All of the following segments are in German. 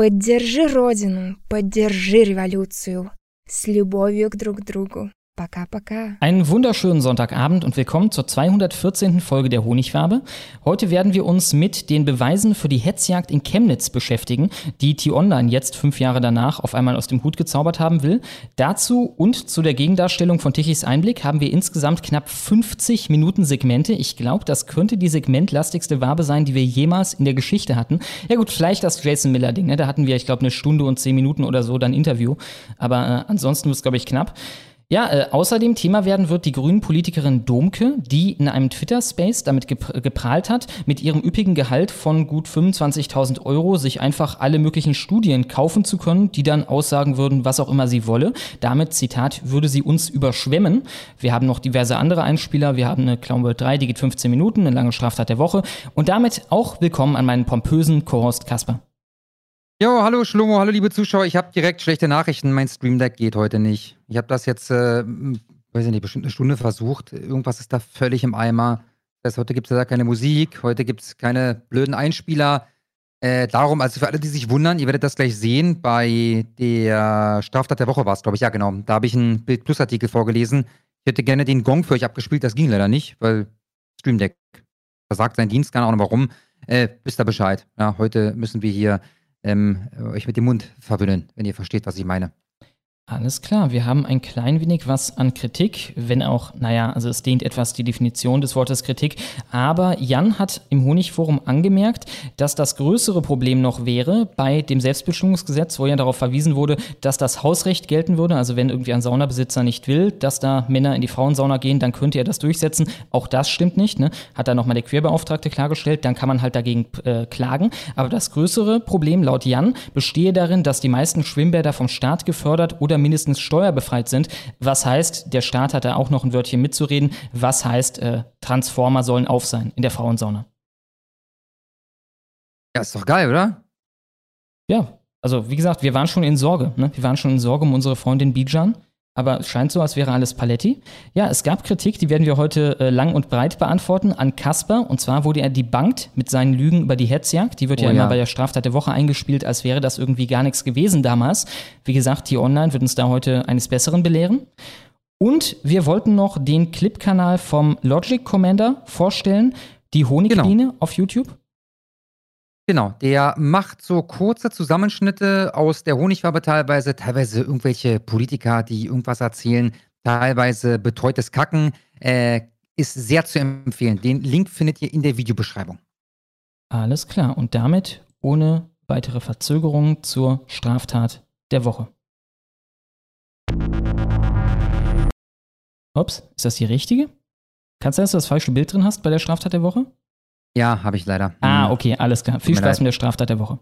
Поддержи Родину, поддержи революцию. С любовью к друг другу. Paka, paka. Einen wunderschönen Sonntagabend und willkommen zur 214. Folge der Honigwabe. Heute werden wir uns mit den Beweisen für die Hetzjagd in Chemnitz beschäftigen, die T-Online jetzt fünf Jahre danach auf einmal aus dem Hut gezaubert haben will. Dazu und zu der Gegendarstellung von Tichys Einblick haben wir insgesamt knapp 50 Minuten Segmente. Ich glaube, das könnte die segmentlastigste Wabe sein, die wir jemals in der Geschichte hatten. Ja gut, vielleicht das Jason Miller-Ding. Ne? Da hatten wir, ich glaube, eine Stunde und zehn Minuten oder so dann Interview. Aber äh, ansonsten wird es, glaube ich, knapp. Ja, äh, außerdem Thema werden wird die Grünen-Politikerin Domke, die in einem Twitter-Space damit gep geprahlt hat, mit ihrem üppigen Gehalt von gut 25.000 Euro sich einfach alle möglichen Studien kaufen zu können, die dann aussagen würden, was auch immer sie wolle. Damit, Zitat, würde sie uns überschwemmen. Wir haben noch diverse andere Einspieler. Wir haben eine Clownworld 3, die geht 15 Minuten, eine lange Straftat der Woche. Und damit auch willkommen an meinen pompösen Co-Host Kasper. Jo, hallo Schlomo, hallo liebe Zuschauer. Ich habe direkt schlechte Nachrichten. Mein Stream Deck geht heute nicht. Ich habe das jetzt, äh, weiß ich nicht, bestimmt eine Stunde versucht. Irgendwas ist da völlig im Eimer. Das heißt, heute gibt es da keine Musik, heute gibt es keine blöden Einspieler. Äh, darum, also für alle, die sich wundern, ihr werdet das gleich sehen, bei der Straftat der Woche war es, glaube ich, ja genau. Da habe ich einen Bild Plus Artikel vorgelesen. Ich hätte gerne den Gong für euch abgespielt, das ging leider nicht, weil Stream Deck versagt seinen Dienst, keine Ahnung warum. Äh, wisst ihr Bescheid. Ja, heute müssen wir hier ähm, euch mit dem Mund verwöhnen, wenn ihr versteht, was ich meine. Alles klar, wir haben ein klein wenig was an Kritik, wenn auch, naja, also es dehnt etwas die Definition des Wortes Kritik, aber Jan hat im Honigforum angemerkt, dass das größere Problem noch wäre bei dem Selbstbestimmungsgesetz, wo ja darauf verwiesen wurde, dass das Hausrecht gelten würde, also wenn irgendwie ein Saunabesitzer nicht will, dass da Männer in die Frauensauna gehen, dann könnte er das durchsetzen. Auch das stimmt nicht, ne? hat da nochmal der Queerbeauftragte klargestellt, dann kann man halt dagegen äh, klagen. Aber das größere Problem laut Jan bestehe darin, dass die meisten Schwimmbäder vom Staat gefördert oder mindestens steuerbefreit sind. Was heißt, der Staat hat da auch noch ein Wörtchen mitzureden. Was heißt, äh, Transformer sollen auf sein in der Frauensauna? Ja, ist doch geil, oder? Ja, also wie gesagt, wir waren schon in Sorge. Ne? Wir waren schon in Sorge um unsere Freundin Bijan aber es scheint so, als wäre alles Paletti. Ja, es gab Kritik, die werden wir heute äh, lang und breit beantworten an Kasper. Und zwar wurde er debunked mit seinen Lügen über die Hetzjagd. Die wird oh, ja immer ja. bei der Straftat der Woche eingespielt, als wäre das irgendwie gar nichts gewesen damals. Wie gesagt, die Online wird uns da heute eines Besseren belehren. Und wir wollten noch den Clip-Kanal vom Logic Commander vorstellen, die Honigbiene genau. auf YouTube. Genau, der macht so kurze Zusammenschnitte aus der Honigwabe teilweise, teilweise irgendwelche Politiker, die irgendwas erzählen, teilweise betreutes Kacken. Äh, ist sehr zu empfehlen. Den Link findet ihr in der Videobeschreibung. Alles klar. Und damit ohne weitere Verzögerung zur Straftat der Woche. Ups, ist das die richtige? Kannst du, dass du das falsche Bild drin hast bei der Straftat der Woche? Ja, habe ich leider. Ah, mhm. okay, alles klar. Viel Spaß mit der Straftat der Woche.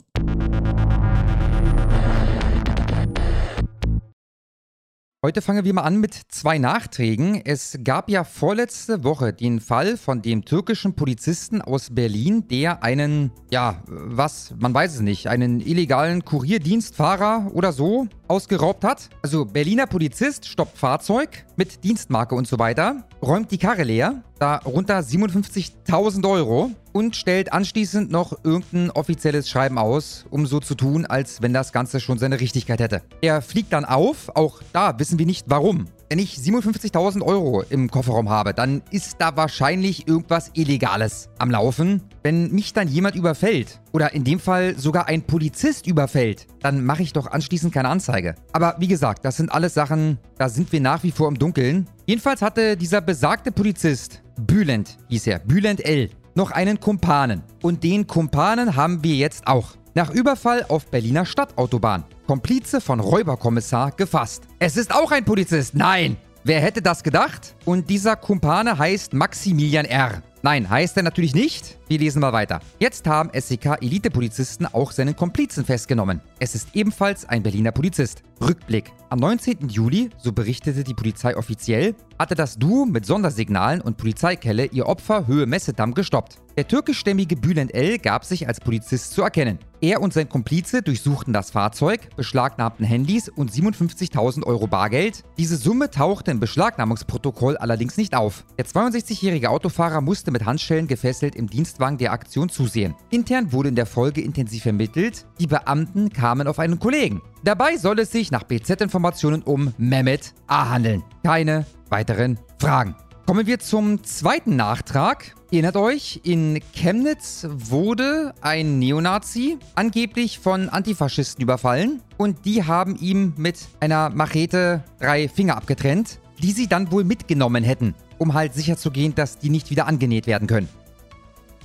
Heute fangen wir mal an mit zwei Nachträgen. Es gab ja vorletzte Woche den Fall von dem türkischen Polizisten aus Berlin, der einen, ja, was, man weiß es nicht, einen illegalen Kurierdienstfahrer oder so ausgeraubt hat. Also Berliner Polizist stoppt Fahrzeug mit Dienstmarke und so weiter, räumt die Karre leer, darunter 57.000 Euro und stellt anschließend noch irgendein offizielles Schreiben aus, um so zu tun, als wenn das Ganze schon seine Richtigkeit hätte. Er fliegt dann auf, auch da wissen wir nicht warum. Wenn ich 57.000 Euro im Kofferraum habe, dann ist da wahrscheinlich irgendwas Illegales am Laufen. Wenn mich dann jemand überfällt, oder in dem Fall sogar ein Polizist überfällt, dann mache ich doch anschließend keine Anzeige. Aber wie gesagt, das sind alles Sachen, da sind wir nach wie vor im Dunkeln. Jedenfalls hatte dieser besagte Polizist, Bülent hieß er, Bülent L., noch einen Kumpanen. Und den Kumpanen haben wir jetzt auch. Nach Überfall auf Berliner Stadtautobahn. Komplize von Räuberkommissar gefasst. Es ist auch ein Polizist. Nein! Wer hätte das gedacht? Und dieser Kumpane heißt Maximilian R. Nein, heißt er natürlich nicht. Wir lesen mal weiter. Jetzt haben SEK-Elite-Polizisten auch seinen Komplizen festgenommen. Es ist ebenfalls ein Berliner Polizist. Rückblick. Am 19. Juli, so berichtete die Polizei offiziell, hatte das Duo mit Sondersignalen und Polizeikelle ihr Opfer Höhe Messedamm gestoppt. Der türkischstämmige Bülent L. gab sich als Polizist zu erkennen. Er und sein Komplize durchsuchten das Fahrzeug, beschlagnahmten Handys und 57.000 Euro Bargeld. Diese Summe tauchte im Beschlagnahmungsprotokoll allerdings nicht auf. Der 62-jährige Autofahrer musste mit Handschellen gefesselt im Dienstwagen der Aktion zusehen. Intern wurde in der Folge intensiv ermittelt. Die Beamten kamen auf einen Kollegen. Dabei soll es sich nach BZ-Informationen um Mehmet A. handeln. Keine weiteren Fragen. Kommen wir zum zweiten Nachtrag. Erinnert euch, in Chemnitz wurde ein Neonazi angeblich von Antifaschisten überfallen und die haben ihm mit einer Machete drei Finger abgetrennt, die sie dann wohl mitgenommen hätten, um halt sicherzugehen, dass die nicht wieder angenäht werden können.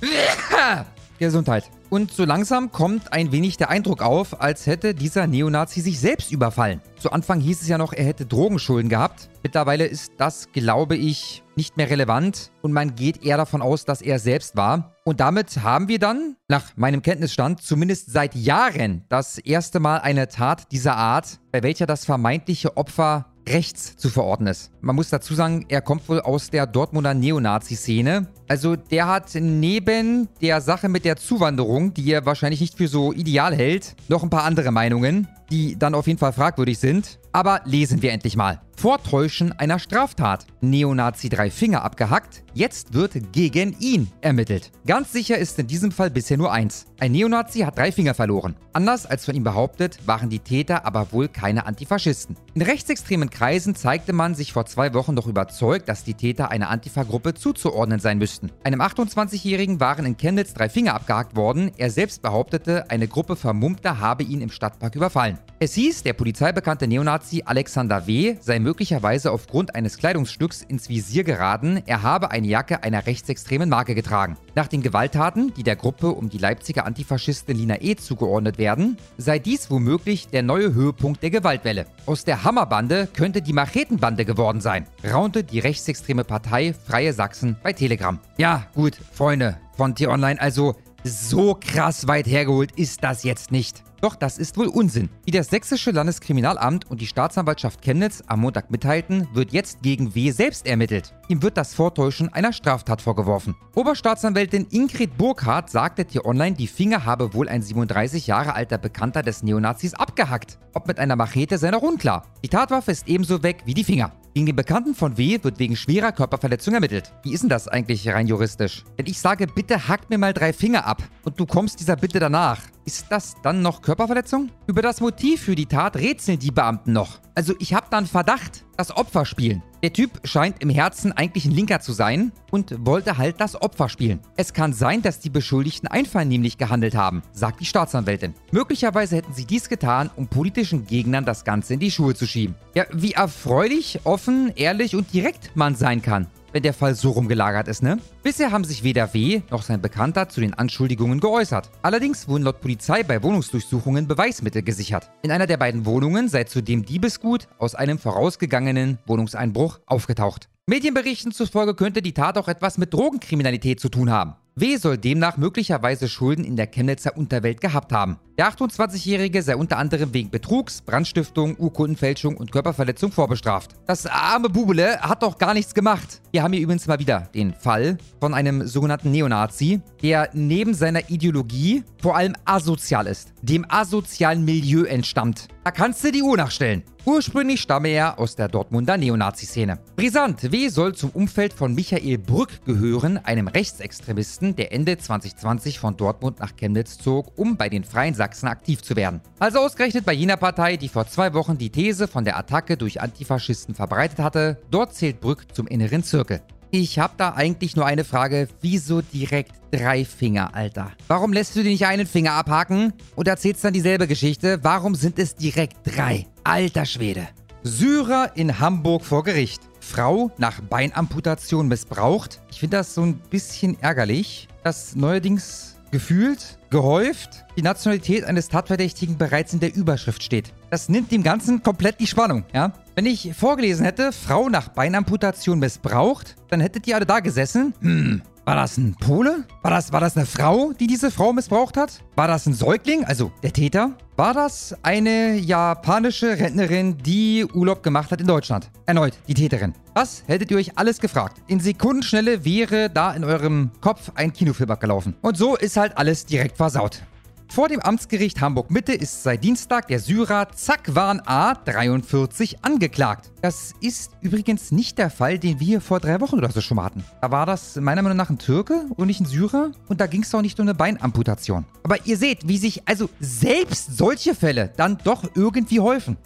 Gesundheit. Und so langsam kommt ein wenig der Eindruck auf, als hätte dieser Neonazi sich selbst überfallen. Zu Anfang hieß es ja noch, er hätte Drogenschulden gehabt. Mittlerweile ist das, glaube ich, nicht mehr relevant und man geht eher davon aus, dass er selbst war. Und damit haben wir dann, nach meinem Kenntnisstand, zumindest seit Jahren das erste Mal eine Tat dieser Art, bei welcher das vermeintliche Opfer rechts zu verorten ist. Man muss dazu sagen, er kommt wohl aus der Dortmunder Neonazi-Szene. Also der hat neben der Sache mit der Zuwanderung, die er wahrscheinlich nicht für so ideal hält, noch ein paar andere Meinungen, die dann auf jeden Fall fragwürdig sind. Aber lesen wir endlich mal. Vortäuschen einer Straftat. Neonazi drei Finger abgehackt. Jetzt wird gegen ihn ermittelt. Ganz sicher ist in diesem Fall bisher nur eins. Ein Neonazi hat drei Finger verloren. Anders als von ihm behauptet, waren die Täter aber wohl keine Antifaschisten. In rechtsextremen Kreisen zeigte man sich vor zwei Wochen doch überzeugt, dass die Täter einer Antifa-Gruppe zuzuordnen sein müssten. Einem 28-Jährigen waren in Chemnitz drei Finger abgehackt worden. Er selbst behauptete, eine Gruppe Vermummter habe ihn im Stadtpark überfallen. Es hieß, der polizeibekannte Neonazi Alexander W. sei möglicherweise aufgrund eines Kleidungsstücks ins Visier geraten, er habe eine Jacke einer rechtsextremen Marke getragen. Nach den Gewalttaten, die der Gruppe um die Leipziger Antifaschistin Lina E. zugeordnet werden, sei dies womöglich der neue Höhepunkt der Gewaltwelle. Aus der Hammerbande könnte die Machetenbande geworden sein, raunte die rechtsextreme Partei Freie Sachsen bei Telegram. Ja, gut, Freunde von T-Online, also so krass weit hergeholt ist das jetzt nicht. Doch das ist wohl Unsinn. Wie das Sächsische Landeskriminalamt und die Staatsanwaltschaft Chemnitz am Montag mitteilten, wird jetzt gegen W. selbst ermittelt. Ihm wird das Vortäuschen einer Straftat vorgeworfen. Oberstaatsanwältin Ingrid Burkhardt sagte dir online, die Finger habe wohl ein 37 Jahre alter Bekannter des Neonazis abgehackt. Ob mit einer Machete sei noch unklar. Die Tatwaffe ist ebenso weg wie die Finger. Gegen den Bekannten von W. wird wegen schwerer Körperverletzung ermittelt. Wie ist denn das eigentlich rein juristisch? Wenn ich sage, bitte hackt mir mal drei Finger ab und du kommst dieser Bitte danach, ist das dann noch Körperverletzung? Über das Motiv für die Tat rätseln die Beamten noch. Also ich habe da einen Verdacht, das Opfer spielen. Der Typ scheint im Herzen eigentlich ein Linker zu sein und wollte halt das Opfer spielen. Es kann sein, dass die Beschuldigten einvernehmlich gehandelt haben, sagt die Staatsanwältin. Möglicherweise hätten sie dies getan, um politischen Gegnern das Ganze in die Schuhe zu schieben. Ja, wie erfreulich, offen, ehrlich und direkt man sein kann wenn der Fall so rumgelagert ist, ne? Bisher haben sich weder W. noch sein Bekannter zu den Anschuldigungen geäußert. Allerdings wurden laut Polizei bei Wohnungsdurchsuchungen Beweismittel gesichert. In einer der beiden Wohnungen sei zudem Diebesgut aus einem vorausgegangenen Wohnungseinbruch aufgetaucht. Medienberichten zufolge könnte die Tat auch etwas mit Drogenkriminalität zu tun haben. W. soll demnach möglicherweise Schulden in der Chemnitzer Unterwelt gehabt haben. Der 28-Jährige sei unter anderem wegen Betrugs, Brandstiftung, Urkundenfälschung und Körperverletzung vorbestraft. Das arme Bubele hat doch gar nichts gemacht. Wir haben hier übrigens mal wieder den Fall von einem sogenannten Neonazi, der neben seiner Ideologie vor allem asozial ist, dem asozialen Milieu entstammt. Da kannst du die Uhr nachstellen. Ursprünglich stamme er aus der Dortmunder Neonazi-Szene. Brisant, W. soll zum Umfeld von Michael Brück gehören, einem Rechtsextremisten, der Ende 2020 von Dortmund nach Chemnitz zog, um bei den Freien Sachsen aktiv zu werden. Also ausgerechnet bei jener Partei, die vor zwei Wochen die These von der Attacke durch Antifaschisten verbreitet hatte, dort zählt Brück zum inneren Zirkel. Ich habe da eigentlich nur eine Frage. Wieso direkt drei Finger, Alter? Warum lässt du dir nicht einen Finger abhaken und erzählst dann dieselbe Geschichte? Warum sind es direkt drei? Alter Schwede. Syrer in Hamburg vor Gericht. Frau nach Beinamputation missbraucht. Ich finde das so ein bisschen ärgerlich, dass neuerdings gefühlt, gehäuft, die Nationalität eines Tatverdächtigen bereits in der Überschrift steht. Das nimmt dem Ganzen komplett die Spannung, ja? Wenn ich vorgelesen hätte, Frau nach Beinamputation missbraucht, dann hättet ihr alle da gesessen. Hm, War das ein Pole? War das, war das eine Frau, die diese Frau missbraucht hat? War das ein Säugling, also der Täter? War das eine japanische Rentnerin, die Urlaub gemacht hat in Deutschland? Erneut, die Täterin. Was hättet ihr euch alles gefragt? In Sekundenschnelle wäre da in eurem Kopf ein Kinofilm abgelaufen. Und so ist halt alles direkt versaut. Vor dem Amtsgericht Hamburg-Mitte ist seit Dienstag der Syrer Zakwan A 43 angeklagt. Das ist übrigens nicht der Fall, den wir vor drei Wochen oder so schon mal hatten. Da war das meiner Meinung nach ein Türke und nicht ein Syrer und da ging es auch nicht um eine Beinamputation. Aber ihr seht, wie sich also selbst solche Fälle dann doch irgendwie häufen.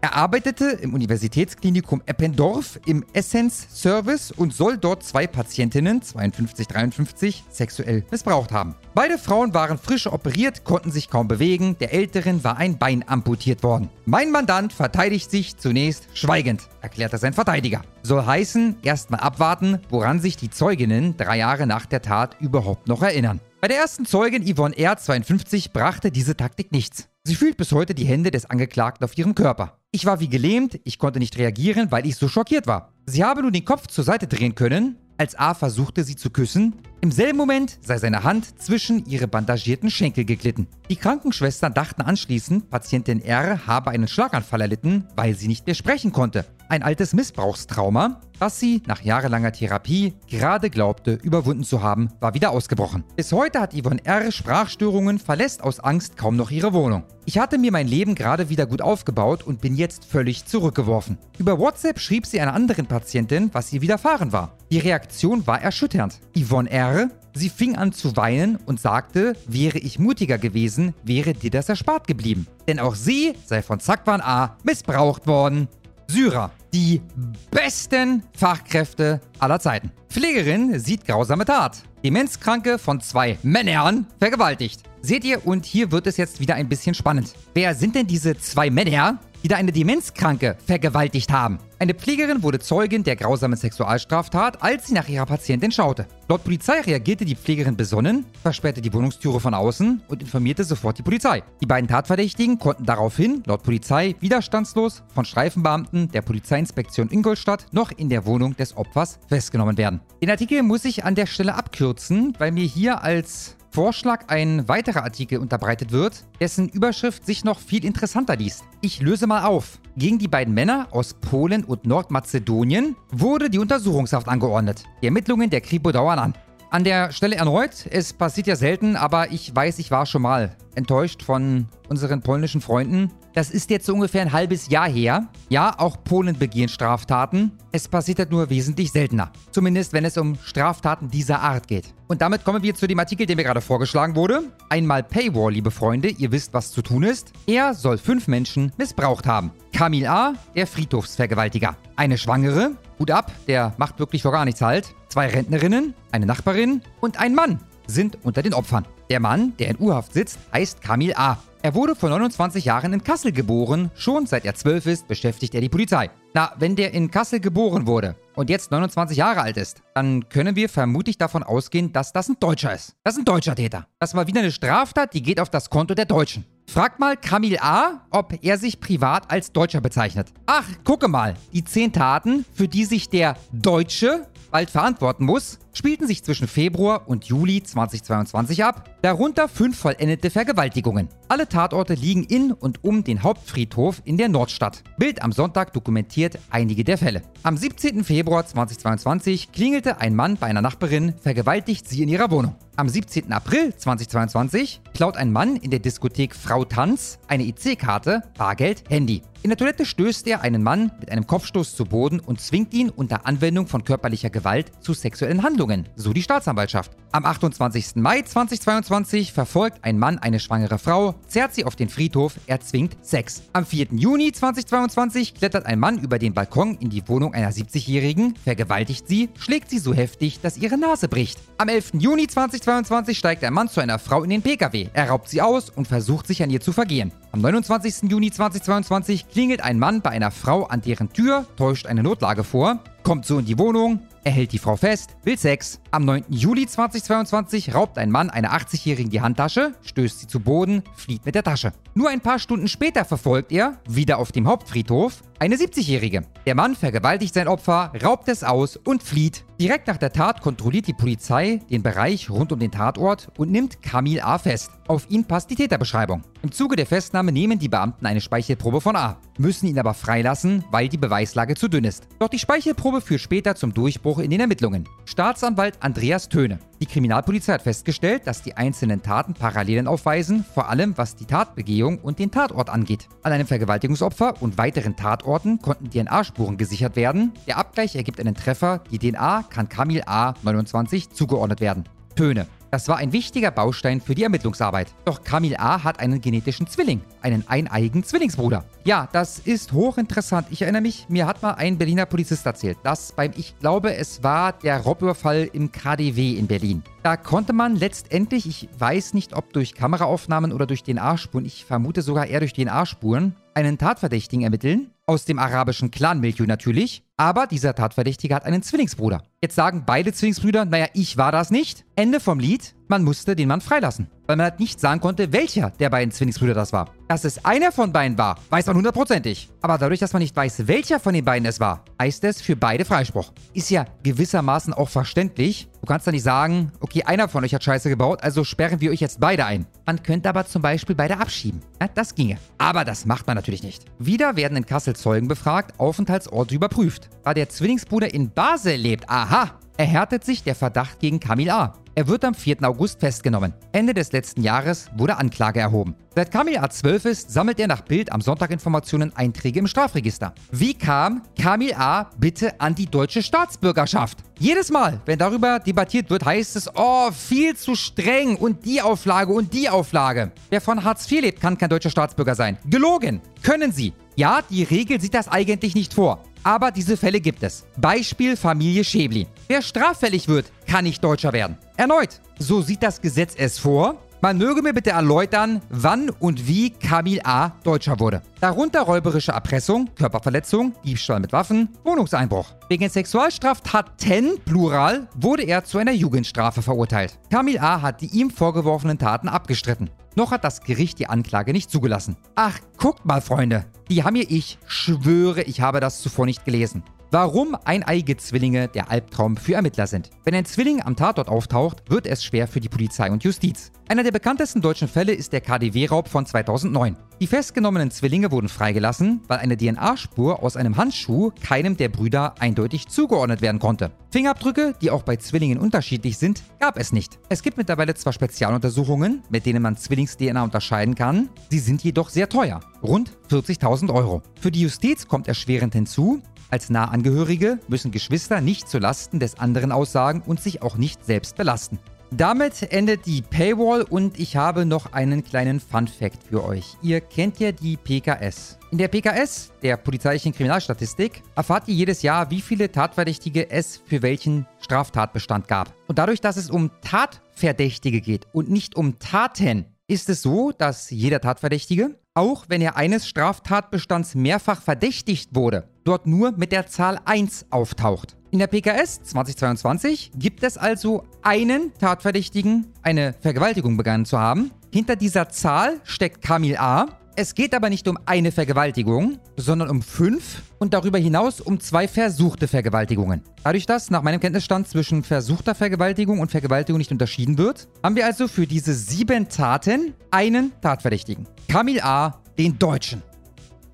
Er arbeitete im Universitätsklinikum Eppendorf im Essence-Service und soll dort zwei Patientinnen, 52, 53, sexuell missbraucht haben. Beide Frauen waren frisch operiert, konnten sich kaum bewegen. Der Älteren war ein Bein amputiert worden. Mein Mandant verteidigt sich zunächst schweigend, erklärte sein Verteidiger. Soll heißen, erstmal abwarten, woran sich die Zeuginnen drei Jahre nach der Tat überhaupt noch erinnern. Bei der ersten Zeugin Yvonne R. 52 brachte diese Taktik nichts. Sie fühlt bis heute die Hände des Angeklagten auf ihrem Körper. Ich war wie gelähmt, ich konnte nicht reagieren, weil ich so schockiert war. Sie habe nun den Kopf zur Seite drehen können, als A versuchte sie zu küssen. Im selben Moment sei seine Hand zwischen ihre bandagierten Schenkel geglitten. Die Krankenschwestern dachten anschließend, Patientin R habe einen Schlaganfall erlitten, weil sie nicht mehr sprechen konnte. Ein altes Missbrauchstrauma, das sie nach jahrelanger Therapie gerade glaubte, überwunden zu haben, war wieder ausgebrochen. Bis heute hat Yvonne R. Sprachstörungen, verlässt aus Angst kaum noch ihre Wohnung. Ich hatte mir mein Leben gerade wieder gut aufgebaut und bin jetzt völlig zurückgeworfen. Über WhatsApp schrieb sie einer anderen Patientin, was ihr widerfahren war. Die Reaktion war erschütternd. Yvonne R. Sie fing an zu weinen und sagte, wäre ich mutiger gewesen, wäre dir das erspart geblieben. Denn auch sie sei von Zakwan A. missbraucht worden. Syrer, die besten Fachkräfte aller Zeiten. Pflegerin sieht grausame Tat. Demenzkranke von zwei Männern vergewaltigt. Seht ihr, und hier wird es jetzt wieder ein bisschen spannend. Wer sind denn diese zwei Männer, die da eine Demenzkranke vergewaltigt haben. Eine Pflegerin wurde Zeugin der grausamen Sexualstraftat, als sie nach ihrer Patientin schaute. Laut Polizei reagierte die Pflegerin besonnen, versperrte die Wohnungstüre von außen und informierte sofort die Polizei. Die beiden Tatverdächtigen konnten daraufhin, laut Polizei, widerstandslos von Streifenbeamten der Polizeiinspektion Ingolstadt noch in der Wohnung des Opfers festgenommen werden. Den Artikel muss ich an der Stelle abkürzen, weil mir hier als Vorschlag ein weiterer Artikel unterbreitet wird, dessen Überschrift sich noch viel interessanter liest. Ich löse mal auf. Gegen die beiden Männer aus Polen und Nordmazedonien wurde die Untersuchungshaft angeordnet. Die Ermittlungen der Kripo dauern an. An der Stelle erneut, es passiert ja selten, aber ich weiß, ich war schon mal enttäuscht von unseren polnischen Freunden. Das ist jetzt so ungefähr ein halbes Jahr her. Ja, auch Polen begehen Straftaten. Es passiert halt nur wesentlich seltener. Zumindest, wenn es um Straftaten dieser Art geht. Und damit kommen wir zu dem Artikel, der mir gerade vorgeschlagen wurde. Einmal Paywall, liebe Freunde, ihr wisst, was zu tun ist. Er soll fünf Menschen missbraucht haben. Kamil A., der Friedhofsvergewaltiger. Eine Schwangere, Hut ab, der macht wirklich vor gar nichts halt. Zwei Rentnerinnen, eine Nachbarin und ein Mann sind unter den Opfern. Der Mann, der in U-Haft sitzt, heißt Kamil A. Er wurde vor 29 Jahren in Kassel geboren. Schon seit er 12 ist, beschäftigt er die Polizei. Na, wenn der in Kassel geboren wurde und jetzt 29 Jahre alt ist, dann können wir vermutlich davon ausgehen, dass das ein Deutscher ist. Das ist ein deutscher Täter. Das war wieder eine Straftat, die geht auf das Konto der Deutschen. Frag mal Kamil A., ob er sich privat als Deutscher bezeichnet. Ach, gucke mal, die zehn Taten, für die sich der Deutsche bald verantworten muss, spielten sich zwischen Februar und Juli 2022 ab, darunter fünf vollendete Vergewaltigungen. Alle Tatorte liegen in und um den Hauptfriedhof in der Nordstadt. Bild am Sonntag dokumentiert einige der Fälle. Am 17. Februar 2022 klingelte ein Mann bei einer Nachbarin, vergewaltigt sie in ihrer Wohnung. Am 17. April 2022 klaut ein Mann in der Diskothek Frau Tanz eine IC-Karte, Bargeld, Handy. In der Toilette stößt er einen Mann mit einem Kopfstoß zu Boden und zwingt ihn unter Anwendung von körperlicher Gewalt zu sexuellen Handlungen, so die Staatsanwaltschaft. Am 28. Mai 2022 verfolgt ein Mann eine schwangere Frau, zerrt sie auf den Friedhof, erzwingt Sex. Am 4. Juni 2022 klettert ein Mann über den Balkon in die Wohnung einer 70-Jährigen, vergewaltigt sie, schlägt sie so heftig, dass ihre Nase bricht. Am 11. Juni 2022 steigt ein Mann zu einer Frau in den Pkw. Er raubt sie aus und versucht sich an ihr zu vergehen. Am 29. Juni 2022 klingelt ein Mann bei einer Frau an deren Tür, täuscht eine Notlage vor, kommt so in die Wohnung, er hält die Frau fest, will Sex. Am 9. Juli 2022 raubt ein Mann einer 80-Jährigen die Handtasche, stößt sie zu Boden, flieht mit der Tasche. Nur ein paar Stunden später verfolgt er, wieder auf dem Hauptfriedhof, eine 70-Jährige. Der Mann vergewaltigt sein Opfer, raubt es aus und flieht. Direkt nach der Tat kontrolliert die Polizei den Bereich rund um den Tatort und nimmt Kamil A. fest. Auf ihn passt die Täterbeschreibung. Im Zuge der Festnahme nehmen die Beamten eine Speichelprobe von A, müssen ihn aber freilassen, weil die Beweislage zu dünn ist. Doch die Speichelprobe führt später zum Durchbruch in den Ermittlungen. Staatsanwalt Andreas Töne. Die Kriminalpolizei hat festgestellt, dass die einzelnen Taten Parallelen aufweisen, vor allem was die Tatbegehung und den Tatort angeht. An einem Vergewaltigungsopfer und weiteren Tatorten konnten DNA-Spuren gesichert werden. Der Abgleich ergibt einen Treffer. Die DNA kann Kamil A. 29 zugeordnet werden. Töne. Das war ein wichtiger Baustein für die Ermittlungsarbeit. Doch Kamil A. hat einen genetischen Zwilling, einen eineigen Zwillingsbruder. Ja, das ist hochinteressant. Ich erinnere mich, mir hat mal ein Berliner Polizist erzählt, dass beim, ich glaube, es war der Raubüberfall im KDW in Berlin. Da konnte man letztendlich, ich weiß nicht, ob durch Kameraaufnahmen oder durch DNA-Spuren, ich vermute sogar eher durch DNA-Spuren, einen Tatverdächtigen ermitteln. Aus dem arabischen Clan-Milieu natürlich. Aber dieser Tatverdächtige hat einen Zwillingsbruder. Jetzt sagen beide Zwillingsbrüder, naja, ich war das nicht. Ende vom Lied, man musste den Mann freilassen. Weil man halt nicht sagen konnte, welcher der beiden Zwillingsbrüder das war. Dass es einer von beiden war, weiß man hundertprozentig. Aber dadurch, dass man nicht weiß, welcher von den beiden es war, heißt es für beide Freispruch. Ist ja gewissermaßen auch verständlich. Du kannst da nicht sagen, okay, einer von euch hat Scheiße gebaut, also sperren wir euch jetzt beide ein. Man könnte aber zum Beispiel beide abschieben. Ja, das ginge. Aber das macht man natürlich nicht. Wieder werden in Kassel Zeugen befragt, Aufenthaltsorte überprüft. Da der Zwillingsbruder in Basel lebt, aha, erhärtet sich der Verdacht gegen Kamil A. Er wird am 4. August festgenommen. Ende des letzten Jahres wurde Anklage erhoben. Seit Kamil A12 ist, sammelt er nach Bild am Sonntag Informationen Einträge im Strafregister. Wie kam Kamil A bitte an die deutsche Staatsbürgerschaft? Jedes Mal, wenn darüber debattiert wird, heißt es, oh, viel zu streng und die Auflage und die Auflage. Wer von Hartz IV lebt, kann kein deutscher Staatsbürger sein. Gelogen. Können sie. Ja, die Regel sieht das eigentlich nicht vor. Aber diese Fälle gibt es. Beispiel Familie Schäbli. Wer straffällig wird, kann nicht Deutscher werden. Erneut, so sieht das Gesetz es vor. Man möge mir bitte erläutern, wann und wie Kamil A. Deutscher wurde. Darunter räuberische Erpressung, Körperverletzung, Diebstahl mit Waffen, Wohnungseinbruch. Wegen Sexualstraftaten, Plural, wurde er zu einer Jugendstrafe verurteilt. Kamil A. hat die ihm vorgeworfenen Taten abgestritten. Noch hat das Gericht die Anklage nicht zugelassen. Ach, guckt mal, Freunde. Die haben hier, ich schwöre, ich habe das zuvor nicht gelesen. Warum eineiige Zwillinge der Albtraum für Ermittler sind. Wenn ein Zwilling am Tatort auftaucht, wird es schwer für die Polizei und Justiz. Einer der bekanntesten deutschen Fälle ist der KDW-Raub von 2009. Die festgenommenen Zwillinge wurden freigelassen, weil eine DNA-Spur aus einem Handschuh keinem der Brüder eindeutig zugeordnet werden konnte. Fingerabdrücke, die auch bei Zwillingen unterschiedlich sind, gab es nicht. Es gibt mittlerweile zwar Spezialuntersuchungen, mit denen man Zwillings-DNA unterscheiden kann, sie sind jedoch sehr teuer. Rund 40.000 Euro. Für die Justiz kommt erschwerend hinzu, als Nahangehörige müssen Geschwister nicht zu Lasten des anderen aussagen und sich auch nicht selbst belasten. Damit endet die Paywall und ich habe noch einen kleinen Fun-Fact für euch. Ihr kennt ja die PKS. In der PKS, der polizeilichen Kriminalstatistik, erfahrt ihr jedes Jahr, wie viele Tatverdächtige es für welchen Straftatbestand gab. Und dadurch, dass es um Tatverdächtige geht und nicht um Taten, ist es so, dass jeder Tatverdächtige, auch wenn er eines Straftatbestands mehrfach verdächtigt wurde, dort nur mit der Zahl 1 auftaucht. In der PKS 2022 gibt es also einen Tatverdächtigen, eine Vergewaltigung begangen zu haben. Hinter dieser Zahl steckt Kamil A. Es geht aber nicht um eine Vergewaltigung, sondern um fünf und darüber hinaus um zwei versuchte Vergewaltigungen. Dadurch, dass nach meinem Kenntnisstand zwischen versuchter Vergewaltigung und Vergewaltigung nicht unterschieden wird, haben wir also für diese sieben Taten einen Tatverdächtigen. Kamil A., den Deutschen.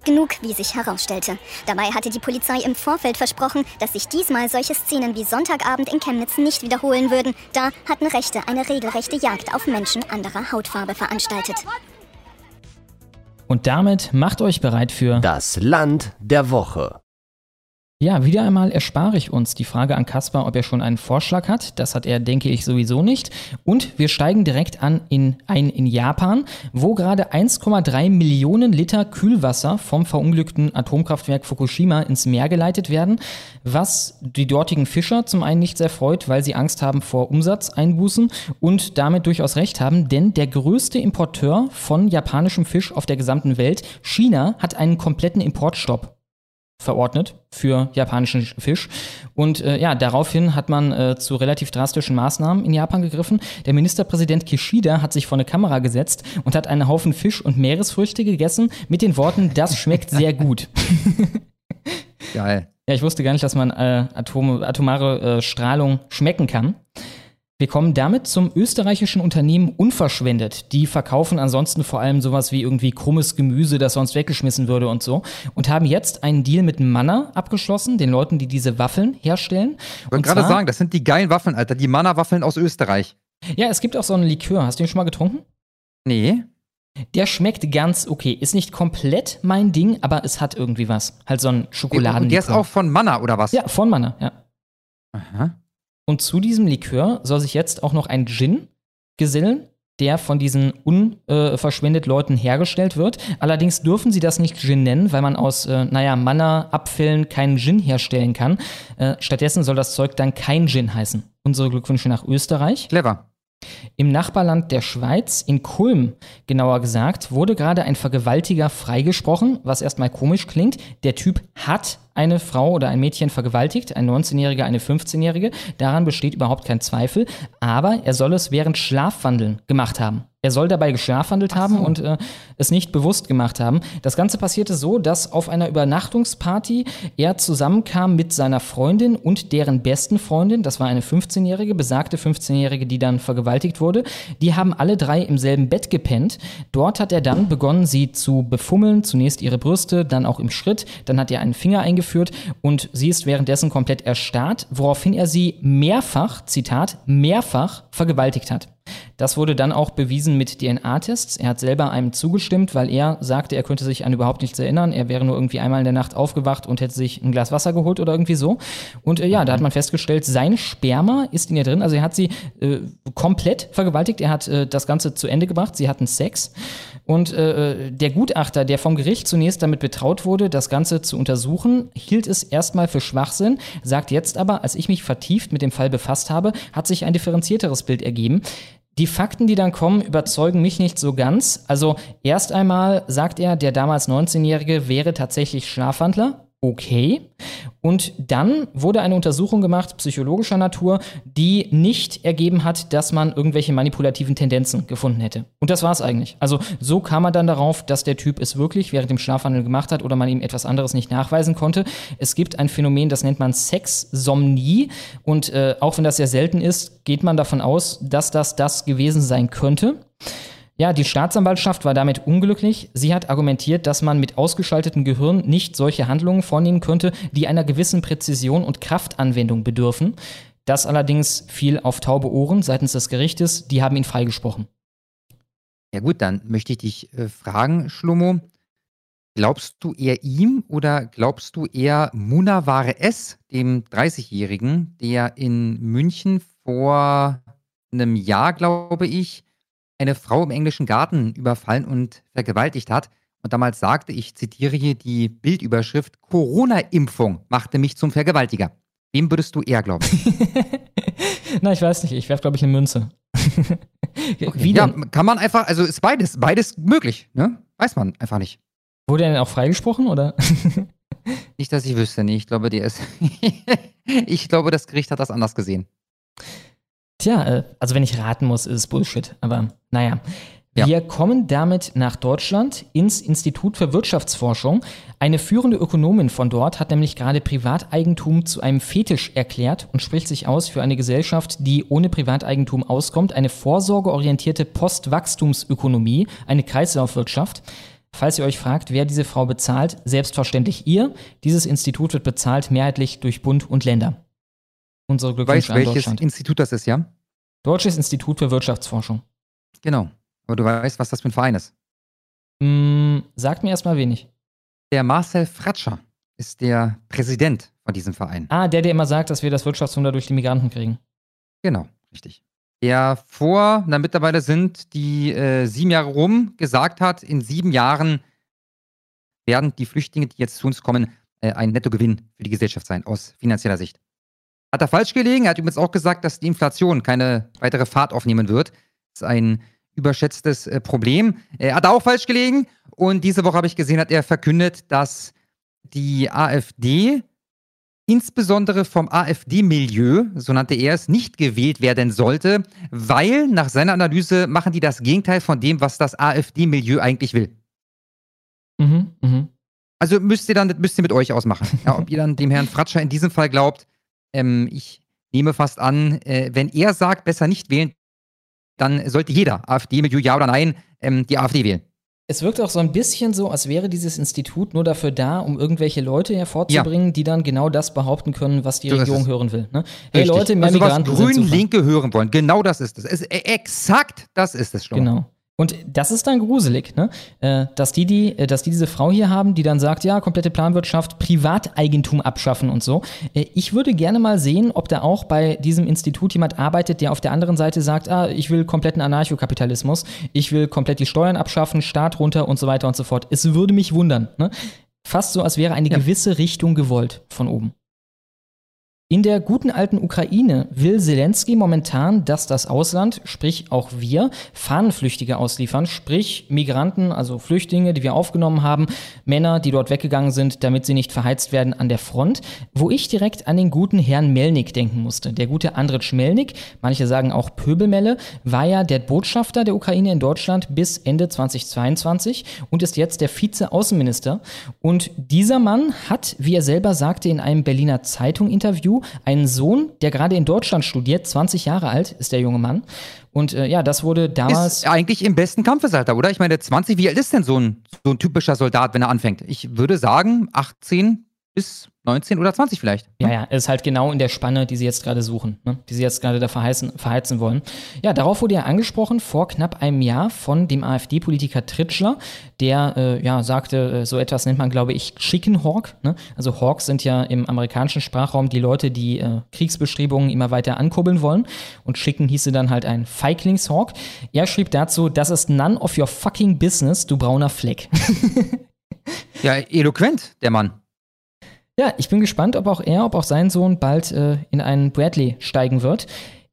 Genug, wie sich herausstellte. Dabei hatte die Polizei im Vorfeld versprochen, dass sich diesmal solche Szenen wie Sonntagabend in Chemnitz nicht wiederholen würden. Da hatten Rechte eine regelrechte Jagd auf Menschen anderer Hautfarbe veranstaltet. Und damit macht euch bereit für Das Land der Woche. Ja, wieder einmal erspare ich uns die Frage an Kaspar, ob er schon einen Vorschlag hat. Das hat er, denke ich, sowieso nicht. Und wir steigen direkt an in, ein in Japan, wo gerade 1,3 Millionen Liter Kühlwasser vom verunglückten Atomkraftwerk Fukushima ins Meer geleitet werden, was die dortigen Fischer zum einen nicht sehr freut, weil sie Angst haben vor Umsatzeinbußen und damit durchaus recht haben, denn der größte Importeur von japanischem Fisch auf der gesamten Welt, China, hat einen kompletten Importstopp verordnet für japanischen Fisch. Und äh, ja, daraufhin hat man äh, zu relativ drastischen Maßnahmen in Japan gegriffen. Der Ministerpräsident Kishida hat sich vor eine Kamera gesetzt und hat einen Haufen Fisch und Meeresfrüchte gegessen mit den Worten, das schmeckt sehr gut. Geil. Ja, ich wusste gar nicht, dass man äh, Atom, atomare äh, Strahlung schmecken kann. Wir kommen damit zum österreichischen Unternehmen Unverschwendet. Die verkaufen ansonsten vor allem sowas wie irgendwie krummes Gemüse, das sonst weggeschmissen würde und so. Und haben jetzt einen Deal mit Manna abgeschlossen, den Leuten, die diese Waffeln herstellen. Ich wollte gerade sagen, das sind die geilen Waffeln, Alter. Die Manna-Waffeln aus Österreich. Ja, es gibt auch so einen Likör. Hast du den schon mal getrunken? Nee. Der schmeckt ganz okay. Ist nicht komplett mein Ding, aber es hat irgendwie was. Halt so ein Schokoladen. Und der ist auch von Manna, oder was? Ja, von Manna, ja. Aha. Und zu diesem Likör soll sich jetzt auch noch ein Gin gesellen, der von diesen unverschwendet Leuten hergestellt wird. Allerdings dürfen sie das nicht Gin nennen, weil man aus, äh, naja, Manna-Abfällen keinen Gin herstellen kann. Äh, stattdessen soll das Zeug dann kein Gin heißen. Unsere Glückwünsche nach Österreich. Clever. Im Nachbarland der Schweiz, in Kulm genauer gesagt, wurde gerade ein Vergewaltiger freigesprochen, was erstmal komisch klingt. Der Typ hat eine Frau oder ein Mädchen vergewaltigt, ein 19-Jähriger, eine 15-Jährige. Daran besteht überhaupt kein Zweifel. Aber er soll es während Schlafwandeln gemacht haben. Er soll dabei geschlafwandelt haben und äh, es nicht bewusst gemacht haben. Das Ganze passierte so, dass auf einer Übernachtungsparty er zusammenkam mit seiner Freundin und deren besten Freundin. Das war eine 15-Jährige, besagte 15-Jährige, die dann vergewaltigt wurde. Die haben alle drei im selben Bett gepennt. Dort hat er dann begonnen, sie zu befummeln. Zunächst ihre Brüste, dann auch im Schritt. Dann hat er einen Finger eingeführt und sie ist währenddessen komplett erstarrt, woraufhin er sie mehrfach, Zitat, mehrfach vergewaltigt hat. Das wurde dann auch bewiesen mit DNA-Tests. Er hat selber einem zugestimmt, weil er sagte, er könnte sich an überhaupt nichts erinnern. Er wäre nur irgendwie einmal in der Nacht aufgewacht und hätte sich ein Glas Wasser geholt oder irgendwie so. Und äh, ja, da hat man festgestellt, sein Sperma ist in ihr drin. Also er hat sie äh, komplett vergewaltigt. Er hat äh, das Ganze zu Ende gebracht. Sie hatten Sex. Und äh, der Gutachter, der vom Gericht zunächst damit betraut wurde, das Ganze zu untersuchen, hielt es erstmal für Schwachsinn, sagt jetzt aber, als ich mich vertieft mit dem Fall befasst habe, hat sich ein differenzierteres Bild ergeben. Die Fakten, die dann kommen, überzeugen mich nicht so ganz. Also erst einmal sagt er, der damals 19-Jährige wäre tatsächlich Schlafwandler. Okay. Und dann wurde eine Untersuchung gemacht, psychologischer Natur, die nicht ergeben hat, dass man irgendwelche manipulativen Tendenzen gefunden hätte. Und das war es eigentlich. Also so kam man dann darauf, dass der Typ es wirklich während dem Schlafwandel gemacht hat oder man ihm etwas anderes nicht nachweisen konnte. Es gibt ein Phänomen, das nennt man Sexsomnie. Und äh, auch wenn das sehr selten ist, geht man davon aus, dass das das gewesen sein könnte. Ja, die Staatsanwaltschaft war damit unglücklich. Sie hat argumentiert, dass man mit ausgeschaltetem Gehirn nicht solche Handlungen vornehmen könnte, die einer gewissen Präzision und Kraftanwendung bedürfen. Das allerdings fiel auf taube Ohren seitens des Gerichtes. Die haben ihn freigesprochen. Ja gut, dann möchte ich dich äh, fragen, Schlomo. Glaubst du eher ihm oder glaubst du eher Munaware S, dem 30-Jährigen, der in München vor einem Jahr, glaube ich, eine Frau im englischen Garten überfallen und vergewaltigt hat. Und damals sagte, ich zitiere hier die Bildüberschrift, Corona-Impfung machte mich zum Vergewaltiger. Wem würdest du eher glauben? Na, ich weiß nicht. Ich werfe, glaube ich, eine Münze. okay. Wie ja, kann man einfach, also ist beides, beides möglich, ne? Weiß man einfach nicht. Wurde er denn auch freigesprochen, oder? nicht, dass ich wüsste, nee. Ich glaube, die ist. ich glaube, das Gericht hat das anders gesehen. Tja, äh, also wenn ich raten muss, ist es Bullshit. Aber naja. Ja. Wir kommen damit nach Deutschland ins Institut für Wirtschaftsforschung. Eine führende Ökonomin von dort hat nämlich gerade Privateigentum zu einem Fetisch erklärt und spricht sich aus für eine Gesellschaft, die ohne Privateigentum auskommt, eine vorsorgeorientierte Postwachstumsökonomie, eine Kreislaufwirtschaft. Falls ihr euch fragt, wer diese Frau bezahlt, selbstverständlich ihr. Dieses Institut wird bezahlt mehrheitlich durch Bund und Länder. Unsere Glückwünsche weißt, welches Institut das ist, ja? Deutsches Institut für Wirtschaftsforschung. Genau. Aber du weißt, was das für ein Verein ist. Mm, sagt mir erstmal wenig. Der Marcel Fratscher ist der Präsident von diesem Verein. Ah, der, der immer sagt, dass wir das Wirtschaftswunder durch die Migranten kriegen. Genau, richtig. Der vor, na mittlerweile sind die äh, sieben Jahre rum, gesagt hat, in sieben Jahren werden die Flüchtlinge, die jetzt zu uns kommen, äh, ein Nettogewinn für die Gesellschaft sein, aus finanzieller Sicht. Hat er falsch gelegen? Er hat übrigens auch gesagt, dass die Inflation keine weitere Fahrt aufnehmen wird. Das ist ein überschätztes äh, Problem. Er hat auch falsch gelegen. Und diese Woche habe ich gesehen, hat er verkündet, dass die AfD insbesondere vom AfD-Milieu, so nannte er es, nicht gewählt werden sollte, weil nach seiner Analyse machen die das Gegenteil von dem, was das AfD-Milieu eigentlich will. Mhm, mhm. Also müsst ihr dann müsst ihr mit euch ausmachen. Ja, ob ihr dann dem Herrn Fratscher in diesem Fall glaubt. Ähm, ich nehme fast an, äh, wenn er sagt, besser nicht wählen, dann sollte jeder AfD mit Ja oder Nein ähm, die AfD wählen. Es wirkt auch so ein bisschen so, als wäre dieses Institut nur dafür da, um irgendwelche Leute hervorzubringen, ja. die dann genau das behaupten können, was die so Regierung hören will. Ne? Hey Richtig. Leute, mehr also Migranten was Grün-Linke hören wollen. Genau das ist es. es. Exakt das ist es schon. Genau. Und das ist dann gruselig, ne? Äh, dass, die, die, äh, dass die diese Frau hier haben, die dann sagt, ja, komplette Planwirtschaft, Privateigentum abschaffen und so. Äh, ich würde gerne mal sehen, ob da auch bei diesem Institut jemand arbeitet, der auf der anderen Seite sagt, ah, ich will kompletten Anarchokapitalismus, ich will komplett die Steuern abschaffen, Staat runter und so weiter und so fort. Es würde mich wundern, ne? Fast so, als wäre eine ja. gewisse Richtung gewollt von oben. In der guten alten Ukraine will Zelensky momentan, dass das Ausland, sprich auch wir, Fahnenflüchtige ausliefern, sprich Migranten, also Flüchtlinge, die wir aufgenommen haben, Männer, die dort weggegangen sind, damit sie nicht verheizt werden an der Front, wo ich direkt an den guten Herrn Melnik denken musste. Der gute Andritsch Melnik, manche sagen auch Pöbelmelle, war ja der Botschafter der Ukraine in Deutschland bis Ende 2022 und ist jetzt der Vize-Außenminister. Und dieser Mann hat, wie er selber sagte in einem Berliner Zeitung-Interview, einen Sohn, der gerade in Deutschland studiert, 20 Jahre alt ist der junge Mann. Und äh, ja, das wurde damals. Ist eigentlich im besten Kampfesalter, oder? Ich meine, 20, wie alt ist denn so ein, so ein typischer Soldat, wenn er anfängt? Ich würde sagen, 18 bis 19 oder 20 vielleicht. Ja, ja, ist halt genau in der Spanne, die sie jetzt gerade suchen, ne? die sie jetzt gerade da verheizen, verheizen wollen. Ja, darauf wurde ja angesprochen vor knapp einem Jahr von dem AfD-Politiker Tritschler, der äh, ja sagte, äh, so etwas nennt man, glaube ich, Chicken Hawk. Ne? Also Hawks sind ja im amerikanischen Sprachraum die Leute, die äh, Kriegsbestrebungen immer weiter ankurbeln wollen. Und Chicken hieße dann halt ein Feiglingshawk. Er schrieb dazu, das ist none of your fucking business, du brauner Fleck. ja, eloquent, der Mann. Ja, ich bin gespannt, ob auch er, ob auch sein Sohn bald äh, in einen Bradley steigen wird.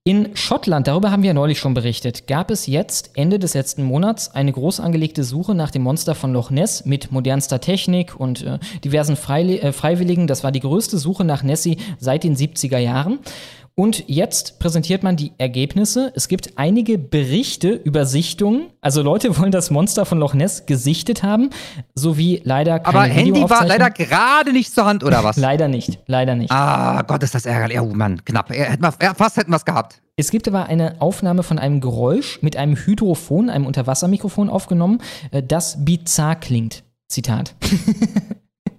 In Schottland, darüber haben wir ja neulich schon berichtet, gab es jetzt Ende des letzten Monats eine groß angelegte Suche nach dem Monster von Loch Ness mit modernster Technik und äh, diversen Freili äh, Freiwilligen. Das war die größte Suche nach Nessie seit den 70er Jahren. Und jetzt präsentiert man die Ergebnisse. Es gibt einige Berichte über Sichtungen. Also Leute wollen das Monster von Loch Ness gesichtet haben, sowie leider keine Aber Handy war leider gerade nicht zur Hand, oder was? leider nicht, leider nicht. Ah, Gott, ist das ärgerlich. Oh Mann, knapp. Fast hätten wir es gehabt. Es gibt aber eine Aufnahme von einem Geräusch mit einem Hydrophon, einem Unterwassermikrofon aufgenommen, äh, das bizarr klingt. Zitat.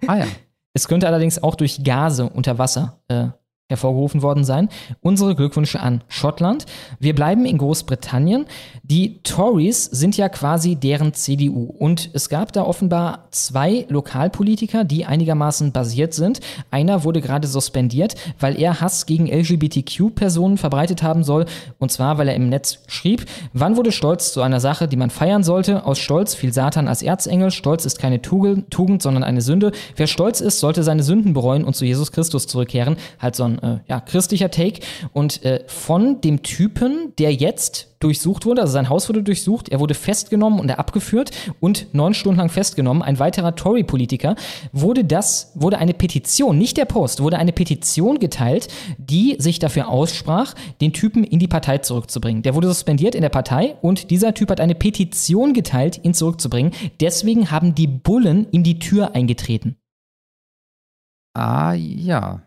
ah ja. Es könnte allerdings auch durch Gase unter Wasser äh, hervorgerufen worden sein. Unsere Glückwünsche an Schottland. Wir bleiben in Großbritannien. Die Tories sind ja quasi deren CDU und es gab da offenbar zwei Lokalpolitiker, die einigermaßen basiert sind. Einer wurde gerade suspendiert, weil er Hass gegen LGBTQ-Personen verbreitet haben soll und zwar, weil er im Netz schrieb, wann wurde Stolz zu einer Sache, die man feiern sollte? Aus Stolz fiel Satan als Erzengel. Stolz ist keine Tugend, sondern eine Sünde. Wer stolz ist, sollte seine Sünden bereuen und zu Jesus Christus zurückkehren. Halt so ein äh, ja, christlicher Take. Und äh, von dem Typen, der jetzt durchsucht wurde, also sein Haus wurde durchsucht, er wurde festgenommen und er abgeführt und neun Stunden lang festgenommen, ein weiterer Tory-Politiker, wurde das, wurde eine Petition, nicht der Post, wurde eine Petition geteilt, die sich dafür aussprach, den Typen in die Partei zurückzubringen. Der wurde suspendiert in der Partei und dieser Typ hat eine Petition geteilt, ihn zurückzubringen. Deswegen haben die Bullen in die Tür eingetreten. Ah, ja.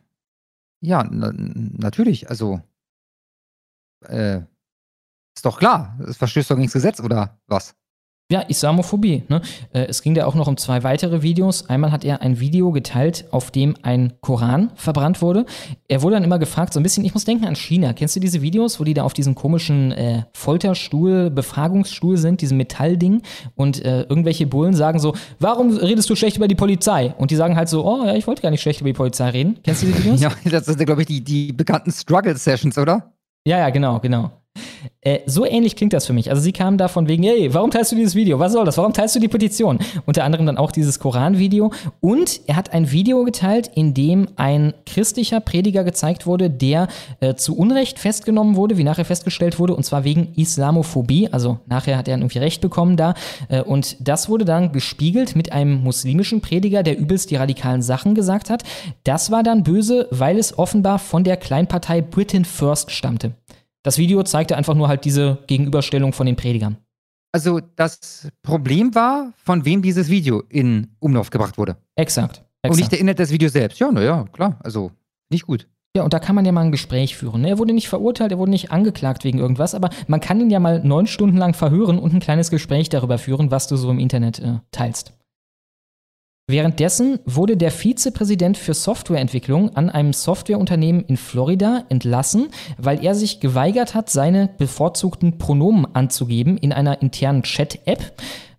Ja, na, natürlich. Also, äh, ist doch klar. Es verstößt doch gegen das Gesetz, oder was? Ja, Islamophobie. Ne? Äh, es ging da auch noch um zwei weitere Videos. Einmal hat er ein Video geteilt, auf dem ein Koran verbrannt wurde. Er wurde dann immer gefragt, so ein bisschen, ich muss denken an China. Kennst du diese Videos, wo die da auf diesem komischen äh, Folterstuhl, Befragungsstuhl sind, diesem Metallding und äh, irgendwelche Bullen sagen so, warum redest du schlecht über die Polizei? Und die sagen halt so, oh ja, ich wollte gar nicht schlecht über die Polizei reden. Kennst du diese Videos? ja, das sind, glaube ich, die, die bekannten Struggle-Sessions, oder? Ja, ja, genau, genau. Äh, so ähnlich klingt das für mich. Also sie kamen da von wegen, hey, warum teilst du dieses Video? Was soll das? Warum teilst du die Petition? Unter anderem dann auch dieses Koran-Video. Und er hat ein Video geteilt, in dem ein christlicher Prediger gezeigt wurde, der äh, zu Unrecht festgenommen wurde, wie nachher festgestellt wurde, und zwar wegen Islamophobie. Also nachher hat er irgendwie Recht bekommen da. Äh, und das wurde dann gespiegelt mit einem muslimischen Prediger, der übelst die radikalen Sachen gesagt hat. Das war dann böse, weil es offenbar von der Kleinpartei Britain First stammte. Das Video zeigte einfach nur halt diese Gegenüberstellung von den Predigern. Also das Problem war, von wem dieses Video in Umlauf gebracht wurde. Exakt. exakt. Und nicht der Inhalt des Videos selbst. Ja, naja, klar. Also nicht gut. Ja, und da kann man ja mal ein Gespräch führen. ne? Er wurde nicht verurteilt, er wurde nicht angeklagt wegen irgendwas, aber man kann ihn ja mal neun Stunden lang verhören und ein kleines Gespräch darüber führen, was du so im Internet äh, teilst. Währenddessen wurde der Vizepräsident für Softwareentwicklung an einem Softwareunternehmen in Florida entlassen, weil er sich geweigert hat, seine bevorzugten Pronomen anzugeben in einer internen Chat-App.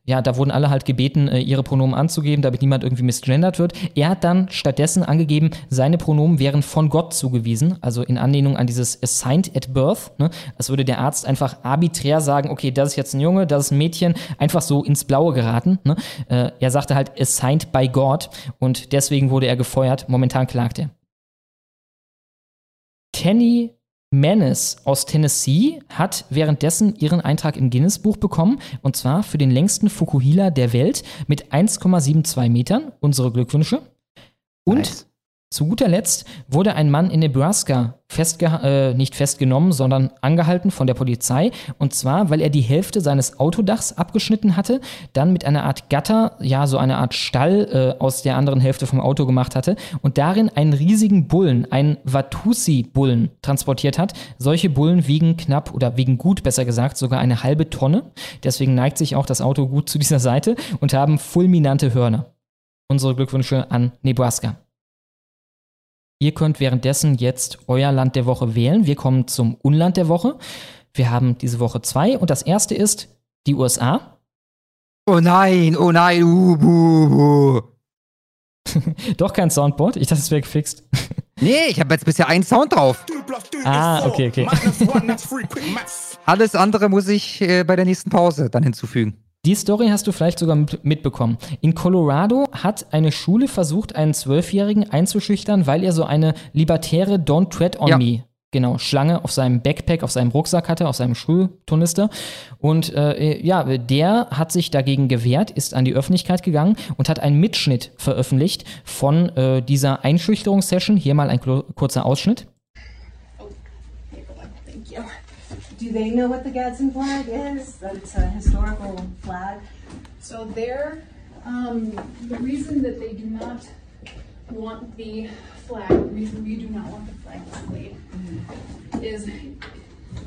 Ja, da wurden alle halt gebeten, äh, ihre Pronomen anzugeben, damit niemand irgendwie misgendert wird. Er hat dann stattdessen angegeben, seine Pronomen wären von Gott zugewiesen, also in Anlehnung an dieses Assigned at Birth. Ne? Als würde der Arzt einfach arbiträr sagen, okay, das ist jetzt ein Junge, das ist ein Mädchen, einfach so ins Blaue geraten. Ne? Äh, er sagte halt Assigned by God und deswegen wurde er gefeuert. Momentan klagt er. Tenny Menace aus Tennessee hat währenddessen ihren Eintrag im Guinness-Buch bekommen und zwar für den längsten Fukuhila der Welt mit 1,72 Metern. Unsere Glückwünsche. Und Nice. Zu guter Letzt wurde ein Mann in Nebraska festge äh, nicht festgenommen, sondern angehalten von der Polizei. Und zwar, weil er die Hälfte seines Autodachs abgeschnitten hatte, dann mit einer Art Gatter, ja, so eine Art Stall äh, aus der anderen Hälfte vom Auto gemacht hatte und darin einen riesigen Bullen, einen Watusi-Bullen transportiert hat. Solche Bullen wiegen knapp oder wiegen gut, besser gesagt, sogar eine halbe Tonne. Deswegen neigt sich auch das Auto gut zu dieser Seite und haben fulminante Hörner. Unsere Glückwünsche an Nebraska. Ihr könnt währenddessen jetzt euer Land der Woche wählen. Wir kommen zum Unland der Woche. Wir haben diese Woche zwei und das erste ist die USA. Oh nein, oh nein, uh, buh, buh. Doch kein Soundboard. Ich dachte, es wäre gefixt. Nee, ich habe jetzt bisher einen Sound drauf. Ah, okay, okay. Alles andere muss ich äh, bei der nächsten Pause dann hinzufügen. Die Story hast du vielleicht sogar mit- mitbekommen. In Colorado hat eine Schule versucht, einen Zwölfjährigen einzuschüchtern, weil er so eine libertäre Don't Tread on Ja. Me, genau, Schlange auf seinem Backpack, auf seinem Rucksack hatte, auf seinem Schulturnister. Und äh, ja, der hat sich dagegen gewehrt, ist an die Öffentlichkeit gegangen und hat einen Mitschnitt veröffentlicht von äh, dieser Einschüchterungssession. Hier mal ein kurzer Ausschnitt. Do they know what the Gadsden flag is? That it's a historical flag? So there, um, the reason that they do not want the flag, the reason we do not want the flag displayed, is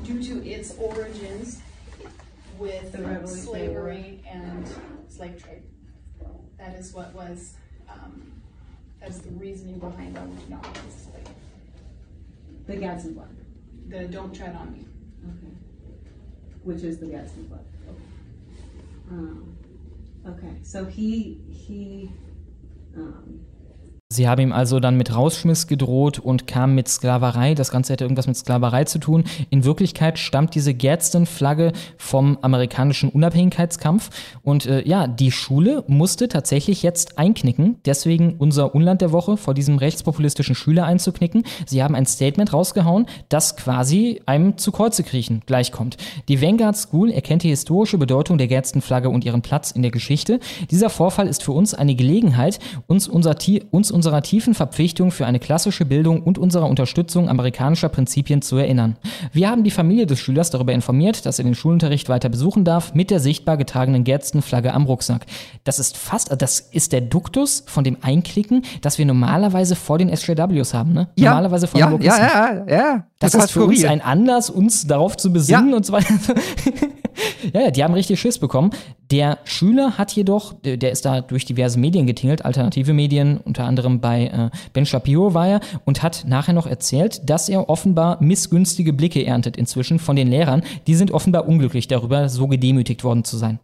due to its origins with The slavery and slave trade. That is what was, um, that is the reasoning behind why we do not want. The Gadsden flag. The don't tread on me. Which is the Gadsden flag. Um, okay, so he he um, Sie haben ihm also dann mit Rausschmiss gedroht und kam mit Sklaverei. Das Ganze hätte irgendwas mit Sklaverei zu tun. In Wirklichkeit stammt diese Gadsden-Flagge vom amerikanischen Unabhängigkeitskampf. Und äh, ja, die Schule musste tatsächlich jetzt einknicken. Deswegen unser Unland der Woche vor diesem rechtspopulistischen Schüler einzuknicken. Sie haben ein Statement rausgehauen, das quasi einem zu Kreuze kriechen gleichkommt. Die Vanguard School erkennt die historische Bedeutung der Gadsden-Flagge und ihren Platz in der Geschichte. Dieser Vorfall ist für uns eine Gelegenheit, uns, unser, Ti- uns unserer tiefen Verpflichtung für eine klassische Bildung und unserer Unterstützung amerikanischer Prinzipien zu erinnern. Wir haben die Familie des Schülers darüber informiert, dass er den Schulunterricht weiter besuchen darf, mit der sichtbar getragenen Gadsden-Flagge am Rucksack. Das ist fast, das ist der Duktus von dem Einklicken, das wir normalerweise vor den SJWs haben, ne? normalerweise vor ja, den ja, Logisten. ja, ja. Das Total ist für uns ein Anlass, uns darauf zu besinnen Ja. und so weiter. ja, ja, die haben richtig Schiss bekommen. Der Schüler hat jedoch, der ist da durch diverse Medien getingelt, alternative Medien, unter anderem bei äh, Ben Shapiro war er, und hat nachher noch erzählt, dass er offenbar missgünstige Blicke erntet inzwischen von den Lehrern. Die sind offenbar unglücklich darüber, so gedemütigt worden zu sein.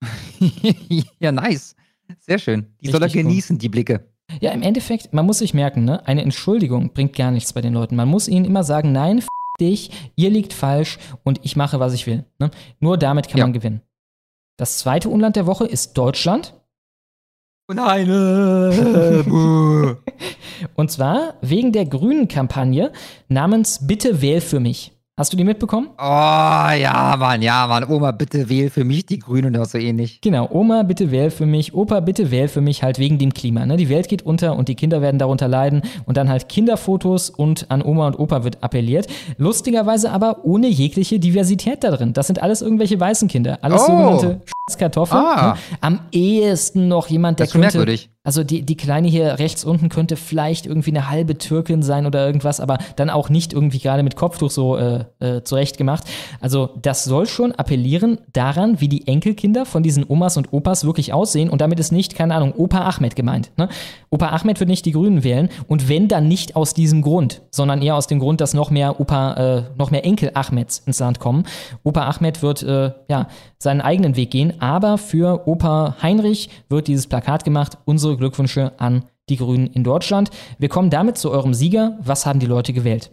ja, nice. Sehr schön. Die soll er Richtig genießen, die Blicke. Ja, im Endeffekt, man muss sich merken, ne, eine Entschuldigung bringt gar nichts bei den Leuten. Man muss ihnen immer sagen, nein, f dich, ihr liegt falsch und ich mache, was ich will. Ne? Nur damit kann Ja. man gewinnen. Das zweite Unland der Woche ist Deutschland. Nein. Und zwar wegen der grünen Kampagne namens Bitte wähl für mich. Hast du die mitbekommen? Oh, ja, Mann, ja, Mann. Oma, bitte wähl für mich die Grünen oder so ähnlich. Genau, Oma, bitte wähl für mich, Opa, bitte wähl für mich, halt wegen dem Klima. Ne? Die Welt geht unter und die Kinder werden darunter leiden. Und dann halt Kinderfotos und an Oma und Opa wird appelliert. Lustigerweise aber ohne jegliche Diversität da drin. Das sind alles irgendwelche weißen Kinder. Alles Oh. sogenannte Kartoffeln. Ah. Ne? Am ehesten noch jemand, der Das ist könnte. merkwürdig. Also die, die Kleine hier rechts unten könnte vielleicht irgendwie eine halbe Türkin sein oder irgendwas, aber dann auch nicht irgendwie gerade mit Kopftuch so äh, äh, zurechtgemacht. Also das soll schon appellieren daran, wie die Enkelkinder von diesen Omas und Opas wirklich aussehen und damit ist nicht, keine Ahnung, Opa Ahmed gemeint. Ne? Opa Ahmed wird nicht die Grünen wählen und wenn dann nicht aus diesem Grund, sondern eher aus dem Grund, dass noch mehr Opa, äh, noch mehr Enkel Ahmeds ins Land kommen. Opa Ahmed wird äh, ja seinen eigenen Weg gehen, aber für Opa Heinrich wird dieses Plakat gemacht. Unsere Glückwünsche an die Grünen in Deutschland. Wir kommen damit zu eurem Sieger. Was haben die Leute gewählt?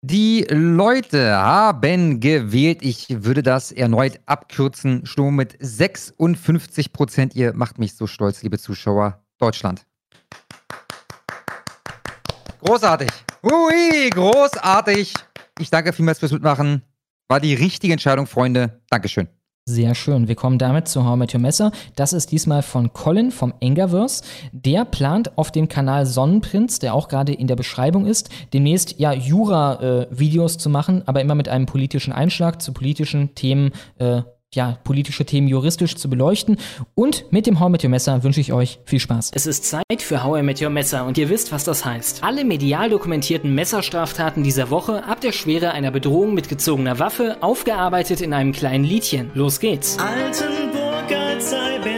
Die Leute haben gewählt. Ich würde das erneut abkürzen. Sturm mit 56 Prozent. Ihr macht mich so stolz, liebe Zuschauer. Deutschland. Großartig. Ui, großartig. Ich danke vielmals fürs Mitmachen. War die richtige Entscheidung, Freunde. Dankeschön. Sehr schön. Wir kommen damit zu How I Met Your Messer. Das ist diesmal von Colin vom Engerverse. Der plant auf dem Kanal Sonnenprinz, der auch gerade in der Beschreibung ist, demnächst ja Jura-Videos zu machen, aber immer mit einem politischen Einschlag zu politischen Themen, äh, ja, politische Themen juristisch zu beleuchten. Und mit dem How I Met Your Messer wünsche ich euch viel Spaß. Es ist Zeit für How I Met Your Messer und ihr wisst, was das heißt. Alle medial dokumentierten Messerstraftaten dieser Woche ab der Schwere einer Bedrohung mit gezogener Waffe, aufgearbeitet in einem kleinen Liedchen. Los geht's. Altenburg, Alzeyberg, Heim,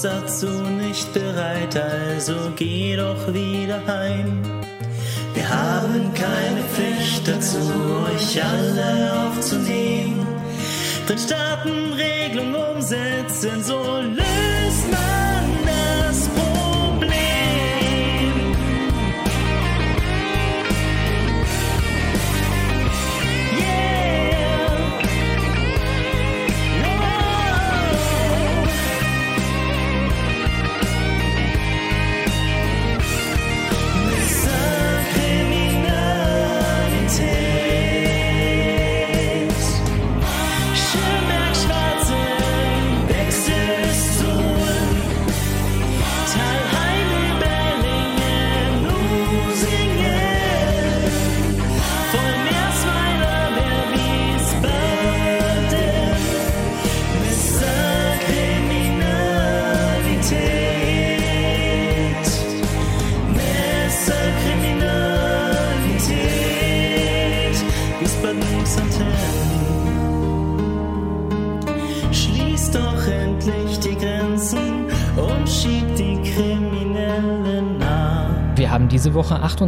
bist dazu nicht bereit, also geh doch wieder heim. Wir haben keine Pflicht dazu, euch alle aufzunehmen. Drittstaatenregelung umsetzen, so löst man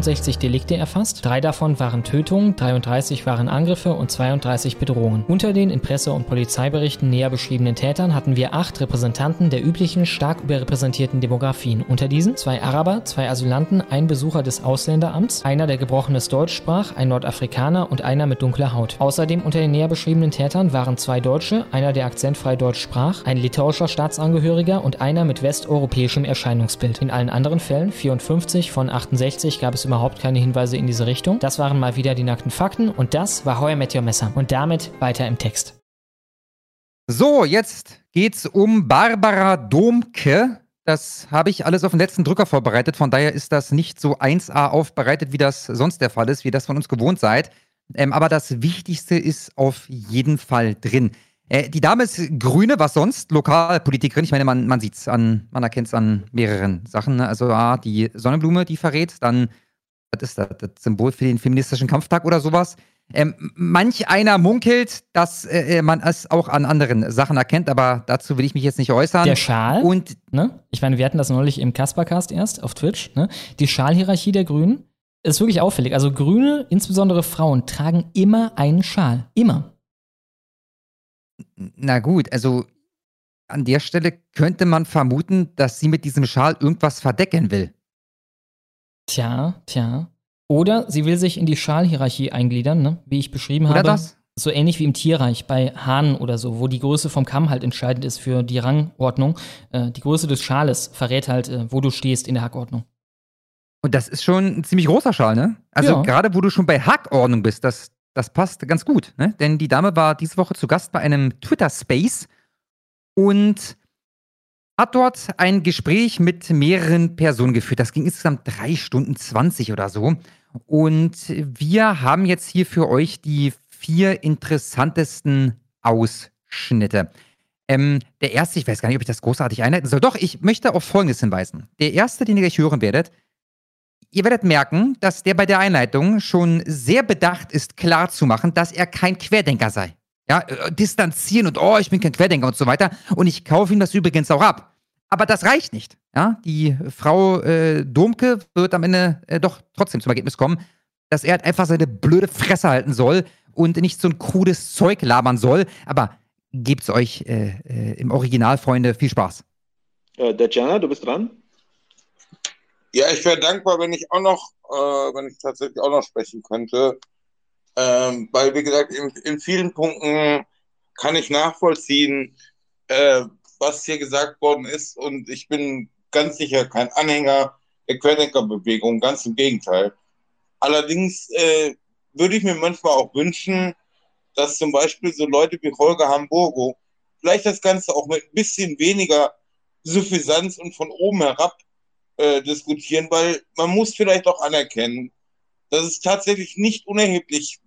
64 Delikte erfasst, drei davon waren Tötungen, 33 waren Angriffe und 32 Bedrohungen. Unter den in Presse- und Polizeiberichten näher beschriebenen Tätern hatten wir acht Repräsentanten der üblichen stark überrepräsentierten Demografien. Unter diesen zwei Araber, zwei Asylanten, ein Besucher des Ausländeramts, einer, der gebrochenes Deutsch sprach, ein Nordafrikaner und einer mit dunkler Haut. Außerdem unter den näher beschriebenen Tätern waren zwei Deutsche, einer, der akzentfrei Deutsch sprach, ein litauischer Staatsangehöriger und einer mit westeuropäischem Erscheinungsbild. In allen anderen Fällen, 54 von 68, gab es überhaupt keine Hinweise in diese Richtung. Das waren mal wieder die nackten Fakten und das war Heuer mit Messer. Und damit weiter im Text. So, jetzt geht's um Barbara Domke. Das habe ich alles auf den letzten Drücker vorbereitet. Von daher ist das nicht so 1A aufbereitet, wie das sonst der Fall ist, wie das von uns gewohnt seid. Ähm, aber das Wichtigste ist auf jeden Fall drin. Äh, die Dame ist Grüne, was sonst? Lokalpolitikerin. Ich meine, man, man sieht es an, man erkennt es an mehreren Sachen. Ne? Also ah, die Sonnenblume, die verrät, dann, was ist das, das Symbol für den feministischen Kampftag oder sowas. Ähm, manch einer munkelt, dass äh, äh, man es auch an anderen Sachen erkennt, aber dazu will ich mich jetzt nicht äußern. Der Schal, Und ne? Ich meine, wir hatten das neulich im Kaspercast erst auf Twitch, ne? Die Schalhierarchie der Grünen ist wirklich auffällig. Also Grüne, insbesondere Frauen, tragen immer einen Schal. Immer. na gut, also an der Stelle könnte man vermuten, dass sie mit diesem Schal irgendwas verdecken will. Tja, tja. Oder sie will sich in die Schalhierarchie eingliedern, ne? wie ich beschrieben Oder habe. das? So ähnlich wie im Tierreich bei Hahnen oder so, wo die Größe vom Kamm halt entscheidend ist für die Rangordnung. Äh, die Größe des Schales verrät halt, äh, wo du stehst in der Hackordnung. Und das ist schon ein ziemlich großer Schal, ne? Also Ja. gerade wo du schon bei Hackordnung bist, das, das passt ganz gut, ne? Denn die Dame war diese Woche zu Gast bei einem Twitter-Space und hat dort ein Gespräch mit mehreren Personen geführt. Das ging insgesamt drei Stunden 20 oder so. Und wir haben jetzt hier für euch die vier interessantesten Ausschnitte. Ähm, der erste, ich weiß gar nicht, ob ich das großartig einleiten soll. Doch, ich möchte auf Folgendes hinweisen. Der erste, den ihr gleich hören werdet, ihr werdet merken, dass der bei der Einleitung schon sehr bedacht ist, klarzumachen, dass er kein Querdenker sei. Ja, äh, distanzieren und oh, ich bin kein Querdenker und so weiter. Und ich kaufe ihm das übrigens auch ab. Aber das reicht nicht. Ja, die Frau äh, Domke wird am Ende äh, doch trotzdem zum Ergebnis kommen, dass er halt einfach seine blöde Fresse halten soll und nicht so ein krudes Zeug labern soll. Aber gebt's euch äh, äh, im Original, Freunde, viel Spaß. Äh, Dajana, du bist dran. Ja, ich wäre dankbar, wenn ich auch noch, äh, wenn ich tatsächlich auch noch sprechen könnte. Ähm, weil, wie gesagt, in, in vielen Punkten kann ich nachvollziehen, äh, was hier gesagt worden ist. Und ich bin ganz sicher kein Anhänger der Querdenkerbewegung, ganz im Gegenteil. Allerdings äh, würde ich mir manchmal auch wünschen, dass zum Beispiel so Leute wie Holger Hamburgo vielleicht das Ganze auch mit ein bisschen weniger Suffisanz und von oben herab äh, diskutieren, weil man muss vielleicht auch anerkennen, dass es tatsächlich nicht unerheblich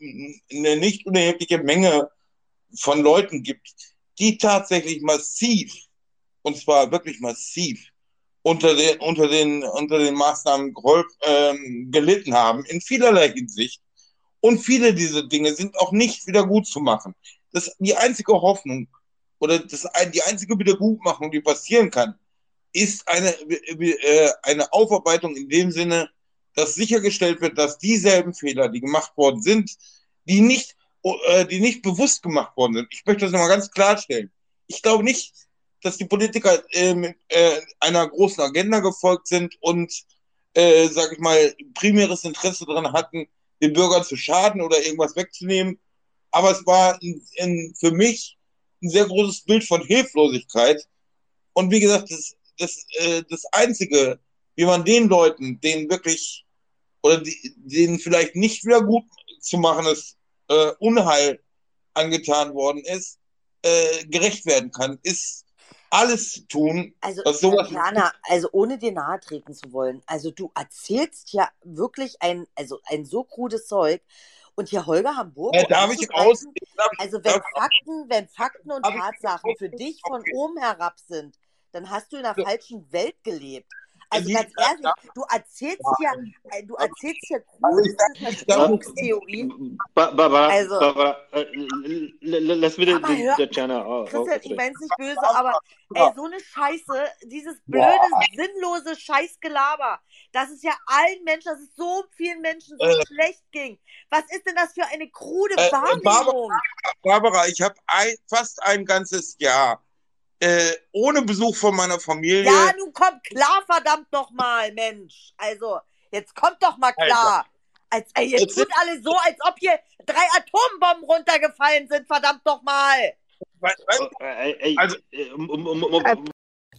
eine nicht unerhebliche Menge von Leuten gibt, die tatsächlich massiv, und zwar wirklich massiv, unter den, unter den, unter den Maßnahmen geholf, ähm, gelitten haben, in vielerlei Hinsicht. Und viele dieser Dinge sind auch nicht wieder gut zu machen. Das, die einzige Hoffnung oder das, die einzige Wiedergutmachung, die passieren kann, ist eine, äh, eine Aufarbeitung in dem Sinne, dass sichergestellt wird, dass dieselben Fehler, die gemacht worden sind, die nicht, äh, die nicht bewusst gemacht worden sind. Ich möchte das nochmal ganz klarstellen. Ich glaube nicht, dass die Politiker äh, äh, einer großen Agenda gefolgt sind und, äh, sage ich mal, primäres Interesse daran hatten, den Bürgern zu schaden oder irgendwas wegzunehmen. Aber es war ein, ein, für mich ein sehr großes Bild von Hilflosigkeit. Und wie gesagt, das, das, äh, das Einzige, wie man den Leuten, denen wirklich oder die, denen vielleicht nicht wieder gut zu machendes äh, Unheil angetan worden ist, äh, gerecht werden kann, ist alles tun, Also, was sowas Jana, also ohne dir nahe treten zu wollen, also du erzählst ja wirklich ein, also ein so krudes Zeug. Und hier Holger Hamburg. Äh, darf ich aus? Also wenn darf, Fakten, wenn Fakten und Tatsachen für dich von oben herab sind, dann hast du in einer So. falschen Welt gelebt. Also ganz ehrlich, du erzählst ja, äh, du erzählst ja Also Grund, ich das ist eine Verschwörungstheorie. Ba- Barbara, Also- Barbara, äh, lass hör- den Tatjana au- au- Christian, ich mein's nicht böse, aber ey, so eine Scheiße, dieses blöde, sinnlose Scheißgelaber, dass es ja allen Menschen, dass es so vielen Menschen so Äh. schlecht ging. Was ist denn das für eine krude Wahrnehmung? Barbara, ich habe fast ein ganzes Jahr äh, ohne Besuch von meiner Familie. Ja, nun kommt klar, verdammt noch mal, Mensch. Also, jetzt kommt doch mal klar. Als, ey, jetzt Jetzt tut alle so, als ob hier drei Atombomben runtergefallen sind, verdammt noch mal. Weil- weil- Äh, ey, Also- äh,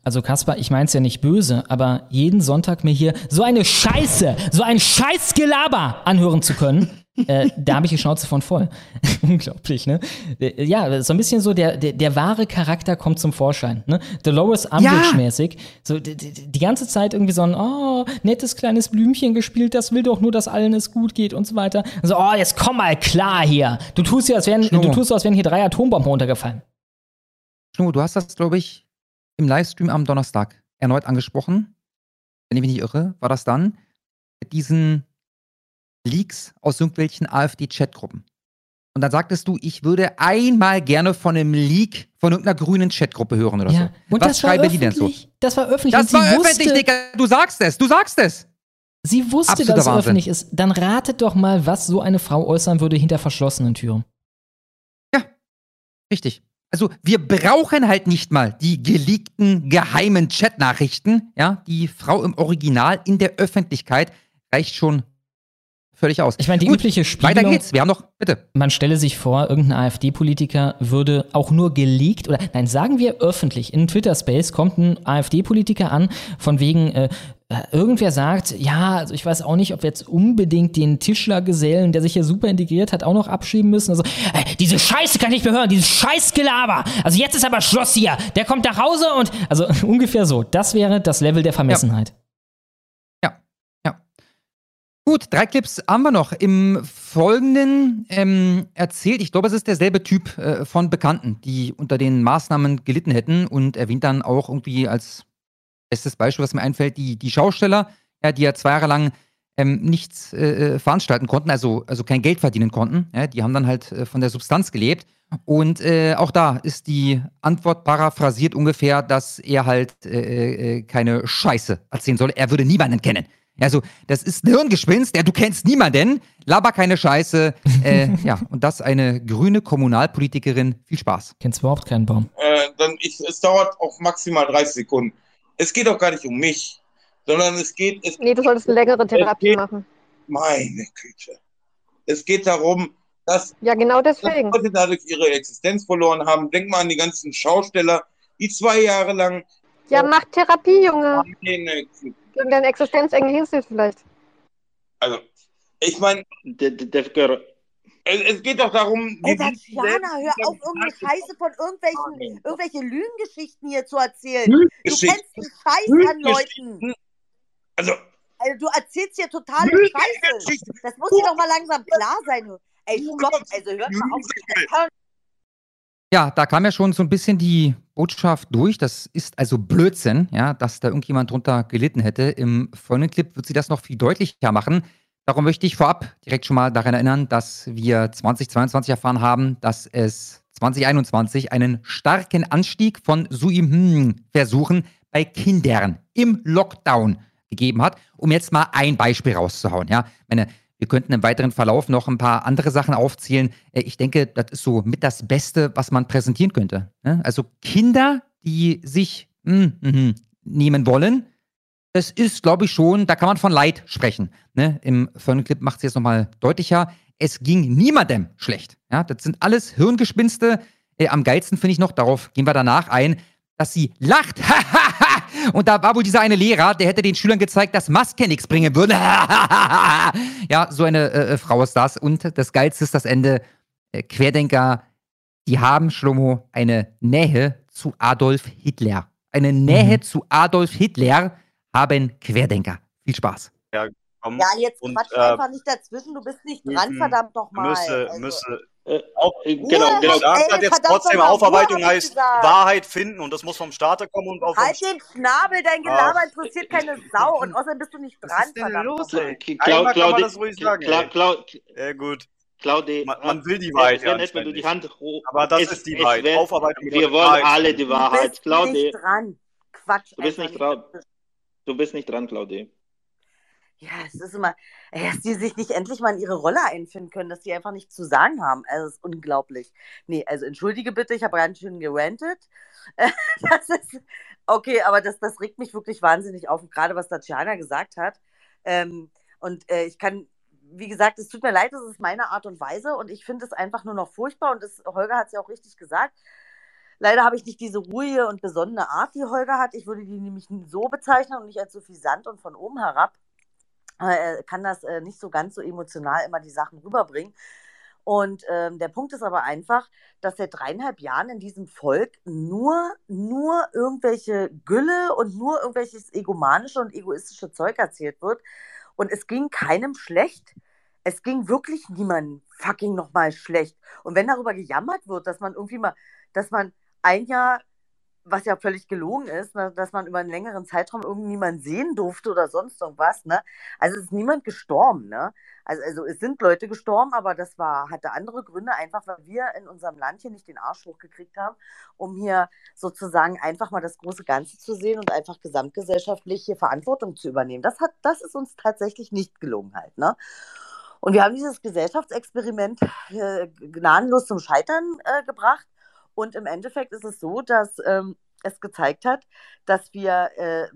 Also Kaspar, ich mein's ja nicht böse, aber jeden Sonntag mir hier so eine Scheiße, so ein Scheißgelaber anhören zu können, äh, da habe ich die Schnauze von voll. Unglaublich, ne? Äh, Ja, so ein bisschen so der, der, der wahre Charakter kommt zum Vorschein, ne? Dolores Umbridge-mäßig. So die, die, ganze Zeit irgendwie so ein, oh, nettes kleines Blümchen gespielt, das will doch nur, dass allen es gut geht und so weiter. So, oh, jetzt komm mal klar hier. Du tust ja, als wären, du tust so, als wären hier drei Atombomben runtergefallen. Schnu, du hast das, glaube ich, im Livestream am Donnerstag erneut angesprochen. Wenn ich mich nicht irre, war das dann mit diesen Leaks aus irgendwelchen AfD-Chatgruppen. Und dann sagtest du, ich würde einmal gerne von einem Leak von irgendeiner grünen Chatgruppe hören oder Ja. so. Und Was schreiben die denn so? Das war öffentlich. Das war wusste, öffentlich, Digga. Du sagst es, du sagst es. Sie wusste, Absoluter dass es Wahnsinn. öffentlich ist. Dann ratet doch mal, was so eine Frau äußern würde hinter verschlossenen Türen. Richtig. Also wir brauchen halt nicht mal die geleakten geheimen Chatnachrichten. Ja, die Frau im Original in der Öffentlichkeit reicht schon völlig aus. Ich meine, die Gut, übliche Weiter Spiegelung, geht's. Wir haben noch, bitte. man stelle sich vor, irgendein AfD-Politiker würde auch nur geleakt oder, nein, sagen wir öffentlich, in Twitter-Space kommt ein AfD-Politiker an, von wegen, äh, äh, irgendwer sagt, ja, also ich weiß auch nicht, ob wir jetzt unbedingt den Tischlergesellen, der sich hier super integriert hat, auch noch abschieben müssen. Also, äh, diese Scheiße kann ich nicht mehr hören, dieses Scheißgelaber. Also jetzt ist aber Schluss hier. Der kommt nach Hause und, also ungefähr so. Das wäre das Level der Vermessenheit. Gut, drei Clips haben wir noch. Im Folgenden ähm, erzählt, ich glaube, es ist derselbe Typ äh, von Bekannten, die unter den Maßnahmen gelitten hätten und erwähnt dann auch irgendwie als bestes Beispiel, was mir einfällt, die, die Schausteller, ja, die ja zwei Jahre lang ähm, nichts äh, äh, veranstalten konnten, also, also kein Geld verdienen konnten. Ja, die haben dann halt äh, von der Substanz gelebt. Und äh, auch da ist die Antwort paraphrasiert ungefähr, dass er halt äh, äh, keine Scheiße erzählen soll. Er würde niemanden kennen. Also, das ist ein Hirngespinst, ja, du kennst niemanden, laber keine Scheiße. Äh, ja, und das eine grüne Kommunalpolitikerin. Viel Spaß. Kennst überhaupt keinen Baum. äh, dann ich, es dauert auch maximal 30 Sekunden. Es geht auch gar nicht um mich, sondern es geht, es Nee, du solltest eine längere Therapie geht- machen. meine Güte. Es geht darum, dass Ja, genau dass deswegen. Leute dadurch ihre Existenz verloren haben. Denk mal an die ganzen Schausteller, die zwei Jahre lang Ja, mach Therapie, Junge. Gegen deine Existenzängste vielleicht. also ich meine, es, es geht doch darum, Ey, die- Tatjana, hör auf, irgendeine Scheiße von irgendwelchen, irgendwelche Lügengeschichten hier zu erzählen. Du kennst die Scheiß an. Leuten. Also, Also, du erzählst hier totale Scheiße. Das muss dir doch mal langsam klar sein. Ey, stopp, also hört mal auf. Ja, da kam ja schon so ein bisschen die Botschaft durch. Das ist also Blödsinn, ja, dass da irgendjemand drunter gelitten hätte. Im folgenden Clip wird sie das noch viel deutlicher machen. Darum möchte ich vorab direkt schon mal daran erinnern, dass wir 2022 erfahren haben, dass es 2021 einen starken Anstieg von Suim-Versuchen bei Kindern im Lockdown gegeben hat, um jetzt mal ein Beispiel rauszuhauen. Ja, meine, wir könnten im weiteren Verlauf noch ein paar andere Sachen aufzählen. Äh, Ich denke, das ist so mit das Beste, was man präsentieren könnte. ne? Also Kinder, die sich mm, mhm, nehmen wollen, das ist, glaube ich, schon, da kann man von Leid sprechen. Ne? Im folgenden Clip macht es jetzt nochmal deutlicher. Es ging niemandem schlecht. Ja? Das sind alles Hirngespinste. Äh, am geilsten finde ich noch, darauf gehen wir danach ein, dass sie lacht. Und da war wohl dieser eine Lehrer, der hätte den Schülern gezeigt, dass Maske nichts bringen würde. ja, so eine äh, äh, Frau ist das. Und das Geilste ist das Ende. Äh, Querdenker, die haben, Schlomo, eine Nähe zu Adolf Hitler. Eine Nähe zu Adolf Hitler haben Querdenker. Viel Spaß. Ja, kommen. Ja, jetzt und, quatsch äh, einfach nicht dazwischen, du bist nicht dran, verdammt nochmal. Müsse, Also, müsse. Äh, Auch, genau, Ruhe, genau. gesagt ey, hat jetzt trotzdem, Aufarbeitung heißt gesagt. Wahrheit finden und das muss vom Staate kommen und vom Halt den Schnabel, dein Gelaber Ach. interessiert keine Sau und außerdem bist du nicht dran, ist denn verdammt los, ey? Einmal kann man das ruhig sagen, ey. Clau- Ja, gut. Claudi, Man, man will die äh, Wahrheit ja wenn nicht, wenn du die Hand hoch. Aber das es, ist die Wahrheit. wird- Aufarbeitung Wir wollen Wahrheit alle die Du Wahrheit. bist Claudi, nicht dran. Quatsch du bist einfach nicht dran. dazwischen. Du bist nicht dran, Claudi. Ja, es ist immer, ey, dass die sich nicht endlich mal in ihre Rolle einfinden können, dass die einfach nichts zu sagen haben. Also, das ist unglaublich. Nee, also entschuldige bitte, ich habe ganz schön gerantet. Das ist, okay, aber das, das regt mich wirklich wahnsinnig auf, gerade was Tatjana gesagt hat. Ähm, und äh, ich kann, wie gesagt, es tut mir leid, das ist meine Art und Weise und ich finde es einfach nur noch furchtbar und das, Holger hat es ja auch richtig gesagt. Leider habe ich nicht diese ruhige und besonnene Art, die Holger hat. Ich würde die nämlich so bezeichnen und nicht als suffisant und von oben herab. Äh, kann das äh, nicht so ganz so emotional immer die Sachen rüberbringen. Und ähm, der Punkt ist aber einfach, dass seit dreieinhalb Jahren in diesem Volk nur, nur irgendwelche Gülle und nur irgendwelches egomanische und egoistische Zeug erzählt wird. Und es ging keinem schlecht. Es ging wirklich niemandem fucking nochmal schlecht. Und wenn darüber gejammert wird, dass man irgendwie mal, dass man ein Jahr, was ja völlig gelogen ist, ne, dass man über einen längeren Zeitraum irgendjemanden sehen durfte oder sonst irgendwas, ne? Also es ist niemand gestorben, ne? Also, also es sind Leute gestorben, aber das war, hatte andere Gründe, einfach weil wir in unserem Land hier nicht den Arsch hochgekriegt haben, um hier sozusagen einfach mal das große Ganze zu sehen und einfach gesamtgesellschaftlich hier Verantwortung zu übernehmen. Das hat, das ist uns tatsächlich nicht gelungen halt, ne? Und wir haben dieses Gesellschaftsexperiment äh, gnadenlos zum Scheitern äh, gebracht. Und im Endeffekt ist es so, dass ähm, es gezeigt hat, dass wir äh,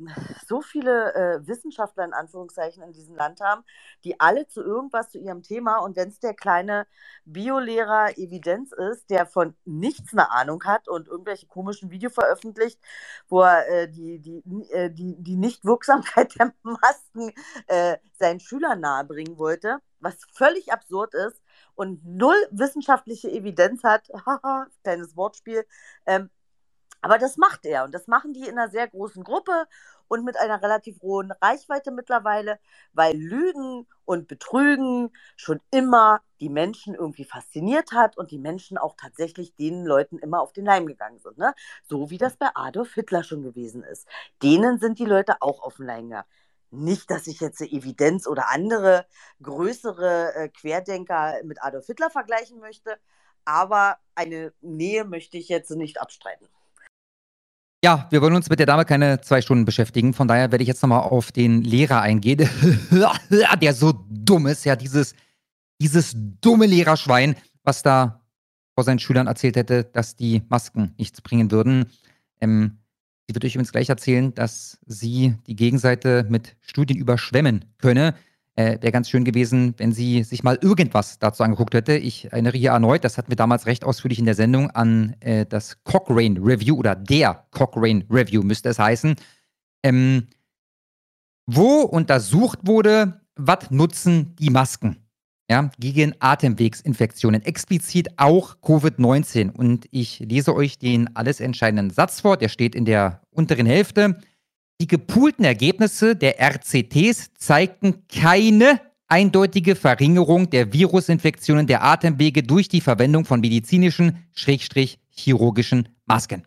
so viele äh, Wissenschaftler in Anführungszeichen in diesem Land haben, die alle zu irgendwas zu ihrem Thema und wenn es der kleine Biolehrer Evidenz ist, der von nichts eine Ahnung hat und irgendwelche komischen Videos veröffentlicht, wo er äh, die, die, äh, die, die Nichtwirksamkeit der Masken äh, seinen Schülern nahebringen wollte, was völlig absurd ist und null wissenschaftliche Evidenz hat, haha, kleines Wortspiel, ähm, aber das macht er und das machen die in einer sehr großen Gruppe und mit einer relativ hohen Reichweite mittlerweile, weil Lügen und Betrügen schon immer die Menschen irgendwie fasziniert hat und die Menschen auch tatsächlich den Leuten immer auf den Leim gegangen sind. Ne? So wie das bei Adolf Hitler schon gewesen ist. Denen sind die Leute auch auf den Leim gegangen. Nicht, dass ich jetzt Evidenz oder andere größere äh, Querdenker mit Adolf Hitler vergleichen möchte, aber eine Nähe möchte ich jetzt nicht abstreiten. Ja, wir wollen uns mit der Dame keine zwei Stunden beschäftigen. Von daher werde ich jetzt nochmal auf den Lehrer eingehen, der so dumm ist. Ja, dieses, dieses dumme Lehrerschwein, was da vor seinen Schülern erzählt hätte, dass die Masken nichts bringen würden. Ähm, sie wird euch übrigens gleich erzählen, dass sie die Gegenseite mit Studien überschwemmen könne. Äh, Wäre ganz schön gewesen, wenn sie sich mal irgendwas dazu angeguckt hätte. Ich erinnere hier erneut, das hatten wir damals recht ausführlich in der Sendung, an äh, das Cochrane Review oder der Cochrane Review müsste es heißen, ähm, wo untersucht wurde, was nutzen die Masken ja, gegen Atemwegsinfektionen, explizit auch Covid-19. Und ich lese euch den alles entscheidenden Satz vor, der steht in der unteren Hälfte. Die gepoolten Ergebnisse der RCTs zeigten keine eindeutige Verringerung der Virusinfektionen der Atemwege durch die Verwendung von medizinischen, schrägstrich chirurgischen Masken.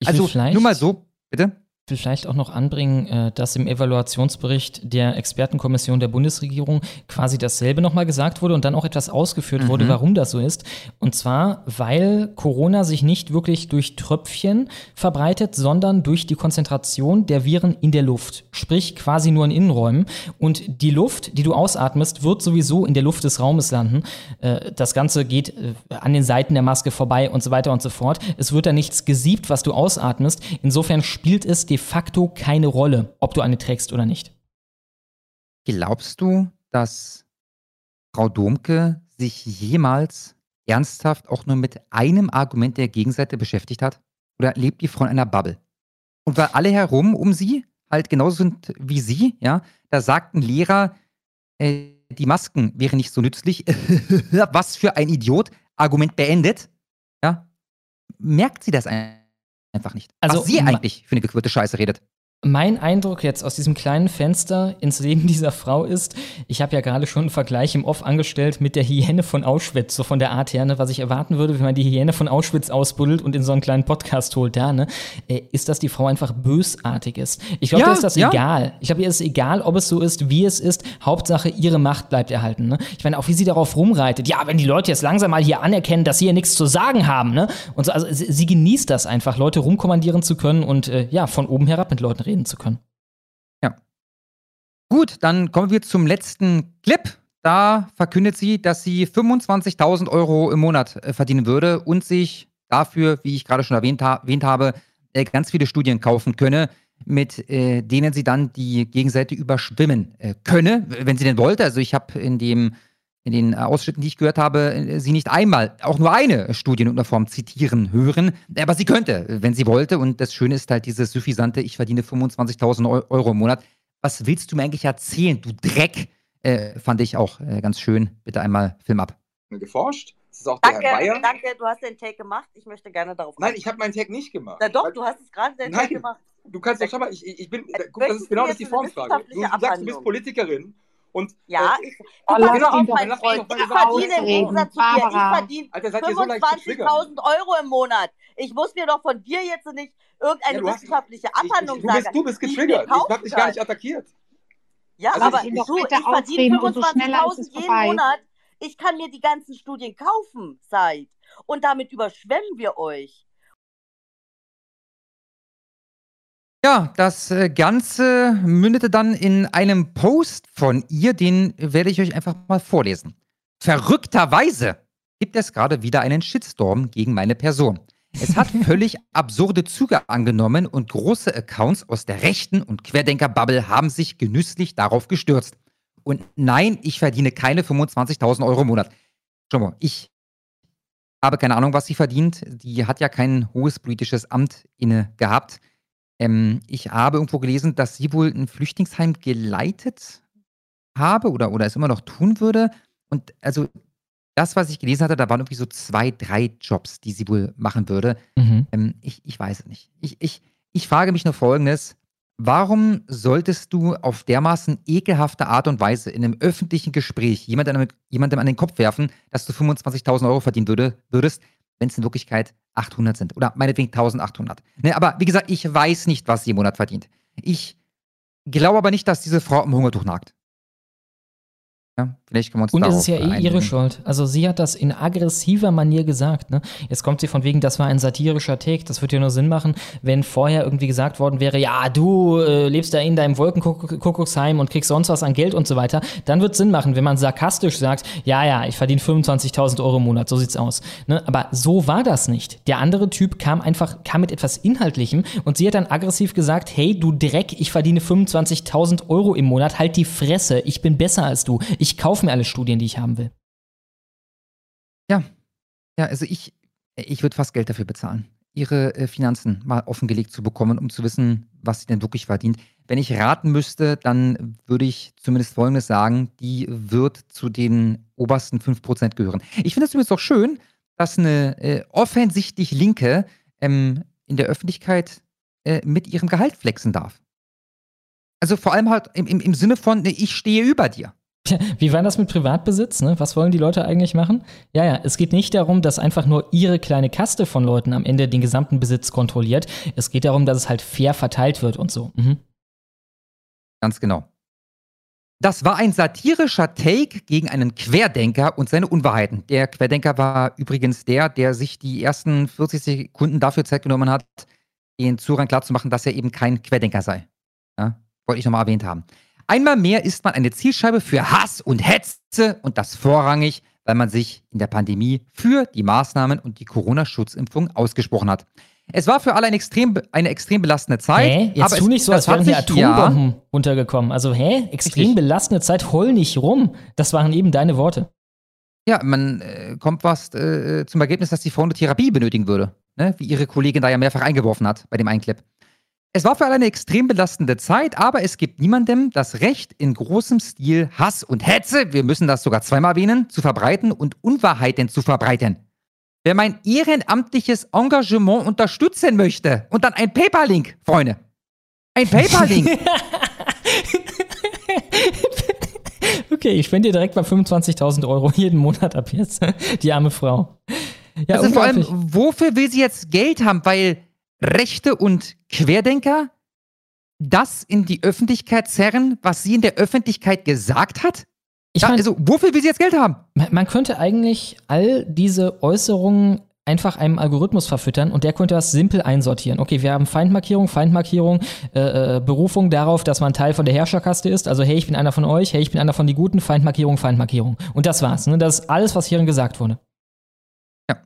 Ich also nur mal so, bitte. Vielleicht auch noch anbringen, äh, dass im Evaluationsbericht der Expertenkommission der Bundesregierung quasi dasselbe nochmal gesagt wurde und dann auch etwas ausgeführt wurde, Mhm. warum das so ist. Und zwar, weil Corona sich nicht wirklich durch Tröpfchen verbreitet, sondern durch die Konzentration der Viren in der Luft. Sprich, quasi nur in Innenräumen. Und die Luft, die du ausatmest, wird sowieso in der Luft des Raumes landen. Äh, Das Ganze geht äh, an den Seiten der Maske vorbei und so weiter und so fort. Es wird da nichts gesiebt, was du ausatmest. Insofern spielt es de facto keine Rolle, ob du eine trägst oder nicht. Glaubst du, dass Frau Domke sich jemals ernsthaft auch nur mit einem Argument der Gegenseite beschäftigt hat? Oder lebt die Frau in einer Bubble? Und weil alle herum um sie halt genauso sind wie sie, ja, da sagten Lehrer, äh, die Masken wären nicht so nützlich. Was für ein Idiot. Argument beendet. Ja. Merkt sie das ein- einfach nicht? Also, was sie eigentlich für eine gequirlte Scheiße redet. Mein Eindruck jetzt aus diesem kleinen Fenster ins Leben dieser Frau ist, ich habe ja gerade schon einen Vergleich im Off angestellt mit der Hyäne von Auschwitz, so von der Art her, ne, was ich erwarten würde, wenn man die Hyäne von Auschwitz ausbuddelt und in so einen kleinen Podcast holt, da, ne, äh, ist, dass die Frau einfach bösartig ist. Ich glaube, Ja, ihr ist das ja. egal. Ich glaube, ihr ist egal, ob es so ist, wie es ist. Hauptsache, ihre Macht bleibt erhalten. Ne? Ich meine, auch wie sie darauf rumreitet. Ja, wenn die Leute jetzt langsam mal hier anerkennen, dass sie hier nichts zu sagen haben, ne? Und so, also sie, sie genießt das einfach, Leute rumkommandieren zu können und äh, ja, von oben herab mit Leuten reden zu können. Gut, dann kommen wir zum letzten Clip. Da verkündet sie, dass sie 25.000 Euro im Monat äh, verdienen würde und sich dafür, wie ich gerade schon erwähnt, ha erwähnt habe, äh, ganz viele Studien kaufen könne, mit äh, denen sie dann die Gegenseite überschwimmen äh, könne, wenn sie denn wollte. Also ich habe in dem in den äh, Ausschnitten, die ich gehört habe, äh, sie nicht einmal, auch nur eine Studie in irgendeiner Form zitieren hören. Aber sie könnte, wenn sie wollte. Und das Schöne ist halt dieses suffisante, ich verdiene 25.000 Eu- Euro im Monat. Was willst du mir eigentlich erzählen, du Dreck? Äh, fand ich auch äh, ganz schön. Bitte einmal Film ab. geforscht. Das ist auch der Danke, Herr Bayer. danke, du hast den Take gemacht. Ich möchte gerne darauf Nein, ich habe meinen Tag nicht gemacht. Na doch, du hast es gerade den Take gemacht. du kannst doch, schau mal, ich, ich bin, guck, das ist genau das die Formfrage. Du, sagst, du bist? Politikerin und Ja, äh, ich, Oh, du lass ihn auf, doch, mein lass Freund. Ich verdiene im. Gegensatz zu dir, ich verdiene Alter, seid ihr so leicht getriggert? 25.000 Euro im Monat. Ich muss mir doch von dir jetzt nicht irgendeine Ja, wissenschaftliche Abhandlung ich, du, bist, sagen. du bist die ich getriggert. Ich hab kaufen dich gar nicht attackiert. Ja, Also aber ich- du, ich- ich verdiene ausreden, umso schneller ist es 25.000 jeden. Monat. Ich kann mir die ganzen Studien kaufen, seid. Und damit überschwemmen wir euch. Ja, das äh, Ganze mündete dann in einem Post von ihr, den werde ich euch einfach mal vorlesen. Verrückterweise gibt es gerade wieder einen Shitstorm gegen meine Person. Es hat völlig absurde Züge angenommen und große Accounts aus der rechten und Querdenker-Bubble haben sich genüsslich darauf gestürzt. Und nein, ich verdiene keine 25.000 Euro im Monat. Schau mal, ich habe keine Ahnung, was sie verdient. Die hat ja kein hohes politisches Amt inne gehabt. Ähm, ich habe irgendwo gelesen, dass sie wohl ein Flüchtlingsheim geleitet habe oder, oder es immer noch tun würde. Und also das, was ich gelesen hatte, da waren irgendwie so zwei, drei Jobs, die sie wohl machen würde. Mhm. Ähm, ich, ich weiß es nicht. Ich, ich, ich frage mich nur Folgendes. Warum solltest du auf dermaßen ekelhafte Art und Weise in einem öffentlichen Gespräch jemandem, jemandem an den Kopf werfen, dass du 25.000 Euro verdienen würde, würdest, wenn es in Wirklichkeit 800 sind? Oder meinetwegen 1800. Ne, aber wie gesagt, ich weiß nicht, was sie im Monat verdient. Ich glaube aber nicht, dass diese Frau am Hungertuch nagt. Ja, vielleicht können wir uns Und es ist ja eh ihre einigen. Schuld. Also sie hat das in aggressiver Manier gesagt. Ne? Jetzt kommt sie von wegen, das war ein satirischer Take. Das würde ja nur Sinn machen, wenn vorher irgendwie gesagt worden wäre, ja, du äh, lebst da in deinem Wolkenkuckucksheim und kriegst sonst was an Geld und so weiter. Dann wird Sinn machen, wenn man sarkastisch sagt, ja, ja, ich verdiene 25.000 Euro im Monat, so sieht's aus. Ne? Aber so war das nicht. Der andere Typ kam einfach, kam mit etwas Inhaltlichem und sie hat dann aggressiv gesagt, hey, du Dreck, ich verdiene 25.000 Euro im Monat, halt die Fresse, ich bin besser als du. Ich kaufe mir alle Studien, die ich haben will. Ja, ja, also ich, ich würde fast Geld dafür bezahlen, ihre äh, Finanzen mal offengelegt zu bekommen, um zu wissen, was sie denn wirklich verdient. Wenn ich raten müsste, dann würde ich zumindest Folgendes sagen, die wird zu den obersten 5% gehören. Ich finde es übrigens auch schön, dass eine äh, offensichtlich Linke ähm, in der Öffentlichkeit äh, mit ihrem Gehalt flexen darf. Also vor allem halt im, im, im Sinne von, äh, ich stehe über dir. Wie war das mit Privatbesitz? Ne? Was wollen die Leute eigentlich machen? Ja, ja, es geht nicht darum, dass einfach nur ihre kleine Kaste von Leuten am Ende den gesamten Besitz kontrolliert. Es geht darum, dass es halt fair verteilt wird und so. Mhm. Ganz genau. Das war ein satirischer Take gegen einen Querdenker und seine Unwahrheiten. Der Querdenker war übrigens der, der sich die ersten 40 Sekunden dafür Zeit genommen hat, den Zuhörern klarzumachen, dass er eben kein Querdenker sei. Ja, wollte ich nochmal erwähnt haben. Einmal mehr ist man eine Zielscheibe für Hass und Hetze und das vorrangig, weil man sich in der Pandemie für die Maßnahmen und die Corona-Schutzimpfung ausgesprochen hat. Es war für alle eine extrem, eine extrem belastende Zeit. Hä? Jetzt aber tu nicht so, als wären hier sich- ja, Atombomben runtergekommen. Also, hä? Extrem belastende Zeit, heul nicht rum. Das waren eben deine Worte. Ja, man äh, kommt fast äh, zum Ergebnis, dass die Frau eine Therapie benötigen würde. Ne? Wie ihre Kollegin da ja mehrfach eingeworfen hat bei dem einen Clip. Es war für alle eine extrem belastende Zeit, aber es gibt niemandem das Recht, in großem Stil Hass und Hetze, wir müssen das sogar zweimal erwähnen, zu verbreiten und Unwahrheiten zu verbreiten. Wer mein ehrenamtliches Engagement unterstützen möchte und dann ein PayPal-Link, Freunde. Ein PayPal-Link. okay, ich spende dir direkt mal 25.000 Euro jeden Monat ab jetzt. Die arme Frau. Ja, also vor allem, wofür will sie jetzt Geld haben? Weil Rechte und Querdenker das in die Öffentlichkeit zerren, was sie in der Öffentlichkeit gesagt hat? Ich mein, also, wofür will sie jetzt Geld haben? Man könnte eigentlich all diese Äußerungen einfach einem Algorithmus verfüttern und der könnte das simpel einsortieren. Okay, wir haben Feindmarkierung, Feindmarkierung, äh, äh, Berufung darauf, dass man Teil von der Herrscherkaste ist. Also, hey, ich bin einer von euch, hey, ich bin einer von die Guten, Feindmarkierung, Feindmarkierung. Und das war's. Ne? Das ist alles, was hierin gesagt wurde. Ja.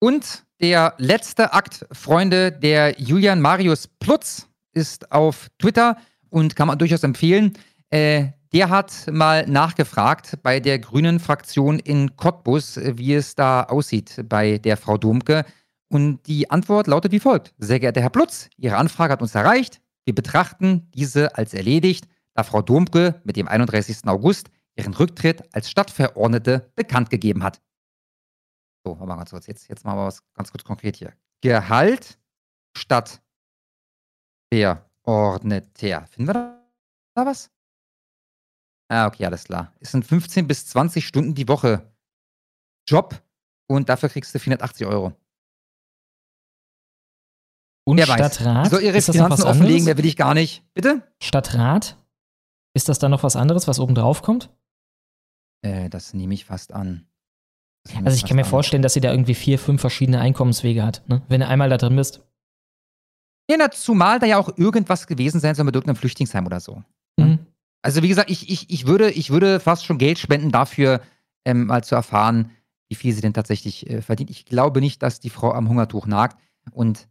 Und der letzte Akt, Freunde, der Julian Marius Plutz ist auf Twitter und kann man durchaus empfehlen. Äh, der hat mal nachgefragt bei der grünen Fraktion in Cottbus, wie es da aussieht bei der Frau Domke. Und die Antwort lautet wie folgt. Sehr geehrter Herr Plutz, Ihre Anfrage hat uns erreicht. Wir betrachten diese als erledigt, da Frau Domke mit dem 31. August ihren Rücktritt als Stadtverordnete bekannt gegeben hat. So, warte mal ganz kurz. Jetzt, jetzt machen wir was ganz kurz konkret hier. Gehalt statt Verordneter. Finden wir da was? Ah, okay, alles klar. Es sind 15 bis 20 Stunden die Woche Job und dafür kriegst du 480 Euro. Und Wer Stadtrat? Weiß. Soll ihre ist Finanzen offenlegen, wer will ich gar nicht. Bitte? Stadtrat? Ist das dann noch was anderes, was oben drauf kommt? Äh, das nehme ich fast an. Also ich kann mir vorstellen, dass sie da irgendwie vier, fünf verschiedene Einkommenswege hat, ne? wenn du einmal da drin bist. Ja, na, zumal da ja auch irgendwas gewesen sein soll mit irgendeinem Flüchtlingsheim oder so. Mhm. Also wie gesagt, ich, ich, ich, würde, ich würde fast schon Geld spenden dafür, ähm, mal zu erfahren, wie viel sie denn tatsächlich äh, verdient. Ich glaube nicht, dass die Frau am Hungertuch nagt. Und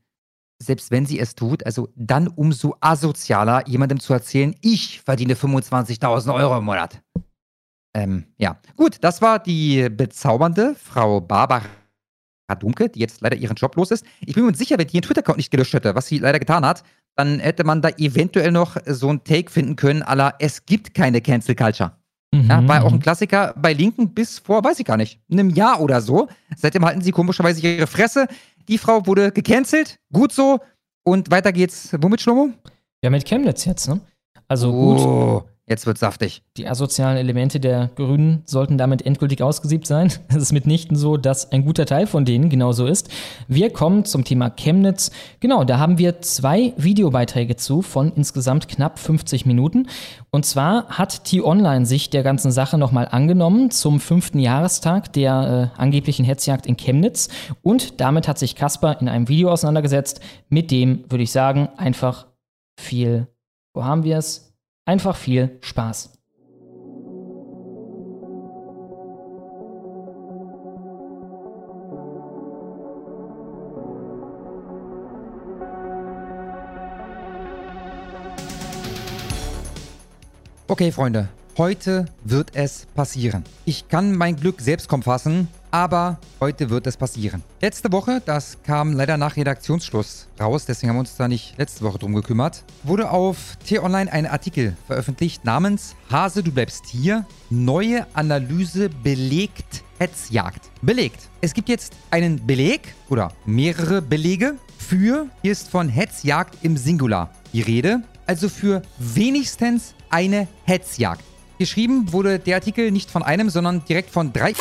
selbst wenn sie es tut, also dann umso asozialer, jemandem zu erzählen, ich verdiene 25.000 Euro im Monat. Ähm, ja. Gut, das war die bezaubernde Frau Barbara Dumke, die jetzt leider ihren Job los ist. Ich bin mir sicher, wenn die ihren Twitter-Account nicht gelöscht hätte, was sie leider getan hat, dann hätte man da eventuell noch so ein Take finden können, la, es gibt keine Cancel Culture. Mhm. Ja, war auch ein Klassiker bei Linken bis vor, weiß ich gar nicht, einem Jahr oder so. Seitdem halten sie komischerweise ihre Fresse. Die Frau wurde gecancelt, gut so. Und weiter geht's. Womit, Schlomo? Ja, mit Chemnitz jetzt, ne? Also gut. Jetzt wird's saftig. Die asozialen Elemente der Grünen sollten damit endgültig ausgesiebt sein. Es ist mitnichten so, dass ein guter Teil von denen genauso ist. Wir kommen zum Thema Chemnitz. Genau, da haben wir zwei Videobeiträge zu von insgesamt knapp 50 Minuten. Und zwar hat T-Online sich der ganzen Sache nochmal angenommen zum fünften Jahrestag der äh, angeblichen Hetzjagd in Chemnitz. Und damit hat sich Kasper in einem Video auseinandergesetzt, mit dem, würde ich sagen, einfach viel, wo haben wir es? Einfach viel Spaß. Okay, Freunde, heute wird es passieren. Ich kann mein Glück selbst kaum fassen, aber heute wird es passieren. Letzte Woche, das kam leider nach Redaktionsschluss raus, deswegen haben wir uns da nicht letzte Woche drum gekümmert, wurde auf T-Online ein Artikel veröffentlicht namens Hase, du bleibst hier. Neue Analyse belegt Hetzjagd. Belegt. Es gibt jetzt einen Beleg oder mehrere Belege für, hier ist von Hetzjagd im Singular die Rede, also für wenigstens eine Hetzjagd. Geschrieben wurde der Artikel nicht von einem, sondern direkt von drei.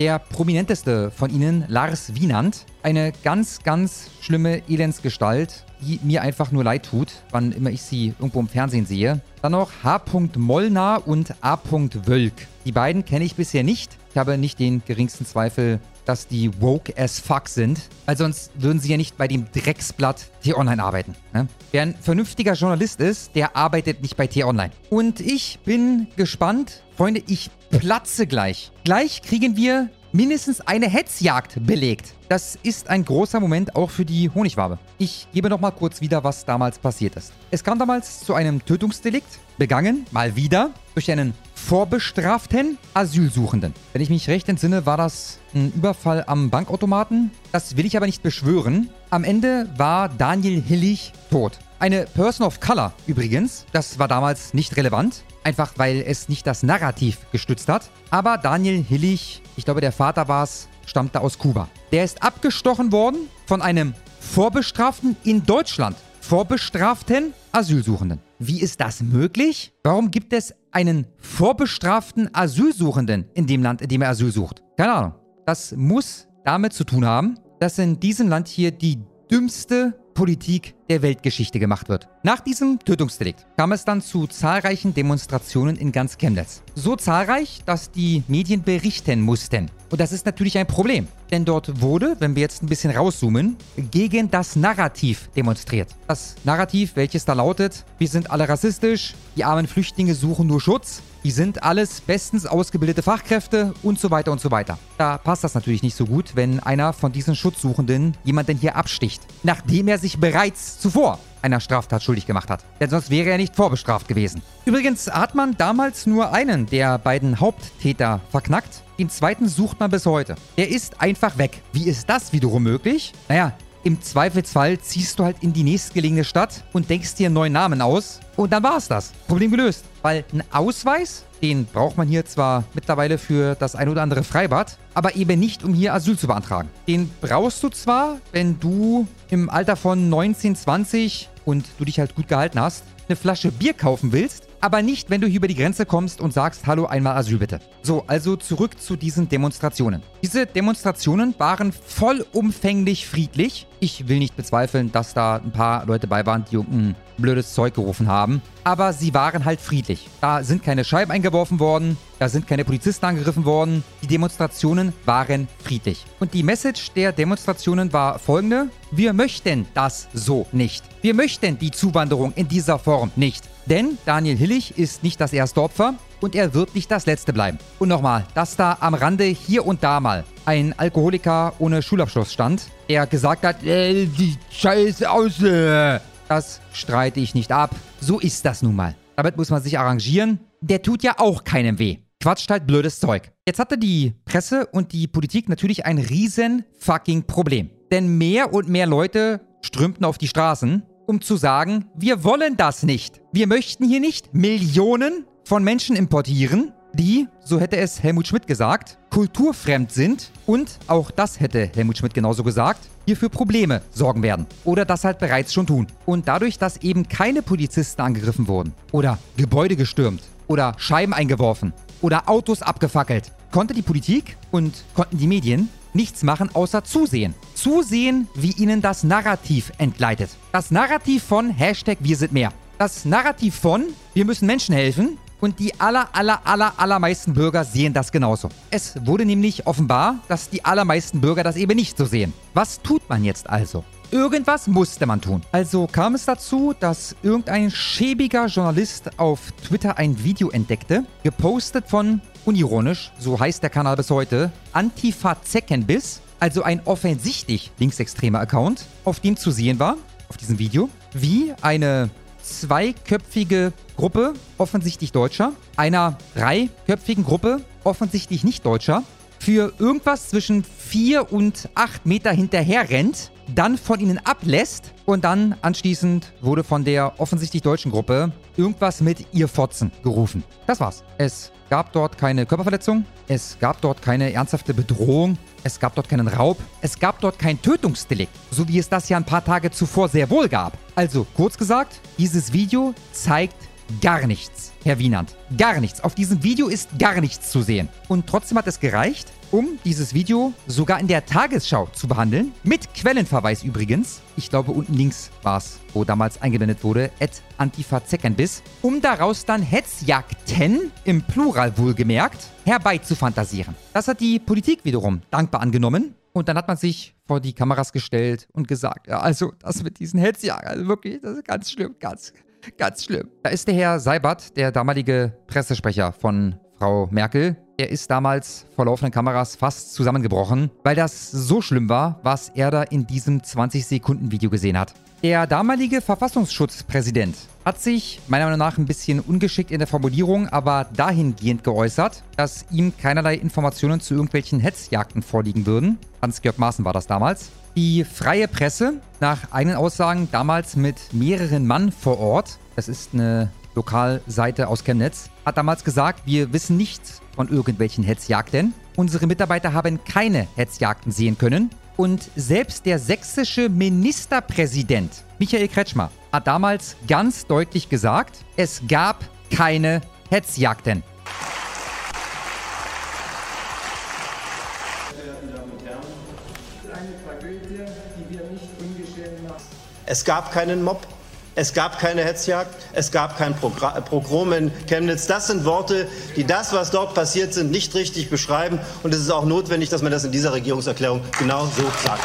Der prominenteste von ihnen, Lars Wienand, eine ganz, ganz schlimme Elendsgestalt, die mir einfach nur leid tut, wann immer ich sie irgendwo im Fernsehen sehe. Dann noch H. Mollner und A. Wölk. Die beiden kenne ich bisher nicht. Ich habe nicht den geringsten Zweifel, dass die woke as fuck sind. Weil sonst würden sie ja nicht bei dem Drecksblatt T-Online arbeiten. Ne? Wer ein vernünftiger Journalist ist, der arbeitet nicht bei T-Online. Und ich bin gespannt. Freunde, ich platze gleich. Gleich kriegen wir mindestens eine Hetzjagd belegt. Das ist ein großer Moment auch für die Honigwabe. Ich gebe noch mal kurz wieder, was damals passiert ist. Es kam damals zu einem Tötungsdelikt, begangen, mal wieder, durch einen vorbestraften Asylsuchenden. Wenn ich mich recht entsinne, war das ein Überfall am Bankautomaten. Das will ich aber nicht beschwören. Am Ende war Daniel Hillig tot. Eine Person of Color übrigens, das war damals nicht relevant, einfach weil es nicht das Narrativ gestützt hat. Aber Daniel Hillig, ich glaube der Vater war es, stammte aus Kuba. Der ist abgestochen worden von einem Vorbestraften in Deutschland. Vorbestraften Asylsuchenden. Wie ist das möglich? Warum gibt es einen vorbestraften Asylsuchenden in dem Land, in dem er Asyl sucht? Keine Ahnung. Das muss damit zu tun haben, dass in diesem Land hier die dümmste Politik der Weltgeschichte gemacht wird. Nach diesem Tötungsdelikt kam es dann zu zahlreichen Demonstrationen in ganz Chemnitz. So zahlreich, dass die Medien berichten mussten. Und das ist natürlich ein Problem, denn dort wurde, wenn wir jetzt ein bisschen rauszoomen, gegen das Narrativ demonstriert. Das Narrativ, welches da lautet, wir sind alle rassistisch, die armen Flüchtlinge suchen nur Schutz, die sind alles bestens ausgebildete Fachkräfte und so weiter und so weiter. Da passt das natürlich nicht so gut, wenn einer von diesen Schutzsuchenden jemanden hier absticht, nachdem er sich bereits zuvor einer Straftat schuldig gemacht hat. Denn sonst wäre er nicht vorbestraft gewesen. Übrigens hat man damals nur einen der beiden Haupttäter verknackt. Den zweiten sucht man bis heute. Der ist einfach weg. Wie ist das wiederum möglich? Naja, im Zweifelsfall ziehst du halt in die nächstgelegene Stadt und denkst dir einen neuen Namen aus. Und dann war es das. Problem gelöst. Weil ein Ausweis, den braucht man hier zwar mittlerweile für das ein oder andere Freibad, aber eben nicht, um hier Asyl zu beantragen. Den brauchst du zwar, wenn du im Alter von 19, 20 und du dich halt gut gehalten hast, eine Flasche Bier kaufen willst, aber nicht, wenn du hier über die Grenze kommst und sagst, hallo, einmal Asyl bitte. So, also zurück zu diesen Demonstrationen. Diese Demonstrationen waren vollumfänglich friedlich. Ich will nicht bezweifeln, dass da ein paar Leute bei waren, die irgendein blödes Zeug gerufen haben. Aber sie waren halt friedlich. Da sind keine Scheiben eingeworfen worden, da sind keine Polizisten angegriffen worden. Die Demonstrationen waren friedlich. Und die Message der Demonstrationen war folgende. Wir möchten das so nicht. Wir möchten die Zuwanderung in dieser Form nicht. Denn Daniel Hillig ist nicht das erste Opfer und er wird nicht das letzte bleiben. Und nochmal, dass da am Rande hier und da mal ein Alkoholiker ohne Schulabschluss stand, der gesagt hat, äh, die Scheiße aus. Das streite ich nicht ab. So ist das nun mal. Damit muss man sich arrangieren. Der tut ja auch keinem weh. Quatscht halt blödes Zeug. Jetzt hatte die Presse und die Politik natürlich ein riesen fucking Problem. Denn mehr und mehr Leute strömten auf die Straßen um zu sagen, wir wollen das nicht. Wir möchten hier nicht Millionen von Menschen importieren, die, so hätte es Helmut Schmidt gesagt, kulturfremd sind und, auch das hätte Helmut Schmidt genauso gesagt, hier für Probleme sorgen werden. Oder das halt bereits schon tun. Und dadurch, dass eben keine Polizisten angegriffen wurden oder Gebäude gestürmt oder Scheiben eingeworfen oder Autos abgefackelt, konnte die Politik und konnten die Medien nichts machen außer zusehen. Zusehen, wie ihnen das Narrativ entgleitet. Das Narrativ von Hashtag Wir sind mehr. Das Narrativ von Wir müssen Menschen helfen. Und die aller, aller, aller, allermeisten Bürger sehen das genauso. Es wurde nämlich offenbar, dass die allermeisten Bürger das eben nicht so sehen. Was tut man jetzt also? Irgendwas musste man tun. Also kam es dazu, dass irgendein schäbiger Journalist auf Twitter ein Video entdeckte, gepostet von, unironisch, so heißt der Kanal bis heute, Antifa Zeckenbiss, also ein offensichtlich linksextremer Account, auf dem zu sehen war, auf diesem Video, wie eine zweiköpfige Gruppe, offensichtlich Deutscher, einer dreiköpfigen Gruppe, offensichtlich nicht Deutscher, für irgendwas zwischen vier und acht Meter hinterher rennt, dann von ihnen ablässt und dann anschließend wurde von der offensichtlich deutschen Gruppe irgendwas mit ihr Fotzen gerufen. Das war's. Es gab dort keine Körperverletzung, es gab dort keine ernsthafte Bedrohung, es gab dort keinen Raub, es gab dort kein Tötungsdelikt, so wie es das ja ein paar Tage zuvor sehr wohl gab. Also, kurz gesagt, dieses Video zeigt gar nichts, Herr Wienand. Gar nichts. Auf diesem Video ist gar nichts zu sehen. Und trotzdem hat es gereicht, um dieses Video sogar in der Tagesschau zu behandeln. Mit Quellenverweis übrigens. Ich glaube, unten links war es, wo damals eingeblendet wurde, at Antifa Zeckenbiss, um daraus dann Hetzjagden, im Plural wohlgemerkt, herbeizufantasieren. Das hat die Politik wiederum dankbar angenommen. Und dann hat man sich vor die Kameras gestellt und gesagt, ja, also das mit diesen Hetzjagden, also wirklich, das ist ganz schlimm, ganz, ganz schlimm. Da ist der Herr Seibert, der damalige Pressesprecher von Frau Merkel, er ist damals vor laufenden Kameras fast zusammengebrochen, weil das so schlimm war, was er da in diesem 20-Sekunden-Video gesehen hat. Der damalige Verfassungsschutzpräsident hat sich meiner Meinung nach ein bisschen ungeschickt in der Formulierung, aber dahingehend geäußert, dass ihm keinerlei Informationen zu irgendwelchen Hetzjagden vorliegen würden. Hans-Georg Maaßen war das damals. Die freie Presse, nach eigenen Aussagen damals mit mehreren Mann vor Ort, das ist eine Lokalseite aus Chemnitz, hat damals gesagt, wir wissen nichts von irgendwelchen Hetzjagden. Unsere Mitarbeiter haben keine Hetzjagden sehen können. Und selbst der sächsische Ministerpräsident Michael Kretschmer hat damals ganz deutlich gesagt, es gab keine Hetzjagden. Es gab keinen Mob, es gab keine Hetzjagd, es gab kein Progra Pogrom in Chemnitz. Das sind Worte, die das, was dort passiert sind, nicht richtig beschreiben. Und es ist auch notwendig, dass man das in dieser Regierungserklärung genau so sagt.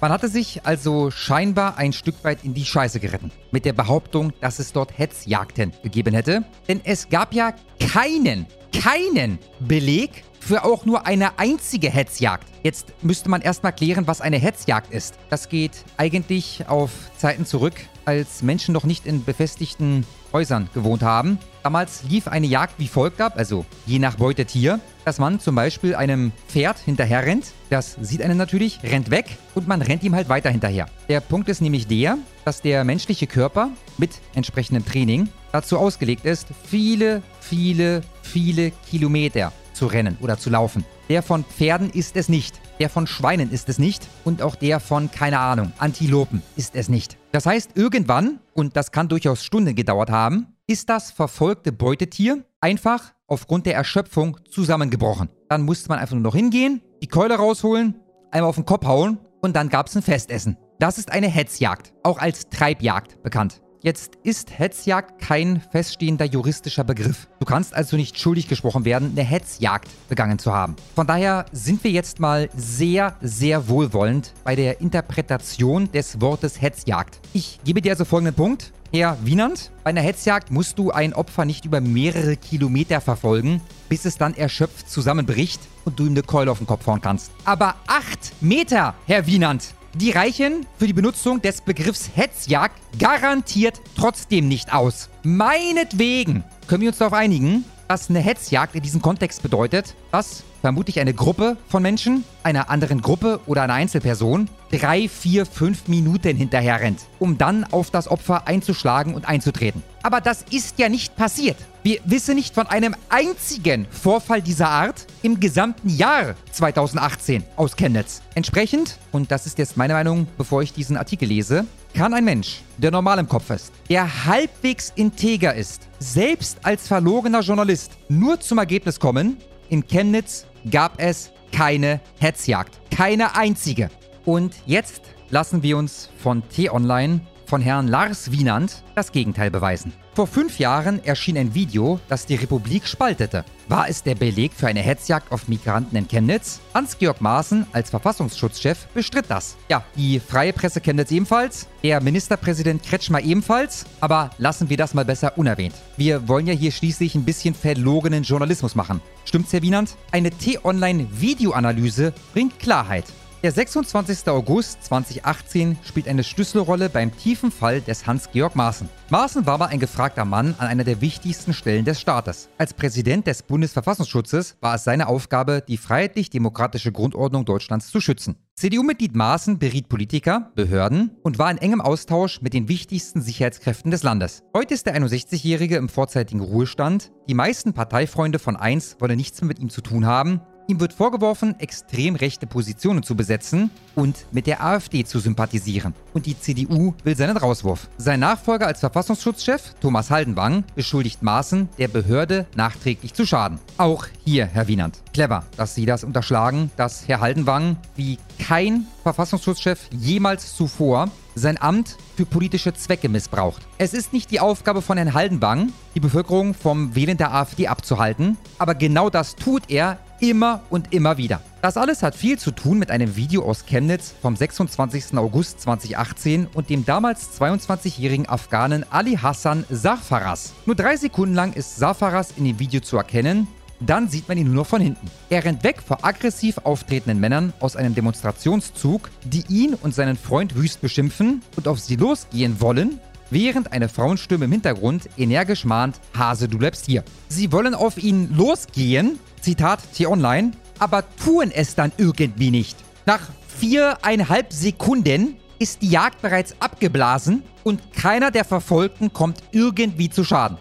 Man hatte sich also scheinbar ein Stück weit in die Scheiße geritten. Mit der Behauptung, dass es dort Hetzjagden gegeben hätte. Denn es gab ja keinen, keinen Beleg für auch nur eine einzige Hetzjagd. Jetzt müsste man erstmal klären, was eine Hetzjagd ist. Das geht eigentlich auf Zeiten zurück, als Menschen noch nicht in befestigten Häusern gewohnt haben. Damals lief eine Jagd wie folgt ab, also je nach Beutetier, dass man zum Beispiel einem Pferd hinterher rennt. Das sieht einen natürlich, rennt weg und man rennt ihm halt weiter hinterher. Der Punkt ist nämlich der, dass der menschliche Körper mit entsprechendem Training dazu ausgelegt ist, viele, viele, viele Kilometer zu rennen oder zu laufen. Der von Pferden ist es nicht. Der von Schweinen ist es nicht. Und auch der von, keine Ahnung, Antilopen ist es nicht. Das heißt, irgendwann, und das kann durchaus Stunden gedauert haben, ist das verfolgte Beutetier einfach aufgrund der Erschöpfung zusammengebrochen. Dann musste man einfach nur noch hingehen, die Keule rausholen, einmal auf den Kopf hauen und dann gab es ein Festessen. Das ist eine Hetzjagd, auch als Treibjagd bekannt. Jetzt ist Hetzjagd kein feststehender juristischer Begriff. Du kannst also nicht schuldig gesprochen werden, eine Hetzjagd begangen zu haben. Von daher sind wir jetzt mal sehr, sehr wohlwollend bei der Interpretation des Wortes Hetzjagd. Ich gebe dir also folgenden Punkt. Herr Wienand, bei einer Hetzjagd musst du ein Opfer nicht über mehrere Kilometer verfolgen, bis es dann erschöpft zusammenbricht und du ihm eine Keule auf den Kopf hauen kannst. Aber acht Meter, Herr Wienand, die reichen für die Benutzung des Begriffs Hetzjagd garantiert trotzdem nicht aus. Meinetwegen können wir uns darauf einigen, dass eine Hetzjagd in diesem Kontext bedeutet, dass vermutlich eine Gruppe von Menschen einer anderen Gruppe oder einer Einzelperson drei, vier, fünf Minuten hinterher rennt, um dann auf das Opfer einzuschlagen und einzutreten. Aber das ist ja nicht passiert. Wir wissen nicht von einem einzigen Vorfall dieser Art im gesamten Jahr 2018 aus Chemnitz. Entsprechend, und das ist jetzt meine Meinung, bevor ich diesen Artikel lese, kann ein Mensch, der normal im Kopf ist, der halbwegs integer ist, selbst als verlorener Journalist nur zum Ergebnis kommen, in Chemnitz gab es keine Hetzjagd. Keine einzige. Und jetzt lassen wir uns von T-Online von Herrn Lars Wienand das Gegenteil beweisen. Vor fünf Jahren erschien ein Video, das die Republik spaltete. War es der Beleg für eine Hetzjagd auf Migranten in Chemnitz? Hans-Georg Maaßen als Verfassungsschutzchef bestritt das. Ja, die freie Presse Chemnitz ebenfalls, der Ministerpräsident Kretschmer ebenfalls, aber lassen wir das mal besser unerwähnt. Wir wollen ja hier schließlich ein bisschen verlogenen Journalismus machen. Stimmt's, Herr Wienand? Eine T-Online-Videoanalyse bringt Klarheit. Der 26. August 2018 spielt eine Schlüsselrolle beim tiefen Fall des Hans-Georg Maaßen. Maaßen war mal ein gefragter Mann an einer der wichtigsten Stellen des Staates. Als Präsident des Bundesverfassungsschutzes war es seine Aufgabe, die freiheitlich-demokratische Grundordnung Deutschlands zu schützen. CDU-Mitglied Maaßen beriet Politiker, Behörden und war in engem Austausch mit den wichtigsten Sicherheitskräften des Landes. Heute ist der 61-Jährige im vorzeitigen Ruhestand. Die meisten Parteifreunde von 1 wollen nichts mehr mit ihm zu tun haben Ihm wird vorgeworfen, extrem rechte Positionen zu besetzen und mit der AfD zu sympathisieren. Und die CDU will seinen Rauswurf. Sein Nachfolger als Verfassungsschutzchef, Thomas Haldenwang, beschuldigt Maaßen, der Behörde nachträglich zu schaden. Auch hier, Herr Wienand. Clever, dass Sie das unterschlagen, dass Herr Haldenwang wie kein Verfassungsschutzchef jemals zuvor sein Amt für politische Zwecke missbraucht. Es ist nicht die Aufgabe von Herrn Haldenwang, die Bevölkerung vom Wählen der AfD abzuhalten, aber genau das tut er immer und immer wieder. Das alles hat viel zu tun mit einem Video aus Chemnitz vom 26. August 2018 und dem damals 22-jährigen Afghanen Ali Hassan Safaras. Nur drei Sekunden lang ist Safaras in dem Video zu erkennen, dann sieht man ihn nur noch von hinten. Er rennt weg vor aggressiv auftretenden Männern aus einem Demonstrationszug, die ihn und seinen Freund wüst beschimpfen und auf sie losgehen wollen, während eine Frauenstimme im Hintergrund energisch mahnt, Hase, du bleibst hier. Sie wollen auf ihn losgehen, Zitat T-Online, aber tun es dann irgendwie nicht. Nach viereinhalb Sekunden ist die Jagd bereits abgeblasen und keiner der Verfolgten kommt irgendwie zu Schaden.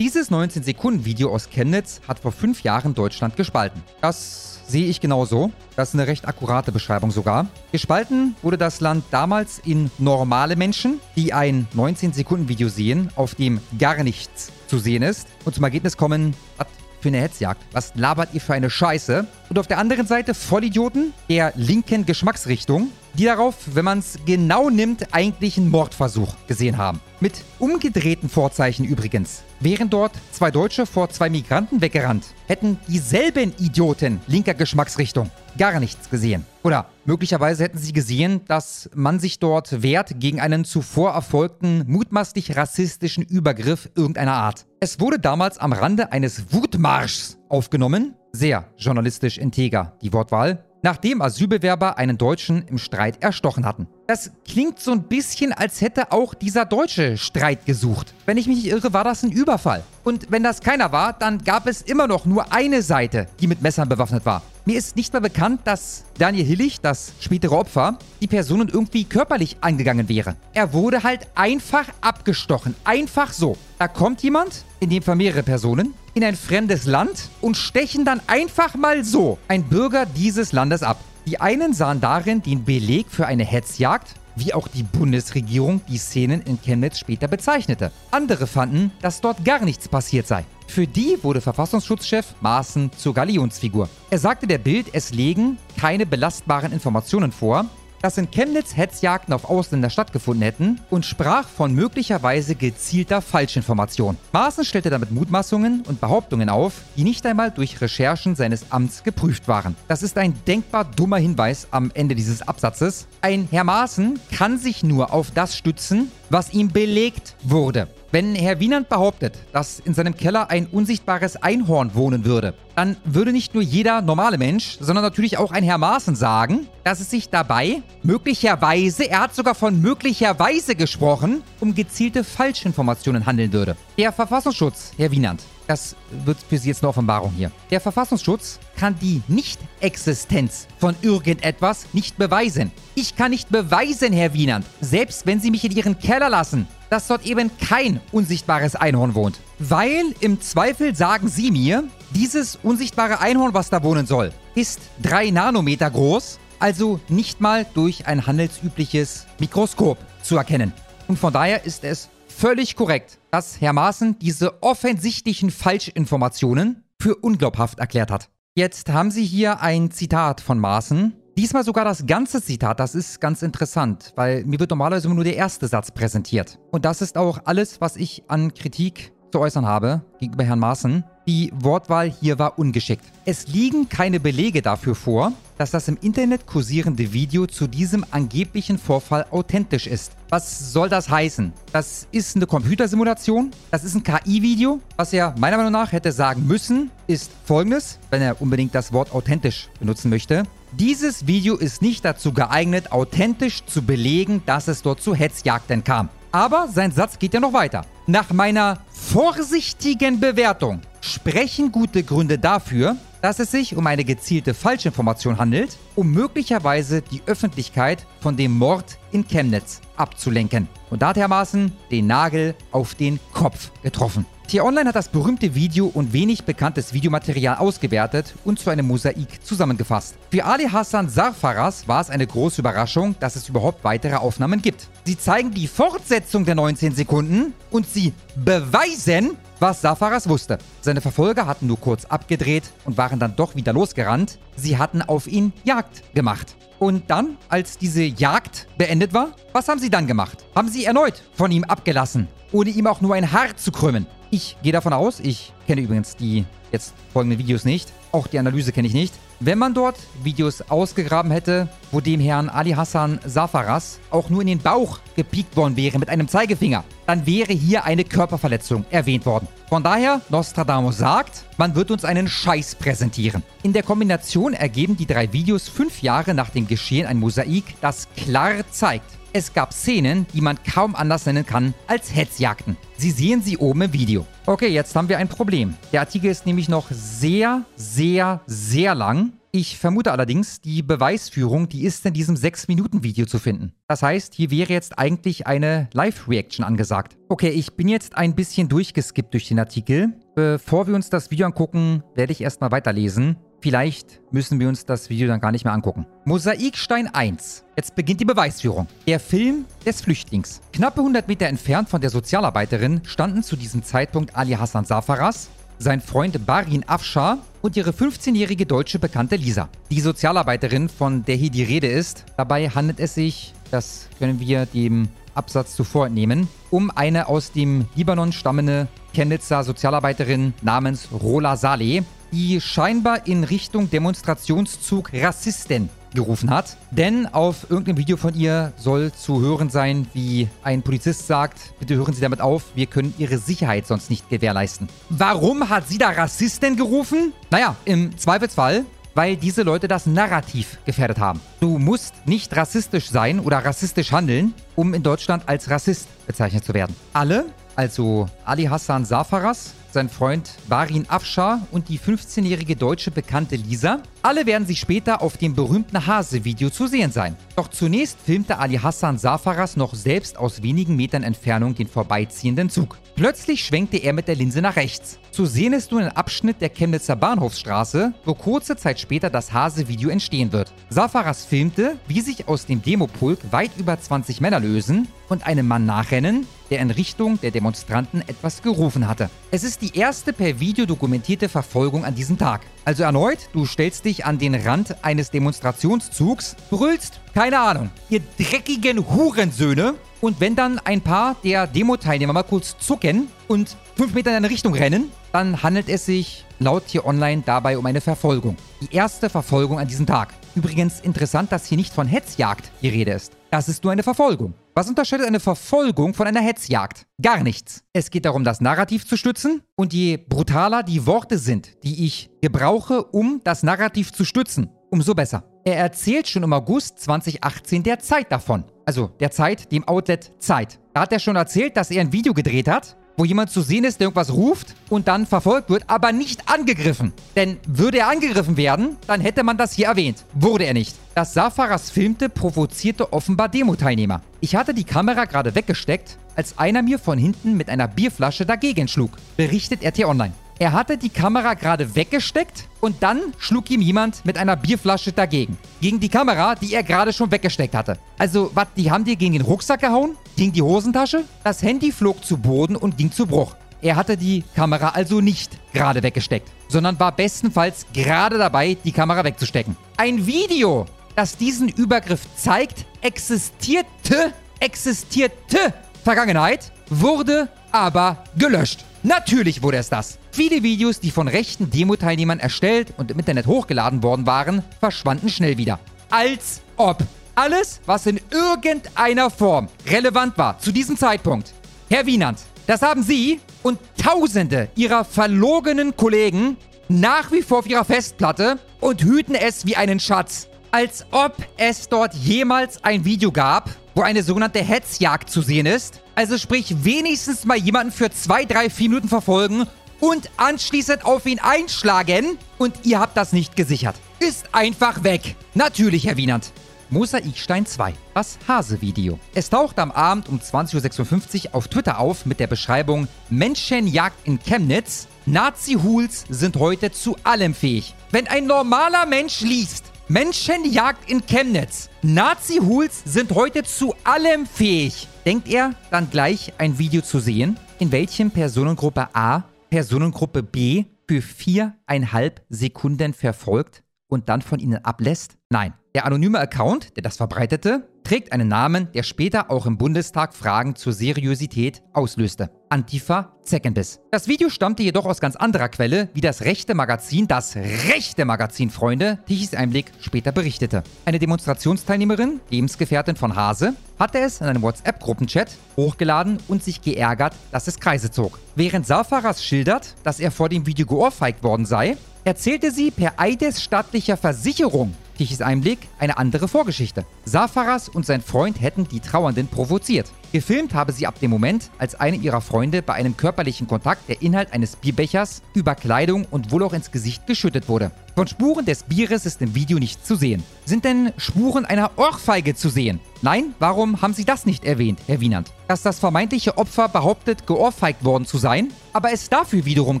Dieses 19-Sekunden-Video aus Chemnitz hat vor fünf Jahren Deutschland gespalten. Das sehe ich genauso. Das ist eine recht akkurate Beschreibung sogar. Gespalten wurde das Land damals in normale Menschen, die ein 19-Sekunden-Video sehen, auf dem gar nichts zu sehen ist und zum Ergebnis kommen, was für eine Hetzjagd? Was labert ihr für eine Scheiße? Und auf der anderen Seite Vollidioten der linken Geschmacksrichtung, die darauf, wenn man es genau nimmt, eigentlich einen Mordversuch gesehen haben. Mit umgedrehten Vorzeichen übrigens. Wären dort zwei Deutsche vor zwei Migranten weggerannt, hätten dieselben Idioten linker Geschmacksrichtung gar nichts gesehen. Oder möglicherweise hätten sie gesehen, dass man sich dort wehrt gegen einen zuvor erfolgten, mutmaßlich rassistischen Übergriff irgendeiner Art. Es wurde damals am Rande eines Wutmarschs aufgenommen. Sehr journalistisch integer, die Wortwahl nachdem Asylbewerber einen Deutschen im Streit erstochen hatten. Das klingt so ein bisschen, als hätte auch dieser Deutsche Streit gesucht. Wenn ich mich nicht irre, war das ein Überfall. Und wenn das keiner war, dann gab es immer noch nur eine Seite, die mit Messern bewaffnet war. Mir ist nicht mehr bekannt, dass Daniel Hillig, das spätere Opfer, die Personen irgendwie körperlich angegangen wäre. Er wurde halt einfach abgestochen. Einfach so. Da kommt jemand, in dem Fall mehrere Personen, in ein fremdes Land und stechen dann einfach mal so ein Bürger dieses Landes ab. Die einen sahen darin den Beleg für eine Hetzjagd, wie auch die Bundesregierung die Szenen in Chemnitz später bezeichnete. Andere fanden, dass dort gar nichts passiert sei. Für die wurde Verfassungsschutzchef Maaßen zur Galionsfigur. Er sagte der Bild, es legen keine belastbaren Informationen vor, dass in Chemnitz Hetzjagden auf Ausländer stattgefunden hätten und sprach von möglicherweise gezielter Falschinformation. Maaßen stellte damit Mutmaßungen und Behauptungen auf, die nicht einmal durch Recherchen seines Amts geprüft waren. Das ist ein denkbar dummer Hinweis am Ende dieses Absatzes. Ein Herr Maaßen kann sich nur auf das stützen, was ihm belegt wurde. Wenn Herr Wienand behauptet, dass in seinem Keller ein unsichtbares Einhorn wohnen würde, dann würde nicht nur jeder normale Mensch, sondern natürlich auch ein Herr Maaßen sagen, dass es sich dabei möglicherweise, er hat sogar von möglicherweise gesprochen, um gezielte Falschinformationen handeln würde. Der Verfassungsschutz, Herr Wienand, das wird für Sie jetzt eine Offenbarung hier. Der Verfassungsschutz kann die Nicht-Existenz von irgendetwas nicht beweisen. Ich kann nicht beweisen, Herr Wienand, selbst wenn Sie mich in Ihren Keller lassen, dass dort eben kein unsichtbares Einhorn wohnt. Weil im Zweifel sagen Sie mir, dieses unsichtbare Einhorn, was da wohnen soll, ist drei Nanometer groß, also nicht mal durch ein handelsübliches Mikroskop zu erkennen. Und von daher ist es völlig korrekt, dass Herr Maaßen diese offensichtlichen Falschinformationen für unglaubhaft erklärt hat. Jetzt haben Sie hier ein Zitat von Maaßen. Diesmal sogar das ganze Zitat, das ist ganz interessant, weil mir wird normalerweise nur der erste Satz präsentiert. Und das ist auch alles, was ich an Kritik zu äußern habe gegenüber Herrn Maaßen. Die Wortwahl hier war ungeschickt. Es liegen keine Belege dafür vor, dass das im Internet kursierende Video zu diesem angeblichen Vorfall authentisch ist. Was soll das heißen? Das ist eine Computersimulation, das ist ein KI-Video. Was er meiner Meinung nach hätte sagen müssen, ist folgendes, wenn er unbedingt das Wort authentisch benutzen möchte. Dieses Video ist nicht dazu geeignet, authentisch zu belegen, dass es dort zu Hetzjagden kam. Aber sein Satz geht ja noch weiter. Nach meiner vorsichtigen Bewertung sprechen gute Gründe dafür, dass es sich um eine gezielte Falschinformation handelt, um möglicherweise die Öffentlichkeit von dem Mord in Chemnitz abzulenken. Und da hat Herr Maaßen den Nagel auf den Kopf getroffen. T-Online hat das berühmte Video und wenig bekanntes Videomaterial ausgewertet und zu einem Mosaik zusammengefasst. Für Ali Hassan Sarfaras war es eine große Überraschung, dass es überhaupt weitere Aufnahmen gibt. Sie zeigen die Fortsetzung der 19 Sekunden und sie beweisen, was Safaras wusste. Seine Verfolger hatten nur kurz abgedreht und waren dann doch wieder losgerannt. Sie hatten auf ihn Jagd gemacht. Und dann, als diese Jagd beendet war, was haben sie dann gemacht? Haben sie erneut von ihm abgelassen, ohne ihm auch nur ein Haar zu krümmen. Ich gehe davon aus, ich kenne übrigens die jetzt folgenden Videos nicht, auch die Analyse kenne ich nicht. Wenn man dort Videos ausgegraben hätte, wo dem Herrn Ali Hassan Safaras auch nur in den Bauch gepiekt worden wäre mit einem Zeigefinger, dann wäre hier eine Körperverletzung erwähnt worden. Von daher, Nostradamus sagt, man wird uns einen Scheiß präsentieren. In der Kombination ergeben die drei Videos fünf Jahre nach dem Geschehen ein Mosaik, das klar zeigt, es gab Szenen, die man kaum anders nennen kann als Hetzjagden. Sie sehen sie oben im Video. Okay, jetzt haben wir ein Problem. Der Artikel ist nämlich noch sehr, sehr, sehr lang. Ich vermute allerdings, die Beweisführung, die ist in diesem 6-Minuten-Video zu finden. Das heißt, hier wäre jetzt eigentlich eine Live-Reaction angesagt. Okay, ich bin jetzt ein bisschen durchgeskippt durch den Artikel. Bevor wir uns das Video angucken, werde ich erstmal weiterlesen. Vielleicht müssen wir uns das Video dann gar nicht mehr angucken. Mosaikstein 1. Jetzt beginnt die Beweisführung. Der Film des Flüchtlings. Knappe 100 Meter entfernt von der Sozialarbeiterin standen zu diesem Zeitpunkt Ali Hassan Safaras, sein Freund Barin Afshar und ihre 15-jährige deutsche Bekannte Lisa. Die Sozialarbeiterin, von der hier die Rede ist, dabei handelt es sich, das können wir dem Absatz zuvor entnehmen, um eine aus dem Libanon stammende Chemnitzer Sozialarbeiterin namens Rola Saleh, die scheinbar in Richtung Demonstrationszug Rassisten gerufen hat. Denn auf irgendeinem Video von ihr soll zu hören sein, wie ein Polizist sagt, bitte hören Sie damit auf, wir können Ihre Sicherheit sonst nicht gewährleisten. Warum hat sie da Rassisten gerufen? Naja, im Zweifelsfall weil diese Leute das Narrativ gefährdet haben. Du musst nicht rassistisch sein oder rassistisch handeln, um in Deutschland als Rassist bezeichnet zu werden. Alle, also Ali Hassan Safaras, sein Freund Barin Afshar und die 15-jährige deutsche Bekannte Lisa. Alle werden sie später auf dem berühmten Hase-Video zu sehen sein. Doch zunächst filmte Ali Hassan Safaras noch selbst aus wenigen Metern Entfernung den vorbeiziehenden Zug. Plötzlich schwenkte er mit der Linse nach rechts. Zu sehen ist nun ein Abschnitt der Chemnitzer Bahnhofsstraße, wo kurze Zeit später das Hase-Video entstehen wird. Safaras filmte, wie sich aus dem Demopulk weit über 20 Männer lösen und einem Mann nachrennen, der in Richtung der Demonstranten etwas gerufen hatte. Es ist die erste per Video dokumentierte Verfolgung an diesem Tag. Also erneut, du stellst dich an den Rand eines Demonstrationszugs, brüllst, keine Ahnung, ihr dreckigen Hurensöhne. Und wenn dann ein paar der Demo-Teilnehmer mal kurz zucken und fünf Meter in eine Richtung rennen, dann handelt es sich laut hier online dabei um eine Verfolgung. Die erste Verfolgung an diesem Tag. Übrigens interessant, dass hier nicht von Hetzjagd die Rede ist. Das ist nur eine Verfolgung. Was unterscheidet eine Verfolgung von einer Hetzjagd? Gar nichts. Es geht darum, das Narrativ zu stützen und je brutaler die Worte sind, die ich gebrauche, um das Narrativ zu stützen, umso besser. Er erzählt schon im August 2018 der Zeit davon. Also der Zeit, dem Outlet Zeit. Da hat er schon erzählt, dass er ein Video gedreht hat, wo jemand zu sehen ist, der irgendwas ruft und dann verfolgt wird, aber nicht angegriffen. Denn würde er angegriffen werden, dann hätte man das hier erwähnt. Wurde er nicht. Das Safaras filmte provozierte offenbar Demo-Teilnehmer. Ich hatte die Kamera gerade weggesteckt, als einer mir von hinten mit einer Bierflasche dagegen schlug, berichtet RT Online. Er hatte die Kamera gerade weggesteckt und dann schlug ihm jemand mit einer Bierflasche dagegen. Gegen die Kamera, die er gerade schon weggesteckt hatte. Also, was, die haben dir gegen den Rucksack gehauen? Gegen die Hosentasche? Das Handy flog zu Boden und ging zu Bruch. Er hatte die Kamera also nicht gerade weggesteckt, sondern war bestenfalls gerade dabei, die Kamera wegzustecken. Ein Video, das diesen Übergriff zeigt, existierte, existierte Vergangenheit, wurde aber gelöscht. Natürlich wurde es das. Viele Videos, die von rechten Demo-Teilnehmern erstellt und im Internet hochgeladen worden waren, verschwanden schnell wieder. Als ob. Alles, was in irgendeiner Form relevant war zu diesem Zeitpunkt. Herr Wienand, das haben Sie und Tausende Ihrer verlogenen Kollegen nach wie vor auf Ihrer Festplatte und hüten es wie einen Schatz. Als ob es dort jemals ein Video gab, wo eine sogenannte Hetzjagd zu sehen ist. Also sprich, wenigstens mal jemanden für zwei, drei, vier Minuten verfolgen und anschließend auf ihn einschlagen. Und ihr habt das nicht gesichert. Ist einfach weg. Natürlich, Herr Wienand. Mosaikstein 2, das Hase-Video. Es taucht am Abend um 20.56 Uhr auf Twitter auf mit der Beschreibung Menschenjagd in Chemnitz. Nazi-Hools sind heute zu allem fähig. Wenn ein normaler Mensch liest, Menschenjagd in Chemnitz. Nazi-Hools sind heute zu allem fähig. Denkt er dann gleich ein Video zu sehen, in welchem Personengruppe A Personengruppe B für viereinhalb Sekunden verfolgt und dann von ihnen ablässt? Nein. Der anonyme Account, der das verbreitete, trägt einen Namen, der später auch im Bundestag Fragen zur Seriosität auslöste. Antifa Zeckenbiss. Das Video stammte jedoch aus ganz anderer Quelle, wie das rechte Magazin, das rechte Magazin, Freunde, Tichys Einblick später berichtete. Eine Demonstrationsteilnehmerin, Lebensgefährtin von Hase, hatte es in einem WhatsApp-Gruppenchat hochgeladen und sich geärgert, dass es Kreise zog. Während Safaras schildert, dass er vor dem Video geohrfeigt worden sei, erzählte sie per eidesstattlicher Versicherung Tichys Einblick eine andere Vorgeschichte. Safaras und sein Freund hätten die Trauernden provoziert. Gefilmt habe sie ab dem Moment, als eine ihrer Freunde bei einem körperlichen Kontakt der Inhalt eines Bierbechers über Kleidung und wohl auch ins Gesicht geschüttet wurde. Von Spuren des Bieres ist im Video nicht zu sehen. Sind denn Spuren einer Ohrfeige zu sehen? Nein, warum haben Sie das nicht erwähnt, Herr Wienand? Dass das vermeintliche Opfer behauptet, geohrfeigt worden zu sein, aber es dafür wiederum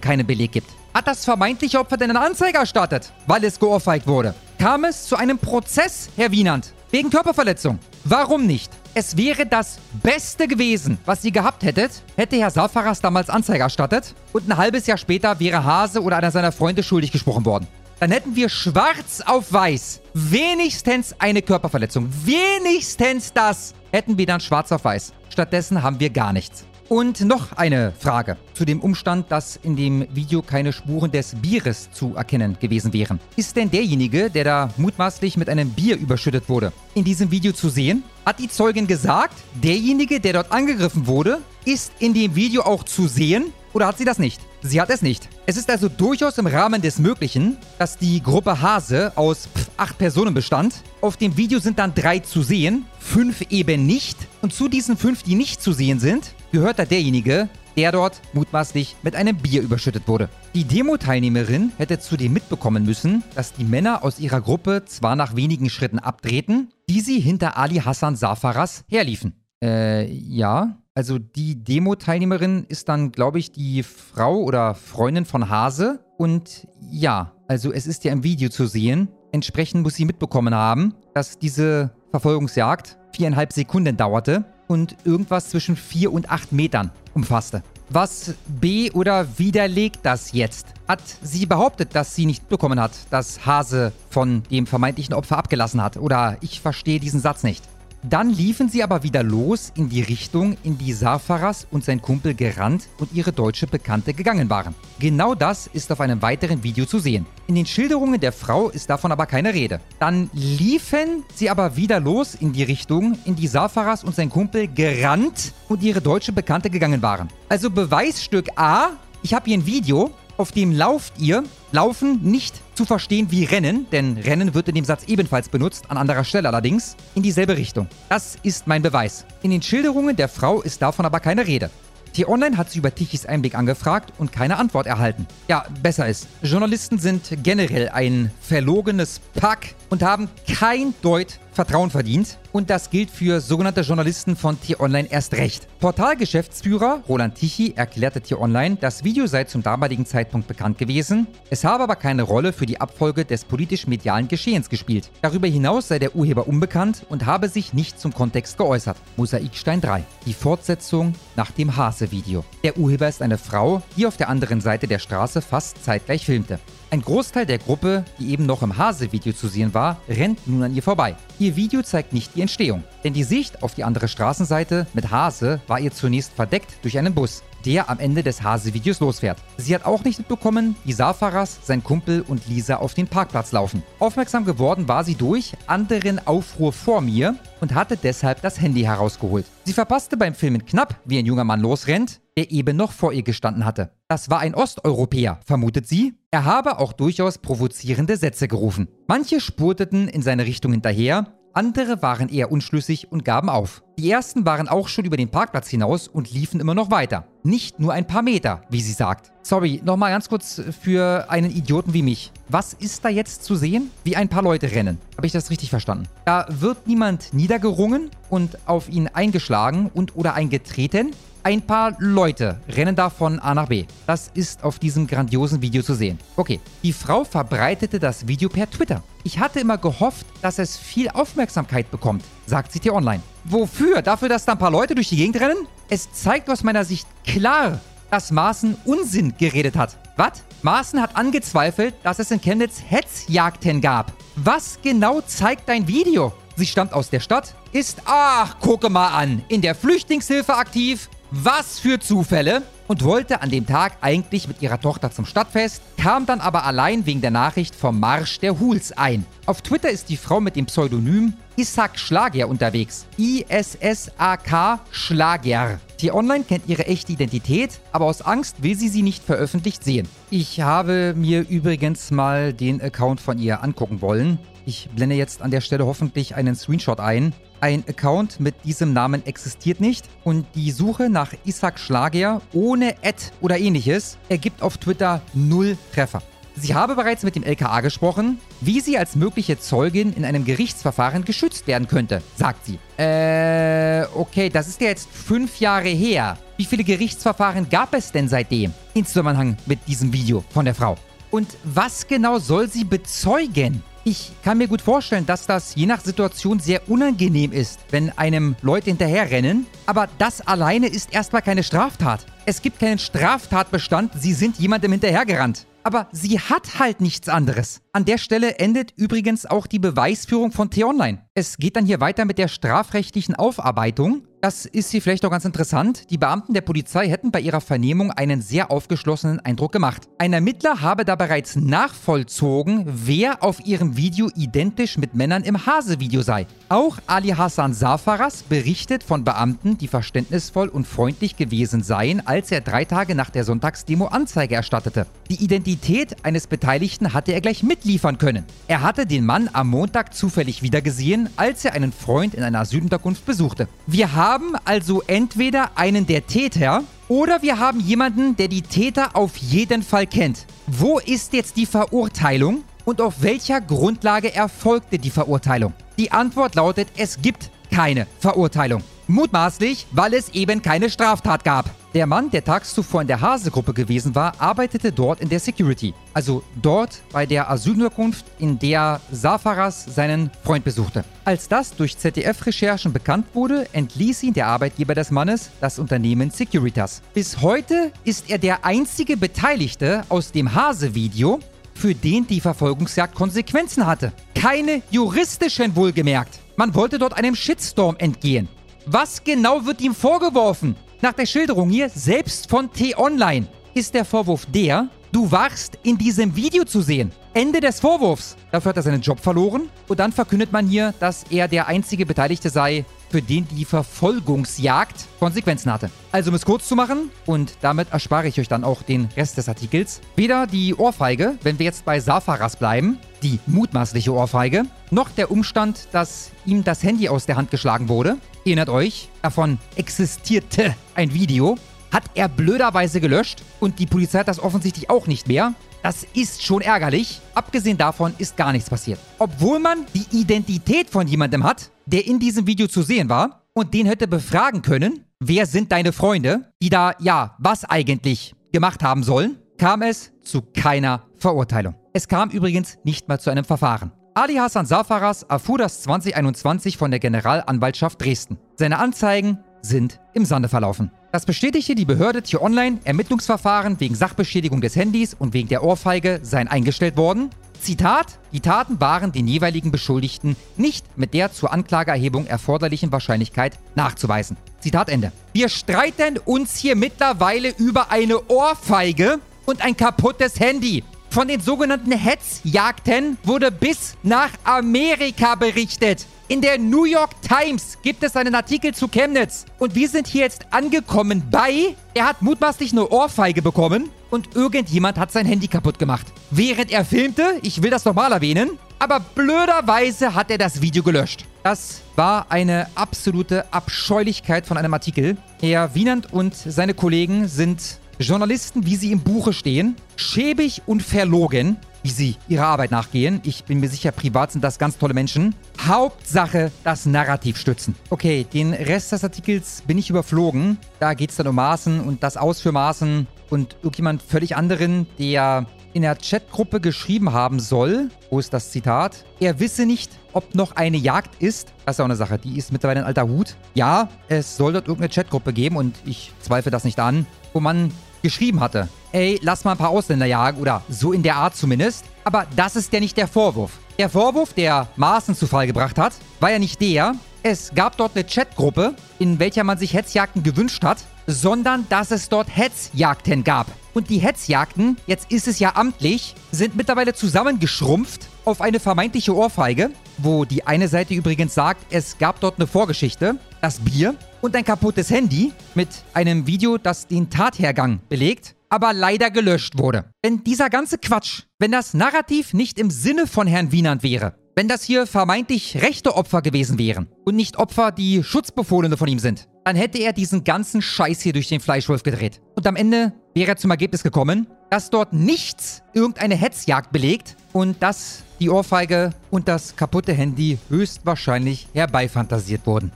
keinen Beleg gibt. Hat das vermeintliche Opfer denn eine Anzeige erstattet, weil es geohrfeigt wurde? Kam es zu einem Prozess, Herr Wienand, wegen Körperverletzung? Warum nicht? Es wäre das Beste gewesen, was ihr gehabt hättet, hätte Herr Safaras damals Anzeige erstattet und ein halbes Jahr später wäre Hase oder einer seiner Freunde schuldig gesprochen worden. Dann hätten wir schwarz auf weiß wenigstens eine Körperverletzung. Wenigstens das hätten wir dann schwarz auf weiß. Stattdessen haben wir gar nichts. Und noch eine Frage zu dem Umstand, dass in dem Video keine Spuren des Bieres zu erkennen gewesen wären. Ist denn derjenige, der da mutmaßlich mit einem Bier überschüttet wurde, in diesem Video zu sehen? Hat die Zeugin gesagt, derjenige, der dort angegriffen wurde, ist in dem Video auch zu sehen? Oder hat sie das nicht? Sie hat es nicht. Es ist also durchaus im Rahmen des Möglichen, dass die Gruppe Hase aus pff, acht Personen bestand. Auf dem Video sind dann drei zu sehen, fünf eben nicht. Und zu diesen fünf, die nicht zu sehen sind, gehört da derjenige, der dort mutmaßlich mit einem Bier überschüttet wurde. Die Demo-Teilnehmerin hätte zudem mitbekommen müssen, dass die Männer aus ihrer Gruppe zwar nach wenigen Schritten abtreten, die sie hinter Ali Hassan Safaras herliefen. Äh, ja. Also die Demo-Teilnehmerin ist dann, glaube ich, die Frau oder Freundin von Hase. Und ja, also es ist ja im Video zu sehen. Entsprechend muss sie mitbekommen haben, dass diese Verfolgungsjagd viereinhalb Sekunden dauerte und irgendwas zwischen vier und acht Metern umfasste. Was B oder widerlegt das jetzt? Hat sie behauptet, dass sie nicht bekommen hat, dass Hase von dem vermeintlichen Opfer abgelassen hat? Oder ich verstehe diesen Satz nicht. Dann liefen sie aber wieder los in die Richtung, in die Safaras und sein Kumpel gerannt und ihre deutsche Bekannte gegangen waren. Genau das ist auf einem weiteren Video zu sehen. In den Schilderungen der Frau ist davon aber keine Rede. Dann liefen sie aber wieder los in die Richtung, in die Safaras und sein Kumpel gerannt und ihre deutsche Bekannte gegangen waren. Also Beweisstück A, ich habe hier ein Video, auf dem lauft ihr, laufen nicht zu verstehen wie Rennen, denn Rennen wird in dem Satz ebenfalls benutzt, an anderer Stelle allerdings, in dieselbe Richtung. Das ist mein Beweis. In den Schilderungen der Frau ist davon aber keine Rede. T-Online hat sie über Tichys Einblick angefragt und keine Antwort erhalten. Ja, besser ist. Journalisten sind generell ein verlogenes Pack und haben kein Deut Vertrauen verdient. Und das gilt für sogenannte Journalisten von T-Online erst recht. Portalgeschäftsführer Roland Tichy erklärte T-Online, das Video sei zum damaligen Zeitpunkt bekannt gewesen. Es habe aber keine Rolle für die Abfolge des politisch-medialen Geschehens gespielt. Darüber hinaus sei der Urheber unbekannt und habe sich nicht zum Kontext geäußert. Mosaikstein 3. Die Fortsetzung nach dem Hase-Video. Der Urheber ist eine Frau, die auf der anderen Seite der Straße fast zeitgleich filmte. Ein Großteil der Gruppe, die eben noch im Hase-Video zu sehen war, rennt nun an ihr vorbei. Ihr Video zeigt nicht die Entstehung, denn die Sicht auf die andere Straßenseite mit Hase war ihr zunächst verdeckt durch einen Bus, der am Ende des Hase-Videos losfährt. Sie hat auch nicht mitbekommen, wie Safaras, sein Kumpel und Lisa auf den Parkplatz laufen. Aufmerksam geworden war sie durch anderen Aufruhr vor mir und hatte deshalb das Handy herausgeholt. Sie verpasste beim Filmen knapp, wie ein junger Mann losrennt, der eben noch vor ihr gestanden hatte. Das war ein Osteuropäer, vermutet sie. Er habe auch durchaus provozierende Sätze gerufen. Manche spurteten in seine Richtung hinterher, andere waren eher unschlüssig und gaben auf. Die ersten waren auch schon über den Parkplatz hinaus und liefen immer noch weiter. Nicht nur ein paar Meter, wie sie sagt. Sorry, nochmal ganz kurz für einen Idioten wie mich. Was ist da jetzt zu sehen? Wie ein paar Leute rennen. Habe ich das richtig verstanden? Da wird niemand niedergerungen und auf ihn eingeschlagen und oder eingetreten. Ein paar Leute rennen da von A nach B. Das ist auf diesem grandiosen Video zu sehen. Okay, die Frau verbreitete das Video per Twitter. Ich hatte immer gehofft, dass es viel Aufmerksamkeit bekommt, sagt sie dir online. Wofür? Dafür, dass da ein paar Leute durch die Gegend rennen? Es zeigt aus meiner Sicht klar, dass Maaßen Unsinn geredet hat. Was? Maaßen hat angezweifelt, dass es in Chemnitz Hetzjagden gab. Was genau zeigt dein Video? Sie stammt aus der Stadt, ist, ach, gucke mal an, in der Flüchtlingshilfe aktiv, was für Zufälle! Und wollte an dem Tag eigentlich mit ihrer Tochter zum Stadtfest, kam dann aber allein wegen der Nachricht vom Marsch der Huls ein. Auf Twitter ist die Frau mit dem Pseudonym Isaac Schlager unterwegs. I-S-S-A-K Schlager. T-Online kennt ihre echte Identität, aber aus Angst will sie sie nicht veröffentlicht sehen. Ich habe mir übrigens mal den Account von ihr angucken wollen. Ich blende jetzt an der Stelle hoffentlich einen Screenshot ein. Ein Account mit diesem Namen existiert nicht und die Suche nach Isaac Schlager ohne Ad oder ähnliches ergibt auf Twitter null Treffer. Sie habe bereits mit dem LKA gesprochen, wie sie als mögliche Zeugin in einem Gerichtsverfahren geschützt werden könnte, sagt sie. Äh, okay, das ist ja jetzt fünf Jahre her. Wie viele Gerichtsverfahren gab es denn seitdem? In Zusammenhang mit diesem Video von der Frau. Und was genau soll sie bezeugen? Ich kann mir gut vorstellen, dass das je nach Situation sehr unangenehm ist, wenn einem Leute hinterherrennen. Aber das alleine ist erstmal keine Straftat. Es gibt keinen Straftatbestand, sie sind jemandem hinterhergerannt. Aber sie hat halt nichts anderes. An der Stelle endet übrigens auch die Beweisführung von T-Online. Es geht dann hier weiter mit der strafrechtlichen Aufarbeitung. Das ist hier vielleicht auch ganz interessant. Die Beamten der Polizei hätten bei ihrer Vernehmung einen sehr aufgeschlossenen Eindruck gemacht. Ein Ermittler habe da bereits nachvollzogen, wer auf ihrem Video identisch mit Männern im Hase-Video sei. Auch Ali Hassan Safaras berichtet von Beamten, die verständnisvoll und freundlich gewesen seien, als er drei Tage nach der Sonntagsdemo Anzeige erstattete. Die Identität eines Beteiligten hatte er gleich mitliefern können. Er hatte den Mann am Montag zufällig wiedergesehen, als er einen Freund in einer Asylunterkunft besuchte. Wir haben haben also entweder einen der Täter oder wir haben jemanden, der die Täter auf jeden Fall kennt. Wo ist jetzt die Verurteilung und auf welcher Grundlage erfolgte die Verurteilung? Die Antwort lautet, es gibt keine Verurteilung. Mutmaßlich, weil es eben keine Straftat gab. Der Mann, der tags zuvor in der Hase-Gruppe gewesen war, arbeitete dort in der Security. Also dort bei der Asylunterkunft, in der Safaras seinen Freund besuchte. Als das durch ZDF-Recherchen bekannt wurde, entließ ihn der Arbeitgeber des Mannes, das Unternehmen Securitas. Bis heute ist er der einzige Beteiligte aus dem Hase-Video, für den die Verfolgungsjagd Konsequenzen hatte. Keine juristischen wohlgemerkt. Man wollte dort einem Shitstorm entgehen. Was genau wird ihm vorgeworfen? Nach der Schilderung hier, selbst von T-Online, ist der Vorwurf der, du warst in diesem Video zu sehen. Ende des Vorwurfs. Dafür hat er seinen Job verloren und dann verkündet man hier, dass er der einzige Beteiligte sei, für den die Verfolgungsjagd Konsequenzen hatte. Also um es kurz zu machen, und damit erspare ich euch dann auch den Rest des Artikels, weder die Ohrfeige, wenn wir jetzt bei Safaras bleiben, die mutmaßliche Ohrfeige, noch der Umstand, dass ihm das Handy aus der Hand geschlagen wurde. Erinnert euch, davon existierte ein Video, hat er blöderweise gelöscht und die Polizei hat das offensichtlich auch nicht mehr. Das ist schon ärgerlich. Abgesehen davon ist gar nichts passiert. Obwohl man die Identität von jemandem hat, der in diesem Video zu sehen war und den hätte befragen können, wer sind deine Freunde, die da, ja, was eigentlich gemacht haben sollen, kam es zu keiner Verurteilung. Es kam übrigens nicht mal zu einem Verfahren. Ali Hassan Safaras erfuhr das 2021 von der Generalanwaltschaft Dresden. Seine Anzeigen sind im Sande verlaufen. Das bestätigte die Behörde T-Online. Ermittlungsverfahren wegen Sachbeschädigung des Handys und wegen der Ohrfeige seien eingestellt worden. Zitat, die Taten waren den jeweiligen Beschuldigten nicht mit der zur Anklageerhebung erforderlichen Wahrscheinlichkeit nachzuweisen. Zitat Ende. Wir streiten uns hier mittlerweile über eine Ohrfeige und ein kaputtes Handy. Von den sogenannten Hetzjagden wurde bis nach Amerika berichtet. In der New York Times gibt es einen Artikel zu Chemnitz. Und wir sind hier jetzt angekommen bei, er hat mutmaßlich eine Ohrfeige bekommen und irgendjemand hat sein Handy kaputt gemacht. Während er filmte, ich will das nochmal erwähnen, aber blöderweise hat er das Video gelöscht. Das war eine absolute Abscheulichkeit von einem Artikel. Herr Wienand und seine Kollegen sind Journalisten, wie sie im Buche stehen, schäbig und verlogen, wie sie ihrer Arbeit nachgehen. Ich bin mir sicher, privat sind das ganz tolle Menschen. Hauptsache das Narrativ stützen. Okay, den Rest des Artikels bin ich überflogen. Da geht es dann um Maßen und das Aus für Maßen und irgendjemand völlig anderen, der in der Chatgruppe geschrieben haben soll, wo ist das Zitat? Er wisse nicht, ob noch eine Jagd ist. Das ist auch eine Sache, die ist mittlerweile ein alter Hut. Ja, es soll dort irgendeine Chatgruppe geben und ich zweifle das nicht an, wo man geschrieben hatte. Ey, lass mal ein paar Ausländer jagen oder so in der Art zumindest. Aber das ist ja nicht der Vorwurf. Der Vorwurf, der Maaßen zu Fall gebracht hat, war ja nicht der, es gab dort eine Chatgruppe, in welcher man sich Hetzjagden gewünscht hat, sondern dass es dort Hetzjagden gab. Und die Hetzjagden, jetzt ist es ja amtlich, sind mittlerweile zusammengeschrumpft auf eine vermeintliche Ohrfeige, wo die eine Seite übrigens sagt, es gab dort eine Vorgeschichte, das Bier und ein kaputtes Handy mit einem Video, das den Tathergang belegt, aber leider gelöscht wurde. Wenn dieser ganze Quatsch, wenn das Narrativ nicht im Sinne von Herrn Wienand wäre, wenn das hier vermeintlich rechte Opfer gewesen wären und nicht Opfer, die Schutzbefohlene von ihm sind, dann hätte er diesen ganzen Scheiß hier durch den Fleischwolf gedreht. Und am Ende wäre zum Ergebnis gekommen, dass dort nichts irgendeine Hetzjagd belegt und dass die Ohrfeige und das kaputte Handy höchstwahrscheinlich herbeifantasiert wurden.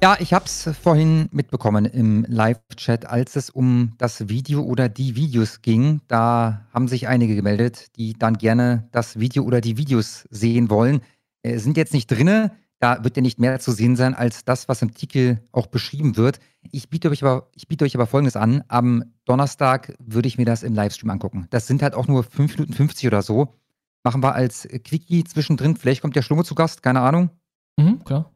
Ja, ich hab's vorhin mitbekommen im Live-Chat, als es um das Video oder die Videos ging. Da haben sich einige gemeldet, die dann gerne das Video oder die Videos sehen wollen. Äh, sind jetzt nicht drinne. Da wird ja nicht mehr zu sehen sein als das, was im Artikel auch beschrieben wird. Ich biete euch aber, ich biete euch aber Folgendes an. Am Donnerstag würde ich mir das im Livestream angucken. Das sind halt auch nur 5 Minuten 50 oder so. Machen wir als Quickie zwischendrin. Vielleicht kommt der Schlummer zu Gast, keine Ahnung. Mhm, klar.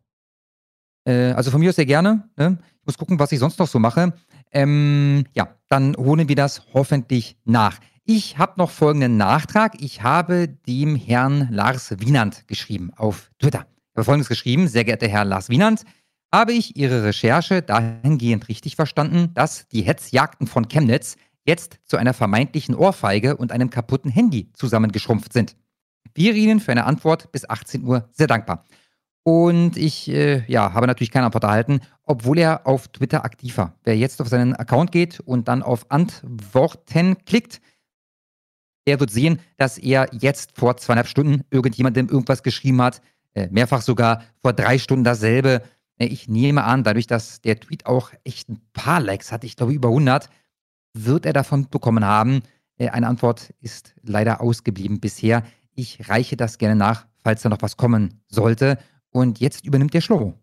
Äh, also von mir aus sehr gerne. Ne? Ich muss gucken, was ich sonst noch so mache. Ähm, ja, dann holen wir das hoffentlich nach. Ich habe noch folgenden Nachtrag. Ich habe dem Herrn Lars Wienand geschrieben auf Twitter. Habe folgendes geschrieben. Sehr geehrter Herr Lars Wienand, habe ich Ihre Recherche dahingehend richtig verstanden, dass die Hetzjagden von Chemnitz jetzt zu einer vermeintlichen Ohrfeige und einem kaputten Handy zusammengeschrumpft sind. Wäre Ihnen für eine Antwort bis 18 Uhr sehr dankbar. Und ich äh, ja, habe natürlich keine Antwort erhalten, obwohl er auf Twitter aktiv war. Wer jetzt auf seinen Account geht und dann auf Antworten klickt, der wird sehen, dass er jetzt vor zweieinhalb Stunden irgendjemandem irgendwas geschrieben hat. Äh, mehrfach sogar vor drei Stunden dasselbe. Äh, ich nehme an, dadurch, dass der Tweet auch echt ein paar Likes hat, ich glaube über 100, wird er davon bekommen haben. Äh, eine Antwort ist leider ausgeblieben bisher. Ich reiche das gerne nach, falls da noch was kommen sollte. Und jetzt übernimmt der Schlomo.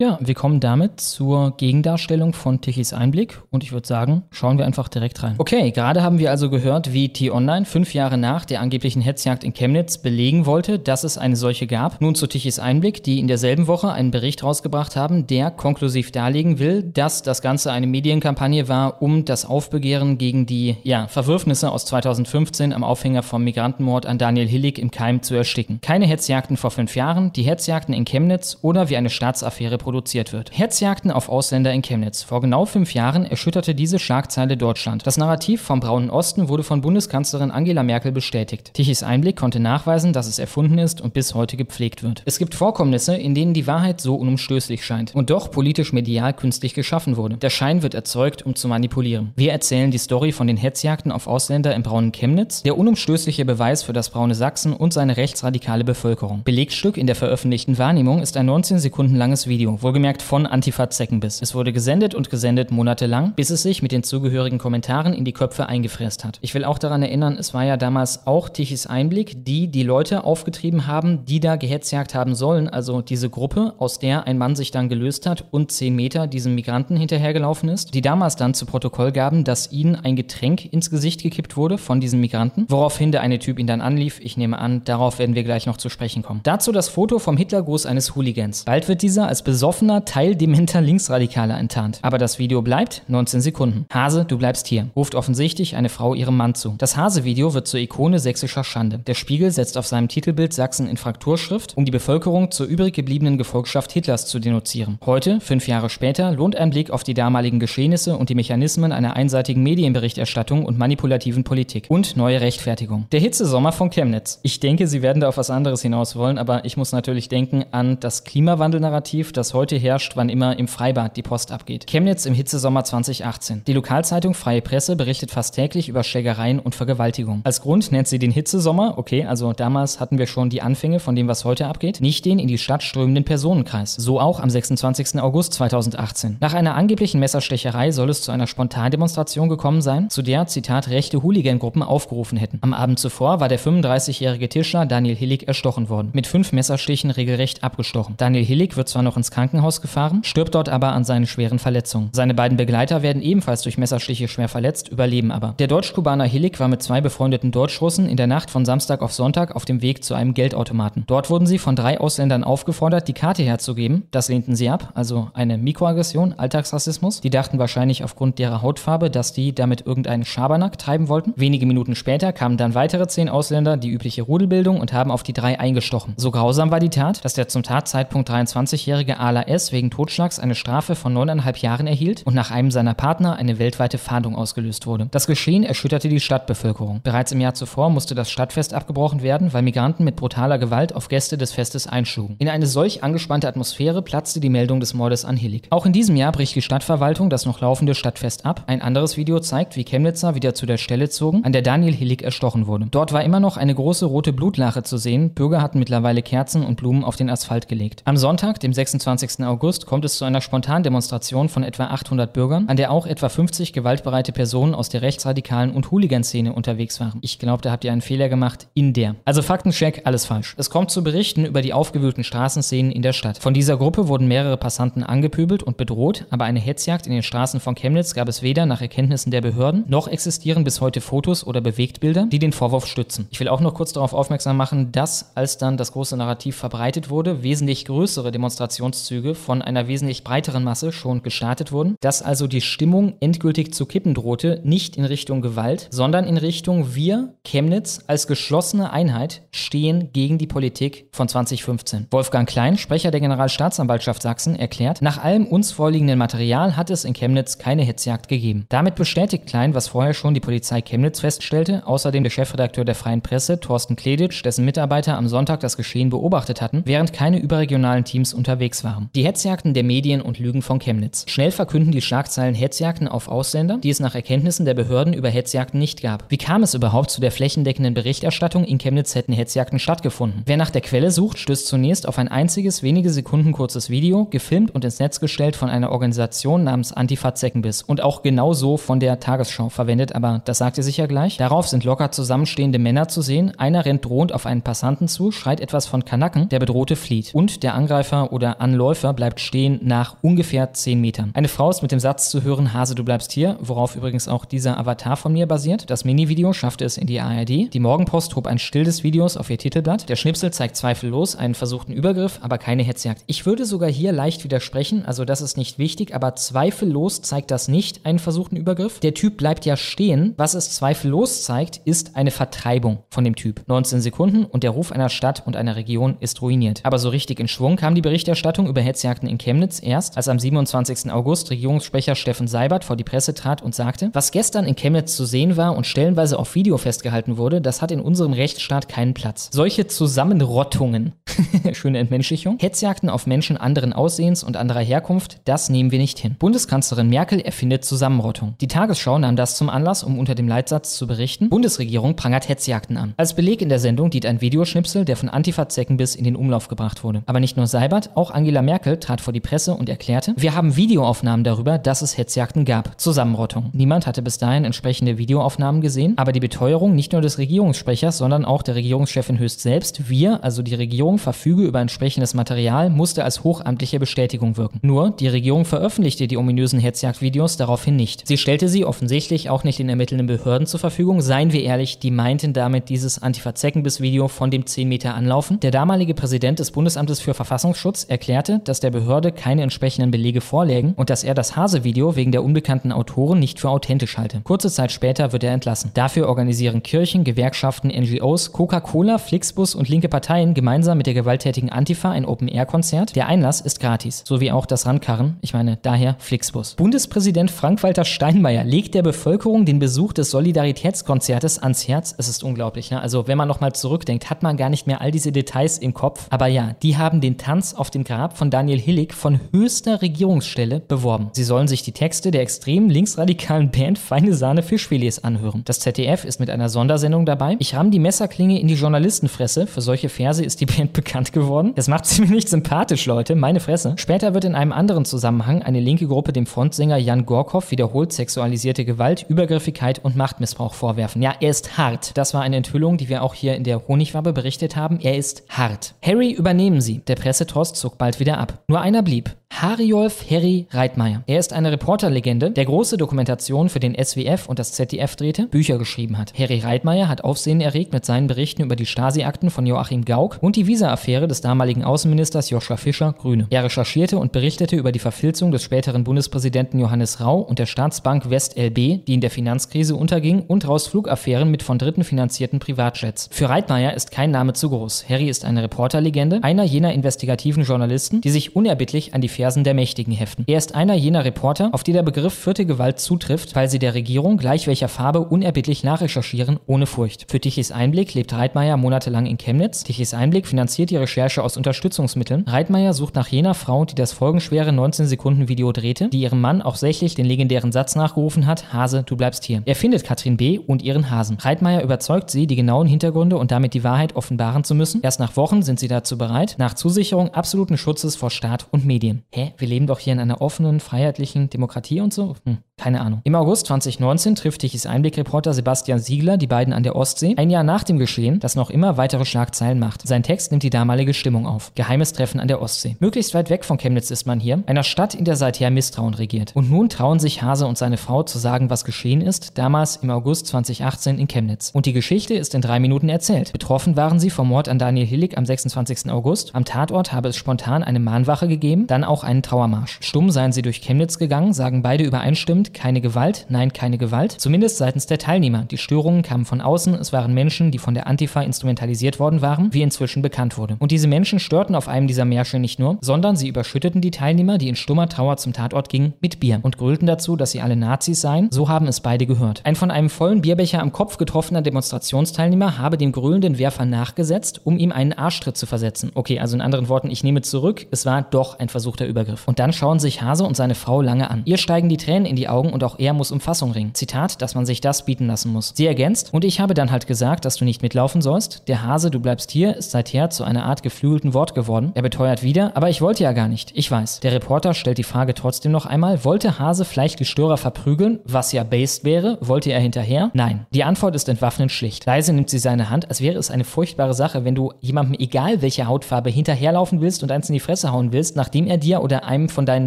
Ja, wir kommen damit zur Gegendarstellung von Tichys Einblick und ich würde sagen, schauen wir einfach direkt rein. Okay, gerade haben wir also gehört, wie T-Online fünf Jahre nach der angeblichen Hetzjagd in Chemnitz belegen wollte, dass es eine solche gab. Nun zu Tichys Einblick, die in derselben Woche einen Bericht rausgebracht haben, der konklusiv darlegen will, dass das Ganze eine Medienkampagne war, um das Aufbegehren gegen die ja, Verwürfnisse aus 2015 am Aufhänger vom Migrantenmord an Daniel Hillig im Keim zu ersticken. Keine Hetzjagden vor fünf Jahren, die Hetzjagden in Chemnitz oder wie eine Staatsaffäre produziert wird. Hetzjagden auf Ausländer in Chemnitz. Vor genau fünf Jahren erschütterte diese Schlagzeile Deutschland. Das Narrativ vom Braunen Osten wurde von Bundeskanzlerin Angela Merkel bestätigt. Tichys Einblick konnte nachweisen, dass es erfunden ist und bis heute gepflegt wird. Es gibt Vorkommnisse, in denen die Wahrheit so unumstößlich scheint und doch politisch medial künstlich geschaffen wurde. Der Schein wird erzeugt, um zu manipulieren. Wir erzählen die Story von den Hetzjagden auf Ausländer im braunen Chemnitz, der unumstößliche Beweis für das braune Sachsen und seine rechtsradikale Bevölkerung. Belegstück in der veröffentlichten Wahrnehmung ist ein 19 Sekunden langes Video, wohlgemerkt von Antifa Zeckenbiss. Es wurde gesendet und gesendet monatelang, bis es sich mit den zugehörigen Kommentaren in die Köpfe eingefräst hat. Ich will auch daran erinnern, es war ja damals auch Tichys Einblick, die die Leute aufgetrieben haben, die da gehetzjagt haben sollen, also diese Gruppe, aus der ein Mann sich dann gelöst hat und 10 Meter diesem Migranten hinterhergelaufen ist, die damals dann zu Protokoll gaben, dass ihnen ein Getränk ins Gesicht gekippt wurde von diesem Migranten, woraufhin der eine Typ ihn dann anlief. Ich nehme an, darauf werden wir gleich noch zu sprechen kommen. Dazu das Foto vom Hitlergruß eines Hooligans. Bald wird dieser als besoffener, teildementer Linksradikaler enttarnt. Aber das Video bleibt 19 Sekunden. Hase, du bleibst hier, ruft offensichtlich eine Frau ihrem Mann zu. Das Hase-Video wird zur Ikone sächsischer Schande. Der Spiegel setzt auf seinem Titelbild Sachsen in Frakturschrift, um die Bevölkerung zur übrig gebliebenen Gefolgschaft Hitlers zu denunzieren. Heute, fünf Jahre später, lohnt ein Blick auf die damaligen Geschehnisse und die Mechanismen einer einseitigen Medienberichterstattung und manipulativen Politik. Und neue Rechtfertigung. Der Hitzesommer von Chemnitz. Ich denke, Sie werden da auf was anderes hinaus wollen, aber ich muss natürlich denken an das Klimawandelnarrativ, das heute herrscht, wann immer im Freibad die Post abgeht. Chemnitz im Hitzesommer 2018. Die Lokalzeitung Freie Presse berichtet fast täglich über Schlägereien und Vergewaltigung. Als Grund nennt sie den Hitzesommer, okay, also damals hatten wir schon die Anfänge von dem, was heute abgeht, nicht den in die Stadt strömenden Personenkreis. So auch am 26. August 2018. Nach einer angeblichen Messerstecherei soll es zu einer Spontandemonstration gekommen sein, zu der, Zitat, rechte Hooligan-Gruppen aufgerufen hätten. Am Abend zuvor war der 35-jährige Tischler Daniel Hillig erstochen worden. Mit fünf Messerstichen regelrecht abgestochen. Daniel Hillig wird zwar noch ins Krankenhaus gefahren, stirbt dort aber an seinen schweren Verletzungen. Seine beiden Begleiter werden ebenfalls durch Messerstiche schwer verletzt, überleben aber. Der Deutsch-Kubaner Hillig war mit zwei befreundeten Deutschrussen in der Nacht von Samstag auf Sonntag auf dem Weg zu einem Geldautomaten. Dort wurden sie von drei Ausländern aufgefordert, die Karte herzugeben. Das lehnten sie ab, also eine Mikroaggression, Alltagsrassismus. Die dachten wahrscheinlich aufgrund ihrer Hautfarbe, dass die damit irgendeinen Schabernack treiben wollten. Wenige Minuten später kamen dann weitere zehn Ausländer, die übliche Rudelbildung, und haben auf die drei eingestochen. So grausam war die Tat, dass der zum Tatzeitpunkt 23-jährige Ala S. wegen Totschlags eine Strafe von neuneinhalb Jahren erhielt und nach einem seiner Partner eine weltweite Fahndung ausgelöst wurde. Das Geschehen erschütterte die Stadtbevölkerung. Bereits im Jahr zuvor musste das Stadtfest abgebrochen werden, weil Migranten mit brutaler Gewalt auf Gäste des Festes einschlugen. In eine solch angespannte Atmosphäre platzte die Meldung des Mordes an Hillig. Auch in diesem Jahr bricht die Stadtverwaltung das noch laufende Stadtfest ab. Ein anderes Video zeigt, wie Chemnitzer wieder zu der Stelle zogen, an der Daniel Hillig erstochen wurde. Dort war immer noch eine große rote Blutlache zu sehen. Bürger hatten mittlerweile Kerzen und Blumen auf den Asphalt gelegt. Am Sonntag, dem 26. August, kommt es zu einer Spontandemonstration von etwa 800 Bürgern, an der auch etwa 50 gewaltbereite Personen aus der rechtsradikalen und Hooligan-Szene unterwegs waren. Ich glaube, da habt ihr einen Fehler gemacht in der. Also Faktencheck, alles falsch. Es kommt zu Berichten über die aufgewühlten Straßenszenen in der Stadt. Von dieser Gruppe wurden mehrere Passanten angepöbelt und bedroht, aber eine Hetzjagd in den Straßen von Chemnitz gab es weder nach Erkenntnissen der Behörden, noch existieren bis heute Fotos oder Bewegtbilder, die den Vorwurf stützen. Ich will auch noch kurz darauf aufmerksam machen, dass, als dann das große Narrativ verbreitet wurde, wesentlich größere Demonstrationszüge von einer wesentlich breiteren Masse schon gestartet wurden, dass also die Stimmung endgültig zu kippen drohte, nicht in Richtung Gewalt, sondern in Richtung wir, Chemnitz, als geschlossene Einheit stehen gegen die Politik von 2015. Wolfgang Klein, Sprecher der Generalstaatsanwaltschaft Sachsen, erklärt, nach allem uns vorliegenden Material hat es in Chemnitz keine Hetzjagd gegeben. Damit bestätigt Klein, was vorher schon die Polizei Chemnitz feststellte, außerdem der Chefredakteur der Freien Presse, Thorsten Kleditsch, dessen Mitarbeiter am Sonntag das Geschehen beobachtet hatten, während keine überregionalen Teams unterwegs waren. Die Hetzjagden der Medien und Lügen von Chemnitz. Schnell verkünden die Schlagzeilen Hetzjagden auf Ausländer, die es nach Erkenntnissen der Behörden über Hetzjagden nicht gab. Wie kam es überhaupt zu der flächendeckenden Berichterstattung, in Chemnitz hätten Hetzjagden stattgefunden? Wer nach der Quelle sucht, stößt zunächst auf ein einziges, wenige Sekunden kurzes Video, gefilmt und ins Netz gestellt von einer Organisation namens Antifa Zeckenbiss und auch genauso von der Tagesschau verwendet, aber das sagt ihr sicher gleich. Darauf sind locker zusammenstehende Männer zu sehen. Einer rennt drohend auf einen Passanten zu, schreit etwas von Kanaken, der Bedrohte flieht. Und der Angreifer oder Anläufer bleibt stehen nach ungefähr 10 Metern. Eine Frau ist mit dem Satz zu hören, Hase, du bleibst hier, worauf übrigens auch dieser Avatar von mir basiert. Das Mini-Video schaffte es in die ARD. Die Morgenpost hob ein Still des Videos auf ihr Titelblatt. Der Schnipsel zeigt zweifellos einen versuchten Übergriff, aber keine Hetzjagd. Ich würde sogar hier leicht widersprechen, also das ist nicht wichtig, aber zweifellos zeigt das nicht einen versuchten Übergriff. Der Typ bleibt ja stehen. Was es zweifellos zeigt, ist eine Vertreibung von dem Typ. 19 Sekunden und der Ruf einer Stadt und einer Region ist ruiniert. Aber so richtig in Schwung kam die Berichterstattung über Hetzjagden in Chemnitz erst, als am 27. August Regierungssprecher Steffen Seibert vor die Presse trat und sagte, was gestern in Chemnitz zu sehen war und stellenweise auf Video festgehalten wurde, das hat in unserem Rechtsstaat keinen Platz. Solche Zusammenrottungen, schöne Entmenschlichung, Hetzjagden auf Menschen anderen Aussehens und anderer Herkunft, das nehmen wir nicht hin. Bundeskanzlerin Merkel erfindet Zusammenrottung. Die Tagesschau nahm das zum Anlass, um unter dem Leitsatz zu berichten, Bundesregierung prangert Hetzjagden an. Als Beleg in der Sendung dient ein Videoschnipsel, der von Antifa Zeckenbiss in den Umlauf gebracht wurde. Aber nicht nur Seibert, auch Angela Merkel trat vor die Presse und erklärte, wir haben Videoaufnahmen darüber, dass es Hetzjagden gab. Zusammenrottung. Niemand hatte bis dahin entsprechende Videoaufnahmen gesehen, aber die Beteuerung nicht nur des Regierungssprechers, sondern auch der Regierungschefin höchst selbst, wir, also die Regierung, verfüge über entsprechendes Material, musste als hochamtliche Bestätigung wirken. Nur, die Regierung veröffentlichte die ominösen Hetzjagdvideos daraufhin nicht. Sie stellte sie offensichtlich auch nicht den ermittelnden Behörden zur Verfügung, seien wir ehrlich, die meinten damit dieses Antifa-Zeckenbiss-Video von dem 10 Meter Anlaufen. Der damalige Präsident des Bundesamtes für Verfassungsschutz erklärte, dass der Behörde keine entsprechenden Belege vorlägen und dass er das Hase-Video wegen der unbekannten Autoren nicht für authentisch halte. Kurze Zeit später wird er entlassen. Dafür organisieren Kirchen, Gewerkschaften, NGOs, Coca-Cola, Flixbus und linke Parteien gemeinsam mit der gewalttätigen Antifa ein Open-Air-Konzert. Der Einlass ist gratis, so wie auch das Randkarren, ich meine daher Flixbus. Bundespräsident Frank-Walter Steinmeier legt der Bevölkerung den Besuch des Solidaritätskonzertes ans Herz. Es ist unglaublich, ne? Also wenn man nochmal zurückdenkt, hat man gar nicht mehr all diese Details im Kopf. Aber ja, die haben den Tanz auf dem Grab von Daniel Hillig von höchster Regierungsstelle beworben. Sie sollen sich die Texte der extrem linksradikalen Band Feine Sahne Fischfilets anhören. Das ZDF ist mit einer Sondersendung dabei. Ich ramm die Messerklinge in die Journalistenfresse. Für solche Verse ist die Band bekannt geworden. Das macht sie mir nicht sympathisch, Leute, meine Fresse. Später wird in einem anderen Zusammenhang eine linke Gruppe dem Frontsänger Jan Gorkov wiederholt sexualisierte Gewalt, Übergriffigkeit und Machtmissbrauch vorwerfen. Ja, er ist hart. Das war eine Enthüllung, die wir auch hier in der Honigwabe berichtet haben. Er ist hart. Harry übernehmen sie. Der Pressetrost zog bald wieder ab. Nur einer blieb. Hariolf Harry Reitmeier. Er ist eine Reporterlegende, der große Dokumentationen für den SWF und das ZDF drehte, Bücher geschrieben hat. Harry Reitmeier hat Aufsehen erregt mit seinen Berichten über die Stasi-Akten von Joachim Gauck und die Visa-Affäre des damaligen Außenministers Joschka Fischer, Grüne. Er recherchierte und berichtete über die Verfilzung des späteren Bundespräsidenten Johannes Rau und der Staatsbank West LB, die in der Finanzkrise unterging, und Raus Flugaffären mit von Dritten finanzierten Privatjets. Für Reitmeier ist kein Name zu groß. Harry ist eine Reporterlegende, einer jener investigativen Journalisten, die sich unerbittlich an die Fersen der Mächtigen heften. Er ist einer jener Reporter, auf die der Begriff vierte Gewalt zutrifft, weil sie der Regierung gleich welcher Farbe unerbittlich nachrecherchieren, ohne Furcht. Für Tichys Einblick lebt Reitmeier monatelang in Chemnitz. Tichys Einblick finanziert die Recherche aus Unterstützungsmitteln. Reitmeier sucht nach jener Frau, die das folgenschwere 19-Sekunden-Video drehte, die ihrem Mann auch sächlich den legendären Satz nachgerufen hat, Hase, du bleibst hier. Er findet Katrin B. und ihren Hasen. Reitmeier überzeugt sie, die genauen Hintergründe und damit die Wahrheit offenbaren zu müssen. Erst nach Wochen sind sie dazu bereit, nach Zusicherung absoluten Schutzes vor Staat und Medien. Hä? Wir leben doch hier in einer offenen, freiheitlichen Demokratie und so? Hm, keine Ahnung. Im August 2019 trifft Tichys Einblickreporter Sebastian Siegler die beiden an der Ostsee, ein Jahr nach dem Geschehen, das noch immer weitere Schlagzeilen macht. Sein Text nimmt die damalige Stimmung auf. Geheimes Treffen an der Ostsee. Möglichst weit weg von Chemnitz ist man hier, einer Stadt, in der seither Misstrauen regiert. Und nun trauen sich Hase und seine Frau zu sagen, was geschehen ist, damals im August 2018 in Chemnitz. Und die Geschichte ist in drei Minuten erzählt. Betroffen waren sie vom Mord an Daniel Hillig am 26. August. Am Tatort habe es spontan eine Mahnwache gegeben, dann auch einen Trauermarsch. Stumm seien sie durch Chemnitz gegangen, sagen beide übereinstimmend, keine Gewalt, nein, keine Gewalt. Zumindest seitens der Teilnehmer. Die Störungen kamen von außen, es waren Menschen, die von der Antifa instrumentalisiert worden waren, wie inzwischen bekannt wurde. Und diese Menschen störten auf einem dieser Märsche nicht nur, sondern sie überschütteten die Teilnehmer, die in stummer Trauer zum Tatort gingen, mit Bier und grölten dazu, dass sie alle Nazis seien. So haben es beide gehört. Ein von einem vollen Bierbecher am Kopf getroffener Demonstrationsteilnehmer habe dem grölenden Werfer nachgesetzt, um ihm einen Arschtritt zu versetzen. Okay, also in anderen Worten, ich nehme zurück, es war doch ein versuchter Übergriff. Und dann schauen sich Hase und seine Frau lange an. Ihr steigen die Tränen in die Augen und auch er muss um Fassung ringen. Zitat, dass man sich das bieten lassen muss. Sie ergänzt, und ich habe dann halt gesagt, dass du nicht mitlaufen sollst. Der Hase, du bleibst hier, ist seither zu einer Art geflügelten Wort geworden. Er beteuert wieder, aber ich wollte ja gar nicht. Ich weiß. Der Reporter stellt die Frage trotzdem noch einmal, wollte Hase vielleicht die Störer verprügeln, was ja based wäre? Wollte er hinterher? Nein. Die Antwort ist entwaffnend schlicht. Leise nimmt sie seine Hand, als wäre es eine furchtbare Sache, wenn du jemandem, egal welche Hautfarbe, hinterherlaufen willst und eins in die Fresse hauen willst, nachdem er dir oder einem von deinen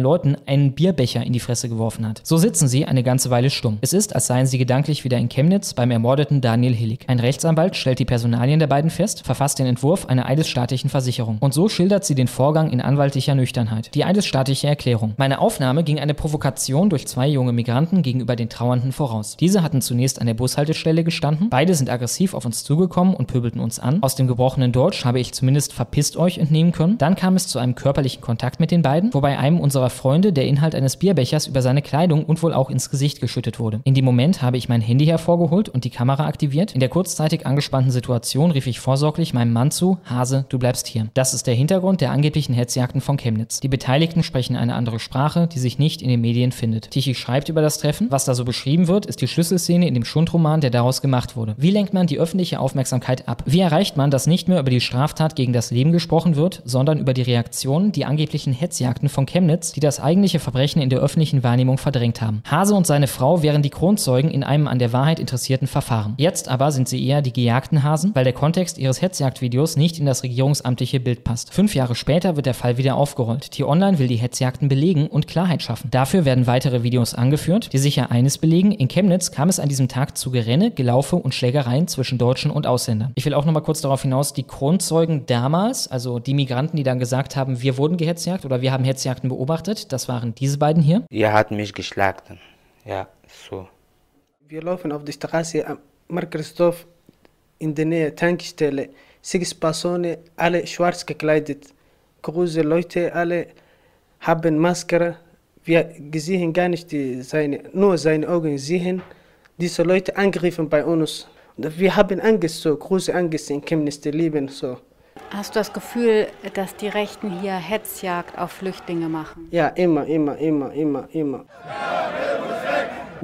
Leuten einen Bierbecher in die Fresse geworfen hat. So sitzen sie eine ganze Weile stumm. Es ist, als seien sie gedanklich wieder in Chemnitz beim ermordeten Daniel Hillig. Ein Rechtsanwalt stellt die Personalien der beiden fest, verfasst den Entwurf einer eidesstaatlichen Versicherung. Und so schildert sie den Vorgang in anwaltlicher Nüchternheit. Die eidesstaatliche Erklärung. Meine Aufnahme ging eine Provokation durch zwei junge Migranten gegenüber den Trauernden voraus. Diese hatten zunächst an der Bushaltestelle gestanden. Beide sind aggressiv auf uns zugekommen und pöbelten uns an. Aus dem gebrochenen Deutsch habe ich zumindest verpisst euch entnehmen können. Dann kam es zu einem körperlichen Kontakt mit den beiden, wobei einem unserer Freunde der Inhalt eines Bierbechers über seine Kleidung und wohl auch ins Gesicht geschüttet wurde. In dem Moment habe ich mein Handy hervorgeholt und die Kamera aktiviert. In der kurzzeitig angespannten Situation rief ich vorsorglich meinem Mann zu, Hase, du bleibst hier. Das ist der Hintergrund der angeblichen Hetzjagden von Chemnitz. Die Beteiligten sprechen eine andere Sprache, die sich nicht in den Medien findet. Tichy schreibt über das Treffen. Was da so beschrieben wird, ist die Schlüsselszene in dem Schundroman, der daraus gemacht wurde. Wie lenkt man die öffentliche Aufmerksamkeit ab? Wie erreicht man, dass nicht mehr über die Straftat gegen das Leben gesprochen wird, sondern über die Reaktionen, die angeblichen Hetzjagden von Chemnitz, die das eigentliche Verbrechen in der öffentlichen Wahrnehmung verdrängt haben. Hase und seine Frau wären die Kronzeugen in einem an der Wahrheit interessierten Verfahren. Jetzt aber sind sie eher die gejagten Hasen, weil der Kontext ihres Hetzjagdvideos nicht in das regierungsamtliche Bild passt. Fünf Jahre später wird der Fall wieder aufgerollt. T-Online will die Hetzjagden belegen und Klarheit schaffen. Dafür werden weitere Videos angeführt, die sicher eines belegen. In Chemnitz kam es an diesem Tag zu Gerenne, Gelaufe und Schlägereien zwischen Deutschen und Ausländern. Ich will auch noch mal kurz darauf hinaus, die Kronzeugen damals, also die Migranten, die dann gesagt haben, wir wurden gehetzjagt oder wir haben Hetzjagden beobachtet, das waren diese beiden hier. Er hat mich geschlagen. Ja, so. Wir laufen auf die Straße am Mark-Christoph in der Nähe Tankstelle. Sechs Personen, alle schwarz gekleidet. Große Leute, alle haben Maske. Wir sehen gar nicht die, seine, nur seine Augen sehen. Diese Leute angriffen bei uns. Wir haben Angst, so große Angst in Chemnitz, die leben so. Hast du das Gefühl, dass die Rechten hier Hetzjagd auf Flüchtlinge machen? Ja, immer, immer, immer, immer, immer.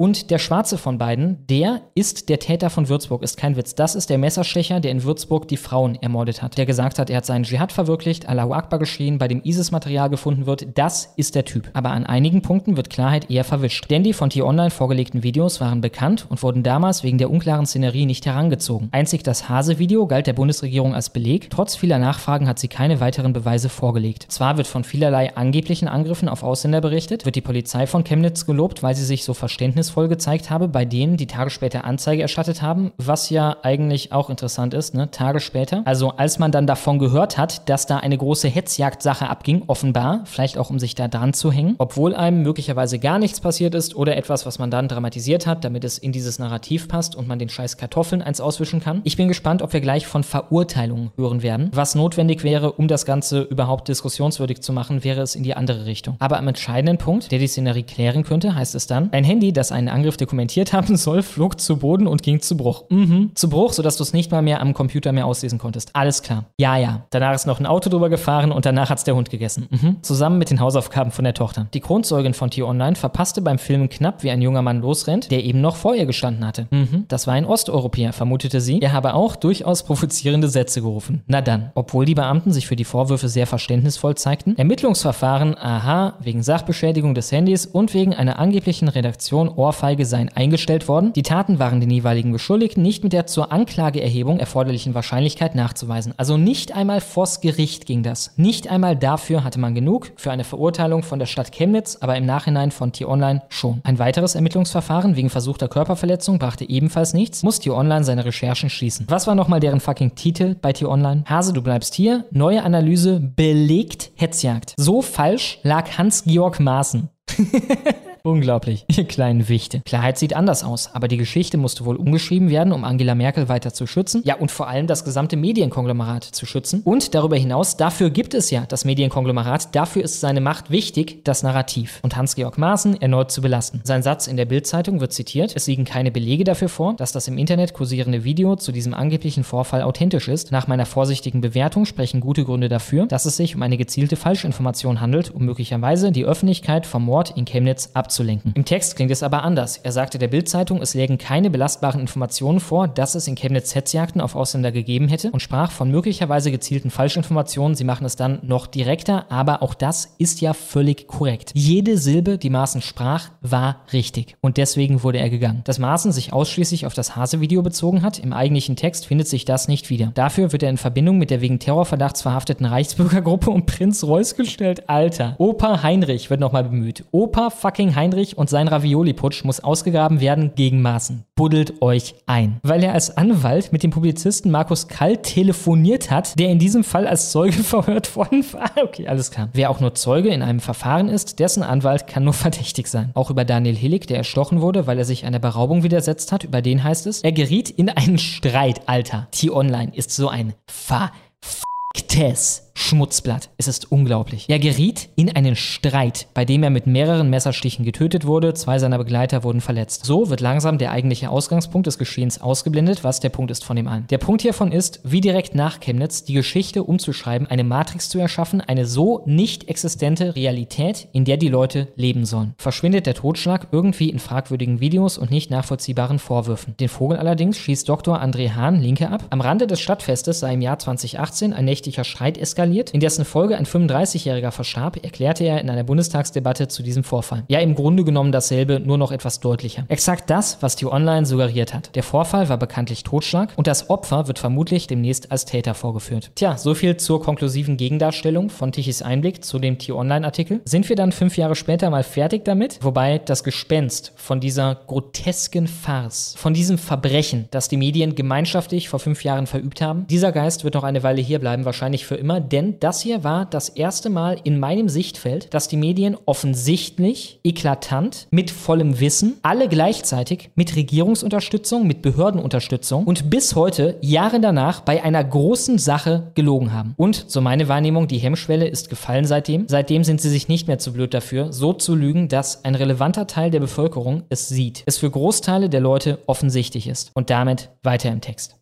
Und der Schwarze von beiden, der ist der Täter von Würzburg, ist kein Witz. Das ist der Messerstecher, der in Würzburg die Frauen ermordet hat. Der gesagt hat, er hat seinen Dschihad verwirklicht, Allahu Akbar geschrien, bei dem ISIS-Material gefunden wird. Das ist der Typ. Aber an einigen Punkten wird Klarheit eher verwischt. Denn die von T-Online vorgelegten Videos waren bekannt und wurden damals wegen der unklaren Szenerie nicht herangezogen. Einzig das Hase-Video galt der Bundesregierung als Beleg. Trotz vieler Nachfragen hat sie keine weiteren Beweise vorgelegt. Zwar wird von vielerlei angeblichen Angriffen auf Ausländer berichtet, wird die Polizei von Chemnitz gelobt, weil sie sich so verständnisvoll gezeigt habe, bei denen, die Tage später Anzeige erstattet haben, was ja eigentlich auch interessant ist, ne? Tage später. Also als man dann davon gehört hat, dass da eine große Hetzjagdsache abging, offenbar, vielleicht auch um sich da dran zu hängen, obwohl einem möglicherweise gar nichts passiert ist oder etwas, was man dann dramatisiert hat, damit es in dieses Narrativ passt und man den scheiß Kartoffeln eins auswischen kann. Ich bin gespannt, ob wir gleich von Verurteilungen hören werden. Was notwendig wäre, um das Ganze überhaupt diskussionswürdig zu machen, wäre es in die andere Richtung. Aber am entscheidenden Punkt, der die Szenerie klären könnte, heißt es dann, ein Handy, das einen Angriff dokumentiert haben soll, flog zu Boden und ging zu Bruch. Mhm. Zu Bruch, sodass du es nicht mal mehr am Computer mehr auslesen konntest. Alles klar. Ja, ja. Danach ist noch ein Auto drüber gefahren und danach hat's der Hund gegessen. Mhm. Zusammen mit den Hausaufgaben von der Tochter. Die Kronzeugin von T-Online verpasste beim Filmen knapp, wie ein junger Mann losrennt, der eben noch vor ihr gestanden hatte. Mhm. Das war ein Osteuropäer, vermutete sie. Er habe auch durchaus provozierende Sätze gerufen. Na dann. Obwohl die Beamten sich für die Vorwürfe sehr verständnisvoll zeigten, Ermittlungsverfahren, aha, wegen Sachbeschädigung des Handys und wegen einer angeblichen Redaktion Ohrfeige seien eingestellt worden. Die Taten waren den jeweiligen Beschuldigten nicht mit der zur Anklageerhebung erforderlichen Wahrscheinlichkeit nachzuweisen. Also nicht einmal vors Gericht ging das. Nicht einmal dafür hatte man genug für eine Verurteilung von der Stadt Chemnitz, aber im Nachhinein von T-Online schon. Ein weiteres Ermittlungsverfahren wegen versuchter Körperverletzung brachte ebenfalls nichts, muss T-Online seine Recherchen schließen. Was war nochmal deren fucking Titel bei T-Online? Hase, du bleibst hier. Neue Analyse belegt Hetzjagd. So falsch lag Hans-Georg Maaßen. Unglaublich, ihr kleinen Wichte. Klarheit sieht anders aus, aber die Geschichte musste wohl umgeschrieben werden, um Angela Merkel weiter zu schützen. Ja, und vor allem das gesamte Medienkonglomerat zu schützen. Und darüber hinaus, dafür gibt es ja das Medienkonglomerat, dafür ist seine Macht wichtig, das Narrativ. Und Hans-Georg Maaßen erneut zu belasten. Sein Satz in der Bildzeitung wird zitiert, es liegen keine Belege dafür vor, dass das im Internet kursierende Video zu diesem angeblichen Vorfall authentisch ist. Nach meiner vorsichtigen Bewertung sprechen gute Gründe dafür, dass es sich um eine gezielte Falschinformation handelt, um möglicherweise die Öffentlichkeit vom Mord in Chemnitz abzulenken abzulenken. Im Text klingt es aber anders. Er sagte der Bild-Zeitung, es lägen keine belastbaren Informationen vor, dass es in Chemnitz Hetzjagden auf Ausländer gegeben hätte und sprach von möglicherweise gezielten Falschinformationen. Sie machen es dann noch direkter, aber auch das ist ja völlig korrekt. Jede Silbe, die Maaßen sprach, war richtig und deswegen wurde er gegangen. Dass Maaßen sich ausschließlich auf das Hase-Video bezogen hat, im eigentlichen Text findet sich das nicht wieder. Dafür wird er in Verbindung mit der wegen Terrorverdachts verhafteten Reichsbürgergruppe um Prinz Reuß gestellt. Alter. Opa Heinrich wird nochmal bemüht. Opa fucking Heinrich und sein Ravioli-Putsch muss ausgegraben werden gegen Maaßen. Buddelt euch ein. Weil er als Anwalt mit dem Publizisten Markus Kall telefoniert hat, der in diesem Fall als Zeuge verhört worden war. Okay, alles klar. Wer auch nur Zeuge in einem Verfahren ist, dessen Anwalt kann nur verdächtig sein. Auch über Daniel Hillig, der erstochen wurde, weil er sich einer Beraubung widersetzt hat, über den heißt es, er geriet in einen Streit, Alter. T-Online ist so ein verficktes Schmutzblatt. Es ist unglaublich. Er geriet in einen Streit, bei dem er mit mehreren Messerstichen getötet wurde. Zwei seiner Begleiter wurden verletzt. So wird langsam der eigentliche Ausgangspunkt des Geschehens ausgeblendet, was der Punkt ist von dem einen. Der Punkt hiervon ist, wie direkt nach Chemnitz die Geschichte umzuschreiben, eine Matrix zu erschaffen, eine so nicht existente Realität, in der die Leute leben sollen. Verschwindet der Totschlag irgendwie in fragwürdigen Videos und nicht nachvollziehbaren Vorwürfen. Den Vogel allerdings schießt Dr. André Hahn Linke ab. Am Rande des Stadtfestes sei im Jahr 2018 ein nächtlicher Streit eskaliert eskaliert. In dessen Folge ein 35-Jähriger verstarb, erklärte er in einer Bundestagsdebatte zu diesem Vorfall. Ja, im Grunde genommen dasselbe, nur noch etwas deutlicher. Exakt das, was die Online suggeriert hat. Der Vorfall war bekanntlich Totschlag und das Opfer wird vermutlich demnächst als Täter vorgeführt. Tja, so viel zur konklusiven Gegendarstellung von Tichys Einblick zu dem T-Online-Artikel. Sind wir dann fünf Jahre später mal fertig damit? Wobei das Gespenst von dieser grotesken Farce, von diesem Verbrechen, das die Medien gemeinschaftlich vor fünf Jahren verübt haben, dieser Geist wird noch eine Weile hier bleiben, wahrscheinlich für immer, denn das hier war das erste Mal in meinem Sichtfeld, dass die Medien offensichtlich, eklatant, mit vollem Wissen, alle gleichzeitig mit Regierungsunterstützung, mit Behördenunterstützung und bis heute, Jahre danach, bei einer großen Sache gelogen haben. Und, so meine Wahrnehmung, die Hemmschwelle ist gefallen seitdem. Seitdem sind sie sich nicht mehr zu blöd dafür, so zu lügen, dass ein relevanter Teil der Bevölkerung es sieht, es für Großteile der Leute offensichtlich ist. Und damit weiter im Text.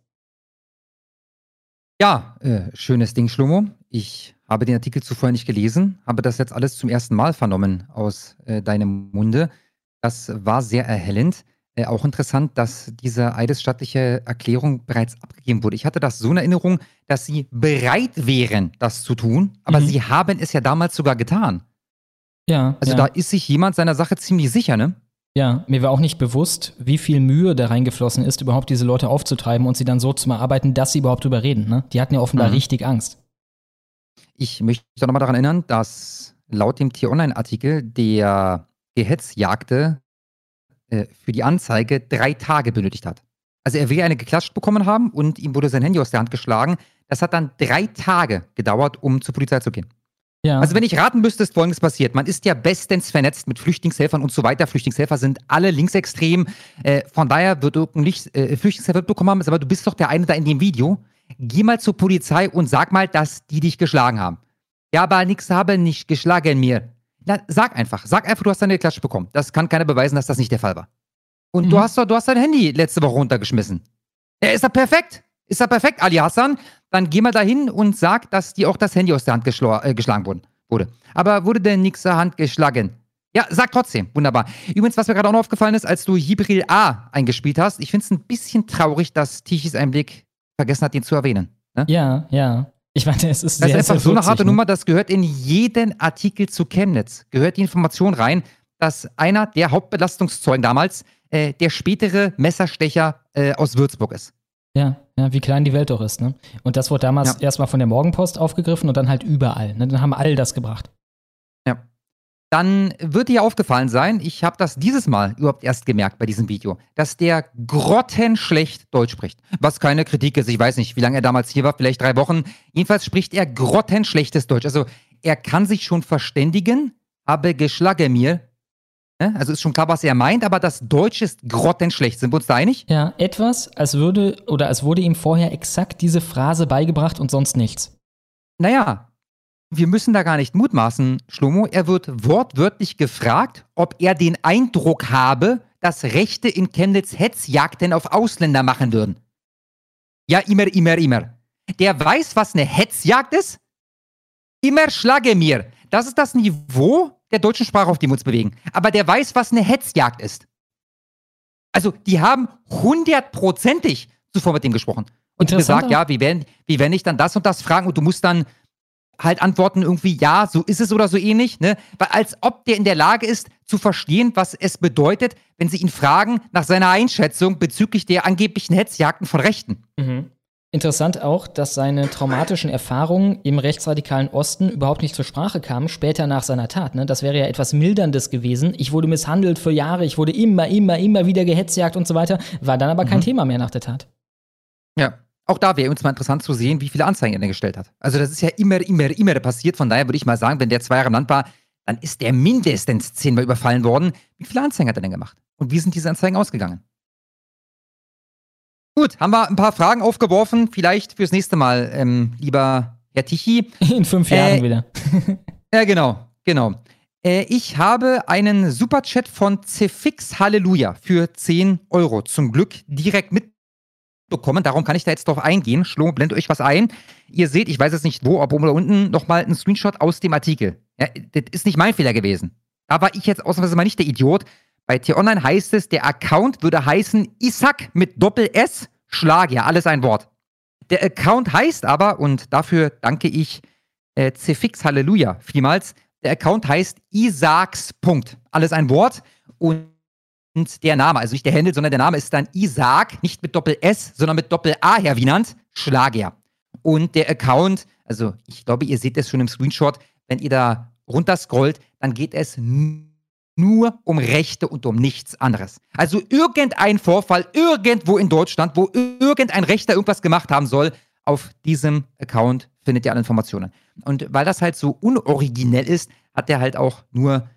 Ja, äh, schönes Ding, Schlomo. Ich habe den Artikel zuvor nicht gelesen, habe das jetzt alles zum ersten Mal vernommen aus äh, deinem Munde. Das war sehr erhellend. Äh, auch interessant, dass diese eidesstattliche Erklärung bereits abgegeben wurde. Ich hatte das so in Erinnerung, dass sie bereit wären, das zu tun, aber Mhm. sie haben es ja damals sogar getan. Ja. Also ja. da ist sich jemand seiner Sache ziemlich sicher, ne? Ja, mir war auch nicht bewusst, wie viel Mühe da reingeflossen ist, überhaupt diese Leute aufzutreiben und sie dann so zu bearbeiten, dass sie überhaupt drüber reden. Ne? Die hatten ja offenbar Mhm. richtig Angst. Ich möchte nochmal daran erinnern, dass laut dem T-Online-Artikel der Gehetzjagde äh, für die Anzeige drei Tage benötigt hat. Also er will eine geklatscht bekommen haben und ihm wurde sein Handy aus der Hand geschlagen. Das hat dann drei Tage gedauert, um zur Polizei zu gehen. Ja. Also wenn ich raten müsste, ist Folgendes passiert. Man ist ja bestens vernetzt mit Flüchtlingshelfern und so weiter. Flüchtlingshelfer sind alle linksextrem. Äh, von daher wird du nicht äh, Flüchtlingshelfer bekommen haben, aber du bist doch der eine da in dem Video. Geh mal zur Polizei und sag mal, dass die dich geschlagen haben. Ja, aber nix habe nicht geschlagen mir. Na, sag einfach. Sag einfach, du hast deine Klatsch bekommen. Das kann keiner beweisen, dass das nicht der Fall war. Und du hast doch, du hast dein Handy letzte Woche runtergeschmissen. Ja, ist er perfekt? Ist er perfekt, Ali Hassan? Dann geh mal dahin und sag, dass dir auch das Handy aus der Hand äh, geschlagen wurden, wurde. Aber wurde denn nix zur Hand geschlagen? Ja, sag trotzdem. Wunderbar. Übrigens, was mir gerade auch noch aufgefallen ist, als du Jibril A eingespielt hast, ich finde es ein bisschen traurig, dass Tichys Einblick vergessen hat, den zu erwähnen. Ne? Ja, ja. Ich meine, es ist Das sehr, ist einfach so eine harte ne? Nummer, das gehört in jeden Artikel zu Chemnitz. Gehört die Information rein, dass einer der Hauptbelastungszeugen damals äh, der spätere Messerstecher äh, aus Würzburg ist. Ja, ja, wie klein die Welt doch ist, ne? Und das wurde damals erstmal von der Morgenpost aufgegriffen und dann halt überall. Ne? Dann haben alle das gebracht. Dann wird dir aufgefallen sein, ich habe das dieses Mal überhaupt erst gemerkt bei diesem Video, dass der grottenschlecht Deutsch spricht. Was keine Kritik ist, ich weiß nicht, wie lange er damals hier war, vielleicht drei Wochen. Jedenfalls spricht er grottenschlechtes Deutsch. Also er kann sich schon verständigen, aber geschlage mir. Ne? Also ist schon klar, was er meint, aber das Deutsch ist grottenschlecht. Sind wir uns da einig? Ja, etwas, als würde oder als wurde ihm vorher exakt diese Phrase beigebracht und sonst nichts. Naja, wir müssen da gar nicht mutmaßen, Schlomo. Er wird wortwörtlich gefragt, ob er den Eindruck habe, dass Rechte in Chemnitz Hetzjagden auf Ausländer machen würden. Ja, immer, immer, immer. Der weiß, was eine Hetzjagd ist? Immer schlage mir. Das ist das Niveau der deutschen Sprache, auf dem wir uns bewegen. Aber der weiß, was eine Hetzjagd ist. Also, die haben hundertprozentig zuvor mit dem gesprochen. Und gesagt, ja, wie wenn, wie wenn ich dann das und das fragen und du musst dann halt antworten irgendwie, ja, so ist es oder so ähnlich, ne? Weil als ob der in der Lage ist, zu verstehen, was es bedeutet, wenn sie ihn fragen nach seiner Einschätzung bezüglich der angeblichen Hetzjagden von Rechten. Mhm. Interessant auch, dass seine traumatischen Erfahrungen im rechtsradikalen Osten überhaupt nicht zur Sprache kamen, später nach seiner Tat. Ne? Das wäre ja etwas Milderndes gewesen. Ich wurde misshandelt für Jahre, ich wurde immer, immer, immer wieder gehetzjagt und so weiter. War dann aber kein Mhm. Thema mehr nach der Tat. Ja. Auch da wäre uns mal interessant zu sehen, wie viele Anzeigen er denn gestellt hat. Also das ist ja immer, immer, immer passiert. Von daher würde ich mal sagen, wenn der zwei Jahre im Land war, dann ist der mindestens zehnmal überfallen worden. Wie viele Anzeigen hat er denn gemacht? Und wie sind diese Anzeigen ausgegangen? Gut, haben wir ein paar Fragen aufgeworfen. Vielleicht fürs nächste Mal, ähm, lieber Herr Tichy. In fünf Jahren Äh, wieder. Ja, genau, genau. Äh, ich habe einen Superchat von Cefix Halleluja für 10 Euro. Zum Glück direkt mitbekommen. Darum kann ich da jetzt drauf eingehen. Schlomo, blendet euch was ein. Ihr seht, ich weiß jetzt nicht wo, ob oben oder unten, nochmal ein Screenshot aus dem Artikel. Ja, das ist nicht mein Fehler gewesen. Da war ich jetzt ausnahmsweise mal nicht der Idiot. Bei T-Online heißt es, der Account würde heißen Isaac mit Doppel-S, Schlag, ja, alles ein Wort. Der Account heißt aber, und dafür danke ich äh, Cefix Halleluja vielmals, der Account heißt Isaacs. Alles ein Wort. Und der Name, also nicht der Handel, sondern der Name ist dann Isaac, nicht mit Doppel-S, sondern mit Doppel-A, Herr Wienand, Schlager. Und der Account, also ich glaube, ihr seht es schon im Screenshot, wenn ihr da runterscrollt, dann geht es nur um Rechte und um nichts anderes. Also irgendein Vorfall irgendwo in Deutschland, wo irgendein Rechter irgendwas gemacht haben soll, auf diesem Account findet ihr alle Informationen. Und weil das halt so unoriginell ist, hat der halt auch nur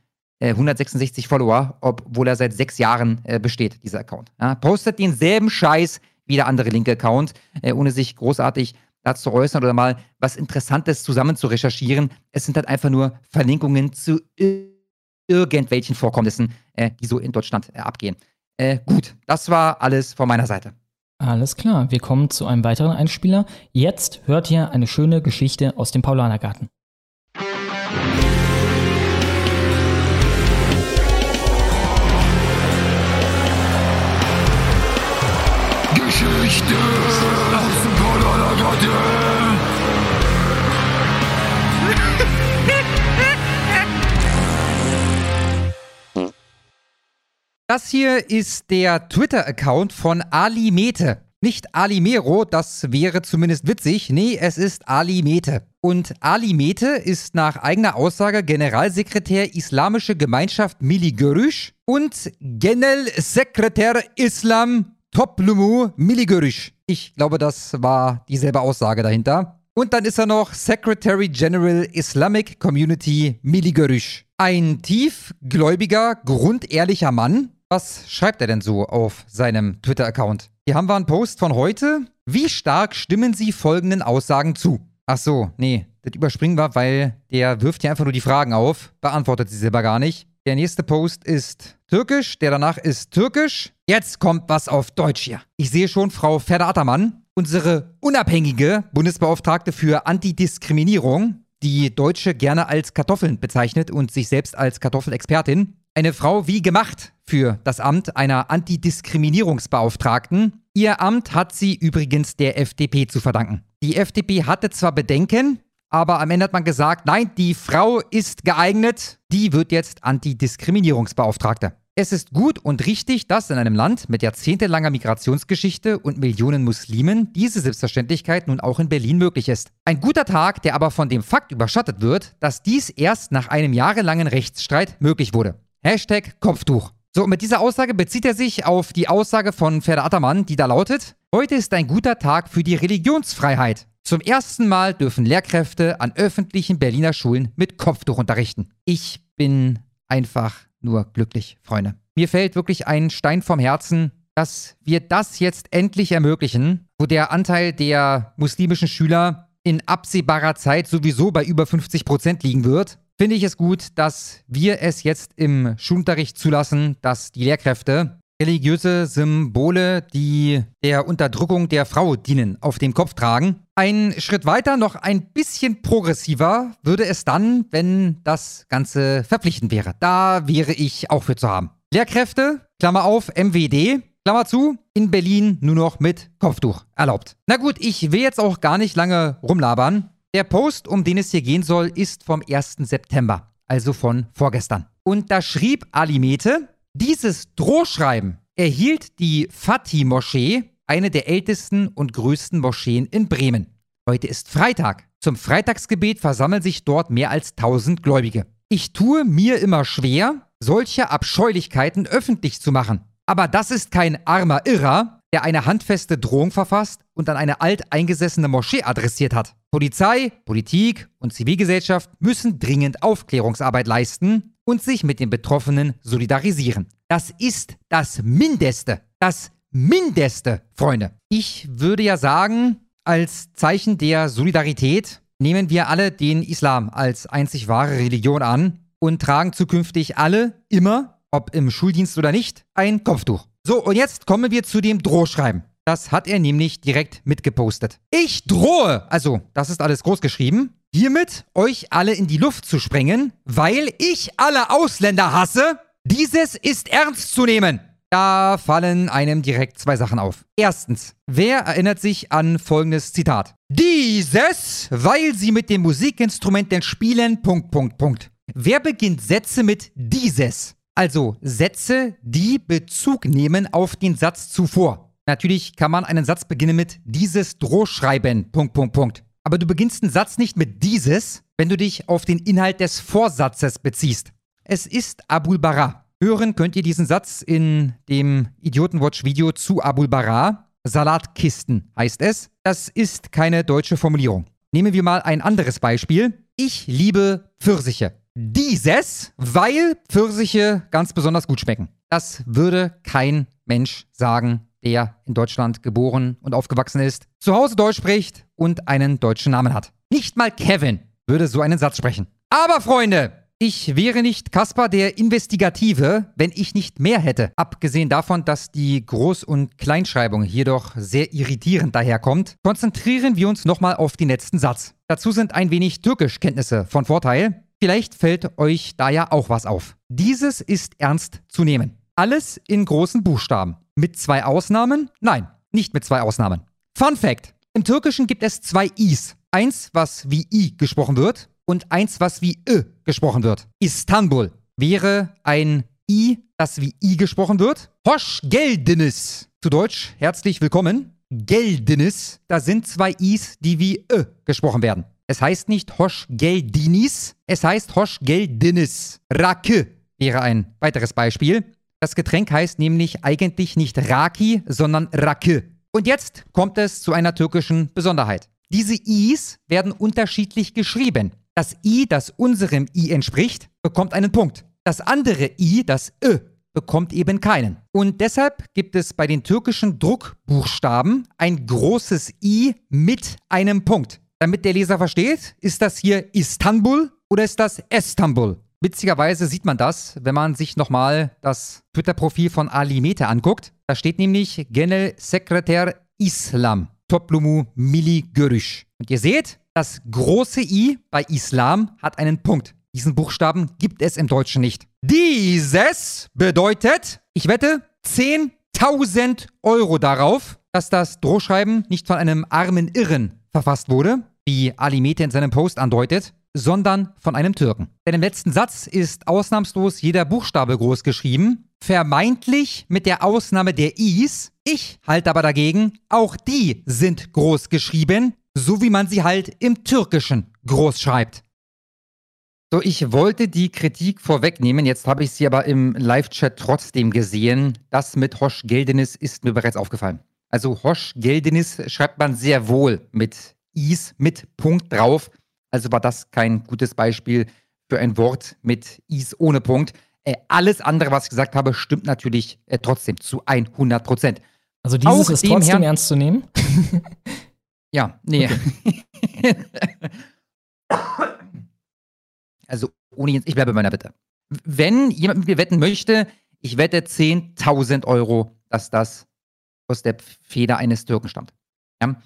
166 Follower, obwohl er seit sechs Jahren äh, besteht, dieser Account. Ja, postet denselben Scheiß wie der andere linke Account, äh, ohne sich großartig dazu zu äußern oder mal was Interessantes zusammen zu recherchieren. Es sind halt einfach nur Verlinkungen zu ir- irgendwelchen Vorkommnissen, äh, die so in Deutschland äh, abgehen. Äh, gut, das war alles von meiner Seite. Alles klar, wir kommen zu einem weiteren Einspieler. Jetzt hört ihr eine schöne Geschichte aus dem Paulanergarten. Geschichte aus dem Das hier ist der Twitter-Account von Ali Mete. Nicht Ali Mero, das wäre zumindest witzig. Nee, es ist Ali Mete. Und Ali Mete ist nach eigener Aussage Generalsekretär Islamische Gemeinschaft Görüş und Genel Sekretär Islam Toplumu Mili Görüş. Ich glaube, das war dieselbe Aussage dahinter. Und dann ist er noch Secretary General Islamic Community Mili Görüş. Ein tiefgläubiger, grundehrlicher Mann. Was schreibt er denn so auf seinem Twitter-Account? Hier haben wir einen Post von heute. Wie stark stimmen Sie folgenden Aussagen zu? Ach so, nee, das überspringen wir, weil der wirft hier einfach nur die Fragen auf, beantwortet sie selber gar nicht. Der nächste Post ist türkisch, der danach ist türkisch. Jetzt kommt was auf Deutsch hier. Ich sehe schon Frau Ferda Attermann, unsere unabhängige Bundesbeauftragte für Antidiskriminierung, die Deutsche gerne als Kartoffeln bezeichnet und sich selbst als Kartoffelexpertin. Eine Frau wie gemacht für das Amt einer Antidiskriminierungsbeauftragten. Ihr Amt hat sie übrigens der FDP zu verdanken. Die FDP hatte zwar Bedenken, aber am Ende hat man gesagt, nein, die Frau ist geeignet, die wird jetzt Antidiskriminierungsbeauftragte. Es ist gut und richtig, dass in einem Land mit jahrzehntelanger Migrationsgeschichte und Millionen Muslimen diese Selbstverständlichkeit nun auch in Berlin möglich ist. Ein guter Tag, der aber von dem Fakt überschattet wird, dass dies erst nach einem jahrelangen Rechtsstreit möglich wurde. Hashtag Kopftuch. So, und mit dieser Aussage bezieht er sich auf die Aussage von Ferda Attermann, die da lautet, heute ist ein guter Tag für die Religionsfreiheit. Zum ersten Mal dürfen Lehrkräfte an öffentlichen Berliner Schulen mit Kopftuch unterrichten. Ich bin einfach nur glücklich, Freunde. Mir fällt wirklich ein Stein vom Herzen, dass wir das jetzt endlich ermöglichen, wo der Anteil der muslimischen Schüler in absehbarer Zeit sowieso bei über 50 Prozent liegen wird finde ich es gut, dass wir es jetzt im Schulunterricht zulassen, dass die Lehrkräfte religiöse Symbole, die der Unterdrückung der Frau dienen, auf dem Kopf tragen. Ein Schritt weiter, noch ein bisschen progressiver, würde es dann, wenn das Ganze verpflichtend wäre. Da wäre ich auch für zu haben. Lehrkräfte, Klammer auf, MWD, Klammer zu, in Berlin nur noch mit Kopftuch erlaubt. Na gut, ich will jetzt auch gar nicht lange rumlabern. Der Post, um den es hier gehen soll, ist vom 1. September, also von vorgestern. Und da schrieb Alimete, dieses Drohschreiben erhielt die Fatih-Moschee, eine der ältesten und größten Moscheen in Bremen. Heute ist Freitag. Zum Freitagsgebet versammeln sich dort mehr als 1000 Gläubige. Ich tue mir immer schwer, solche Abscheulichkeiten öffentlich zu machen. Aber das ist kein armer Irrer, der eine handfeste Drohung verfasst und an eine alteingesessene Moschee adressiert hat. Polizei, Politik und Zivilgesellschaft müssen dringend Aufklärungsarbeit leisten und sich mit den Betroffenen solidarisieren. Das ist das Mindeste. Das Mindeste, Freunde. Ich würde ja sagen, als Zeichen der Solidarität nehmen wir alle den Islam als einzig wahre Religion an und tragen zukünftig alle immer, ob im Schuldienst oder nicht, ein Kopftuch. So, und jetzt kommen wir zu dem Drohschreiben. Das hat er nämlich direkt mitgepostet. Ich drohe, also das ist alles groß geschrieben, hiermit euch alle in die Luft zu sprengen, weil ich alle Ausländer hasse. Dieses ist ernst zu nehmen. Da fallen einem direkt zwei Sachen auf. Erstens, wer erinnert sich an folgendes Zitat? Dieses, weil sie mit dem Musikinstrument spielen, Punkt, Punkt, Punkt. Wer beginnt Sätze mit dieses? Also Sätze, die Bezug nehmen auf den Satz zuvor. Natürlich kann man einen Satz beginnen mit dieses Drohschreiben, Punkt, Punkt, Punkt. Aber du beginnst einen Satz nicht mit dieses, wenn du dich auf den Inhalt des Vorsatzes beziehst. Es ist Abul Bara. Hören könnt ihr diesen Satz in dem Idiotenwatch-Video zu Abul Bara. Salatkisten heißt es. Das ist keine deutsche Formulierung. Nehmen wir mal ein anderes Beispiel. Ich liebe Pfirsiche. Dieses, weil Pfirsiche ganz besonders gut schmecken. Das würde kein Mensch sagen, der in Deutschland geboren und aufgewachsen ist, zu Hause Deutsch spricht und einen deutschen Namen hat. Nicht mal Kevin würde so einen Satz sprechen. Aber Freunde, ich wäre nicht Kaspar der Investigative, wenn ich nicht mehr hätte. Abgesehen davon, dass die Groß- und Kleinschreibung hier doch sehr irritierend daherkommt, konzentrieren wir uns nochmal auf den letzten Satz. Dazu sind ein wenig Türkischkenntnisse von Vorteil. Vielleicht fällt euch da ja auch was auf. Dieses ist ernst zu nehmen. Alles in großen Buchstaben. Mit zwei Ausnahmen? Nein. nicht mit zwei Ausnahmen. Fun Fact: Im Türkischen gibt es zwei Is. Eins, was wie I gesprochen wird, und eins, was wie Ö gesprochen wird. Istanbul wäre ein I, das wie I gesprochen wird. Hoş geldiniz. Zu Deutsch, herzlich willkommen. Geldiniz, da sind zwei Is, die wie Ö gesprochen werden. Es heißt nicht Hoş geldinis, es heißt Hoş geldiniz. Rakı wäre ein weiteres Beispiel. Das Getränk heißt nämlich eigentlich nicht Raki, sondern Rakı. Und jetzt kommt es zu einer türkischen Besonderheit. Diese Is werden unterschiedlich geschrieben. Das I, das unserem I entspricht, bekommt einen Punkt. Das andere I, das Ö, bekommt eben keinen. Und deshalb gibt es bei den türkischen Druckbuchstaben ein großes I mit einem Punkt. Damit der Leser versteht, ist das hier Istanbul oder ist das Istanbul? Witzigerweise sieht man das, wenn man sich nochmal das Twitter-Profil von Ali Mete anguckt. Da steht nämlich Genel Sekretär Islam. Toplumu Mili Görüş. Und ihr seht, das große I bei Islam hat einen Punkt. Diesen Buchstaben gibt es im Deutschen nicht. Dieses bedeutet, ich wette, 10.000 Euro darauf, dass das Drohschreiben nicht von einem armen Irren verfasst wurde, wie Ali Mete in seinem Post andeutet, sondern von einem Türken. Denn im letzten Satz ist ausnahmslos jeder Buchstabe groß geschrieben, vermeintlich mit der Ausnahme der Is. Ich halte aber dagegen, auch die sind groß geschrieben, so wie man sie halt im Türkischen groß schreibt. So, ich wollte die Kritik vorwegnehmen, jetzt habe ich sie aber im Live-Chat trotzdem gesehen. Das mit Hosch Geldenis ist mir bereits aufgefallen. Also Hosch Geldenis schreibt man sehr wohl mit Is, mit Punkt drauf. Also war das kein gutes Beispiel für ein Wort mit Is ohne Punkt. Äh, alles andere, was ich gesagt habe, stimmt natürlich äh, trotzdem zu 100 Prozent. Also dieses Auch ist dem trotzdem Herrn- ernst zu nehmen? Ja, nee. also ohne jetzt, ich bleibe bei meiner Bitte. Wenn jemand mit mir wetten möchte, ich wette 10.000 Euro, dass das aus der Feder eines Türken stammt. Ja.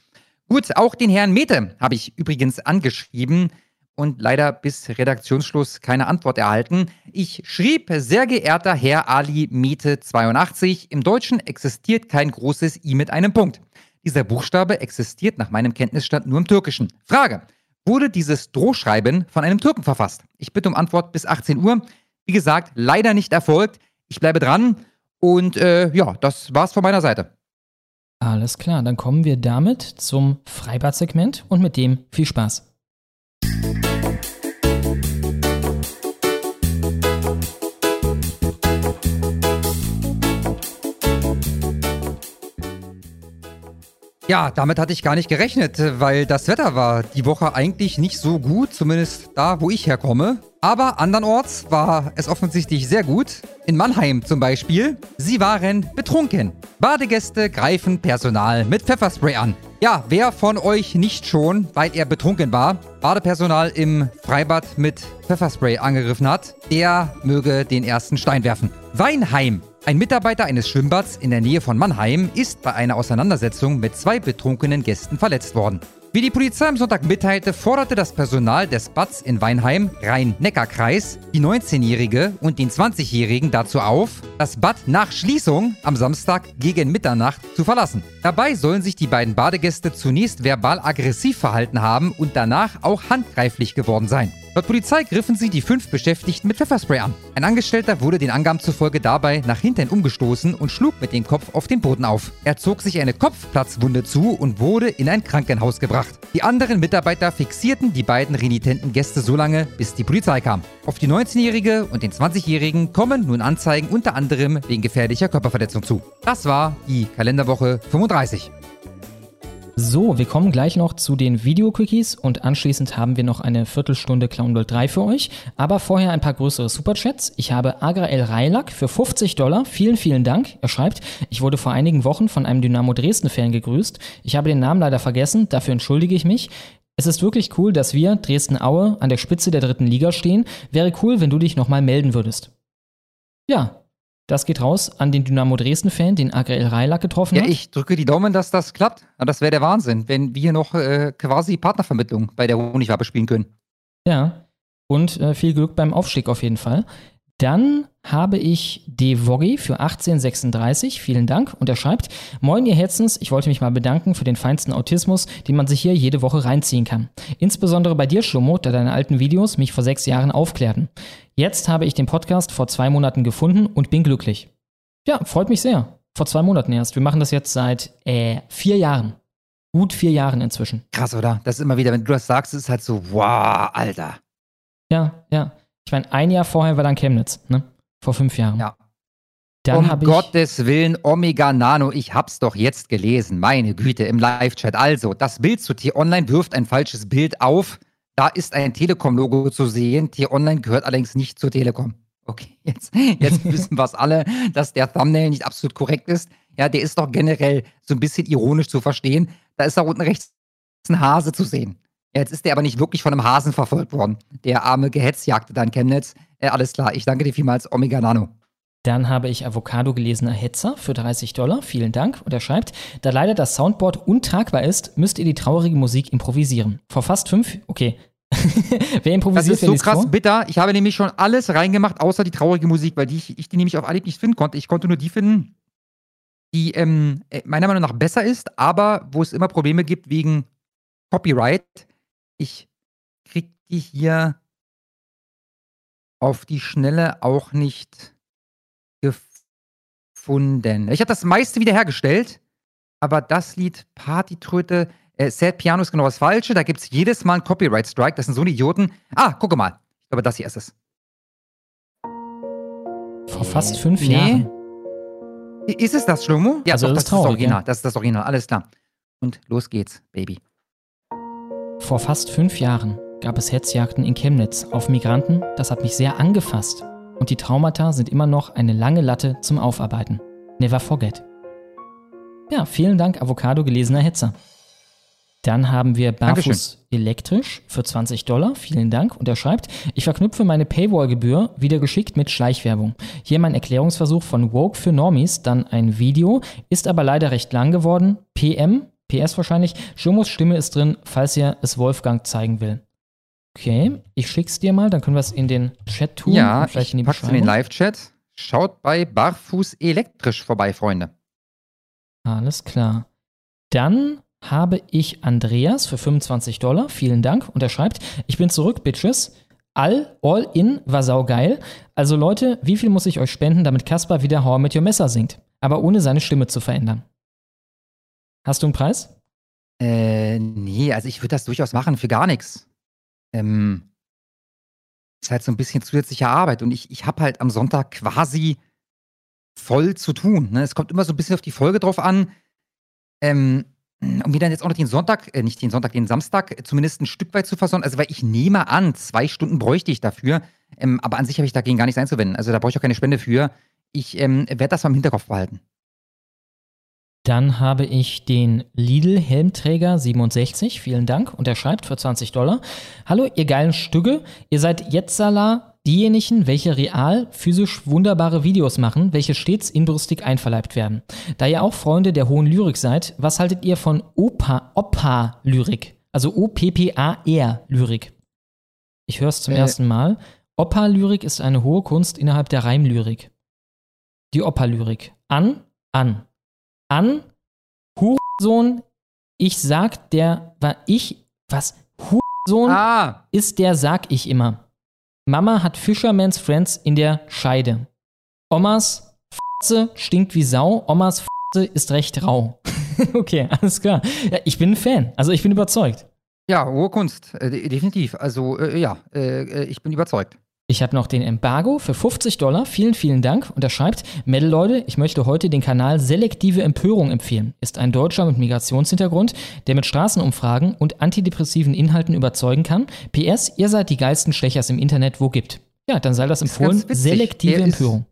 Gut, auch den Herrn Mete habe ich übrigens angeschrieben und leider bis Redaktionsschluss keine Antwort erhalten. Ich schrieb, sehr geehrter Herr Ali Mete 82, im Deutschen existiert kein großes I mit einem Punkt. Dieser Buchstabe existiert nach meinem Kenntnisstand nur im Türkischen. Frage. Wurde dieses Drohschreiben von einem Türken verfasst? Ich bitte um Antwort bis 18 Uhr. Wie gesagt, leider nicht erfolgt. Ich bleibe dran. Und äh, ja, das war's von meiner Seite. Alles klar, dann kommen wir damit zum Freibad-Segment und mit dem viel Spaß. Ja, damit hatte ich gar nicht gerechnet, weil das Wetter war die Woche eigentlich nicht so gut, zumindest da, wo ich herkomme. Aber andernorts war es offensichtlich sehr gut. In Mannheim zum Beispiel. Sie waren betrunken. Badegäste greifen Personal mit Pfefferspray an. Ja, wer von euch nicht schon, weil er betrunken war, Badepersonal im Freibad mit Pfefferspray angegriffen hat, der möge den ersten Stein werfen. Weinheim. Ein Mitarbeiter eines Schwimmbads in der Nähe von Mannheim ist bei einer Auseinandersetzung mit zwei betrunkenen Gästen verletzt worden. Wie die Polizei am Sonntag mitteilte, forderte das Personal des Bads in Weinheim, Rhein-Neckar-Kreis, die 19-Jährige und den 20-Jährigen dazu auf, das Bad nach Schließung am Samstag gegen Mitternacht zu verlassen. Dabei sollen sich die beiden Badegäste zunächst verbal aggressiv verhalten haben und danach auch handgreiflich geworden sein. Laut Polizei griffen sie die fünf Beschäftigten mit Pfefferspray an. Ein Angestellter wurde den Angaben zufolge dabei nach hinten umgestoßen und schlug mit dem Kopf auf den Boden auf. Er zog sich eine Kopfplatzwunde zu und wurde in ein Krankenhaus gebracht. Die anderen Mitarbeiter fixierten die beiden renitenten Gäste so lange, bis die Polizei kam. Auf die 19-Jährige und den 20-Jährigen kommen nun Anzeigen unter anderem wegen gefährlicher Körperverletzung zu. Das war die Kalenderwoche 35. So, wir kommen gleich noch zu den Video-Quickies und anschließend haben wir noch eine Viertelstunde Clown World 3 für euch. Aber vorher ein paar größere Superchats. Ich habe Agrael Reilak für 50 Dollar. Vielen, vielen Dank. Er schreibt, ich wurde vor einigen Wochen von einem Dynamo Dresden-Fan gegrüßt. Ich habe den Namen leider vergessen, dafür entschuldige ich mich. Es ist wirklich cool, dass wir, Dresden-Aue, an der Spitze der dritten Liga stehen. Wäre cool, wenn du dich nochmal melden würdest. Ja, das geht raus an den Dynamo Dresden-Fan, den Agrael Reilak getroffen Ja, hat. ich drücke die Daumen, dass das klappt. Aber Das wäre der Wahnsinn, wenn wir noch äh, quasi Partnervermittlung bei der Honigwabe spielen können. Ja. Und äh, viel Glück beim Aufstieg auf jeden Fall. Dann habe ich Devoggi für 1836. Vielen Dank. Und er schreibt: Moin, ihr Hetzens. Ich wollte mich mal bedanken für den feinsten Autismus, den man sich hier jede Woche reinziehen kann. Insbesondere bei dir, Schlummo, da deine alten Videos mich vor sechs Jahren aufklärten. Jetzt habe ich den Podcast vor zwei Monaten gefunden und bin glücklich. Ja, freut mich sehr. Vor zwei Monaten erst. Wir machen das jetzt seit äh, vier Jahren. Gut vier Jahren inzwischen. Krass, oder? Das ist immer wieder, wenn du das sagst, ist es halt so, wow, Alter. Ja, ja. Ich meine, ein Jahr vorher war dann Chemnitz, ne? Vor fünf Jahren. Ja. Dann um. Gottes Willen, Omega Nano, ich hab's doch jetzt gelesen. Meine Güte, im Live-Chat. Also, das Bild zu T-Online wirft ein falsches Bild auf. Da ist ein Telekom-Logo zu sehen. T-Online gehört allerdings nicht zur Telekom. Okay, jetzt, jetzt wissen wir es alle, dass der Thumbnail nicht absolut korrekt ist. Ja, der ist doch generell so ein bisschen ironisch zu verstehen. Da ist da unten rechts ein Hase zu sehen. Jetzt ist der aber nicht wirklich von einem Hasen verfolgt worden. Der arme Gehetzjagte da in Chemnitz. Äh, alles klar, ich danke dir vielmals, Omega Nano. Dann habe ich Avocado gelesener Hetzer für 30 Dollar. Vielen Dank. Und er schreibt, da leider das Soundboard untragbar ist, müsst ihr die traurige Musik improvisieren. Vor fast fünf, okay. Wer Das improvisiert, ist wer so krass vor? bitter. Ich habe nämlich schon alles reingemacht, außer die traurige Musik, weil die, ich, ich die nämlich auf Anhieb nicht finden konnte. Ich konnte nur die finden, die ähm, äh, meiner Meinung nach besser ist, aber wo es immer Probleme gibt wegen Copyright. Ich krieg die hier auf die Schnelle auch nicht gefunden. Ich habe das meiste wiederhergestellt, aber das Lied Partytröte, äh, Sad Piano ist genau das Falsche. Da gibt es jedes Mal einen Copyright Strike. Das sind so eine Idioten. Ah, gucke mal. Ich glaube, das hier ist es. Vor fast fünf Nee. Jahren. Ist es das, Schlomo? Ja, Also doch, das das ist ist das Original. ja. Das ist das Original. Alles klar. Und los geht's, Baby. Vor fast fünf Jahren gab es Hetzjagden in Chemnitz auf Migranten. Das hat mich sehr angefasst. Und die Traumata sind immer noch eine lange Latte zum Aufarbeiten. Never forget. Ja, vielen Dank, Avocado gelesener Hetzer. Dann haben wir Barfuß elektrisch für 20 Dollar. Vielen Dank. Und er schreibt, ich verknüpfe meine Paywall-Gebühr wieder geschickt mit Schleichwerbung. Hier mein Erklärungsversuch von Woke für Normies, dann ein Video, ist aber leider recht lang geworden. PM, PS wahrscheinlich. Schumos Stimme ist drin, falls ihr es Wolfgang zeigen will. Okay, ich schick's dir mal, dann können wir es in den Chat tun. Ja, vielleicht ich in die pack's in den. Live-Chat. Schaut bei Barfuß elektrisch vorbei, Freunde. Alles klar. Dann habe ich Andreas für 25 Dollar. Vielen Dank. Und er schreibt, ich bin zurück, Bitches. All, all in war saugeil. Also Leute, wie viel muss ich euch spenden, damit Kaspar wieder I Met Your Messer singt? Aber ohne seine Stimme zu verändern. Hast du einen Preis? Äh, nee, also ich würde das durchaus machen für gar nichts. Ähm, ist halt so ein bisschen zusätzliche Arbeit und ich, ich habe halt am Sonntag quasi voll zu tun. Ne? Es kommt immer so ein bisschen auf die Folge drauf an. Ähm, um mir dann jetzt auch noch den Sonntag, äh, nicht den Sonntag, den Samstag äh, zumindest ein Stück weit zu versorgen. Also, weil ich nehme an, zwei Stunden bräuchte ich dafür. Ähm, aber an sich habe ich dagegen gar nichts einzuwenden. Also, da brauche ich auch keine Spende für. Ich ähm, werde das mal im Hinterkopf behalten. Dann habe ich den Lidl Helmträger 67, vielen Dank. Und er schreibt für 20 Dollar. Hallo, ihr geilen Stücke. Ihr seid Jetzala diejenigen, welche real, physisch wunderbare Videos machen, welche stets inbrüstig einverleibt werden. Da ihr auch Freunde der hohen Lyrik seid, was haltet ihr von Opa, Opa-Lyrik? Also O-P-P-A-R-Lyrik. Ich höre es zum Äh. ersten Mal. Opa-Lyrik ist eine hohe Kunst innerhalb der Reimlyrik. Die Opa-Lyrik. An, an. An, Hurensohn, ich sag der, war ich, was? Hurensohn Ah. ist der, sag ich immer. Mama hat Fisherman's Friends in der Scheide. Omas Fotze stinkt wie Sau, Omas Fotze ist recht rau. okay, alles klar. Ja, ich bin ein Fan, also ich bin überzeugt. Ja, hohe Kunst, äh, de- definitiv. Also, äh, ja, äh, äh, ich bin überzeugt. Ich habe noch den Embargo für 50 Dollar. Vielen, vielen Dank. Und er schreibt, Mädel Leute, ich möchte heute den Kanal Selektive Empörung empfehlen. Ist ein Deutscher mit Migrationshintergrund, der mit Straßenumfragen und antidepressiven Inhalten überzeugen kann. PS, ihr seid die geilsten Stechers im Internet, wo gibt. Ja, dann sei das ist empfohlen. Selektive Der ist- Empörung.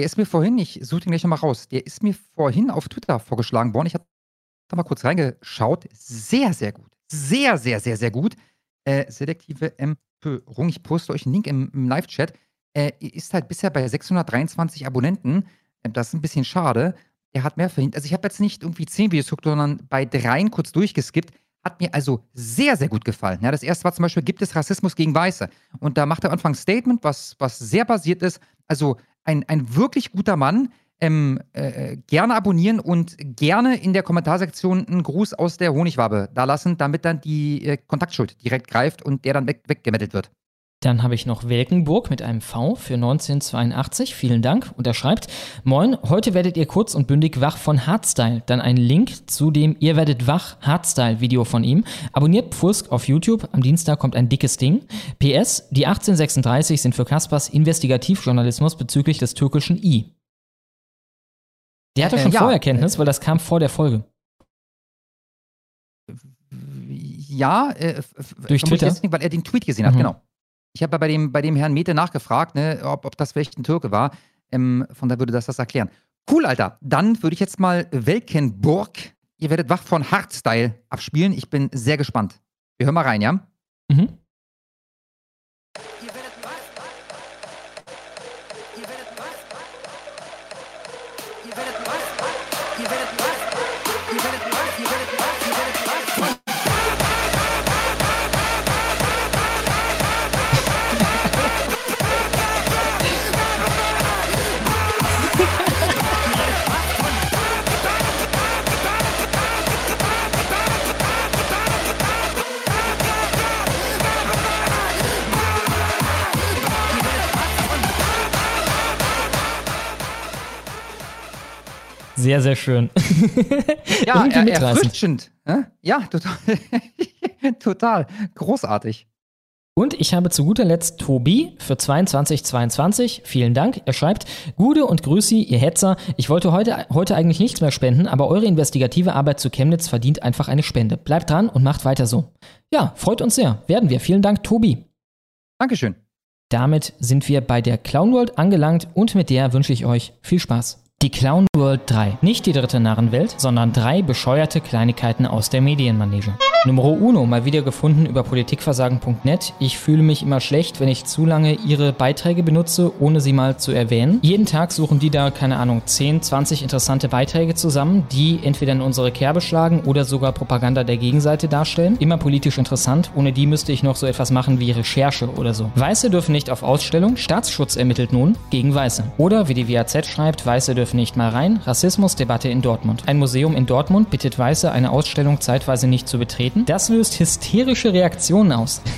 Der ist mir vorhin, ich suche den gleich nochmal raus, der ist mir vorhin auf Twitter vorgeschlagen worden. Ich habe da mal kurz reingeschaut. Sehr, sehr gut. Sehr, sehr, sehr, sehr gut. Äh, selektive Empörung. Ich poste euch einen Link im, im Live-Chat. Äh, ist halt bisher bei 623 Abonnenten. Äh, Das ist ein bisschen schade. Der hat mehr verdient. Also ich habe jetzt nicht irgendwie 10 Videos geguckt, sondern bei dreien kurz durchgeskippt. Hat mir also sehr, sehr gut gefallen. Ja, das erste war zum Beispiel, gibt es Rassismus gegen Weiße? Und da macht er am Anfang ein Statement, was, was sehr basiert ist. Also ein, ein wirklich guter Mann. Ähm, äh, gerne abonnieren und gerne in der Kommentarsektion einen Gruß aus der Honigwabe da lassen, damit dann die äh, Kontaktschuld direkt greift und der dann weg, weggemettelt wird. Dann habe ich noch Welkenburg mit einem V für 1982. Vielen Dank. Und er schreibt: Moin, heute werdet ihr kurz und bündig wach von Hardstyle. Dann ein Link zu dem Ihr werdet wach Hardstyle-Video von ihm. Abonniert Pfusk auf YouTube. Am Dienstag kommt ein dickes Ding. PS: Die 1836 sind für Kaspers Investigativjournalismus bezüglich des türkischen I. Der hatte Äh, schon ja. Vorerkenntnis, weil das kam vor der Folge. Ja, äh, Durch Twitter? Deswegen, weil er den Tweet gesehen hat, Mhm. genau. Ich habe ja bei dem, bei dem Herrn Mete nachgefragt, ne, ob, ob das vielleicht ein Türke war. Ähm, von da würde das das erklären. Cool, Alter. Dann würde ich jetzt mal Welkenburg, ihr werdet wach von Hardstyle abspielen. Ich bin sehr gespannt. Wir hören mal rein, ja? Mhm. Sehr, sehr schön. Ja, er, erfrischend. Hä? Ja, total. total. Großartig. Und ich habe zu guter Letzt Tobi für 2222. Vielen Dank. Er schreibt, Gude und Grüßi, ihr Hetzer. Ich wollte heute, heute eigentlich nichts mehr spenden, aber eure investigative Arbeit zu Chemnitz verdient einfach eine Spende. Bleibt dran und macht weiter so. Ja, freut uns sehr. Werden wir. Vielen Dank, Tobi. Dankeschön. Damit sind wir bei der Clown World angelangt und mit der wünsche ich euch viel Spaß. Die Clown World 3. Nicht die dritte Narrenwelt, sondern drei bescheuerte Kleinigkeiten aus der Medienmanege. Numero uno, mal wieder gefunden über politikversagen.net. Ich fühle mich immer schlecht, wenn ich zu lange ihre Beiträge benutze, ohne sie mal zu erwähnen. Jeden Tag suchen die da, keine Ahnung, 10, 20 interessante Beiträge zusammen, die entweder in unsere Kerbe schlagen oder sogar Propaganda der Gegenseite darstellen. Immer politisch interessant, ohne die müsste ich noch so etwas machen wie Recherche oder so. Weiße dürfen nicht auf Ausstellung, Staatsschutz ermittelt nun gegen Weiße. Oder wie die WAZ schreibt, Weiße dürfen nicht mal rein, Rassismusdebatte in Dortmund. Ein Museum in Dortmund bittet Weiße, eine Ausstellung zeitweise nicht zu betreten. Das löst hysterische Reaktionen aus.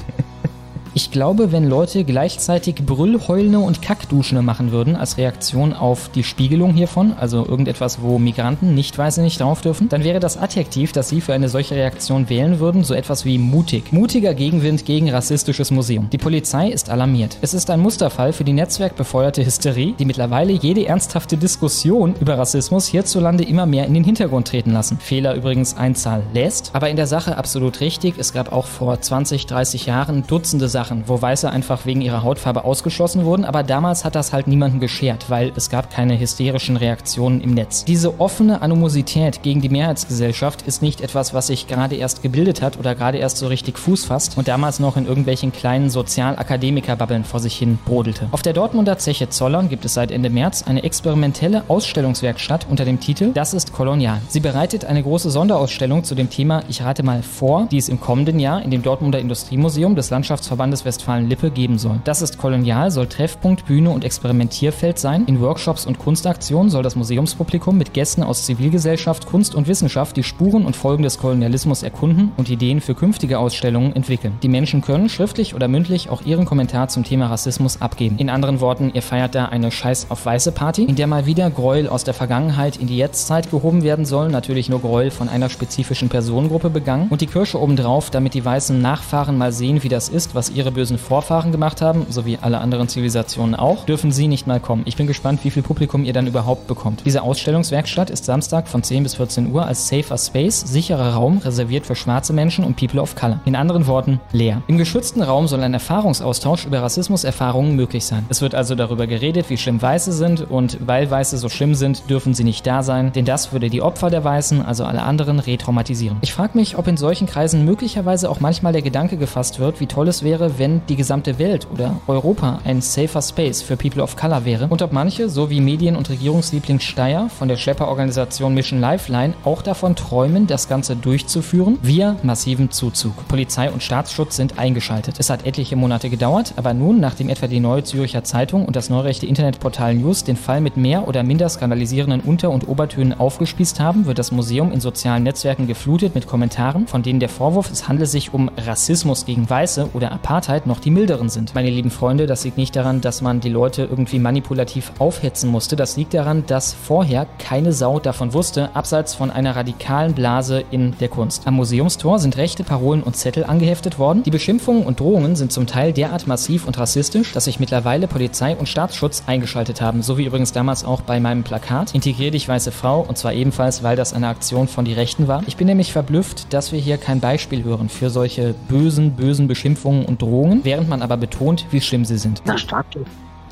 Ich glaube, wenn Leute gleichzeitig Brüllheulende und Kackduschende machen würden, als Reaktion auf die Spiegelung hiervon, also irgendetwas, wo Migranten, nicht Weiße nicht drauf dürfen, dann wäre das Adjektiv, das sie für eine solche Reaktion wählen würden, so etwas wie mutig. Mutiger Gegenwind gegen rassistisches Museum. Die Polizei ist alarmiert. Es ist ein Musterfall für die netzwerkbefeuerte Hysterie, die mittlerweile jede ernsthafte Diskussion über Rassismus hierzulande immer mehr in den Hintergrund treten lassen. Fehler übrigens Einzahl lässt, aber in der Sache absolut richtig. Es gab auch vor 20, 30 Jahren Dutzende Sachen, wo Weiße einfach wegen ihrer Hautfarbe ausgeschlossen wurden, aber damals hat das halt niemanden geschert, weil es gab keine hysterischen Reaktionen im Netz. Diese offene Animosität gegen die Mehrheitsgesellschaft ist nicht etwas, was sich gerade erst gebildet hat oder gerade erst so richtig Fuß fasst und damals noch in irgendwelchen kleinen Sozialakademiker-Babbeln vor sich hin brodelte. Auf der Dortmunder Zeche Zollern gibt es seit Ende März eine experimentelle Ausstellungswerkstatt unter dem Titel Das ist kolonial. Sie bereitet eine große Sonderausstellung zu dem Thema Ich rate mal vor, die es im kommenden Jahr in dem Dortmunder Industriemuseum des Landschaftsverbandes Westfalen-Lippe geben soll. Das ist kolonial, soll Treffpunkt, Bühne und Experimentierfeld sein. In Workshops und Kunstaktionen soll das Museumspublikum mit Gästen aus Zivilgesellschaft, Kunst und Wissenschaft die Spuren und Folgen des Kolonialismus erkunden und Ideen für künftige Ausstellungen entwickeln. Die Menschen können schriftlich oder mündlich auch ihren Kommentar zum Thema Rassismus abgeben. In anderen Worten, ihr feiert da eine Scheiß auf Weiße Party, in der mal wieder Gräuel aus der Vergangenheit in die Jetztzeit gehoben werden soll, natürlich nur Gräuel von einer spezifischen Personengruppe begangen und die Kirsche obendrauf, damit die weißen Nachfahren mal sehen, wie das ist, was ihre bösen Vorfahren gemacht haben, sowie alle anderen Zivilisationen auch, dürfen sie nicht mal kommen. Ich bin gespannt, wie viel Publikum ihr dann überhaupt bekommt. Diese Ausstellungswerkstatt ist Samstag von 10 bis 14 Uhr als Safer Space, sicherer Raum, reserviert für schwarze Menschen und People of Color. In anderen Worten, leer. Im geschützten Raum soll ein Erfahrungsaustausch über Rassismuserfahrungen möglich sein. Es wird also darüber geredet, wie schlimm Weiße sind und weil Weiße so schlimm sind, dürfen sie nicht da sein, denn das würde die Opfer der Weißen, also alle anderen, retraumatisieren. Ich frage mich, ob in solchen Kreisen möglicherweise auch manchmal der Gedanke gefasst wird, wie toll es wäre, wenn die gesamte Welt oder Europa ein safer Space für People of Color wäre und ob manche, so wie Medien- und Regierungsliebling Steyer von der Schlepperorganisation Mission Lifeline, auch davon träumen, das Ganze durchzuführen, via massivem Zuzug. Polizei und Staatsschutz sind eingeschaltet. Es hat etliche Monate gedauert, aber nun, nachdem etwa die Neue Züricher Zeitung und das neurechte Internetportal News den Fall mit mehr oder minder skandalisierenden Unter- und Obertönen aufgespießt haben, wird das Museum in sozialen Netzwerken geflutet mit Kommentaren, von denen der Vorwurf, es handle sich um Rassismus gegen Weiße oder Apartheid, noch die milderen sind. Meine lieben Freunde, das liegt nicht daran, dass man die Leute irgendwie manipulativ aufhetzen musste. Das liegt daran, dass vorher keine Sau davon wusste, abseits von einer radikalen Blase in der Kunst. Am Museumstor sind rechte Parolen und Zettel angeheftet worden. Die Beschimpfungen und Drohungen sind zum Teil derart massiv und rassistisch, dass sich mittlerweile Polizei und Staatsschutz eingeschaltet haben. So wie übrigens damals auch bei meinem Plakat. Integrier dich weiße Frau und zwar ebenfalls, weil das eine Aktion von die Rechten war. Ich bin nämlich verblüfft, dass wir hier kein Beispiel hören für solche bösen, bösen Beschimpfungen und Drohungen, während man aber betont, wie schlimm sie sind. Der Staat,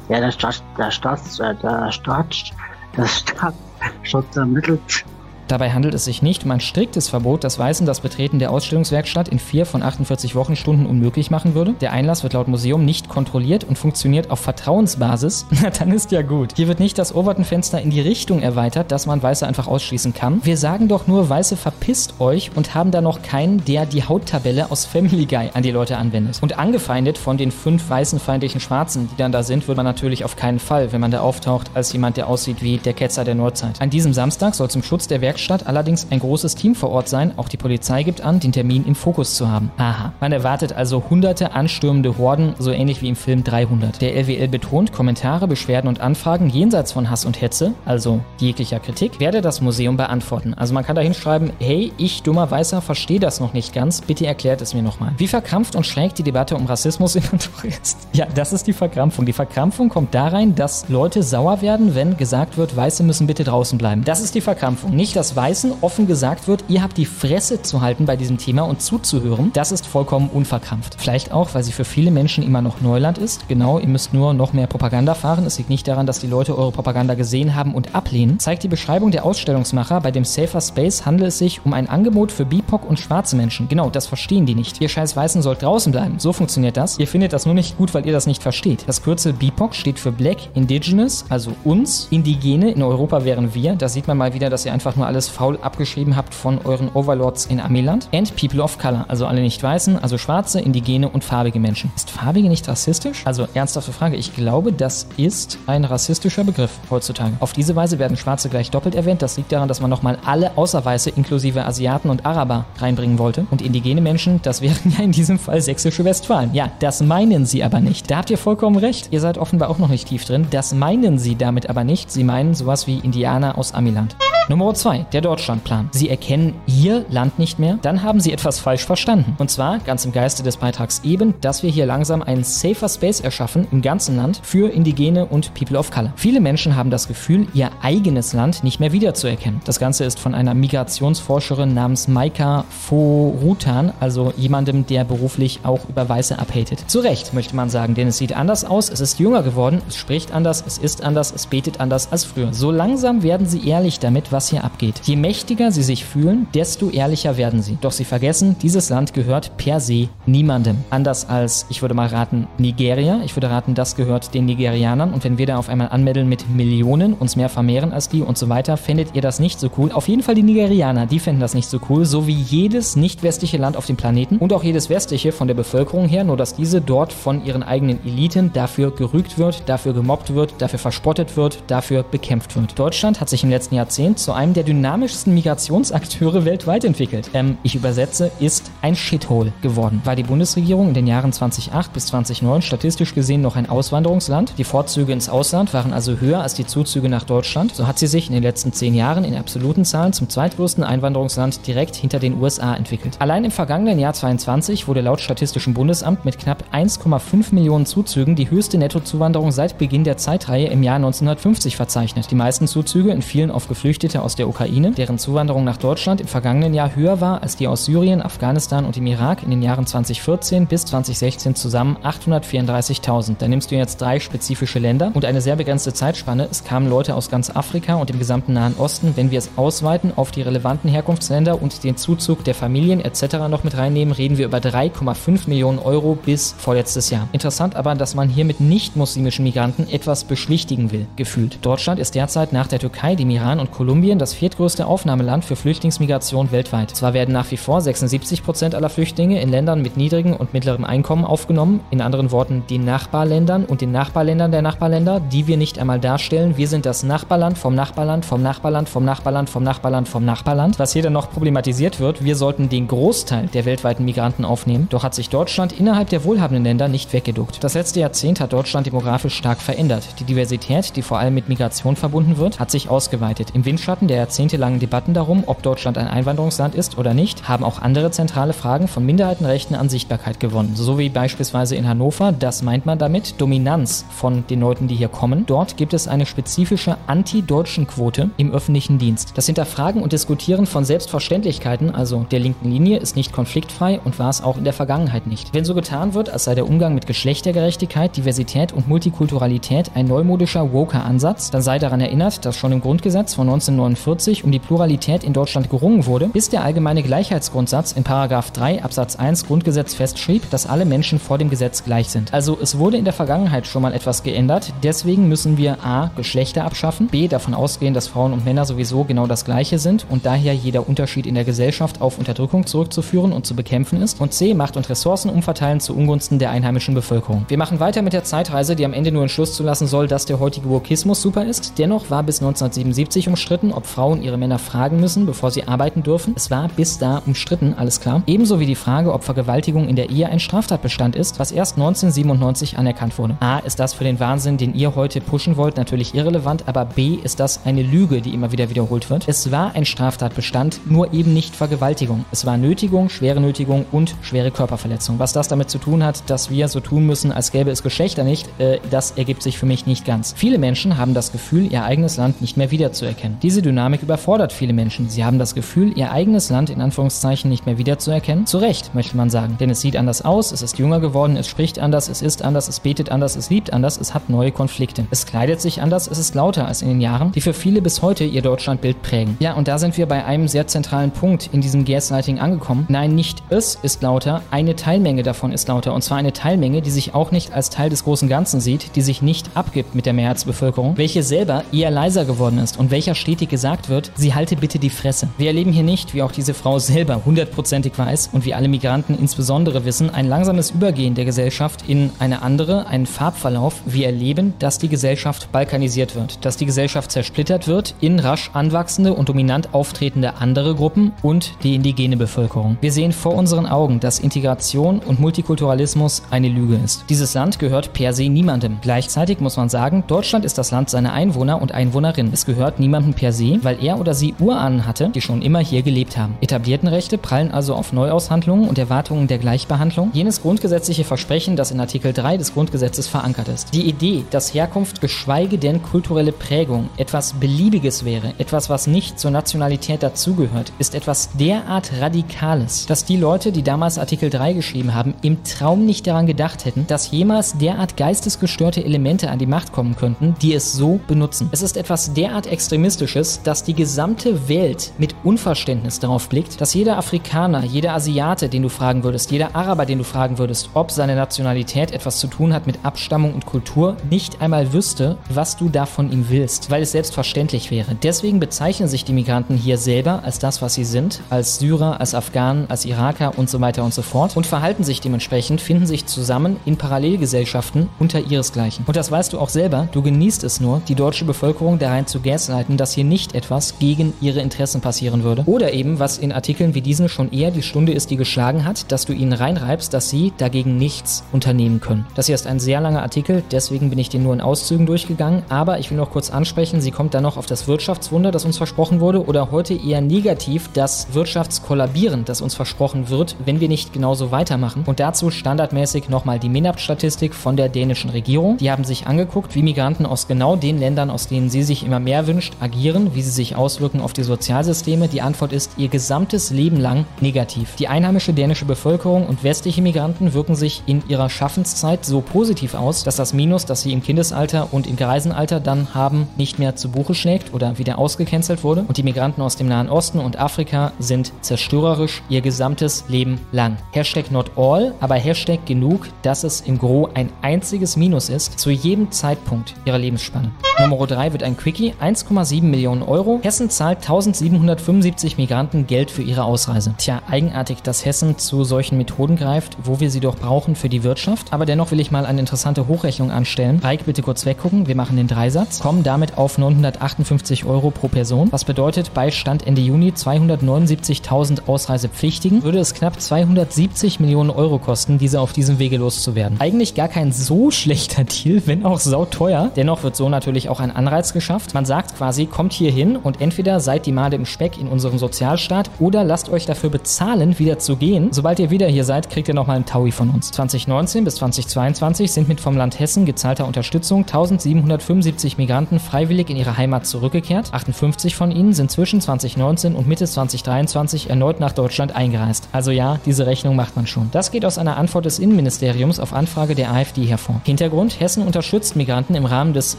ja, der Staat, der Staat, der Staat, der Staatsschutz ermittelt Dabei handelt es sich nicht um ein striktes Verbot, das Weißen das Betreten der Ausstellungswerkstatt in vier von 48 Wochenstunden unmöglich machen würde. Der Einlass wird laut Museum nicht kontrolliert und funktioniert auf Vertrauensbasis. Na, dann ist ja gut. Hier wird nicht das Overton-Fenster in die Richtung erweitert, dass man Weiße einfach ausschließen kann. Wir sagen doch nur, Weiße verpisst euch und haben da noch keinen, der die Hauttabelle aus Family Guy an die Leute anwendet. Und angefeindet von den fünf weißen feindlichen Schwarzen, die dann da sind, wird man natürlich auf keinen Fall, wenn man da auftaucht, als jemand, der aussieht wie der Ketzer der Neuzeit. An diesem Samstag soll zum Schutz der Werkstatt Werkstatt allerdings ein großes Team vor Ort sein. Auch die Polizei gibt an, den Termin im Fokus zu haben. Aha. Man erwartet also hunderte anstürmende Horden, so ähnlich wie im Film 300. Der LWL betont, Kommentare, Beschwerden und Anfragen jenseits von Hass und Hetze, also jeglicher Kritik, werde das Museum beantworten. Also man kann da hinschreiben, hey, ich dummer Weißer verstehe das noch nicht ganz, bitte erklärt es mir nochmal. Wie verkrampft und schräg die Debatte um Rassismus in Natur ist. Ja, das ist die Verkrampfung. Die Verkrampfung kommt da rein, dass Leute sauer werden, wenn gesagt wird, Weiße müssen bitte draußen bleiben. Das ist die Verkrampfung. Nicht, dass Weiße offen gesagt wird, ihr habt die Fresse zu halten bei diesem Thema und zuzuhören, das ist vollkommen unverkrampft. Vielleicht auch, weil sie für viele Menschen immer noch Neuland ist. Genau, ihr müsst nur noch mehr Propaganda fahren. Es liegt nicht daran, dass die Leute eure Propaganda gesehen haben und ablehnen. Zeigt die Beschreibung der Ausstellungsmacher, bei dem Safer Space handelt es sich um ein Angebot für BIPOC und schwarze Menschen. Genau, das verstehen die nicht. Ihr scheiß Weißen sollt draußen bleiben. So funktioniert das. Ihr findet das nur nicht gut, weil ihr das nicht versteht. Das Kürzel BIPOC steht für Black Indigenous, also uns. Indigene in Europa wären wir. Da sieht man mal wieder, dass ihr einfach nur alles faul abgeschrieben habt von euren Overlords in Amiland. And People of Color, also alle nicht Weißen, also Schwarze, Indigene und farbige Menschen. Ist farbige nicht rassistisch? Also ernsthafte Frage. Ich glaube, das ist ein rassistischer Begriff heutzutage. Auf diese Weise werden Schwarze gleich doppelt erwähnt. Das liegt daran, dass man nochmal alle außer Weiße inklusive Asiaten und Araber reinbringen wollte. Und indigene Menschen, das wären ja in diesem Fall sächsische Westfalen. Ja, das meinen sie aber nicht. Da habt ihr vollkommen recht. Ihr seid offenbar auch noch nicht tief drin. Das meinen sie damit aber nicht. Sie meinen sowas wie Indianer aus Amiland. Nummer 2, der Deutschlandplan. Sie erkennen ihr Land nicht mehr, dann haben sie etwas falsch verstanden. Und zwar, ganz im Geiste des Beitrags eben, dass wir hier langsam einen safer Space erschaffen im ganzen Land für Indigene und People of Color. Viele Menschen haben das Gefühl, ihr eigenes Land nicht mehr wiederzuerkennen. Das Ganze ist von einer Migrationsforscherin namens Maika Forutan, also jemandem, der beruflich auch über Weiße abhatet. Zu Recht, möchte man sagen, denn es sieht anders aus, es ist jünger geworden, es spricht anders, es ist anders, es betet anders als früher. So langsam werden sie ehrlich damit, was hier abgeht. Je mächtiger sie sich fühlen, desto ehrlicher werden sie. Doch sie vergessen, dieses Land gehört per se niemandem. Anders als, ich würde mal raten, Nigeria. Ich würde raten, das gehört den Nigerianern. Und wenn wir da auf einmal anmelden mit Millionen, uns mehr vermehren als die und so weiter, fändet ihr das nicht so cool. Auf jeden Fall die Nigerianer, die fänden das nicht so cool. So wie jedes nicht westliche Land auf dem Planeten und auch jedes westliche von der Bevölkerung her, nur dass diese dort von ihren eigenen Eliten dafür gerügt wird, dafür gemobbt wird, dafür verspottet wird, dafür bekämpft wird. Deutschland hat sich im letzten Jahrzehnt zu einem der dynamischsten Migrationsakteure weltweit entwickelt. Ähm, ich übersetze, ist ein Shithole geworden. War die Bundesregierung in den Jahren 2008 bis 2009 statistisch gesehen noch ein Auswanderungsland? Die Vorzüge ins Ausland waren also höher als die Zuzüge nach Deutschland. So hat sie sich in den letzten zehn Jahren in absoluten Zahlen zum zweitgrößten Einwanderungsland direkt hinter den USA entwickelt. Allein im vergangenen Jahr 22 wurde laut Statistischem Bundesamt mit knapp 1,5 Millionen Zuzügen die höchste Nettozuwanderung seit Beginn der Zeitreihe im Jahr 1950 verzeichnet. Die meisten Zuzüge in vielen auf Geflüchtete Migranten aus der Ukraine, deren Zuwanderung nach Deutschland im vergangenen Jahr höher war als die aus Syrien, Afghanistan und dem Irak in den Jahren 2014 bis 2016 zusammen 834.000. Da nimmst du jetzt drei spezifische Länder und eine sehr begrenzte Zeitspanne. Es kamen Leute aus ganz Afrika und dem gesamten Nahen Osten. Wenn wir es ausweiten auf die relevanten Herkunftsländer und den Zuzug der Familien etc. noch mit reinnehmen, reden wir über 3,5 Millionen Euro bis vorletztes Jahr. Interessant aber, dass man hier mit nicht-muslimischen Migranten etwas beschwichtigen will, gefühlt. Deutschland ist derzeit nach der Türkei, dem Iran und Kolumbien das viertgrößte Aufnahmeland für Flüchtlingsmigration weltweit. Zwar werden nach wie vor 76 Prozent aller Flüchtlinge in Ländern mit niedrigem und mittlerem Einkommen aufgenommen, in anderen Worten den Nachbarländern und den Nachbarländern der Nachbarländer, die wir nicht einmal darstellen. Wir sind das Nachbarland vom Nachbarland vom Nachbarland vom Nachbarland vom Nachbarland vom Nachbarland. Was hier dann noch problematisiert wird, wir sollten den Großteil der weltweiten Migranten aufnehmen. Doch hat sich Deutschland innerhalb der wohlhabenden Länder nicht weggeduckt. Das letzte Jahrzehnt hat Deutschland demografisch stark verändert. Die Diversität, die vor allem mit Migration verbunden wird, hat sich ausgeweitet. Im Windschatten der jahrzehntelangen Debatten darum, ob Deutschland ein Einwanderungsland ist oder nicht, haben auch andere zentrale Fragen von Minderheitenrechten an Sichtbarkeit gewonnen. So wie beispielsweise in Hannover, das meint man damit, Dominanz von den Leuten, die hier kommen. Dort gibt es eine spezifische anti-deutschen Quote im öffentlichen Dienst. Das Hinterfragen und Diskutieren von Selbstverständlichkeiten, also der linken Linie, ist nicht konfliktfrei und war es auch in der Vergangenheit nicht. Wenn so getan wird, als sei der Umgang mit Geschlechtergerechtigkeit, Diversität und Multikulturalität ein neumodischer Woker-Ansatz, dann sei daran erinnert, dass schon im Grundgesetz von 1949 um die Pluralität in Deutschland gerungen wurde, bis der allgemeine Gleichheitsgrundsatz in Paragraph 3 Absatz 1 Grundgesetz festschrieb, dass alle Menschen vor dem Gesetz gleich sind. Also es wurde in der Vergangenheit schon mal etwas geändert, deswegen müssen wir a. Geschlechter abschaffen, b. davon ausgehen, dass Frauen und Männer sowieso genau das gleiche sind und daher jeder Unterschied in der Gesellschaft auf Unterdrückung zurückzuführen und zu bekämpfen ist und c. Macht und Ressourcen umverteilen zu Ungunsten der einheimischen Bevölkerung. Wir machen weiter mit der Zeitreise, die am Ende nur Entschluss zulassen soll, dass der heutige Wokismus super ist. Dennoch war bis 1977 umstritten, ob Frauen ihre Männer fragen müssen, bevor sie arbeiten dürfen. Es war bis da umstritten, alles klar. Ebenso wie die Frage, ob Vergewaltigung in der Ehe ein Straftatbestand ist, was erst 1997 anerkannt wurde. A. Ist das für den Wahnsinn, den ihr heute pushen wollt, natürlich irrelevant, aber B. Ist das eine Lüge, die immer wieder wiederholt wird. Es war ein Straftatbestand, nur eben nicht Vergewaltigung. Es war Nötigung, schwere Nötigung und schwere Körperverletzung. Was das damit zu tun hat, dass wir so tun müssen, als gäbe es Geschlechter nicht, äh, das ergibt sich für mich nicht ganz. Viele Menschen haben das Gefühl, ihr eigenes Land nicht mehr wiederzuerkennen. Diese Dynamik überfordert viele Menschen. Sie haben das Gefühl, ihr eigenes Land in Anführungszeichen nicht mehr wiederzuerkennen. Zu Recht, möchte man sagen. Denn es sieht anders aus, es ist jünger geworden, es spricht anders, es ist anders, es betet anders, es liebt anders, es hat neue Konflikte. Es kleidet sich anders, es ist lauter als in den Jahren, die für viele bis heute ihr Deutschlandbild prägen. Ja, und da sind wir bei einem sehr zentralen Punkt in diesem Gaslighting angekommen. Nein, nicht es ist lauter, eine Teilmenge davon ist lauter. Und zwar eine Teilmenge, die sich auch nicht als Teil des großen Ganzen sieht, die sich nicht abgibt mit der Mehrheitsbevölkerung, welche selber eher leiser geworden ist und welcher stetig gesagt wird, sie halte bitte die Fresse. Wir erleben hier nicht, wie auch diese Frau selber hundertprozentig weiß und wie alle Migranten insbesondere wissen, ein langsames Übergehen der Gesellschaft in eine andere, einen Farbverlauf. Wir erleben, dass die Gesellschaft balkanisiert wird, dass die Gesellschaft zersplittert wird in rasch anwachsende und dominant auftretende andere Gruppen und die indigene Bevölkerung. Wir sehen vor unseren Augen, dass Integration und Multikulturalismus eine Lüge ist. Dieses Land gehört per se niemandem. Gleichzeitig muss man sagen, Deutschland ist das Land seiner Einwohner und Einwohnerinnen. Es gehört niemandem per se, weil er oder sie Urahnen hatte, die schon immer hier gelebt haben. Etabliertenrechte prallen also auf Neuaushandlungen und Erwartungen der Gleichbehandlung. Jenes grundgesetzliche Versprechen, das in Artikel 3 des Grundgesetzes verankert ist. Die Idee, dass Herkunft, geschweige denn kulturelle Prägung etwas Beliebiges wäre, etwas, was nicht zur Nationalität dazugehört, ist etwas derart Radikales, dass die Leute, die damals Artikel 3 geschrieben haben, im Traum nicht daran gedacht hätten, dass jemals derart geistesgestörte Elemente an die Macht kommen könnten, die es so benutzen. Es ist etwas derart Extremistisches, dass die gesamte Welt mit Unverständnis darauf blickt, dass jeder Afrikaner, jeder Asiate, den du fragen würdest, jeder Araber, den du fragen würdest, ob seine Nationalität etwas zu tun hat mit Abstammung und Kultur, nicht einmal wüsste, was du da von ihm willst, weil es selbstverständlich wäre. Deswegen bezeichnen sich die Migranten hier selber als das, was sie sind, als Syrer, als Afghanen, als Iraker und so weiter und so fort und verhalten sich dementsprechend, finden sich zusammen in Parallelgesellschaften unter ihresgleichen. Und das weißt du auch selber, du genießt es nur, die deutsche Bevölkerung da rein zu gaslighten, dass hier nicht etwas gegen ihre Interessen passieren würde. Oder eben, was in Artikeln wie diesen schon eher die Stunde ist, die geschlagen hat, dass du ihnen reinreibst, dass sie dagegen nichts unternehmen können. Das hier ist ein sehr langer Artikel, deswegen bin ich den nur in Auszügen durchgegangen, aber ich will noch kurz ansprechen, sie kommt dann noch auf das Wirtschaftswunder, das uns versprochen wurde, oder heute eher negativ das Wirtschaftskollabieren, das uns versprochen wird, wenn wir nicht genauso weitermachen. Und dazu standardmäßig nochmal die MENAP-Statistik von der dänischen Regierung. Die haben sich angeguckt, wie Migranten aus genau den Ländern, aus denen sie sich immer mehr wünscht, agieren Migration, wie sie sich auswirken auf die Sozialsysteme? Die Antwort ist ihr gesamtes Leben lang negativ. Die einheimische dänische Bevölkerung und westliche Migranten wirken sich in ihrer Schaffenszeit so positiv aus, dass das Minus, das sie im Kindesalter und im Greisenalter dann haben, nicht mehr zu Buche schlägt oder wieder ausgecancelt wurde. Und die Migranten aus dem Nahen Osten und Afrika sind zerstörerisch ihr gesamtes Leben lang. Hashtag not all, aber Hashtag genug, dass es im Gro ein einziges Minus ist, zu jedem Zeitpunkt ihrer Lebensspanne. Nummer 3 wird ein Quickie, 1,7 Millionen Euro. Hessen zahlt 1775 Migranten Geld für ihre Ausreise. Tja, eigenartig, dass Hessen zu solchen Methoden greift, wo wir sie doch brauchen für die Wirtschaft. Aber dennoch will ich mal eine interessante Hochrechnung anstellen. Reik, bitte kurz weggucken. Wir machen den Dreisatz. Kommen damit auf 958 Euro pro Person. Was bedeutet, bei Stand Ende Juni 279.000 Ausreisepflichtigen würde es knapp 270 Millionen Euro kosten, diese auf diesem Wege loszuwerden. Eigentlich gar kein so schlechter Deal, wenn auch sauteuer. Dennoch wird so natürlich auch ein Anreiz geschafft. Man sagt quasi, kommt hier hin und entweder seid die Made im Speck in unserem Sozialstaat oder lasst euch dafür bezahlen, wieder zu gehen. Sobald ihr wieder hier seid, kriegt ihr nochmal einen Taui von uns. 2019 bis 2022 sind mit vom Land Hessen gezahlter Unterstützung 1775 Migranten freiwillig in ihre Heimat zurückgekehrt. 58 von ihnen sind zwischen 2019 und Mitte 2023 erneut nach Deutschland eingereist. Also ja, diese Rechnung macht man schon. Das geht aus einer Antwort des Innenministeriums auf Anfrage der AfD hervor. Hintergrund: Hessen unterstützt Migranten im Rahmen des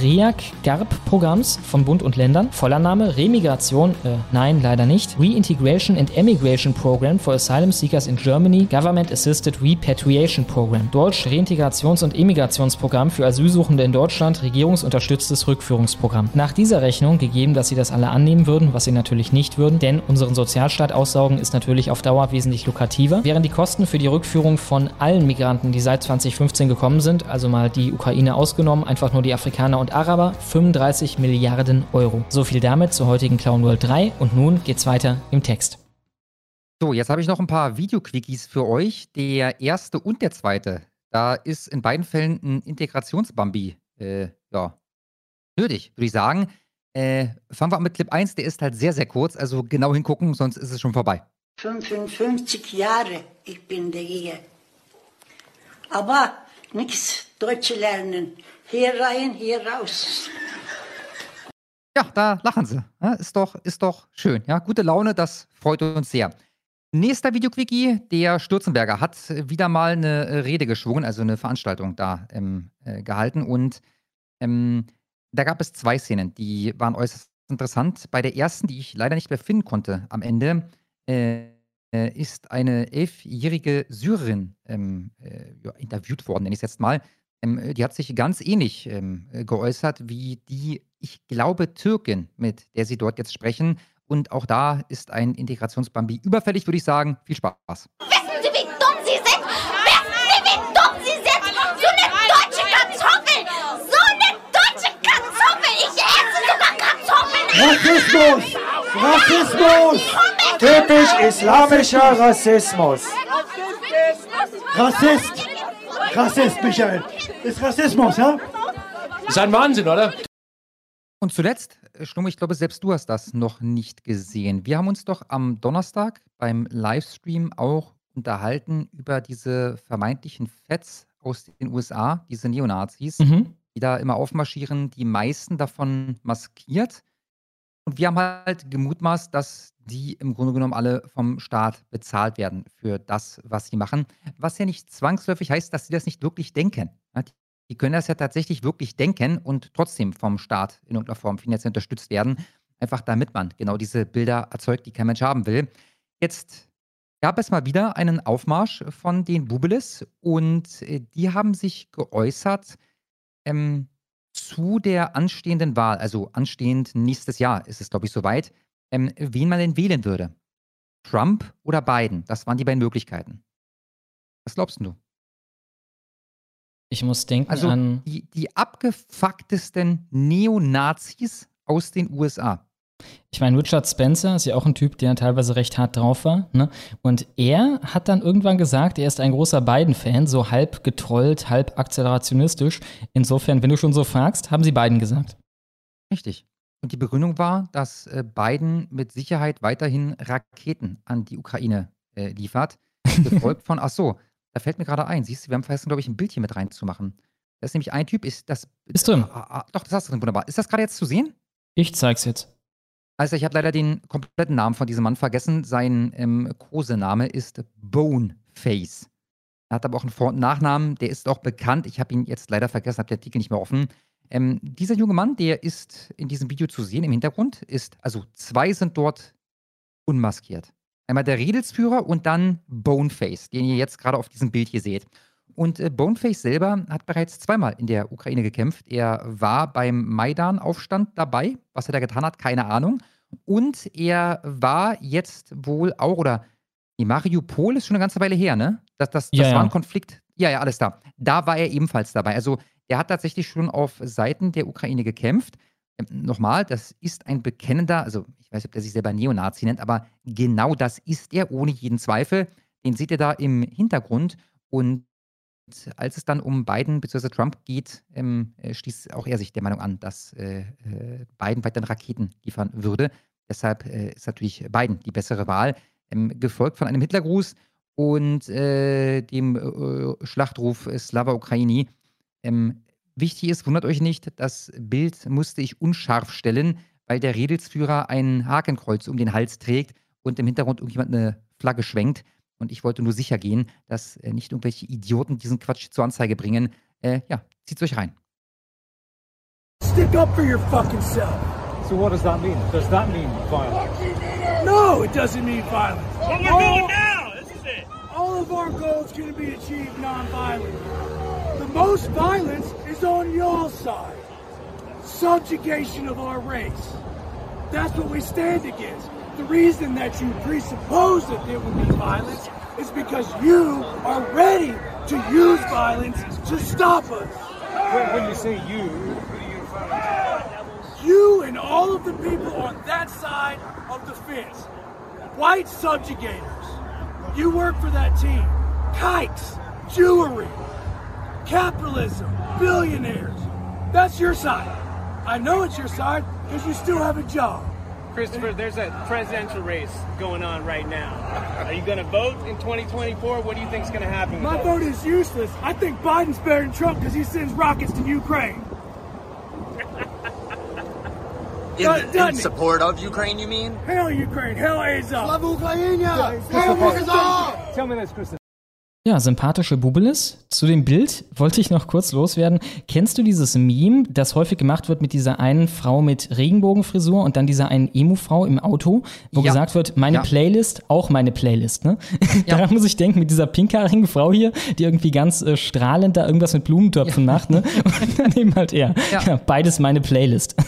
REAC-GARP-Programms von Bund und Ländern. Voller Name Remigration, äh, nein, leider nicht. Reintegration and Emigration Program for Asylum Seekers in Germany, Government Assisted Repatriation Program. Deutsch Reintegrations- und Emigrationsprogramm für Asylsuchende in Deutschland, regierungsunterstütztes Rückführungsprogramm. Nach dieser Rechnung, gegeben, dass sie das alle annehmen würden, was sie natürlich nicht würden, denn unseren Sozialstaat aussaugen ist natürlich auf Dauer wesentlich lukrativer, wären die Kosten für die Rückführung von allen Migranten, die seit 2015 gekommen sind, also mal die Ukraine ausgenommen, einfach nur die Afrikaner und Araber, 35 Milliarden Euro. So viel damit zur heutigen Clown World 3 und nun geht's weiter im Text. So, jetzt habe ich noch ein paar Videoquickies für euch. Der erste und der zweite. Da ist in beiden Fällen ein Integrationsbambi, äh, ja, nötig, würde ich sagen. Äh, fangen wir an mit Clip 1, der ist halt sehr, sehr kurz, also genau hingucken, sonst ist es schon vorbei. 55 Jahre ich bin hier. Aber nichts Deutsch lernen. Hier rein, hier raus. Ja, da lachen sie. Ja, ist, doch, ist doch schön. Ja, gute Laune, das freut uns sehr. Nächster Videoquickie, der Stürzenberger hat wieder mal eine Rede geschwungen, also eine Veranstaltung da ähm, äh, gehalten. Und ähm, da gab es zwei Szenen, die waren äußerst interessant. Bei der ersten, die ich leider nicht mehr finden konnte am Ende, äh, äh, ist eine elfjährige Syrerin ähm, äh, interviewt worden, nenne ich es jetzt mal. Ähm, die hat sich ganz ähnlich ähm, äh, geäußert wie die, ich glaube, Türkin, mit der sie dort jetzt sprechen. Und auch da ist ein Integrationsbambi überfällig, würde ich sagen. Viel Spaß. Wissen Sie, wie dumm Sie sind? Wissen Sie, wie dumm Sie sind? So eine deutsche Kartoffel! So eine deutsche Kartoffel! Ich esse sogar Kartoffeln! Rassismus! Rassismus! Typisch islamischer Rassismus. Rassist! Rassist, Michael! Ist Rassismus, ja? Ist ein Wahnsinn, oder? Und zuletzt, äh, Schlumm, ich glaube, selbst du hast das noch nicht gesehen. Wir haben uns doch am Donnerstag beim Livestream auch unterhalten über diese vermeintlichen Feds aus den USA, diese Neonazis, Mhm. die da immer aufmarschieren, die meisten davon maskiert. Und wir haben halt gemutmaßt, dass die im Grunde genommen alle vom Staat bezahlt werden für das, was sie machen. Was ja nicht zwangsläufig heißt, dass sie das nicht wirklich denken. Die können das ja tatsächlich wirklich denken und trotzdem vom Staat in irgendeiner Form finanziell unterstützt werden. Einfach damit man genau diese Bilder erzeugt, die kein Mensch haben will. Jetzt gab es mal wieder einen Aufmarsch von den Bubelis und äh, die haben sich geäußert ähm, zu der anstehenden Wahl, also anstehend nächstes Jahr ist es, glaube ich, soweit, ähm, wen man denn wählen würde. Trump oder Biden? Das waren die beiden Möglichkeiten. Was glaubst du? Ich muss denken Also an. die, die abgefucktesten Neonazis aus den USA. Ich meine, Richard Spencer ist ja auch ein Typ, der teilweise recht hart drauf war. Ne? Und er hat dann irgendwann gesagt, er ist ein großer Biden-Fan, so halb getrollt, halb akzelerationistisch. Insofern, wenn du schon so fragst, haben sie Biden gesagt. Richtig. Und die Begründung war, dass äh, Biden mit Sicherheit weiterhin Raketen an die Ukraine äh, liefert. Gefolgt von, ach so, da fällt mir gerade ein, siehst du, wir haben vergessen, glaube ich, ein Bild hier mit reinzumachen. Das ist nämlich ein Typ, ist das. Ist drin. Ah, ah, doch, das hast du drin, wunderbar. Ist das gerade jetzt zu sehen? Ich zeig's jetzt. Also ich habe leider den kompletten Namen von diesem Mann vergessen. Sein ähm, Kosename ist Boneface. Er hat aber auch einen Vor- und Nachnamen, der ist auch bekannt. Ich habe ihn jetzt leider vergessen, habe den Artikel nicht mehr offen. Ähm, dieser junge Mann, der ist in diesem Video zu sehen im Hintergrund, ist, also zwei sind dort unmaskiert. Einmal der Redelsführer und dann Boneface, den ihr jetzt gerade auf diesem Bild hier seht. Und äh, Boneface selber hat bereits zweimal in der Ukraine gekämpft. Er war beim Maidan-Aufstand dabei. Was er da getan hat, keine Ahnung. Und er war jetzt wohl auch, oder die Mariupol ist schon eine ganze Weile her, ne? Das, das, das Ja, war ja. ein Konflikt. Ja, ja, alles da. Da war er ebenfalls dabei. Also der hat tatsächlich schon auf Seiten der Ukraine gekämpft. Ähm, Nochmal, das ist ein bekennender, also ich weiß nicht, ob der sich selber Neonazi nennt, aber genau das ist er, ohne jeden Zweifel. Den seht ihr da im Hintergrund. Und als es dann um Biden bzw. Trump geht, ähm, äh, schließt auch er sich der Meinung an, dass äh, äh, Biden weiterhin Raketen liefern würde. Deshalb äh, ist natürlich Biden die bessere Wahl, ähm, gefolgt von einem Hitlergruß und äh, dem äh, Schlachtruf Slava Ukraini. Ähm, wichtig ist, wundert euch nicht, das Bild musste ich unscharf stellen, weil der Redelsführer ein Hakenkreuz um den Hals trägt und im Hintergrund irgendjemand eine Flagge schwenkt. Und ich wollte nur sicher gehen, dass äh, nicht irgendwelche Idioten diesen Quatsch zur Anzeige bringen. Äh, ja, zieht's euch rein. Stick up for your fucking self. So what does that mean? Does that mean violence? No, it doesn't mean violence. What we're doing now, this is it. All of our goals can be achieved non-violent. The most violence is on your side. Subjugation of our race. That's what we stand against. The reason that you presuppose that there would be violence is because you are ready to use violence to stop us. When, you say you, You and all of the people on that side of the fence. White subjugators. You work for that team. Kikes, jewelry, capitalism, billionaires. That's your side. I know it's your side because you still have a job. Christopher, there's a presidential race going on right now. Are you going to vote in 2024? What do you think is going to happen? My all vote is useless. I think Biden's better than Trump because he sends rockets to Ukraine. In, Doesn't- in doesn't it? support of Ukraine, you mean? Hell Ukraine, hell Azov. Slava Ukraina! tell me this, Christopher. Ja, sympathische Bubelis. Zu dem Bild wollte ich noch kurz loswerden. Kennst du dieses Meme, das häufig gemacht wird mit dieser einen Frau mit Regenbogenfrisur und dann dieser einen Emu-Frau im Auto, wo Ja. gesagt wird, meine Ja. Playlist, auch meine Playlist, ne? Daran muss ich denken, mit dieser pinkhaarigen Frau hier, die irgendwie ganz äh, strahlend da irgendwas mit Blumentöpfen macht, ne? Und dann eben halt er. Ja. Ja, beides meine Playlist.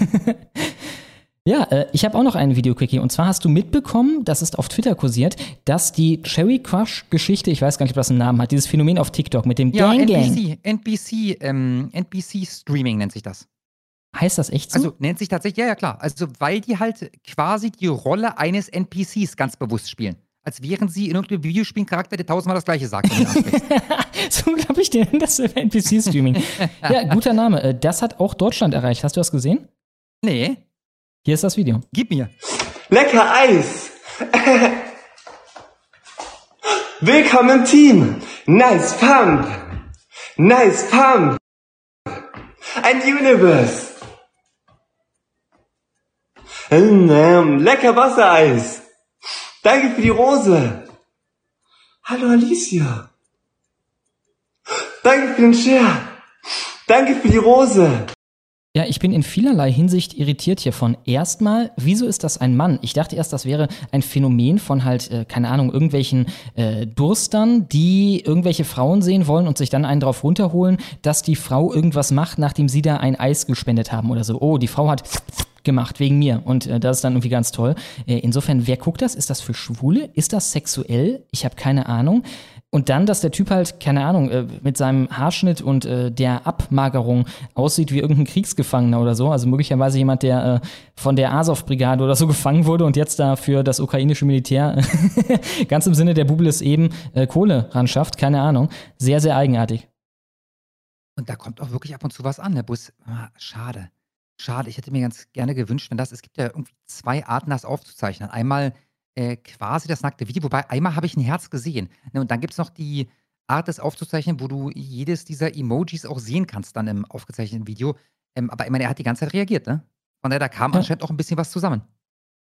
Ja, äh, ich habe auch noch ein Video-Quickie. Und zwar hast du mitbekommen, das ist auf Twitter kursiert, dass die Cherry Crush-Geschichte, ich weiß gar nicht, ob das einen Namen hat, dieses Phänomen auf TikTok mit dem Ja, Gang Gang. NBC, NBC, ähm, NBC Streaming nennt sich das. Heißt das echt so? Also nennt sich tatsächlich, ja, ja klar. Also weil die halt quasi die Rolle eines NPCs ganz bewusst spielen. Als wären sie in irgendeinem Videospielcharakter, der tausendmal das gleiche sagt. so glaube ich dir das NPC-Streaming. ja, guter Name. Äh, Das hat auch Deutschland erreicht. Hast du das gesehen? Nee. Hier ist das Video. Gib mir. Lecker Eis. Willkommen im Team. Nice Pump. Nice Pump. Ein Universe. Ähm, lecker Wassereis. Danke für die Rose. Hallo Alicia. Danke für den Share. Danke für die Rose. Ja, ich bin in vielerlei Hinsicht irritiert hiervon. Erstmal, wieso ist das ein Mann? Ich dachte erst, das wäre ein Phänomen von halt, äh, keine Ahnung, irgendwelchen äh, Durstern, die irgendwelche Frauen sehen wollen und sich dann einen drauf runterholen, dass die Frau irgendwas macht, nachdem sie da ein Eis gespendet haben oder so. Oh, die Frau hat gemacht wegen mir und äh, das ist dann irgendwie ganz toll. Äh, insofern, wer guckt das? Ist das für Schwule? Ist das sexuell? Ich habe keine Ahnung. Und dann, dass der Typ halt, keine Ahnung, äh, mit seinem Haarschnitt und äh, der Abmagerung aussieht wie irgendein Kriegsgefangener oder so. Also möglicherweise jemand, der äh, von der Azov-Brigade oder so gefangen wurde und jetzt da für das ukrainische Militär ganz im Sinne der Bubel ist eben Kohle ran schafft. Keine Ahnung. Sehr, sehr eigenartig. Und da kommt auch wirklich ab und zu was an, der Bus. Ah, schade. Schade. Ich hätte mir ganz gerne gewünscht, wenn das, es gibt ja irgendwie zwei Arten, das aufzuzeichnen. Einmal äh, quasi das nackte Video, wobei einmal habe ich ein Herz gesehen. Ne, und dann gibt es noch die Art, das aufzuzeichnen, wo du jedes dieser Emojis auch sehen kannst dann im aufgezeichneten Video. Ähm, aber ich meine, er hat die ganze Zeit reagiert, ne? Von daher, da kam Ja. anscheinend auch ein bisschen was zusammen.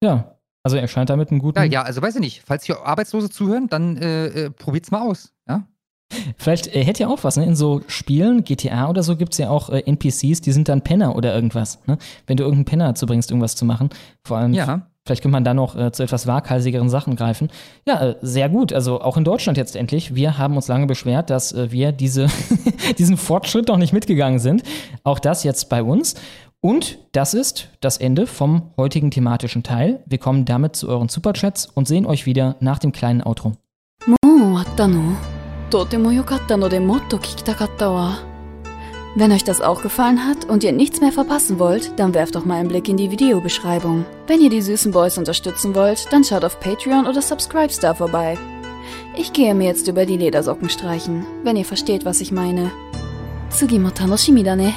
Ja, also er scheint damit einen guten. Ja, ja, also weiß ich nicht. Falls hier Arbeitslose zuhören, dann äh, äh, probiert's mal aus. Ja? Vielleicht äh, hätte ja auch was, ne? In so Spielen, GTA oder so, gibt's ja auch äh, NPCs, die sind dann Penner oder irgendwas. Ne? Wenn du irgendeinen Penner dazu bringst, irgendwas zu machen. Vor allem, Ja. vielleicht könnte man da noch äh, zu etwas waghalsigeren Sachen greifen. Ja, äh, sehr gut. Also auch in Deutschland jetzt endlich. Wir haben uns lange beschwert, dass äh, wir diese, diesen Fortschritt noch nicht mitgegangen sind. Auch das jetzt bei uns. Und das ist das Ende vom heutigen thematischen Teil. Wir kommen damit zu euren Superchats und sehen euch wieder nach dem kleinen Outro. To Wenn euch das auch gefallen hat und ihr nichts mehr verpassen wollt, dann werft doch mal einen Blick in die Videobeschreibung. Wenn ihr die süßen Boys unterstützen wollt, dann schaut auf Patreon oder Subscribestar vorbei. Ich gehe mir jetzt über die Ledersocken streichen, wenn ihr versteht, was ich meine. Tsugimo tanoshimi. Ne.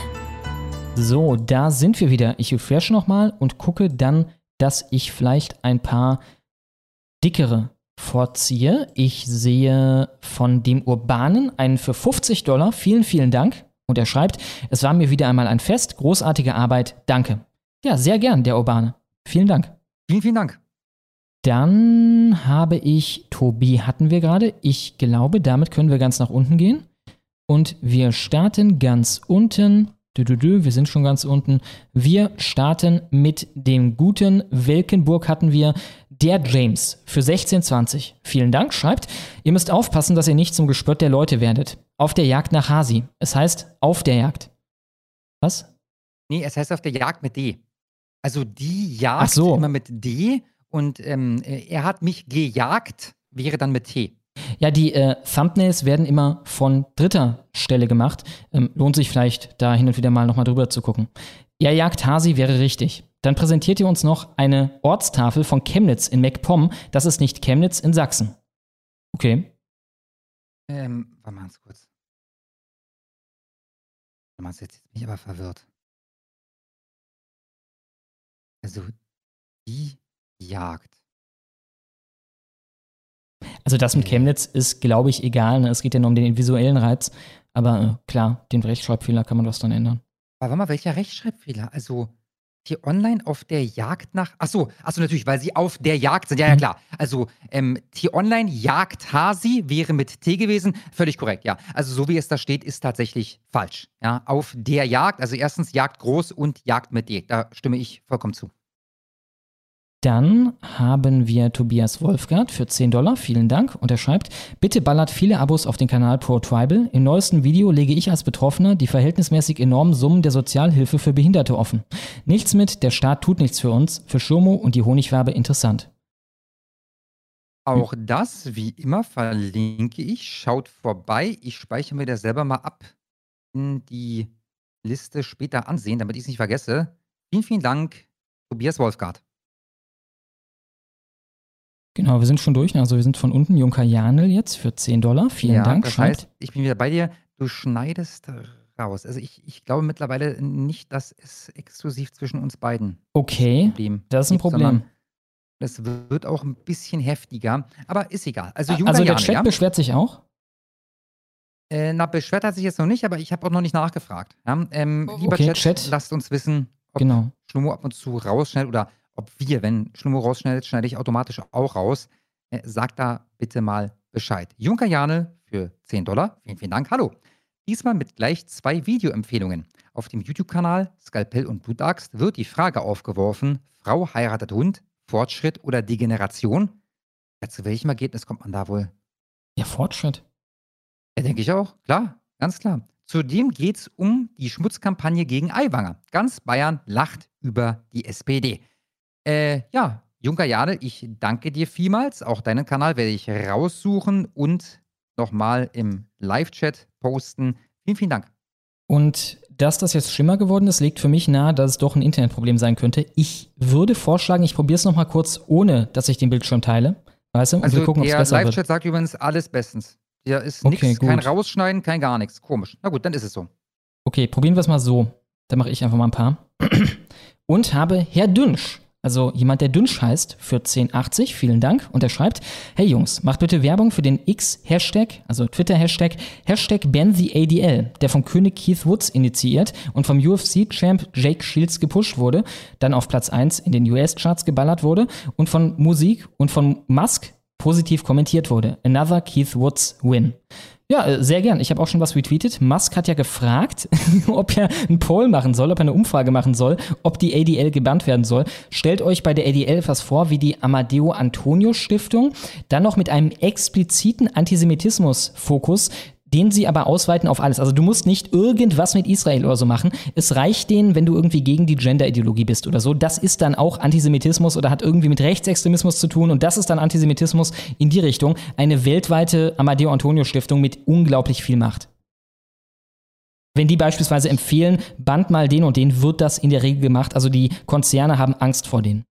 So, da sind wir wieder. Ich refresh nochmal und gucke dann, dass ich vielleicht ein paar dickere vorziehe. Ich sehe von dem Urbanen einen für 50 Dollar. Vielen, vielen Dank. Und er schreibt, es war mir wieder einmal ein Fest. Großartige Arbeit. Danke. Ja, sehr gern, der Urbane. Vielen Dank. Vielen, vielen Dank. Dann habe ich, Tobi hatten wir gerade. Ich glaube, damit können wir ganz nach unten gehen. Und wir starten ganz unten. Wir sind schon ganz unten. Wir starten mit dem guten Welkenburg hatten wir. Der James für 1620. Vielen Dank, schreibt. Ihr müsst aufpassen, dass ihr nicht zum Gespött der Leute werdet. Auf der Jagd nach Hasi. Es heißt auf der Jagd. Was? Nee, es heißt auf der Jagd mit D. Also die Jagd Ach so. immer mit D und ähm, äh, er hat mich gejagt, wäre dann mit T. Ja, die äh, Thumbnails werden immer von dritter Stelle gemacht. Ähm, lohnt sich vielleicht, da hin und wieder mal nochmal drüber zu gucken. Ja, Jagd Hasi wäre richtig. Dann präsentiert ihr uns noch eine Ortstafel von Chemnitz in MacPom. Das ist nicht Chemnitz in Sachsen. Okay. Ähm, warte mal ganz kurz. Warte mal, jetzt bin ich aber verwirrt. Also, die Jagd. Also das mit Chemnitz ist, glaube ich, egal. Ne? Es geht ja nur um den visuellen Reiz. Aber äh, klar, den Rechtschreibfehler kann man das dann ändern. Aber warte mal, welcher Rechtschreibfehler? Also, die online auf der Jagd nach. Achso, achso, natürlich, weil sie auf der Jagd sind. Ja, ja, klar. Also, ähm, T-Online Jagd Hasi wäre mit T gewesen. Völlig korrekt, ja. Also, so wie es da steht, ist tatsächlich falsch. Ja, auf der Jagd. Also, erstens Jagd groß und Jagd mit D. Da stimme ich vollkommen zu. Dann haben wir Tobias Wolfgart für 10 Dollar. Vielen Dank. Und er schreibt, bitte ballert viele Abos auf den Kanal Pro Tribal. Im neuesten Video lege ich als Betroffener die verhältnismäßig enormen Summen der Sozialhilfe für Behinderte offen. Nichts mit, der Staat tut nichts für uns. Für Schirmo und die Honigwabe interessant. Auch das, wie immer, verlinke ich. Schaut vorbei. Ich speichere mir das selber mal ab in die Liste später ansehen, damit ich es nicht vergesse. Vielen, vielen Dank, Tobias Wolfgart. Genau, wir sind schon durch. Also wir sind von unten. Junker Janel jetzt für 10 Dollar. Vielen ja, Dank. Das schreibt. heißt, ich bin wieder bei dir. Du schneidest raus. Also ich, ich glaube mittlerweile nicht, dass es exklusiv zwischen uns beiden Okay, Problem das ist ein Problem. Es wird auch ein bisschen heftiger, aber ist egal. Also, Junker Also der Janel, Chat ja? beschwert sich auch. Äh, na, beschwert hat sich jetzt noch nicht, aber ich habe auch noch nicht nachgefragt. Ja? Ähm, lieber Okay, Chat, Chat. lasst uns wissen, ob Genau. Schlummo ab und zu rausschneidet oder ob wir, wenn Schlummo rausschneidet, schneide ich automatisch auch raus. Äh, sagt da bitte mal Bescheid. Junker Janel für 10 Dollar. Vielen, vielen Dank. Hallo. Diesmal mit gleich zwei Videoempfehlungen. Auf dem YouTube-Kanal Skalpell und Blutaxt wird die Frage aufgeworfen: Frau heiratet Hund, Fortschritt oder Degeneration? Ja, zu welchem Ergebnis kommt man da wohl? Ja, Fortschritt. Ja, denke ich auch. Klar, ganz klar. Zudem geht es um die Schmutzkampagne gegen Aiwanger. Ganz Bayern lacht über die SPD. Äh, ja, Junker Jade, ich danke dir vielmals. Auch deinen Kanal werde ich raussuchen und nochmal im Live-Chat posten. Vielen, vielen Dank. Und dass das jetzt schlimmer geworden ist, legt für mich nahe, dass es doch ein Internetproblem sein könnte. Ich würde vorschlagen, ich probiere es nochmal kurz, ohne dass ich den Bildschirm teile. Weißt du? Und Also wir gucken, ob es der besser. Live-Chat sagt übrigens alles bestens. Hier ist Okay, nichts, kein. Rausschneiden, kein gar nichts. Komisch. Na gut, dann ist es so. Okay, probieren wir es mal so. Dann mache ich einfach mal ein paar. Und habe Herr Dünsch also jemand, der Dünsch heißt, für 1080, vielen Dank. Und er schreibt, hey Jungs, macht bitte Werbung für den X-Hashtag, also Twitter-Hashtag, Hashtag BanTheADL, der vom König Keith Woods initiiert und vom UFC-Champ Jake Shields gepusht wurde, dann auf Platz 1 in den US-Charts geballert wurde und von Musik und von Musk positiv kommentiert wurde. Another Keith Woods Win. Ja, äh, sehr gern. Ich habe auch schon was retweetet. Musk hat ja gefragt, ob er einen Poll machen soll, ob er eine Umfrage machen soll, ob die ADL gebannt werden soll. Stellt euch bei der ADL was vor wie die Amadeo Antonio Stiftung, dann noch mit einem expliziten Antisemitismus-Fokus, den sie aber ausweiten auf alles. Also du musst nicht irgendwas mit Israel oder so machen. Es reicht denen, wenn du irgendwie gegen die Gender-Ideologie bist oder so. Das ist dann auch Antisemitismus oder hat irgendwie mit Rechtsextremismus zu tun und das ist dann Antisemitismus in die Richtung. Eine weltweite Amadeo Antonio Stiftung mit unglaublich viel Macht. Wenn die beispielsweise empfehlen, band mal den und den, wird das in der Regel gemacht. Also die Konzerne haben Angst vor denen.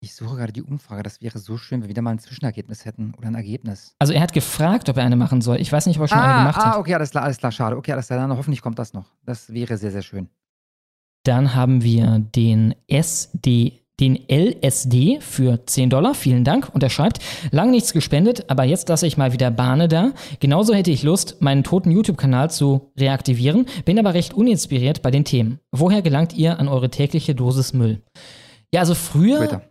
Ich suche gerade die Umfrage. Das wäre so schön, wenn wir wieder mal ein Zwischenergebnis hätten oder ein Ergebnis. Also er hat gefragt, ob er eine machen soll. Ich weiß nicht, ob er schon eine Ah, gemacht hat. ah, okay, alles klar, alles klar, schade. Okay, alles klar, dann hoffentlich kommt das noch. Das wäre sehr, sehr schön. Dann haben wir den SD, den LSD für 10 Dollar. Vielen Dank. Und er schreibt, lang nichts gespendet, aber jetzt lasse ich mal wieder Bahne da. Genauso hätte ich Lust, meinen toten YouTube-Kanal zu reaktivieren, bin aber recht uninspiriert bei den Themen. Woher gelangt ihr an eure tägliche Dosis Müll? Ja, also früher Twitter.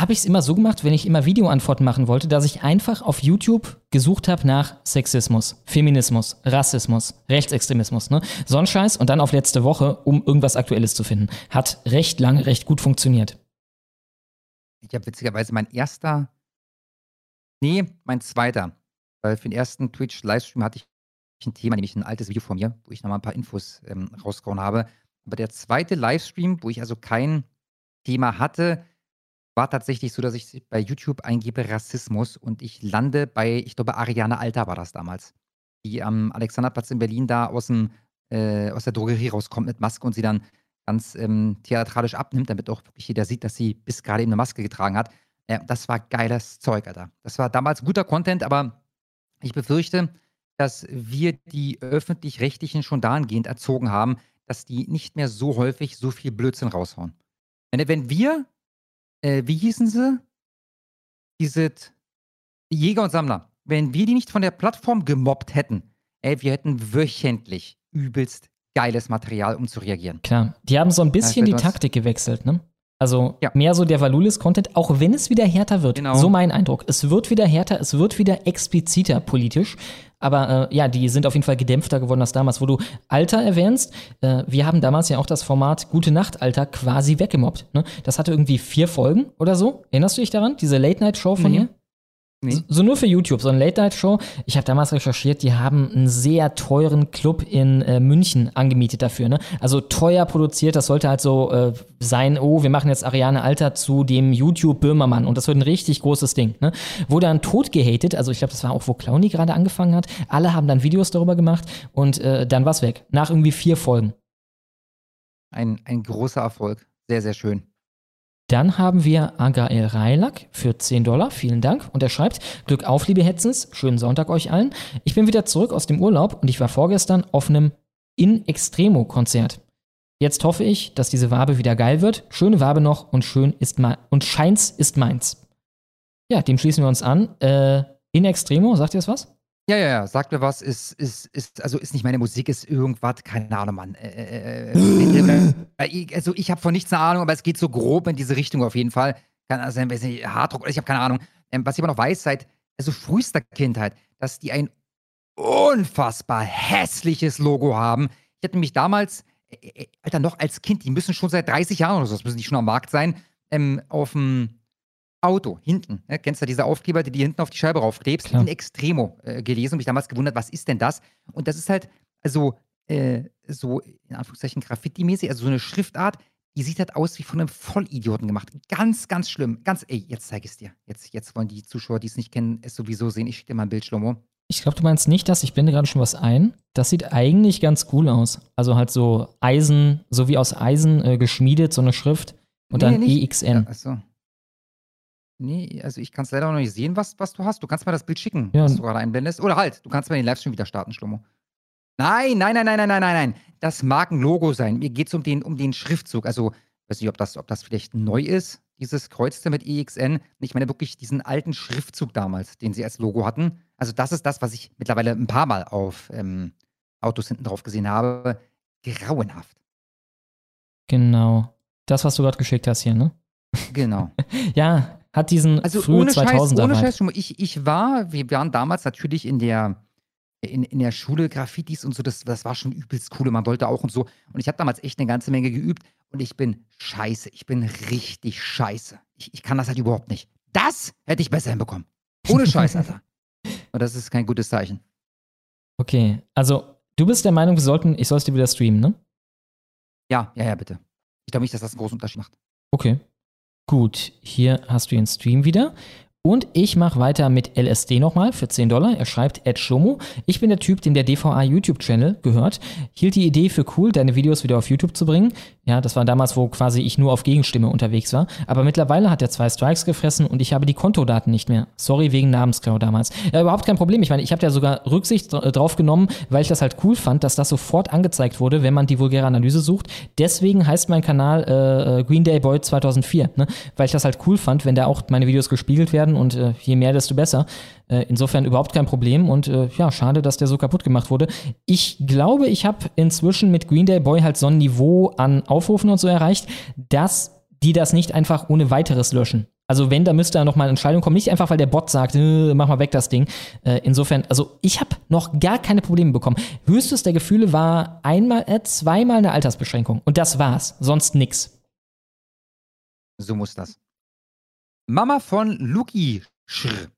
Habe ich es immer so gemacht, wenn ich immer Videoantworten machen wollte, dass ich einfach auf YouTube gesucht habe nach Sexismus, Feminismus, Rassismus, Rechtsextremismus, ne? So ein Scheiß und dann auf letzte Woche, um irgendwas Aktuelles zu finden. Hat recht lange, recht gut funktioniert. Ich habe witzigerweise mein erster, nee, mein zweiter, weil für den ersten Twitch-Livestream hatte ich ein Thema, nämlich ein altes Video von mir, wo ich nochmal ein paar Infos ähm, rausgehauen habe. Aber der zweite Livestream, wo ich also kein Thema hatte, war tatsächlich so, dass ich bei YouTube eingebe Rassismus und ich lande bei, ich glaube, Ariane Alter war das damals, die am Alexanderplatz in Berlin da aus, dem, äh, aus der Drogerie rauskommt mit Maske und sie dann ganz ähm, theatralisch abnimmt, damit auch wirklich jeder sieht, dass sie bis gerade eben eine Maske getragen hat. Äh, das war geiles Zeug, Alter. Das war damals guter Content, aber ich befürchte, dass wir die öffentlich-rechtlichen schon dahingehend erzogen haben, dass die nicht mehr so häufig so viel Blödsinn raushauen. Wenn, wenn wir, äh, wie hießen sie? Diese Jäger und Sammler, wenn wir die nicht von der Plattform gemobbt hätten, ey, wir hätten wöchentlich übelst geiles Material, um zu reagieren. Klar. Die haben so ein bisschen die Taktik gewechselt, ne? Also mehr so der Valulis-Content, auch wenn es wieder härter wird. Genau. So mein Eindruck. Es wird wieder härter, es wird wieder expliziter politisch. Aber äh, ja, die sind auf jeden Fall gedämpfter geworden als damals, wo du Alter erwähnst. Äh, wir haben damals ja auch das Format Gute Nacht, Alter quasi weggemobbt. Ne? Das hatte irgendwie vier Folgen oder so. Erinnerst du dich daran? Diese Late-Night-Show von Nee. ihr? Nee. So nur für YouTube, so eine Late-Night-Show. Ich habe damals recherchiert, die haben einen sehr teuren Club in äh, München angemietet dafür. Ne? Also teuer produziert, das sollte halt so äh, sein, oh, wir machen jetzt Ariane Alter zu dem YouTube-Böhmermann und das wird ein richtig großes Ding. Ne? Wurde dann tot gehatet, also ich glaube, das war auch, wo Clowny gerade angefangen hat. Alle haben dann Videos darüber gemacht und äh, dann war's weg. Nach irgendwie vier Folgen. Ein, ein großer Erfolg. Sehr, sehr schön. Dann haben wir Agael Reilak für 10 Dollar. Vielen Dank. Und er schreibt: Glück auf, liebe Hetzens. Schönen Sonntag euch allen. Ich bin wieder zurück aus dem Urlaub und ich war vorgestern auf einem In Extremo Konzert. Jetzt hoffe ich, dass diese Wabe wieder geil wird. Schöne Wabe noch und schön ist mein und Scheins ist meins. Ja, dem schließen wir uns an. Äh, In Extremo, sagt ihr das was? Ja, ja, ja, sagt mir was, ist, ist, ist, also ist nicht meine Musik, ist irgendwas, keine Ahnung, Mann. Äh, äh, äh, äh, ich- also ich habe von nichts eine Ahnung, aber es geht so grob in diese Richtung auf jeden Fall. Kann also sein, weiß nicht, Harddruck, ich habe keine Ahnung. Ähm, was ich aber noch weiß, seit also frühester Kindheit, dass die ein unfassbar hässliches Logo haben. Ich hatte nämlich damals, äh, äh, Alter, noch als Kind, die müssen schon seit 30 Jahren oder so, das müssen die schon am Markt sein, ähm, auf dem Auto, hinten. Ne? Kennst du diese Aufkleber, die du hinten auf die Scheibe raufklebst? Klar. In Extremo äh, gelesen und mich damals gewundert, was ist denn das? Und das ist halt, also, äh, so, in Anführungszeichen, Graffiti-mäßig, also so eine Schriftart, die sieht halt aus wie von einem Vollidioten gemacht. Ganz, ganz schlimm. Ganz, ey, jetzt zeige ich es dir. Jetzt, jetzt wollen die Zuschauer, die es nicht kennen, es sowieso sehen. Ich schicke dir mal ein Bild, Schlomo. Ich glaube, du meinst nicht das. Ich blende gerade schon was ein. Das sieht eigentlich ganz cool aus. Also halt so Eisen, so wie aus Eisen äh, geschmiedet, so eine Schrift. Und dann nicht- EXN. Ja, achso. Nee, also ich kann es leider noch nicht sehen, was, was du hast. Du kannst mir das Bild schicken, Ja. was du gerade einblendest. Oder halt, du kannst mir den Livestream wieder starten, Schlomo. Nein, nein, nein, nein, nein, nein, nein, nein. Das mag ein Logo sein. Mir geht es um den, um den Schriftzug. Also weiß nicht, ob das, ob das vielleicht neu ist, dieses Kreuzte mit EXN. Ich meine wirklich diesen alten Schriftzug damals, den sie als Logo hatten. Also das ist das, was ich mittlerweile ein paar Mal auf ähm, Autos hinten drauf gesehen habe. Grauenhaft. Genau. Das, was du gerade geschickt hast hier, ne? Genau. ja, hat diesen also frühe ohne 2000er Scheiß, ohne. Scheiß. Ich, ich war, wir waren damals natürlich in der, in, in der Schule Graffitis und so, das, das war schon übelst cool man wollte auch und so. Und ich habe damals echt eine ganze Menge geübt und ich bin scheiße. Ich bin richtig scheiße. Ich, ich kann das halt überhaupt nicht. Das hätte ich besser hinbekommen. Ohne Scheiß, Alter. Und das ist kein gutes Zeichen. Okay, also du bist der Meinung, wir sollten, ich soll es dir wieder streamen, ne? Ja, ja, ja, bitte. Ich glaube nicht, dass das einen großen Unterschied macht. Okay. Gut, hier hast du den Stream wieder. Und ich mache weiter mit LSD nochmal für 10 Dollar. Er schreibt Ed Shomo. Ich bin der Typ, dem der DVA YouTube-Channel gehört. Hielt die Idee für cool, deine Videos wieder auf YouTube zu bringen. Ja, das war damals, wo quasi ich nur auf Gegenstimme unterwegs war. Aber mittlerweile hat er zwei Strikes gefressen und ich habe die Kontodaten nicht mehr. Sorry wegen Namensklau damals. Ja, überhaupt kein Problem. Ich meine, ich habe da sogar Rücksicht dra- drauf genommen, weil ich das halt cool fand, dass das sofort angezeigt wurde, wenn man die vulgäre Analyse sucht. Deswegen heißt mein Kanal äh, äh, Green Day Boy 2004, ne? weil ich das halt cool fand, wenn da auch meine Videos gespiegelt werden und äh, je mehr, desto besser. Äh, insofern überhaupt kein Problem und äh, ja, schade, dass der so kaputt gemacht wurde. Ich glaube, ich habe inzwischen mit Green Day Boy halt so ein Niveau an Aufrufen und so erreicht, dass die das nicht einfach ohne weiteres löschen. Also wenn, da müsste da nochmal eine Entscheidung kommen. Nicht einfach, weil der Bot sagt, äh, mach mal weg das Ding. Äh, insofern, also ich habe noch gar keine Probleme bekommen. Höchstes der Gefühle war einmal, äh, zweimal eine Altersbeschränkung. Und das war's. Sonst nix. So muss das. Mama von Luki Schr.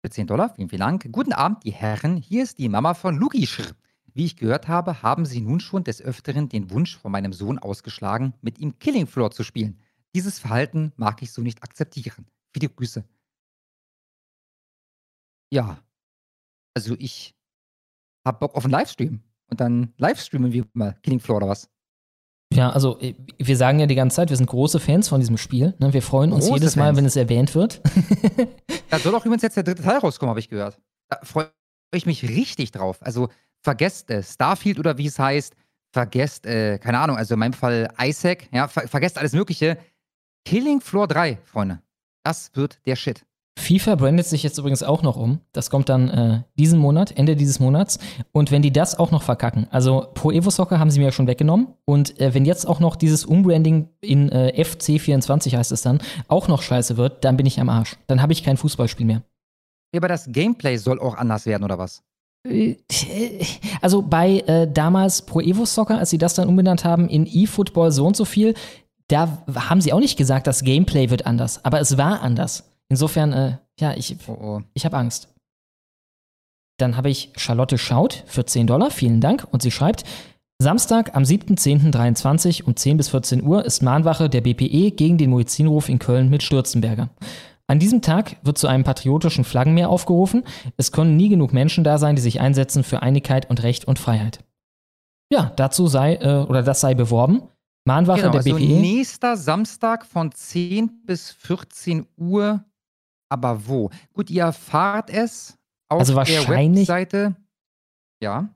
Für 10 Dollar, vielen, vielen Dank. Guten Abend, die Herren. Hier ist die Mama von Luki Schr. Wie ich gehört habe, haben Sie nun schon des Öfteren den Wunsch von meinem Sohn ausgeschlagen, mit ihm Killing Floor zu spielen. Dieses Verhalten mag ich so nicht akzeptieren. Viele Grüße. Ja. Also ich hab Bock auf einen Livestream. Und dann livestreamen wir mal Killing Floor oder was? Ja, also äh, wir sagen ja die ganze Zeit, wir sind große Fans von diesem Spiel. Ne? Wir freuen uns Große jedes Mal, Fans. wenn es erwähnt wird. Da soll auch übrigens jetzt der dritte Teil rauskommen, habe ich gehört. Da freue ich mich richtig drauf. Also vergesst äh, Starfield oder wie es heißt. Vergesst, äh, keine Ahnung, also in meinem Fall Isaac. Ja, ver vergesst alles Mögliche. Killing Floor 3, Freunde. Das wird der Shit. FIFA brandet sich jetzt übrigens auch noch um. Das kommt dann äh, diesen Monat, Ende dieses Monats. Und wenn die das auch noch verkacken, also Pro Evo Soccer haben sie mir ja schon weggenommen. Und äh, wenn jetzt auch noch dieses Umbranding in äh, FC24 heißt es dann, auch noch scheiße wird, dann bin ich am Arsch. Dann habe ich kein Fußballspiel mehr. Ja, aber das Gameplay soll auch anders werden, oder was? Also bei äh, damals Pro Evo Soccer, als sie das dann umbenannt haben in eFootball so und so viel, da haben sie auch nicht gesagt, das Gameplay wird anders. Aber es war anders. Insofern, äh, ja, ich, ich habe Angst. Dann habe ich Charlotte Schaut für 10 Dollar, vielen Dank. Und sie schreibt, Samstag am 7.10.23 um 10 bis 14 Uhr ist Mahnwache der BPE gegen den Muezzinruf in Köln mit Stürzenberger. An diesem Tag wird zu einem patriotischen Flaggenmeer aufgerufen. Es können nie genug Menschen da sein, die sich einsetzen für Einigkeit und Recht und Freiheit. Ja, dazu sei, äh, oder das sei beworben. Mahnwache genau, der also BPE. nächster Samstag von 10 bis 14 Uhr. Aber wo? Gut, ihr erfahrt es auf Also der wahrscheinlich- Webseite. Ja.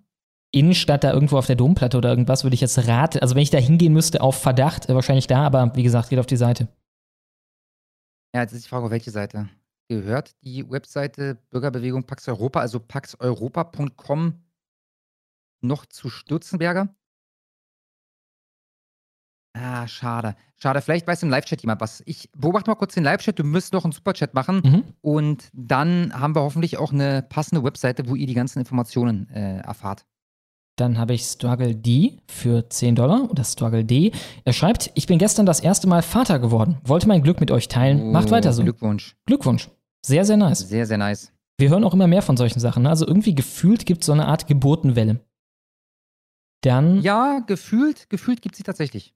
Innenstadt da irgendwo auf der Domplatte oder irgendwas, würde ich jetzt raten. Also wenn ich da hingehen müsste, auf Verdacht, äh, wahrscheinlich da, aber wie gesagt, geht auf die Seite. Ja, jetzt ist die Frage, auf welche Seite? Gehört die Webseite Bürgerbewegung Pax Europa, also paxeuropa.com, noch zu Stürzenberger? Ah, schade. Schade. Vielleicht weiß im Live-Chat jemand was. Ich beobachte mal kurz den Live-Chat. Du müsst noch einen Superchat machen. Mhm. Und dann haben wir hoffentlich auch eine passende Webseite, wo ihr die ganzen Informationen äh, erfahrt. Dann habe ich Struggle D für 10 Dollar oder Struggle D. Er schreibt, ich bin gestern das erste Mal Vater geworden. Wollte mein Glück mit euch teilen. Macht Oh, weiter so. Glückwunsch. Glückwunsch. Sehr, sehr nice. Sehr, sehr nice. Wir hören auch immer mehr von solchen Sachen. Ne? Also irgendwie gefühlt gibt es so eine Art Geburtenwelle. Dann, Ja, gefühlt, gefühlt gibt es sie tatsächlich.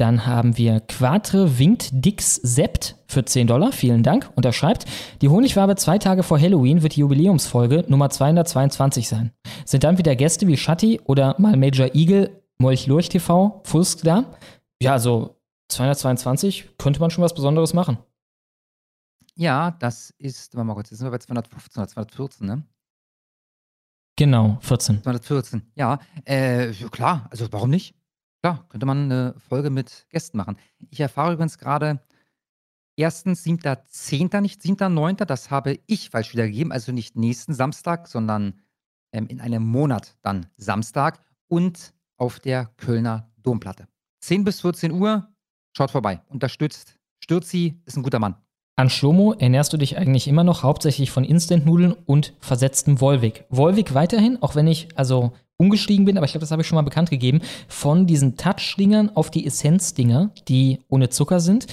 Dann haben wir Quatre Winkt Dix Sept für 10 Dollar. Vielen Dank. Und er schreibt, die Honigwabe zwei Tage vor Halloween wird die Jubiläumsfolge Nummer 222 sein. Sind dann wieder Gäste wie Shatti oder mal Major Eagle, Molch Lurch TV, Fusk da? Ja, also 222 könnte man schon was Besonderes machen. Ja, das ist, warte mal kurz, jetzt sind wir bei 215 oder 214, ne? Genau, 14. 214, ja. Äh, ja, klar, also warum nicht? Klar, könnte man eine Folge mit Gästen machen. Ich erfahre übrigens gerade, erstens 7.10., nicht 7.9., das habe ich falsch wiedergegeben, also nicht nächsten Samstag, sondern ähm, in einem Monat dann Samstag und auf der Kölner Domplatte. 10 bis 14 Uhr, schaut vorbei, unterstützt. Stürzi ist ein guter Mann. An Schlomo ernährst du dich eigentlich immer noch hauptsächlich von Instant-Nudeln und versetztem Wolwig. Wolwig weiterhin, auch wenn ich also umgestiegen bin, aber ich glaube, das habe ich schon mal bekannt gegeben, von diesen Touch-Dingern auf die Essenz-Dinger, die ohne Zucker sind.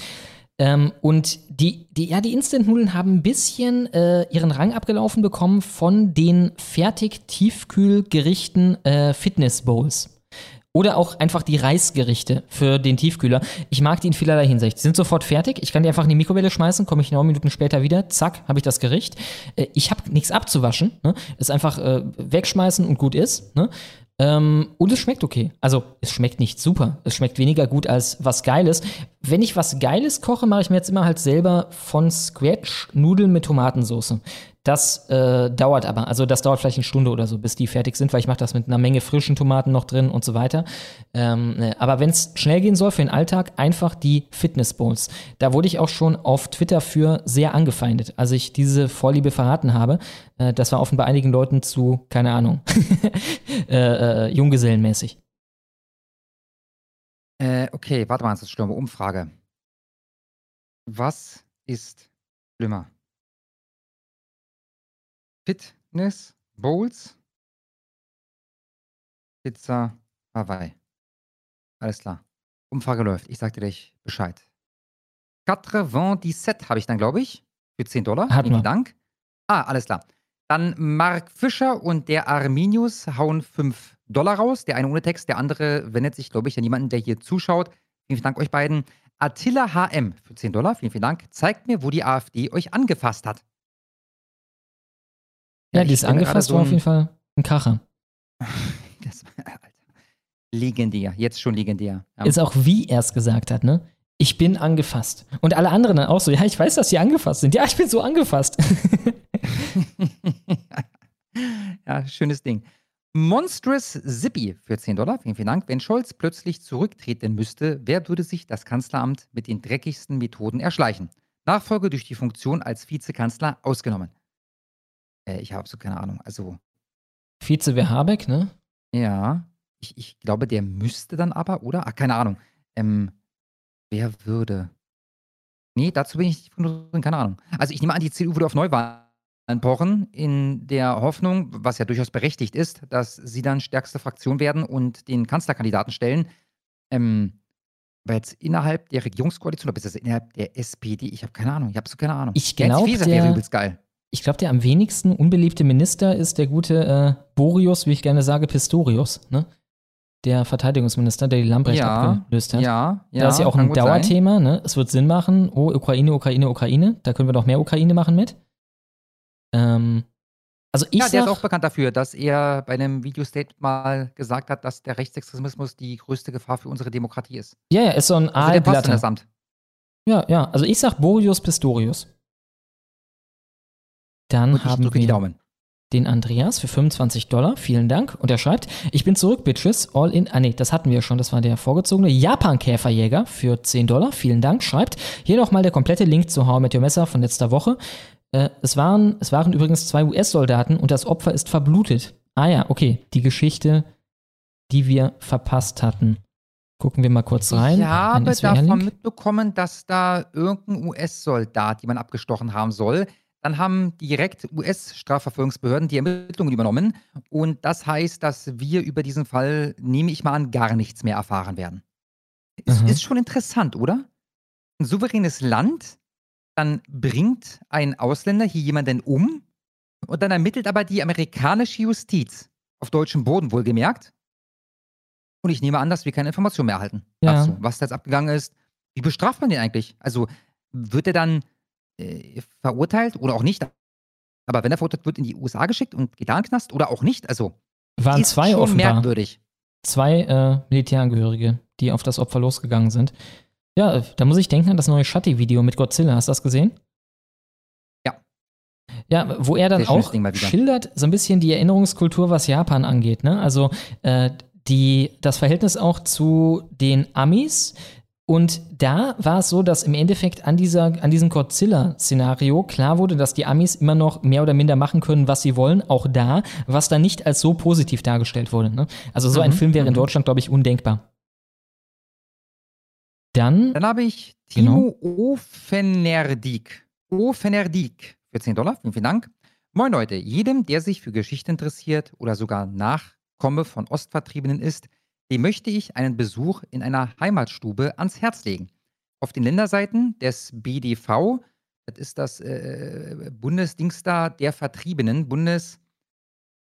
Ähm, und die, die, ja, die Instant-Nudeln haben ein bisschen äh, ihren Rang abgelaufen bekommen von den fertig-tiefkühlgerichten äh, Fitness-Bowls. Oder auch einfach die Reisgerichte für den Tiefkühler. Ich mag die in vielerlei Hinsicht. Die sind sofort fertig. Ich kann die einfach in die Mikrowelle schmeißen, komme ich neun Minuten später wieder. Zack, habe ich das Gericht. Äh, ich habe nichts abzuwaschen. Ne? Ist einfach äh, wegschmeißen und gut ist. Ne? Ähm, und es schmeckt okay. Also, es schmeckt nicht super. Es schmeckt weniger gut als was Geiles. Wenn ich was Geiles koche, mache ich mir jetzt immer halt selber von Scratch Nudeln mit Tomatensauce. Das äh, dauert aber, also das dauert vielleicht eine Stunde oder so, bis die fertig sind, weil ich mache das mit einer Menge frischen Tomaten noch drin und so weiter. Ähm, ne, aber wenn es schnell gehen soll für den Alltag, einfach die Fitness Bowls. Da wurde ich auch schon auf Twitter für sehr angefeindet, als ich diese Vorliebe verraten habe. Äh, das war offenbar einigen Leuten zu, keine Ahnung, äh, äh, Junggesellenmäßig. Äh, okay, warte mal, das ist schlimme Umfrage. Was ist schlimmer? Fitness Bowls, Pizza Hawaii. Alles klar. Umfrage läuft. Ich sagte dir Bescheid. 97 habe ich dann, glaube ich, für 10 Dollar. Hatten Vielen wir. Dank. Ah, alles klar. Dann Mark Fischer und der Arminius hauen 5 Dollar raus. Der eine ohne Text, der andere wendet sich, glaube ich, an jemanden, der hier zuschaut. Vielen, vielen Dank euch beiden. Attila HM für 10 Dollar. Vielen, vielen Dank. Zeigt mir, wo die AfD euch angefasst hat. Ja, die ist angefasst, so war auf jeden Fall ein Kracher. Das, Alter. Legendär. Jetzt schon legendär. Ja. Ist auch wie er es gesagt hat, ne? Ich bin angefasst. Und alle anderen dann auch so, ja, ich weiß, dass sie angefasst sind. Ja, ich bin so angefasst. ja, schönes Ding. Monstrous Zippy für 10 Dollar. Vielen, vielen Dank. Wenn Scholz plötzlich zurücktreten müsste, wer würde sich das Kanzleramt mit den dreckigsten Methoden erschleichen? Nachfolge durch die Funktion als Vizekanzler ausgenommen. Äh, ich habe so keine Ahnung. Also, Vize wäre Habeck, ne? ja, ich, ich glaube, der müsste dann aber, oder? Ach, keine Ahnung. Ähm, wer würde? Nee, dazu bin ich drin, keine Ahnung. Also, ich nehme an, die CDU würde auf Neuwahlen pochen, in der Hoffnung, was ja durchaus berechtigt ist, dass sie dann stärkste Fraktion werden und den Kanzlerkandidaten stellen. Ähm, aber jetzt innerhalb der Regierungskoalition, oder beziehungsweise innerhalb der SPD, ich habe keine Ahnung, ich habe so keine Ahnung. Ich glaube, Faeser wäre der, übelst geil. Ich glaube, der am wenigsten unbeliebte Minister ist der gute äh, Boreus, wie ich gerne sage, Pistorius, ne? Der Verteidigungsminister, der die Lambrecht Ja, abgelöst hat. ja, ja, Da ist ja auch ein. Dauerthema, ne? Es wird Sinn machen. Oh, Ukraine, Ukraine, Ukraine. Da können wir noch mehr Ukraine machen mit. Ähm, also ich ja, der ist auch bekannt dafür, dass er bei einem Videostate mal gesagt hat, dass der Rechtsextremismus die größte Gefahr für unsere Demokratie ist. ja, ja, ist so ein Also Aalblatter. das Amt. Ja, ja, also ich sag Boreus Pistorius. Dann haben wir Daumen. den Andreas für 25 Dollar. Vielen Dank. Und er schreibt, ich bin zurück, Bitches. All in. Ah, nee, das hatten wir schon. Das war der vorgezogene. Japan-Käferjäger für 10 Dollar. Vielen Dank. Schreibt, hier nochmal der komplette Link zu How I Met Your Messer von letzter Woche. Äh, es, waren, es waren übrigens zwei US-Soldaten und das Opfer ist verblutet. Ah ja, okay. Die Geschichte, die wir verpasst hatten. Gucken wir mal kurz rein. Ich habe davon mitbekommen, dass da irgendein US-Soldat jemand abgestochen haben soll. Dann haben direkt US-Strafverfolgungsbehörden die Ermittlungen übernommen. Und das heißt, dass wir über diesen Fall, nehme ich mal an, gar nichts mehr erfahren werden. Es Mhm. ist schon interessant, oder? Ein souveränes Land, dann bringt ein Ausländer hier jemanden um und dann ermittelt aber die amerikanische Justiz, auf deutschem Boden wohlgemerkt. Und ich nehme an, dass wir keine Informationen mehr erhalten Ja. dazu, was da jetzt abgegangen ist. Wie bestraft man den eigentlich? Also wird er dann äh, verurteilt oder auch nicht? Aber wenn er verurteilt wird, in die USA geschickt und geht da in den Knast oder auch nicht? Also Waren ist zwei schon offenbar. merkwürdig. Zwei äh, Militärangehörige, die auf das Opfer losgegangen sind. Ja, da muss ich denken an das neue Shutty-Video mit Godzilla. Hast du das gesehen? Ja. Ja, wo er dann auch schildert so ein bisschen die Erinnerungskultur, was Japan angeht. Ne? Also äh, die, das Verhältnis auch zu den Amis. Und da war es so, dass im Endeffekt an, dieser, an diesem Godzilla-Szenario klar wurde, dass die Amis immer noch mehr oder minder machen können, was sie wollen, auch da, was dann nicht als so positiv dargestellt wurde. Ne? Also so ein Mhm, Film wäre in mhm. Deutschland, glaube ich, undenkbar. Dann, Dann habe ich Genau. Timo Ofenerdik. Ofenerdik für 10 Dollar. Vielen, vielen Dank. Moin Leute, jedem, der sich für Geschichte interessiert oder sogar Nachkomme von Ostvertriebenen ist, dem möchte ich einen Besuch in einer Heimatstube ans Herz legen. Auf den Länderseiten des BDV, das ist das äh, Bundesdings da der Vertriebenen, Bundes,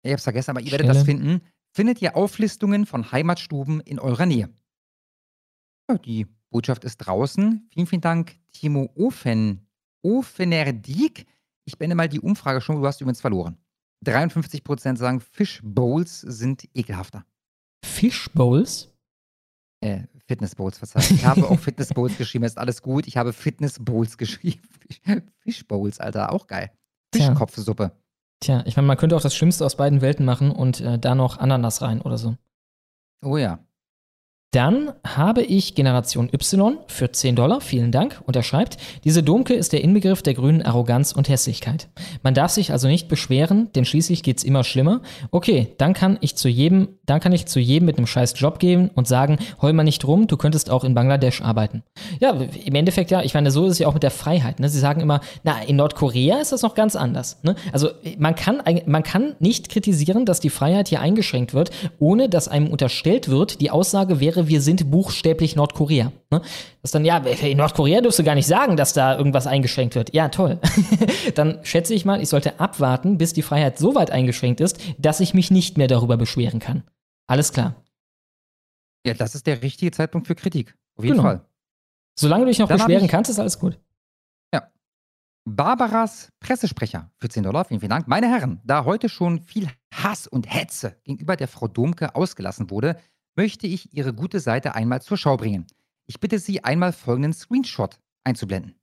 ich hab's vergessen, aber ihr werdet das finden, findet ihr Auflistungen von Heimatstuben in eurer Nähe. Ja, die Botschaft ist draußen. Vielen, vielen Dank, Timo Ofen. Ofenerdik. Ich beende mal die Umfrage schon, du hast übrigens verloren. 53% sagen, Fishbowls sind ekelhafter. Fishbowls? Äh, Fitnessbowls, verzeiht. Ich habe auch Fitnessbowls geschrieben, ist alles gut. Ich habe Fitnessbowls geschrieben. Fishbowls, Alter, auch geil. Tja. Fischkopfsuppe. Tja, ich meine, man könnte auch das Schlimmste aus beiden Welten machen und äh, da noch Ananas rein oder so. Oh ja. Dann habe ich Generation Y für 10 Dollar, vielen Dank, und er schreibt, diese Domke ist der Inbegriff der grünen Arroganz und Hässlichkeit. Man darf sich also nicht beschweren, denn schließlich geht's immer schlimmer. Okay, dann kann ich zu jedem, dann kann ich zu jedem mit einem scheiß Job gehen und sagen, heul mal nicht rum, du könntest auch in Bangladesch arbeiten. Ja, im Endeffekt ja, ich meine, so ist es ja auch mit der Freiheit. Ne? Sie sagen immer, na, in Nordkorea ist das noch ganz anders. Ne? Also man kann, man kann nicht kritisieren, dass die Freiheit hier eingeschränkt wird, ohne dass einem unterstellt wird, die Aussage wäre, wir sind buchstäblich Nordkorea. Ne? Das dann, ja, in Nordkorea dürfst du gar nicht sagen, dass da irgendwas eingeschränkt wird. Ja, toll. dann schätze ich mal, ich sollte abwarten, bis die Freiheit so weit eingeschränkt ist, dass ich mich nicht mehr darüber beschweren kann. Alles klar. Ja, das ist der richtige Zeitpunkt für Kritik. Auf jeden Genau. Fall. Solange du dich noch Dann beschweren ich- kannst, ist alles gut. Barbaras Pressesprecher für 10 Dollar. Vielen, vielen Dank. Meine Herren, da heute schon viel Hass und Hetze gegenüber der Frau Domke ausgelassen wurde, möchte ich Ihre gute Seite einmal zur Schau bringen. Ich bitte Sie, einmal folgenden Screenshot einzublenden.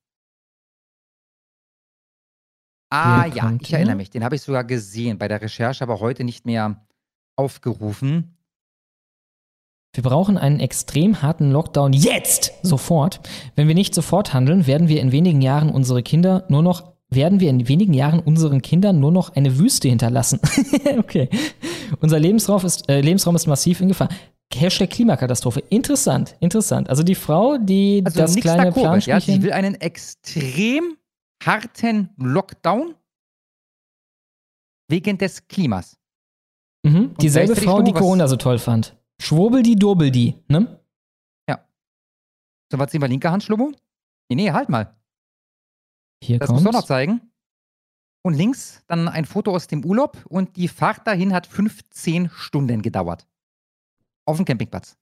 Ah ja, ich erinnere er. mich. Den habe ich sogar gesehen bei der Recherche, aber heute nicht mehr aufgerufen. Wir brauchen einen extrem harten Lockdown jetzt, sofort. Wenn wir nicht sofort handeln, werden wir in wenigen Jahren unsere Kinder nur noch, werden wir in wenigen Jahren unseren Kindern nur noch eine Wüste hinterlassen. okay. Unser Lebensraum ist, äh, Lebensraum ist massiv in Gefahr. Hashtag Klimakatastrophe. Interessant, interessant. Also die Frau, die Also das kleine da Covid, ja, sie Planspielchen... will einen extrem harten Lockdown wegen des Klimas. mhm, Und dieselbe Frau, die Corona so toll fand. Schwurbel die, durbel die, ne? So, was sehen wir? Linke Hand, Schlummo? Nee, nee, halt mal. Hier Das muss kommt. auch noch zeigen. Und links dann ein Foto aus dem Urlaub und die Fahrt dahin hat 15 Stunden gedauert. Auf dem Campingplatz.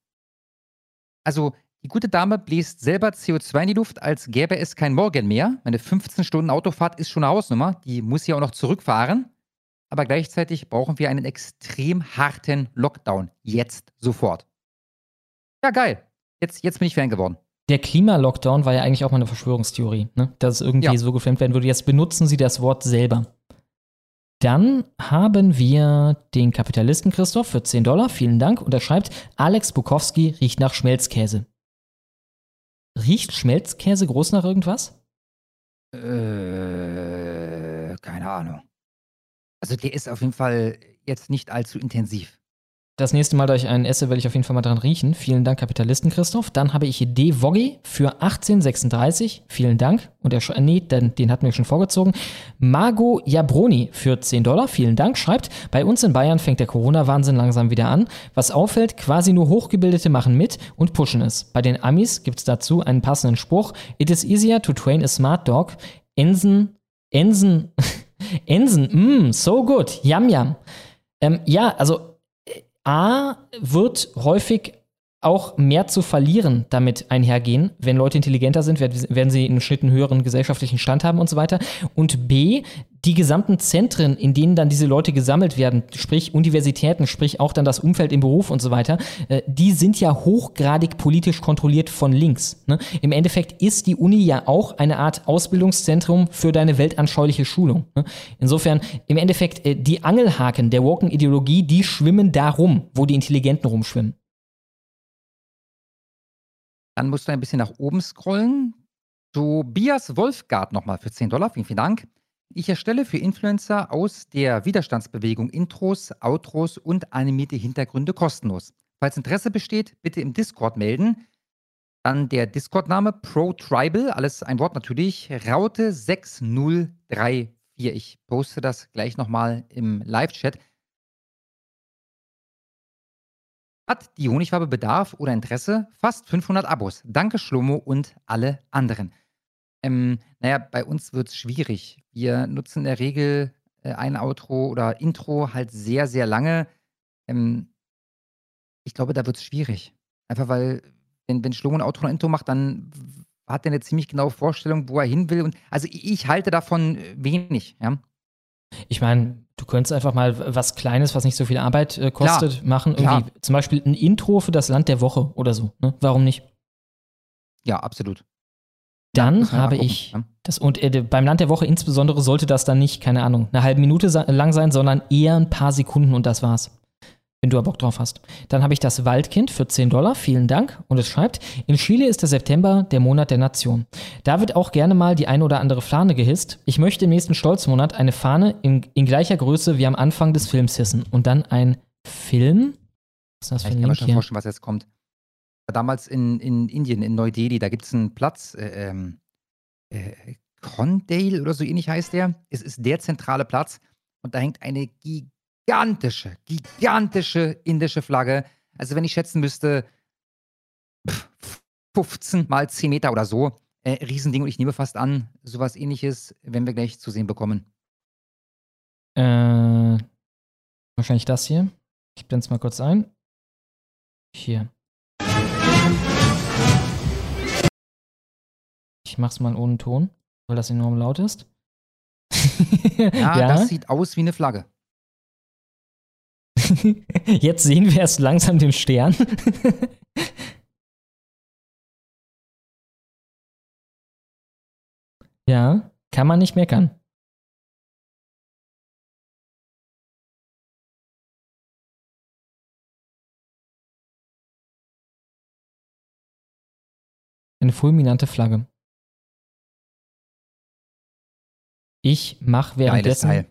Also, die gute Dame bläst selber CO2 in die Luft, als gäbe es kein Morgen mehr. Meine 15 Stunden Autofahrt ist schon eine Hausnummer. Die muss ja auch noch zurückfahren. Aber gleichzeitig brauchen wir einen extrem harten Lockdown. Jetzt, sofort. Ja, geil. Jetzt, jetzt bin ich Fan geworden. Der Klimalockdown war ja eigentlich auch mal eine Verschwörungstheorie, ne? dass es irgendwie Ja. so gefilmt werden würde. Jetzt benutzen sie das Wort selber. Dann haben wir den Kapitalisten Christoph für 10 Dollar. Vielen Dank. Und er schreibt, Alex Bukowski riecht nach Schmelzkäse. Riecht Schmelzkäse groß nach irgendwas? Äh, keine Ahnung. Also der ist auf jeden Fall jetzt nicht allzu intensiv. Das nächste Mal, da ich einen esse, werde ich auf jeden Fall mal dran riechen. Vielen Dank, Kapitalisten Christoph. Dann habe ich D. Woggy für 1836. Vielen Dank. Und er sch- nee, den, den hatten wir schon vorgezogen. Margo Jabroni für 10 Dollar. Vielen Dank. Schreibt, bei uns in Bayern fängt der Corona-Wahnsinn langsam wieder an. Was auffällt, quasi nur Hochgebildete machen mit und pushen es. Bei den Amis gibt es dazu einen passenden Spruch. It is easier to train a smart dog. Ensen, Ensen, Ensen, mm, so good. Yum, yum. Ähm, ja, also A wird häufig auch mehr zu verlieren damit einhergehen. Wenn Leute intelligenter sind, werden sie im Schnitt einen höheren gesellschaftlichen Stand haben und so weiter. Und B, die gesamten Zentren, in denen dann diese Leute gesammelt werden, sprich Universitäten, sprich auch dann das Umfeld im Beruf und so weiter, äh, die sind ja hochgradig politisch kontrolliert von links. Ne? Im Endeffekt ist die Uni ja auch eine Art Ausbildungszentrum für deine weltanschauliche Schulung. Ne? Insofern, im Endeffekt, äh, die Angelhaken der Woken-Ideologie, die schwimmen darum, wo die Intelligenten rumschwimmen. Dann musst du ein bisschen nach oben scrollen. Tobias Wolfgart nochmal für 10 Dollar. Vielen, vielen Dank. Ich erstelle für Influencer aus der Widerstandsbewegung Intros, Outros und animierte Hintergründe kostenlos. Falls Interesse besteht, bitte im Discord melden. Dann der Discord-Name ProTribal, alles ein Wort natürlich, Raute6034. Ich poste das gleich nochmal im Live-Chat. Hat die Honigfarbe Bedarf oder Interesse? Fast 500 Abos. Danke Schlomo und alle anderen. Ähm, naja, bei uns wird es schwierig. Wir nutzen in der Regel äh, ein Outro oder Intro halt sehr, sehr lange. Ähm, ich glaube, da wird es schwierig. Einfach weil, wenn, wenn Schlomo ein Outro und Intro macht, dann hat er eine ziemlich genaue Vorstellung, wo er hin will. Und, also ich halte davon äh, wenig, ja. Ich meine, du könntest einfach mal was Kleines, was nicht so viel Arbeit äh, kostet, Klar. machen. Irgendwie Klar. zum Beispiel ein Intro für das Land der Woche oder so. Ne? Warum nicht? Ja, absolut. Dann habe ich ja. das und äh, beim Land der Woche insbesondere sollte das dann nicht, keine Ahnung, eine halbe Minute lang sein, sondern eher ein paar Sekunden und das war's. Wenn du da Bock drauf hast. Dann habe ich das Waldkind für 10 Dollar, vielen Dank. Und es schreibt, in Chile ist der September der Monat der Nation. Da wird auch gerne mal die eine oder andere Fahne gehisst. Ich möchte im nächsten Stolzmonat eine Fahne in, in gleicher Größe wie am Anfang des Films hissen. Und dann ein Film. Was ist das für ich ein kann mir schon vorstellen, was jetzt kommt. Damals in, in Indien, in Neu-Delhi, da gibt es einen Platz, äh, ähm, äh, Condale oder so ähnlich heißt der. Es ist der zentrale Platz und da hängt eine gigantische, gigantische indische Flagge. Also wenn ich schätzen müsste, pff, 15 mal 10 Meter oder so. Äh, Riesending und ich nehme fast an, sowas ähnliches, wenn wir gleich zu sehen bekommen. Äh, wahrscheinlich das hier. Ich blende es mal kurz ein. Hier. Ich mach's mal ohne Ton, weil das enorm laut ist. Ja, das sieht aus wie eine Flagge. Jetzt sehen wir erst langsam den Stern. ja, kann man nicht meckern. Eine fulminante Flagge. Ich mache Geiles währenddessen Teil.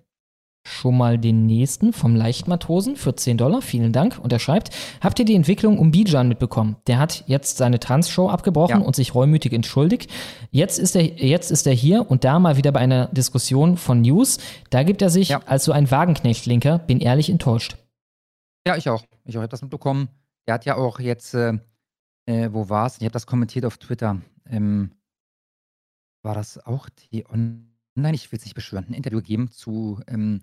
schon mal den nächsten vom Leichtmatrosen für 10 Dollar. Vielen Dank. Und er schreibt, habt ihr die Entwicklung um Bijan mitbekommen? Der hat jetzt seine Trans-Show abgebrochen Ja. und sich reumütig entschuldigt. Jetzt ist, er, jetzt ist er hier und da mal wieder bei einer Diskussion von News. Da gibt er sich als so ein Wagenknecht-Linker, bin ehrlich enttäuscht. Ja, ich auch. Ich auch. Ich habe das mitbekommen. Der hat ja auch jetzt, äh, äh, wo war es? Ich habe das kommentiert auf Twitter. Ähm, war das auch die Online? Ich will es nicht beschwören. Ein Interview gegeben zu ähm,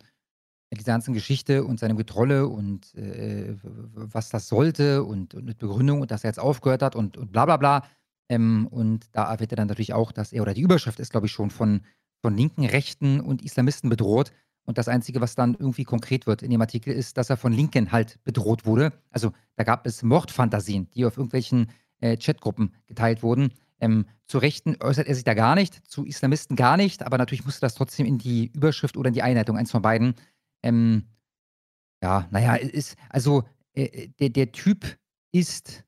dieser ganzen Geschichte und seinem Getrolle und äh, was das sollte und, und mit Begründung und dass er jetzt aufgehört hat und, und bla bla bla. Ähm, und da erwähnt er dann natürlich auch, dass er, oder die Überschrift ist, glaube ich, schon von, von Linken, Rechten und Islamisten bedroht. Und das Einzige, was dann irgendwie konkret wird in dem Artikel, ist, dass er von Linken halt bedroht wurde. Also da gab es Mordfantasien, die auf irgendwelchen äh, Chatgruppen geteilt wurden. Ähm, zu Rechten äußert er sich da gar nicht, zu Islamisten gar nicht, aber natürlich musste das trotzdem in die Überschrift oder in die Einleitung, eins von beiden. Ähm, ja, naja, ist, also äh, der, der Typ ist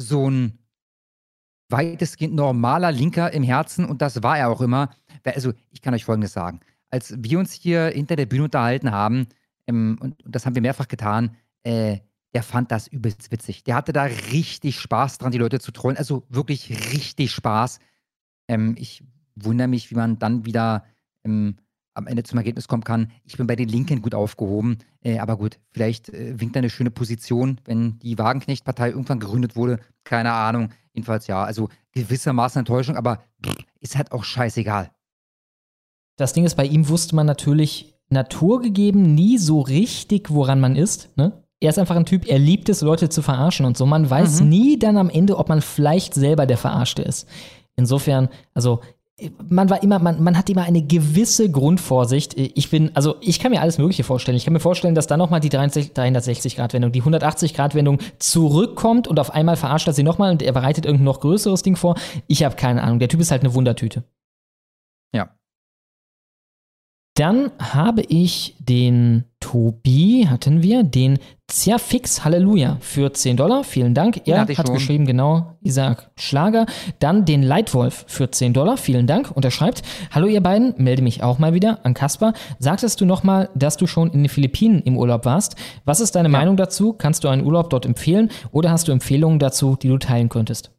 so ein weitestgehend normaler Linker im Herzen und das war er auch immer. Also ich kann euch Folgendes sagen. Als wir uns hier hinter der Bühne unterhalten haben, ähm, und, und das haben wir mehrfach getan, äh, der fand das übelst witzig. Der hatte da richtig Spaß dran, die Leute zu trollen. Also wirklich richtig Spaß. Ähm, ich wundere mich, wie man dann wieder ähm, am Ende zum Ergebnis kommen kann. Ich bin bei den Linken gut aufgehoben. Äh, aber gut, vielleicht äh, winkt da eine schöne Position, wenn die Wagenknecht-Partei irgendwann gegründet wurde. Keine Ahnung. Jedenfalls ja, also gewissermaßen Enttäuschung, aber pff, ist halt auch scheißegal. Das Ding ist, bei ihm wusste man natürlich naturgegeben nie so richtig, woran man ist. Ne? Er ist einfach ein Typ, er liebt es, Leute zu verarschen und so. Man weiß Mhm. nie dann am Ende, ob man vielleicht selber der Verarschte ist. Insofern, also man war immer, man, man hat immer eine gewisse Grundvorsicht. Ich bin, also ich kann mir alles Mögliche vorstellen. Ich kann mir vorstellen, dass dann nochmal die 360-Grad-Wendung, die 180-Grad-Wendung zurückkommt und auf einmal verarscht er sie nochmal und er bereitet irgendein noch größeres Ding vor. Ich habe keine Ahnung. Der Typ ist halt eine Wundertüte. Ja. Dann habe ich den Tobi, hatten wir, den Zerfix Halleluja für 10 Dollar. Vielen Dank. Er hat schon. geschrieben, genau, Isaac Schlager. Dann den Leitwolf für 10 Dollar. Vielen Dank. Und er schreibt, Hallo ihr beiden, melde mich auch mal wieder an Kaspar. Sagtest du nochmal, dass du schon in den Philippinen im Urlaub warst? Was ist deine Meinung dazu? Kannst du einen Urlaub dort empfehlen oder hast du Empfehlungen dazu, die du teilen könntest?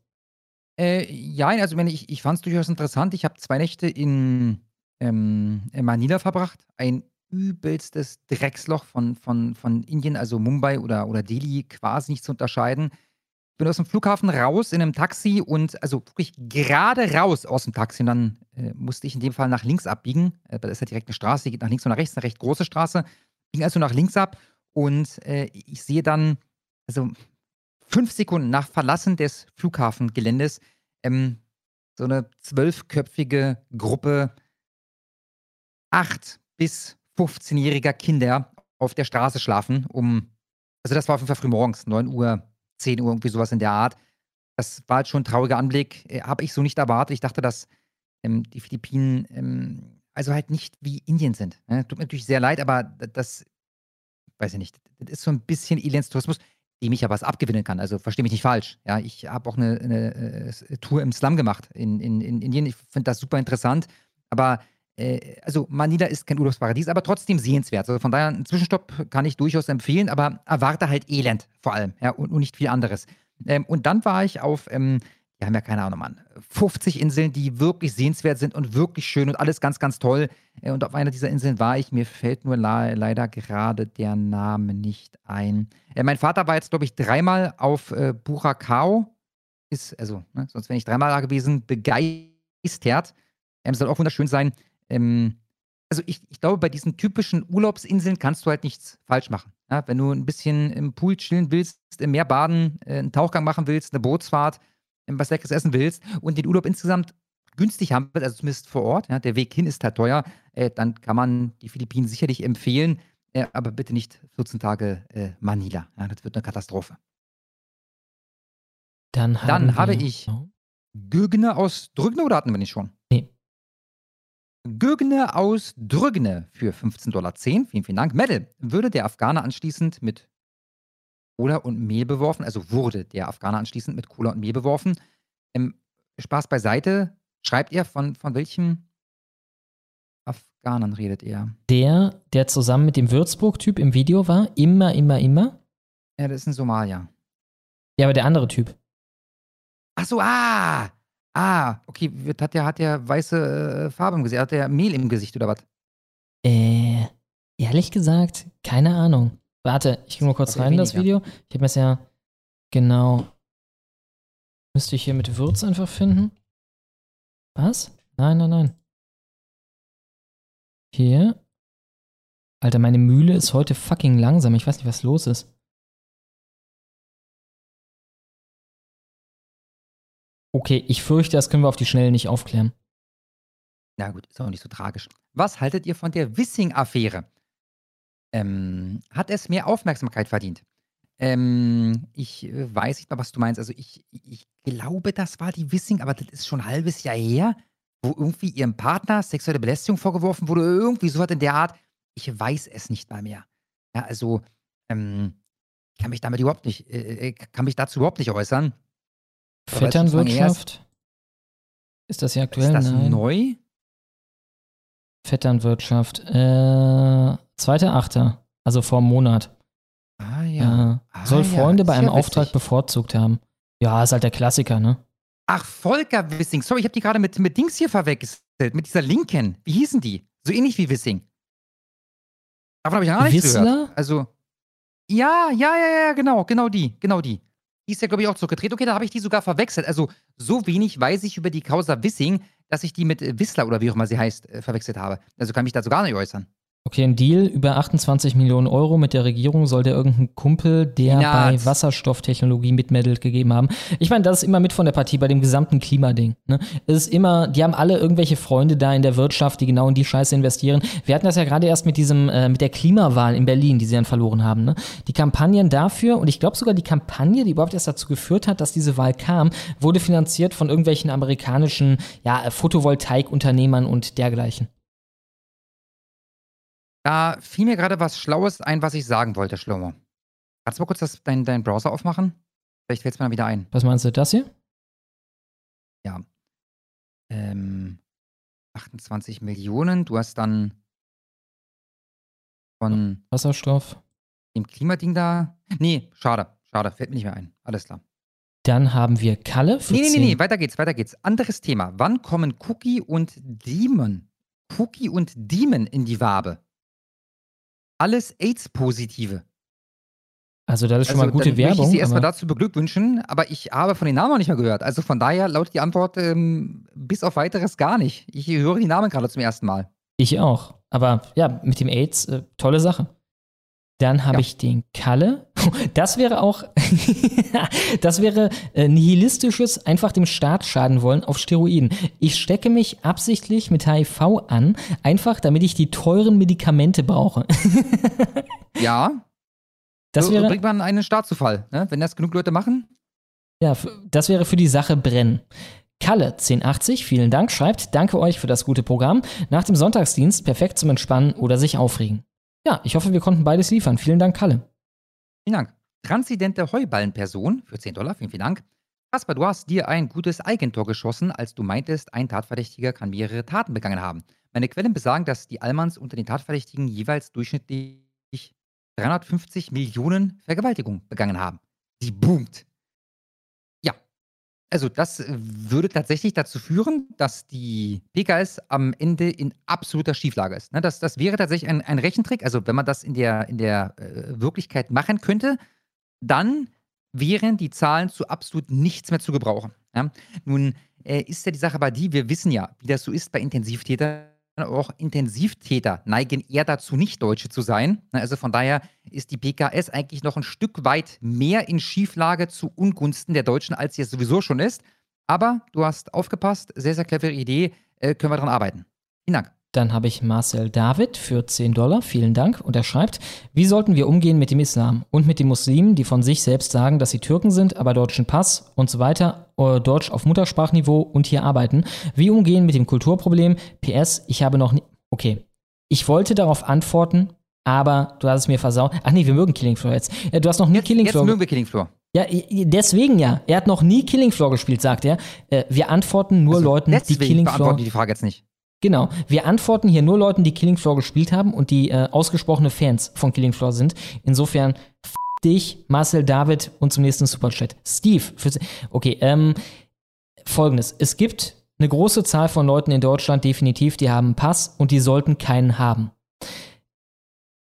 Äh, ja, also ich, ich fand es durchaus interessant. Ich habe zwei Nächte in, ähm, Manila verbracht. Ein übelstes Drecksloch von, von, von Indien, also Mumbai oder, oder Delhi, quasi nicht zu unterscheiden. Ich bin aus dem Flughafen raus in einem Taxi und also wirklich gerade raus aus dem Taxi. Und dann äh, musste ich in dem Fall nach links abbiegen. Äh, da ist ja direkt eine Straße, die geht nach links und nach rechts, eine recht große Straße. Ging also nach links ab und äh, ich sehe dann, also fünf Sekunden nach Verlassen des Flughafengeländes, ähm, so eine zwölfköpfige Gruppe acht bis 15-jähriger Kinder auf der Straße schlafen, um, also das war auf jeden Fall früh morgens, 9 Uhr, 10 Uhr, irgendwie sowas in der Art. Das war halt schon ein trauriger Anblick, äh, habe ich so nicht erwartet. Ich dachte, dass ähm, die Philippinen ähm, also halt nicht wie Indien sind. Ne? Tut mir natürlich sehr leid, aber das, weiß ich nicht, das ist so ein bisschen Elendstourismus, dem ich aber was abgewinnen kann. Also verstehe mich nicht falsch. Ja, ich habe auch eine, eine äh, Tour im Slum gemacht in, in, in Indien. Ich finde das super interessant. Aber also Manila ist kein Urlaubsparadies, aber trotzdem sehenswert. Also von daher, einen Zwischenstopp kann ich durchaus empfehlen, aber erwarte halt Elend vor allem, ja, und, und nicht viel anderes. Ähm, und dann war ich auf, ähm, wir haben ja keine Ahnung, Mann, 50 Inseln, die wirklich sehenswert sind und wirklich schön und alles ganz, ganz toll. Äh, und auf einer dieser Inseln war ich, mir fällt nur le leider gerade der Name nicht ein. Äh, mein Vater war jetzt, glaube ich, dreimal auf äh, Buracao. Ist, also, ne, sonst wäre ich dreimal da gewesen, begeistert. Ähm, soll auch wunderschön sein. Ähm, also ich, ich glaube, bei diesen typischen Urlaubsinseln kannst du halt nichts falsch machen. Ja, wenn du ein bisschen im Pool chillen willst, im Meer baden, äh, einen Tauchgang machen willst, eine Bootsfahrt, ähm, was Leckeres essen willst und den Urlaub insgesamt günstig haben willst, also zumindest vor Ort, ja, der Weg hin ist halt teuer, äh, dann kann man die Philippinen sicherlich empfehlen, äh, aber bitte nicht 14 Tage äh, Manila. Ja, das wird eine Katastrophe. Dann Dann habe ich Gögne aus Drügne oder hatten wir nicht schon? Nee. Gögne aus Drügne für 15,10 Dollar. Vielen, vielen Dank. Medal würde der Afghaner anschließend mit Cola und Mehl beworfen, also wurde der Afghaner anschließend mit Cola und Mehl beworfen. Ähm, Spaß beiseite. Schreibt ihr, von, von welchem Afghanern redet ihr? Der, der zusammen mit dem Würzburg-Typ im Video war, immer, immer, immer. Ja, das ist ein Somalier. Ja, aber der andere Typ. Ach so, ah! Ah, okay. wird- Hat der, hat der weiße äh, Farbe im Gesicht? Hat der Mehl im Gesicht oder was? Äh, ehrlich gesagt, keine Ahnung. Warte, ich gehe mal kurz rein in das. Video. Ich habe mir es ja genau. Müsste ich hier mit Würz einfach finden? Was? Nein, nein, nein. Hier. Alter, meine Mühle ist heute fucking langsam. Ich weiß nicht, was los ist. Okay, ich fürchte, das können wir auf die Schnelle nicht aufklären. Na gut, ist auch nicht so tragisch. Was haltet ihr von der Wissing-Affäre? Ähm, hat es mehr Aufmerksamkeit verdient? Ähm, ich äh, weiß nicht mal, was du meinst. Also ich, ich glaube, das war die Wissing, aber das ist schon ein halbes Jahr her, wo irgendwie ihrem Partner sexuelle Belästigung vorgeworfen wurde, irgendwie so was in der Art. Ich weiß es nicht mal mehr. Ja, also, ähm, ich kann mich damit überhaupt nicht, äh, äh, kann mich dazu überhaupt nicht äußern. Aber es ist sozusagen erst- Vetternwirtschaft? Ist das hier aktuell? Ist das Nein. neu? Vetternwirtschaft. Äh, zweiter Achter. Also vor einem Monat. Ah ja. Äh, Ah, soll ja, Freunde bei ist einem ja Auftrag witzig. bevorzugt haben. Ja, ist halt der Klassiker, ne? Ach, Volker Wissing. Sorry, ich habe die gerade mit, mit Dings hier verwechselt. Mit dieser Linken. Wie hießen die? So ähnlich wie Wissing. Davon habe ich ja gar nichts Wissler? gehört. Also, ja, ja, ja, ja, genau, genau die, genau die. Die ist ja, glaube ich, auch zurückgedreht. Okay, da habe ich die sogar verwechselt. Also, so wenig weiß ich über die Causa Wissing, dass ich die mit Wissler oder wie auch immer sie heißt, äh, verwechselt habe. Also kann mich dazu gar nicht äußern. Okay, ein Deal über 28 Millionen Euro mit der Regierung soll der irgendein Kumpel, der Peanuts. bei Wasserstofftechnologie mitmeldet, gegeben haben. Ich meine, das ist immer mit von der Partie bei dem gesamten Klimading. Ne? Es ist immer, die haben alle irgendwelche Freunde da in der Wirtschaft, die genau in die Scheiße investieren. Wir hatten das ja gerade erst mit diesem, äh, mit der Klimawahl in Berlin, die sie dann verloren haben. Ne? Die Kampagnen dafür und ich glaube sogar die Kampagne, die überhaupt erst dazu geführt hat, dass diese Wahl kam, wurde finanziert von irgendwelchen amerikanischen ja, äh, Photovoltaikunternehmern und dergleichen. Da fiel mir gerade was Schlaues ein, was ich sagen wollte, Schlomo. Kannst du mal kurz das, deinen dein Browser aufmachen? Vielleicht fällt es mir dann wieder ein. Was meinst du, das hier? Ja. Ähm, 28 Millionen. Du hast dann von Wasserstoff. dem Klimading da. Nee, schade. Schade. Fällt mir nicht mehr ein. Alles klar. Dann haben wir Kalle für Nee, nee, nee, 10 nee. Weiter geht's, weiter geht's. Anderes Thema. Wann kommen Cookie und Demon? Cookie und Demon in die Wabe. Alles AIDS-Positive. Also das ist schon mal gute dann Werbung. Möchte ich Sie erstmal dazu beglückwünschen, aber ich habe von den Namen noch nicht mehr gehört. Also von daher lautet die Antwort ähm, bis auf weiteres gar nicht. Ich höre die Namen gerade zum ersten Mal. Ich auch. Aber ja, mit dem AIDS, äh, tolle Sache. Dann habe ich den Kalle. Das wäre auch, das wäre äh, nihilistisches, einfach dem Staat schaden wollen auf Steroiden. Ich stecke mich absichtlich mit HIV an, einfach damit ich die teuren Medikamente brauche. Ja. Das so wäre- bringt man einen Staatszufall. Ne? Wenn das genug Leute machen, Ja, das wäre für die Sache brennen. Kalle 1080, vielen Dank, schreibt, danke euch für das gute Programm. Nach dem Sonntagsdienst perfekt zum Entspannen oder sich aufregen. Ja, ich hoffe, wir konnten beides liefern. Vielen Dank, Kalle. Vielen Dank. Transidente Heuballenperson für 10 Dollar, vielen, vielen Dank. Kasper, du hast dir ein gutes Eigentor geschossen, als du meintest, ein Tatverdächtiger kann mehrere Taten begangen haben. Meine Quellen besagen, dass die Allmanns unter den Tatverdächtigen jeweils durchschnittlich 350 Millionen Vergewaltigungen begangen haben. Sie boomt. Also das äh, würde tatsächlich dazu führen, dass die PKS am Ende in absoluter Schieflage ist. Ne, das, das wäre tatsächlich ein, ein Rechentrick. Also wenn man das in der, in der äh, Wirklichkeit machen könnte, dann wären die Zahlen zu absolut nichts mehr zu gebrauchen. Nun äh, ist ja die Sache bei die, wir wissen ja, wie das so ist bei Intensivtätern. Auch Intensivtäter neigen eher dazu, nicht Deutsche zu sein. Also von daher ist die PKS eigentlich noch ein Stück weit mehr in Schieflage zu Ungunsten der Deutschen, als sie es sowieso schon ist. Aber du hast aufgepasst, sehr, sehr clevere Idee, äh, können wir daran arbeiten. Vielen Dank. Dann habe ich Marcel David für 10 Dollar, vielen Dank. Und er schreibt, wie sollten wir umgehen mit dem Islam und mit den Muslimen, die von sich selbst sagen, dass sie Türken sind, aber deutschen Pass und so weiter, äh, Deutsch auf Muttersprachniveau und hier arbeiten. Wie umgehen mit dem Kulturproblem? PS, ich habe noch nie... Okay, ich wollte darauf antworten, aber du hast es mir versaut. Ach nee, wir mögen Killing Floor jetzt. Ja, du hast noch nie Killing Jetzt Floor... mögen wir Killing Floor. Ja, deswegen ja. Er hat noch nie Killing Floor gespielt, sagt er. Äh, wir antworten nur Leuten, die Also Deswegen Killing Floor... ich die Frage jetzt nicht. Genau. Wir antworten hier nur Leuten, die Killing Floor gespielt haben und die äh, ausgesprochene Fans von Killing Floor sind. Insofern f dich, Marcel, David und zum nächsten Superchat. Steve. Für, okay, ähm, folgendes. Es gibt eine große Zahl von Leuten in Deutschland definitiv, die haben einen Pass und die sollten keinen haben.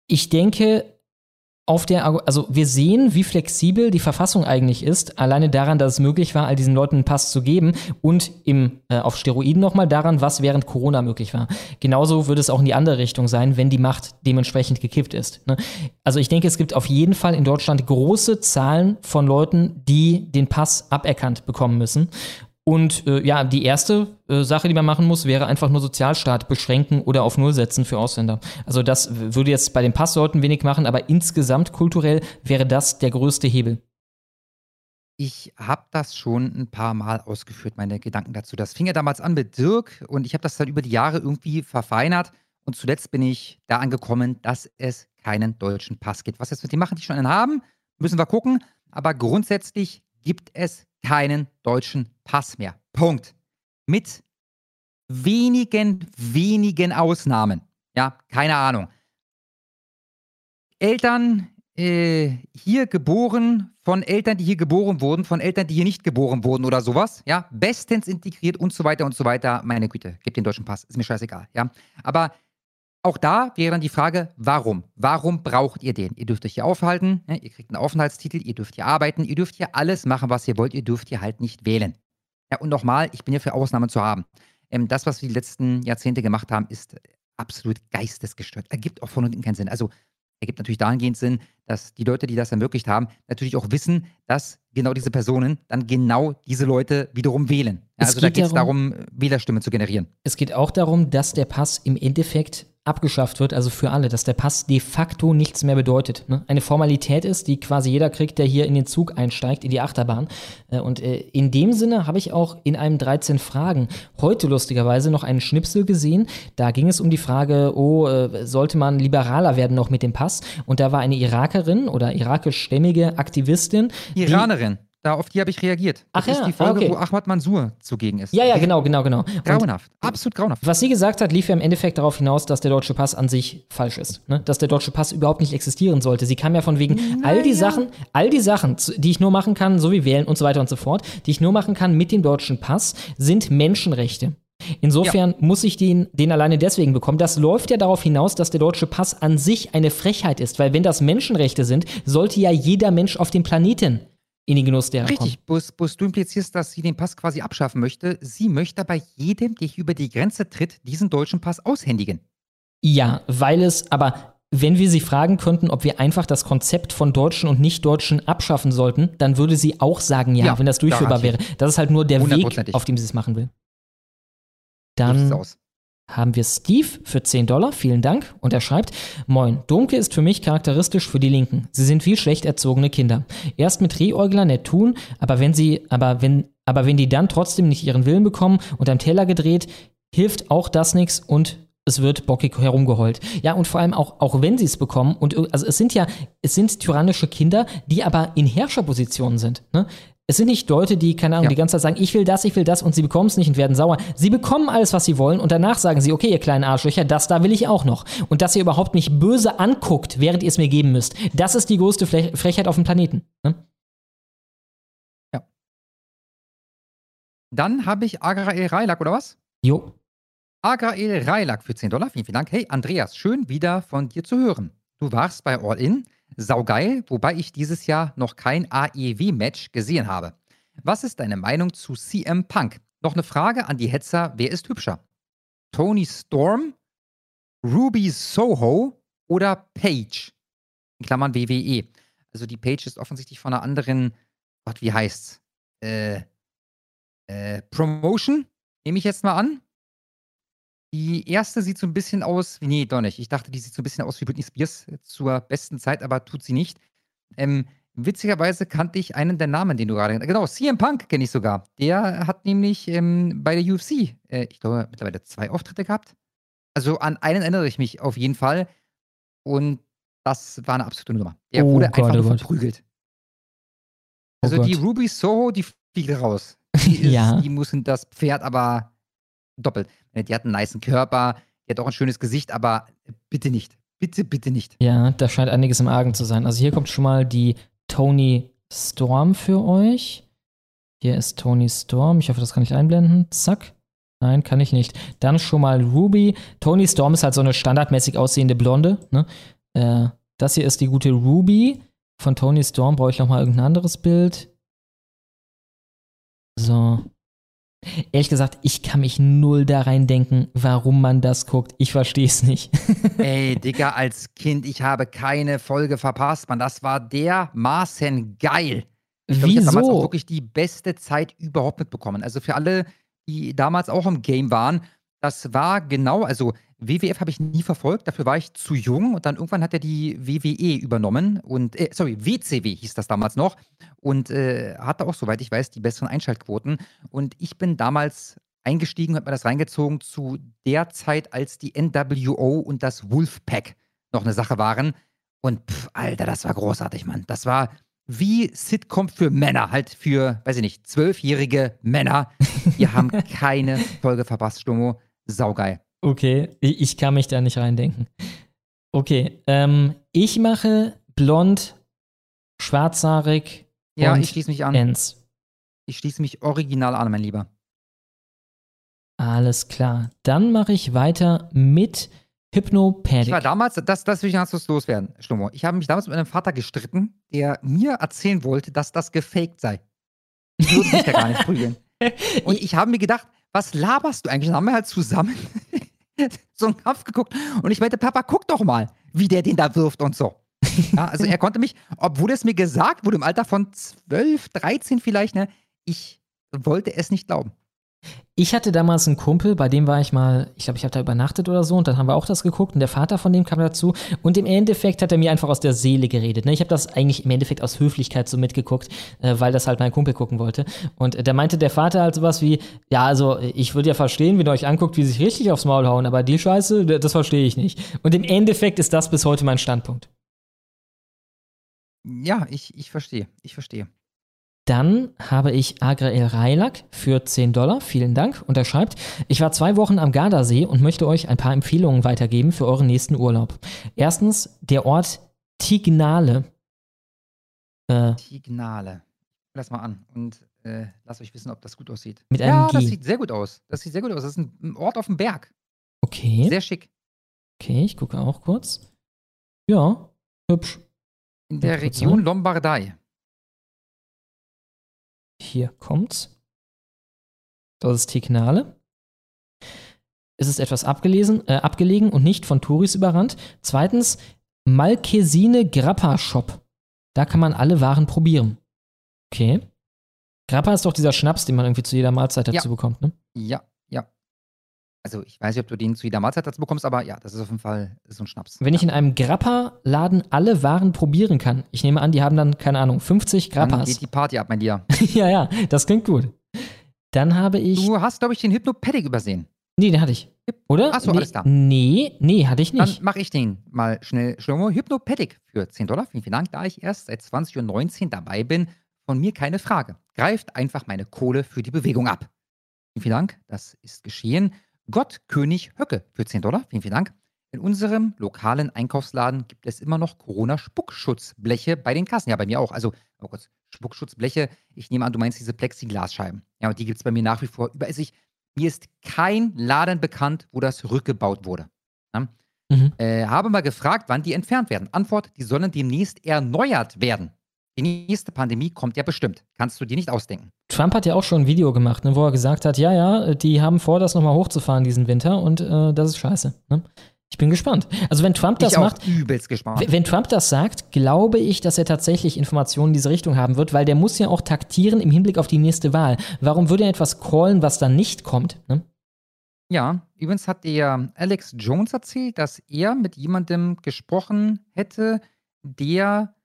Ich denke, auf der, also wir sehen, wie flexibel die Verfassung eigentlich ist, alleine daran, dass es möglich war, all diesen Leuten einen Pass zu geben und im, äh, auf Steroiden nochmal daran, was während Corona möglich war. Genauso würde es auch in die andere Richtung sein, wenn die Macht dementsprechend gekippt ist. Ne? Also ich denke, es gibt auf jeden Fall in Deutschland große Zahlen von Leuten, die den Pass aberkannt bekommen müssen. Und äh, ja, die erste äh, Sache, die man machen muss, wäre einfach nur Sozialstaat beschränken oder auf Null setzen für Ausländer. Also das würde jetzt bei den Passsorten wenig machen, aber insgesamt kulturell wäre das der größte Hebel. Ich habe das schon ein paar Mal ausgeführt, meine Gedanken dazu. Das fing ja damals an mit Dirk und ich habe das dann über die Jahre irgendwie verfeinert und zuletzt bin ich da angekommen, dass es keinen deutschen Pass gibt. Was jetzt mit den machen, die schon einen haben, müssen wir gucken, aber grundsätzlich gibt es keinen deutschen Pass mehr. Punkt. Mit wenigen, wenigen Ausnahmen. Ja, keine Ahnung. Eltern äh, hier geboren, von Eltern, die hier geboren wurden, von Eltern, die hier nicht geboren wurden oder sowas, ja, bestens integriert und so weiter und so weiter. Meine Güte, gebt den deutschen Pass, ist mir scheißegal, ja. Aber auch da wäre dann die Frage, warum? Warum braucht ihr den? Ihr dürft euch hier aufhalten, ne? ihr kriegt einen Aufenthaltstitel, ihr dürft hier arbeiten, ihr dürft hier alles machen, was ihr wollt, ihr dürft hier halt nicht wählen. Ja, und nochmal, ich bin ja für Ausnahmen zu haben. Ähm, das, was wir die letzten Jahrzehnte gemacht haben, ist absolut geistesgestört. Ergibt auch von unten keinen Sinn. Also ergibt natürlich dahingehend Sinn, dass die Leute, die das ermöglicht haben, natürlich auch wissen, dass genau diese Personen dann genau diese Leute wiederum wählen. Ja, Es also da geht geht es darum- darum, Wählerstimmen zu generieren. Es geht auch darum, dass der Pass im Endeffekt abgeschafft wird, also für alle, dass der Pass de facto nichts mehr bedeutet. Ne? Eine Formalität ist, die quasi jeder kriegt, der hier in den Zug einsteigt, in die Achterbahn. Äh, Und äh, in dem Sinne habe ich auch in einem 13 Fragen heute lustigerweise noch einen Schnipsel gesehen. Da ging es um die Frage, oh, äh, sollte man liberaler werden noch mit dem Pass? Und da war eine Irakerin oder irakischstämmige Aktivistin. Iranerin, da auf die habe ich reagiert. Das Ach ist ja, die Folge, okay. wo Ahmad Mansour zugegen ist. Ja, ja, genau, genau, genau. Und Grauenhaft. Absolut grauenhaft. Was sie gesagt hat, lief ja im Endeffekt darauf hinaus, dass der deutsche Pass an sich falsch ist. Ne? Dass der deutsche Pass überhaupt nicht existieren sollte. Sie kam ja von wegen, all die Sachen, all die Sachen, die ich nur machen kann, so wie wählen und so weiter und so fort, die ich nur machen kann mit dem deutschen Pass, sind Menschenrechte. Insofern muss ich den, den alleine deswegen bekommen. Das läuft ja darauf hinaus, dass der deutsche Pass an sich eine Frechheit ist, weil wenn das Menschenrechte sind, sollte ja jeder Mensch auf dem Planeten in den Genuss derer. Richtig, bloß, bloß du implizierst, dass sie den Pass quasi abschaffen möchte. Sie möchte aber jedem, der über die Grenze tritt, diesen deutschen Pass aushändigen. Ja, weil es, aber wenn wir sie fragen könnten, ob wir einfach das Konzept von Deutschen und Nicht-Deutschen abschaffen sollten, dann würde sie auch sagen, ja, Ja, wenn das durchführbar wäre. Das ist halt nur der Weg, auf dem sie es machen will. Dann. Haben wir Steve für 10 Dollar, vielen Dank. Und er schreibt, Moin, Dunkel ist für mich charakteristisch für die Linken. Sie sind wie schlecht erzogene Kinder. Erst mit Rehäugler nett tun, aber wenn sie, aber wenn, aber wenn die dann trotzdem nicht ihren Willen bekommen und am Teller gedreht, hilft auch das nichts und es wird bockig herumgeheult. Ja, und vor allem auch, auch wenn sie es bekommen, und also es sind ja, es sind tyrannische Kinder, die aber in Herrscherpositionen sind. Ne? Es sind nicht Leute, die, keine Ahnung, Ja. die ganze Zeit sagen, ich will das, ich will das und sie bekommen es nicht und werden sauer. Sie bekommen alles, was sie wollen und danach sagen sie, okay, ihr kleinen Arschlöcher, das da will ich auch noch. Und dass ihr überhaupt nicht böse anguckt, während ihr es mir geben müsst, das ist die größte Fle Frechheit auf dem Planeten. Ne? Dann habe ich Agrael Reilak, oder was? Jo. Agrael Reilak für 10 Dollar. Vielen, vielen Dank. Hey, Andreas, schön wieder von dir zu hören. Du warst bei All In. Saugeil, wobei ich dieses Jahr noch kein AEW-Match gesehen habe. Was ist deine Meinung zu CM Punk? Noch eine Frage an die Hetzer: Wer ist hübscher? Tony Storm, Ruby Soho oder Paige? In Klammern WWE. Also die Paige ist offensichtlich von einer anderen, Gott, wie heißt's? Äh, äh, Promotion, nehme ich jetzt mal an. Die erste sieht so ein bisschen aus, wie- nee, doch nicht. Ich dachte, die sieht so ein bisschen aus wie Britney Spears zur besten Zeit, aber tut sie nicht. Ähm, witzigerweise kannte ich einen der Namen, den du gerade Genau, CM Punk kenne ich sogar. Der hat nämlich ähm, bei der UFC, äh, ich glaube, mittlerweile zwei Auftritte gehabt. Also an einen erinnere ich mich auf jeden Fall. Und das war eine absolute Nummer. Der Oh wurde Gott, einfach oh verprügelt. Oh Also die Gott. Ruby Soho, die fliegt raus. Die, ist, Ja. die muss in das Pferd aber doppelt. Äh, Die hat einen niceen Körper, die hat auch ein schönes Gesicht, aber bitte nicht. Bitte, bitte nicht. Ja, da scheint einiges im Argen zu sein. Also hier kommt schon mal die Tony Storm für euch. Hier ist Tony Storm. Ich hoffe, das kann ich einblenden. Zack. Nein, kann ich nicht. Dann schon mal Ruby. Tony Storm ist halt so eine standardmäßig aussehende Blonde. Ne? Äh, das hier ist die gute Ruby. Von Tony Storm brauche ich noch mal irgendein anderes Bild. So. Ehrlich gesagt, ich kann mich null da reindenken, warum man das guckt. Ich verstehe es nicht. Ey, Digga, als Kind, ich habe keine Folge verpasst, Mann. Das war dermaßen geil. Ich glaub, Ich habe damals Wieso? auch wirklich die beste Zeit überhaupt mitbekommen. Also für alle, die damals auch im Game waren, das war genau, also WWF habe ich nie verfolgt, dafür war ich zu jung und dann irgendwann hat er die WWE übernommen und, äh, sorry, WCW hieß das damals noch und äh, hatte auch, soweit ich weiß, die besseren Einschaltquoten. Und ich bin damals eingestiegen, habe mir das reingezogen zu der Zeit, als die NWO und das Wolfpack noch eine Sache waren. Und pff, Alter, das war großartig, Mann. Das war wie Sitcom für Männer, halt für, weiß ich nicht, zwölfjährige Männer. Wir haben keine Folge verpasst, Stummo. Saugeil. Okay, ich, kann mich da nicht reindenken. Okay, ähm, ich mache blond, schwarzhaarig Ja, ich schließe mich an. Enz. Ich schließe mich original an, mein Lieber. Alles klar. Dann mache ich weiter mit Ich war damals, das, das will ich ganz loswerden, Stummo. Ich habe mich damals mit meinem Vater gestritten, der mir erzählen wollte, dass das gefaked sei. Ich würde mich da gar nicht prügeln. Und ich habe mir gedacht, was laberst du eigentlich? Dann haben wir halt zusammen so einen Kampf geguckt. Und ich meinte, Papa, guck doch mal, wie der den da wirft und so. Ja, also er konnte mich, obwohl es mir gesagt wurde, im Alter von 12, 13 vielleicht, ne, ich wollte es nicht glauben. Ich hatte damals einen Kumpel, bei dem war ich mal, ich glaube, ich habe da übernachtet oder so und dann haben wir auch das geguckt und der Vater von dem kam dazu und im Endeffekt hat er mir einfach aus der Seele geredet. Ne? Ich habe das eigentlich im Endeffekt aus Höflichkeit so mitgeguckt, äh, weil das halt mein Kumpel gucken wollte. Und äh, da meinte der Vater halt sowas wie, ja, also ich würde ja verstehen, wenn ihr euch anguckt, wie sie sich richtig aufs Maul hauen, aber die Scheiße, das verstehe ich nicht. Und im Endeffekt ist das bis heute mein Standpunkt. Ja, ich, ich verstehe, ich verstehe. Dann habe ich Agrael Railak für 10 Dollar. Vielen Dank. Und er schreibt, ich war zwei Wochen am Gardasee und möchte euch ein paar Empfehlungen weitergeben für euren nächsten Urlaub. Erstens der Ort Tignale. Äh, Tignale. Lass mal an und äh, lasst euch wissen, ob das gut aussieht. Mit einem ja, G. das sieht sehr gut aus. Das sieht sehr gut aus. Das ist ein, Ort auf dem Berg. Okay. Sehr schick. Okay, ich gucke auch kurz. Ja, hübsch. In der Region. Lombardei. Hier kommt's. Das ist Tignale. Es ist etwas abgelesen, äh, abgelegen und nicht von Touris überrannt. Zweitens, Malkesine Grappa Shop. Da kann man alle Waren probieren. Okay. Grappa ist doch dieser Schnaps, den man irgendwie zu jeder Mahlzeit dazu Ja. bekommt, ne? Ja, ja. Also ich weiß nicht, ob du den zu jeder Mahlzeit dazu bekommst, aber ja, das ist auf jeden Fall so ein Schnaps. Wenn ich in einem Grappa-Laden alle Waren probieren kann, ich nehme an, die haben dann, keine Ahnung, 50 Dann Grappas. geht die Party ab, mein Lieber. ja, ja, das klingt gut. Dann habe ich. Du hast, glaube ich, den Hypnopedic übersehen. Nee, den hatte ich. Oder? Ach so, nee, alles klar. Nee, nee, hatte ich nicht. Dann mache ich den mal schnell. Schlomo, Hypnopedic für 10 Dollar. Vielen, vielen Dank. Da ich erst seit 20.19 Uhr dabei bin, von mir keine Frage. Greift einfach meine Kohle für die Bewegung ab. Vielen, vielen Dank. Das ist geschehen. Gott König Höcke für 10 Dollar. Vielen, vielen Dank. In unserem lokalen Einkaufsladen gibt es immer noch Corona-Spuckschutzbleche bei den Kassen. Ja, bei mir auch. Also, oh Gott, Spuckschutzbleche. Ich nehme an, du meinst diese Plexiglasscheiben. Ja, und die gibt es bei mir nach wie vor überall. Ich, mir ist kein Laden bekannt, wo das rückgebaut wurde. Ja? Mhm. Äh, habe mal gefragt, wann die entfernt werden. Antwort, die sollen demnächst erneuert werden. Die nächste Pandemie kommt ja bestimmt. Kannst du dir nicht ausdenken. Trump hat ja auch schon ein Video gemacht, ne, wo er gesagt hat, ja, ja, die haben vor, das nochmal hochzufahren diesen Winter und äh, das ist scheiße. Ne? Ich bin gespannt. Also wenn Trump das ich macht, übelst gespannt. wenn Trump das sagt, glaube ich, dass er tatsächlich Informationen in diese Richtung haben wird, weil der muss ja auch taktieren im Hinblick auf die nächste Wahl. Warum würde er etwas callen, was dann nicht kommt? Ne? Ja, übrigens hat der Alex Jones erzählt, dass er mit jemandem gesprochen hätte, der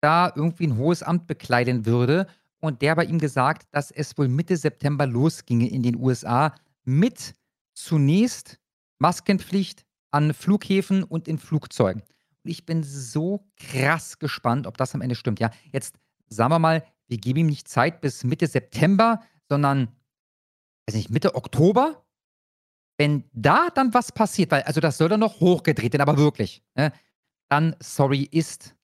da irgendwie ein hohes Amt bekleiden würde. Und der bei ihm gesagt, dass es wohl Mitte September losginge in den USA mit zunächst Maskenpflicht an Flughäfen und in Flugzeugen. Und ich bin so krass gespannt, ob das am Ende stimmt. Ja, jetzt sagen wir mal, wir geben ihm nicht Zeit bis Mitte September, sondern, weiß nicht, Mitte Oktober. Wenn da dann was passiert, weil, also das soll dann noch hochgedreht werden, aber wirklich, ne, dann, sorry, ist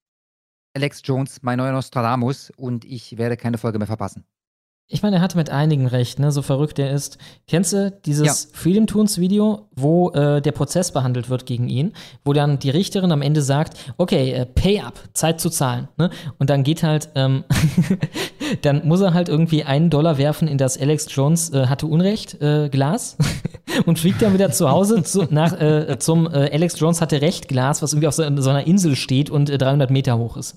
Alex Jones mein neuer Nostradamus und ich werde keine Folge mehr verpassen. Ich meine, er hatte mit einigen recht, ne? so verrückt er ist. Kennst du dieses Freedom Tunes Video, wo äh, der Prozess behandelt wird gegen ihn, wo dann die Richterin am Ende sagt, okay, äh, pay up, Zeit zu zahlen. Ne? Und dann geht halt, ähm, dann muss er halt irgendwie einen Dollar werfen in das Alex Jones äh, hatte Unrecht äh, Glas und fliegt dann wieder zu Hause zu, nach, äh, zum äh, Alex Jones hatte Recht Glas, was irgendwie auf so, so einer Insel steht und äh, 300 Meter hoch ist.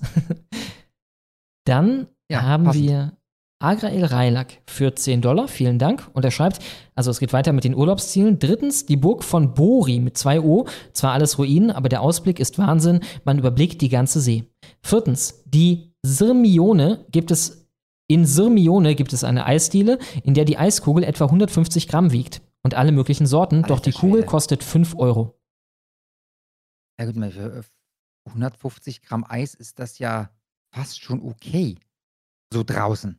dann haben passend. wir Agrael Railak für 10 Dollar, vielen Dank. Und er schreibt, also es geht weiter mit den Urlaubszielen. Drittens, die Burg von Bori mit zwei O. Zwar alles Ruinen, aber der Ausblick ist Wahnsinn. Man überblickt die ganze See. Viertens, die Sirmione gibt es, in Sirmione gibt es eine Eisdiele, in der die Eiskugel etwa 150 Gramm wiegt. Und alle möglichen Sorten, doch die Kugel kostet 5 Euro. Ja gut, mal für äh, 150 Gramm Eis ist das ja fast schon okay. So draußen.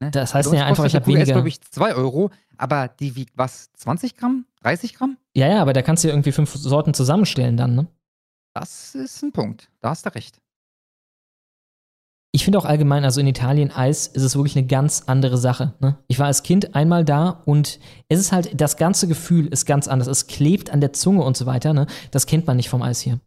Ne? Das heißt ja einfach, ich eine hab Kugel Eis, weniger- glaube ich, 2 Euro, aber die wiegt was? 20 Gramm? 30 Gramm? Ja, ja, aber da kannst du ja irgendwie fünf Sorten zusammenstellen dann, ne? Das ist ein Punkt. Da hast du recht. Ich finde auch allgemein, also in Italien Eis ist es wirklich eine ganz andere Sache. Ne? Ich war als Kind einmal da und es ist halt, das ganze Gefühl ist ganz anders. Es klebt an der Zunge und so weiter. Ne? Das kennt man nicht vom Eis hier.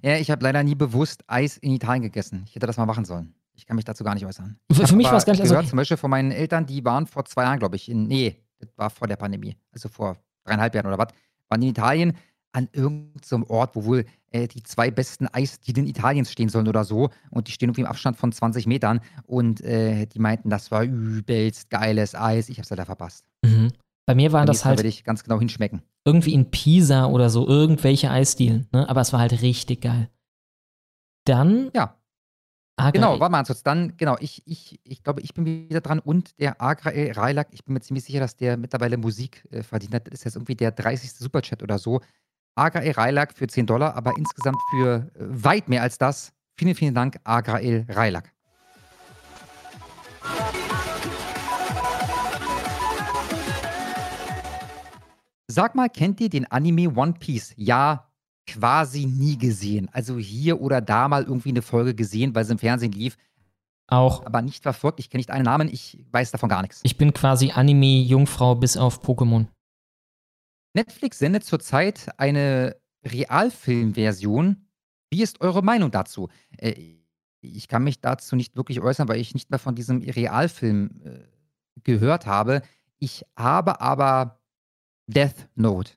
Ja, ich habe leider nie bewusst Eis in Italien gegessen. Ich hätte das mal machen sollen. Ich kann mich dazu gar nicht äußern. Für- Ich mich aber war's gar nicht- also- gehört, zum Beispiel von meinen Eltern, die waren vor zwei Jahren, glaube ich, in, nee, das war vor der Pandemie, also vor dreieinhalb Jahren oder was, waren in Italien an irgendeinem Ort, wo wohl äh, die zwei besten Eisdielen Italiens stehen sollen oder so. Und die stehen irgendwie im Abstand von 20 Metern. Und äh, die meinten, das war übelst geiles Eis. Ich hab's leider verpasst. Mhm. Bei mir waren das halt werde ich ganz genau hinschmecken. irgendwie in Pisa oder so, irgendwelche Eisdielen. Ne? Aber es war halt richtig geil. Dann. Ja. Agra Genau, warte mal kurz. Dann, genau, ich, ich, ich glaube, ich bin wieder dran und der Agrael Railak, ich bin mir ziemlich sicher, dass der mittlerweile Musik äh, verdient hat. Das ist jetzt irgendwie der 30. Superchat oder so. Agrael Railak für 10 Dollar, aber insgesamt für äh, weit mehr als das. Vielen, vielen Dank, Agrael Railak. Sag mal, kennt ihr den Anime One Piece? Ja, quasi nie gesehen. Also hier oder da mal irgendwie eine Folge gesehen, weil sie im Fernsehen lief. Auch. Aber nicht verfolgt. Ich kenne nicht einen Namen, ich weiß davon gar nichts. Ich bin quasi Anime-Jungfrau bis auf Pokémon. Netflix sendet zurzeit eine Realfilmversion. Wie ist eure Meinung dazu? Äh, ich kann mich dazu nicht wirklich äußern, weil ich nicht mehr von diesem Realfilm äh, gehört habe. Ich habe aber Death Note,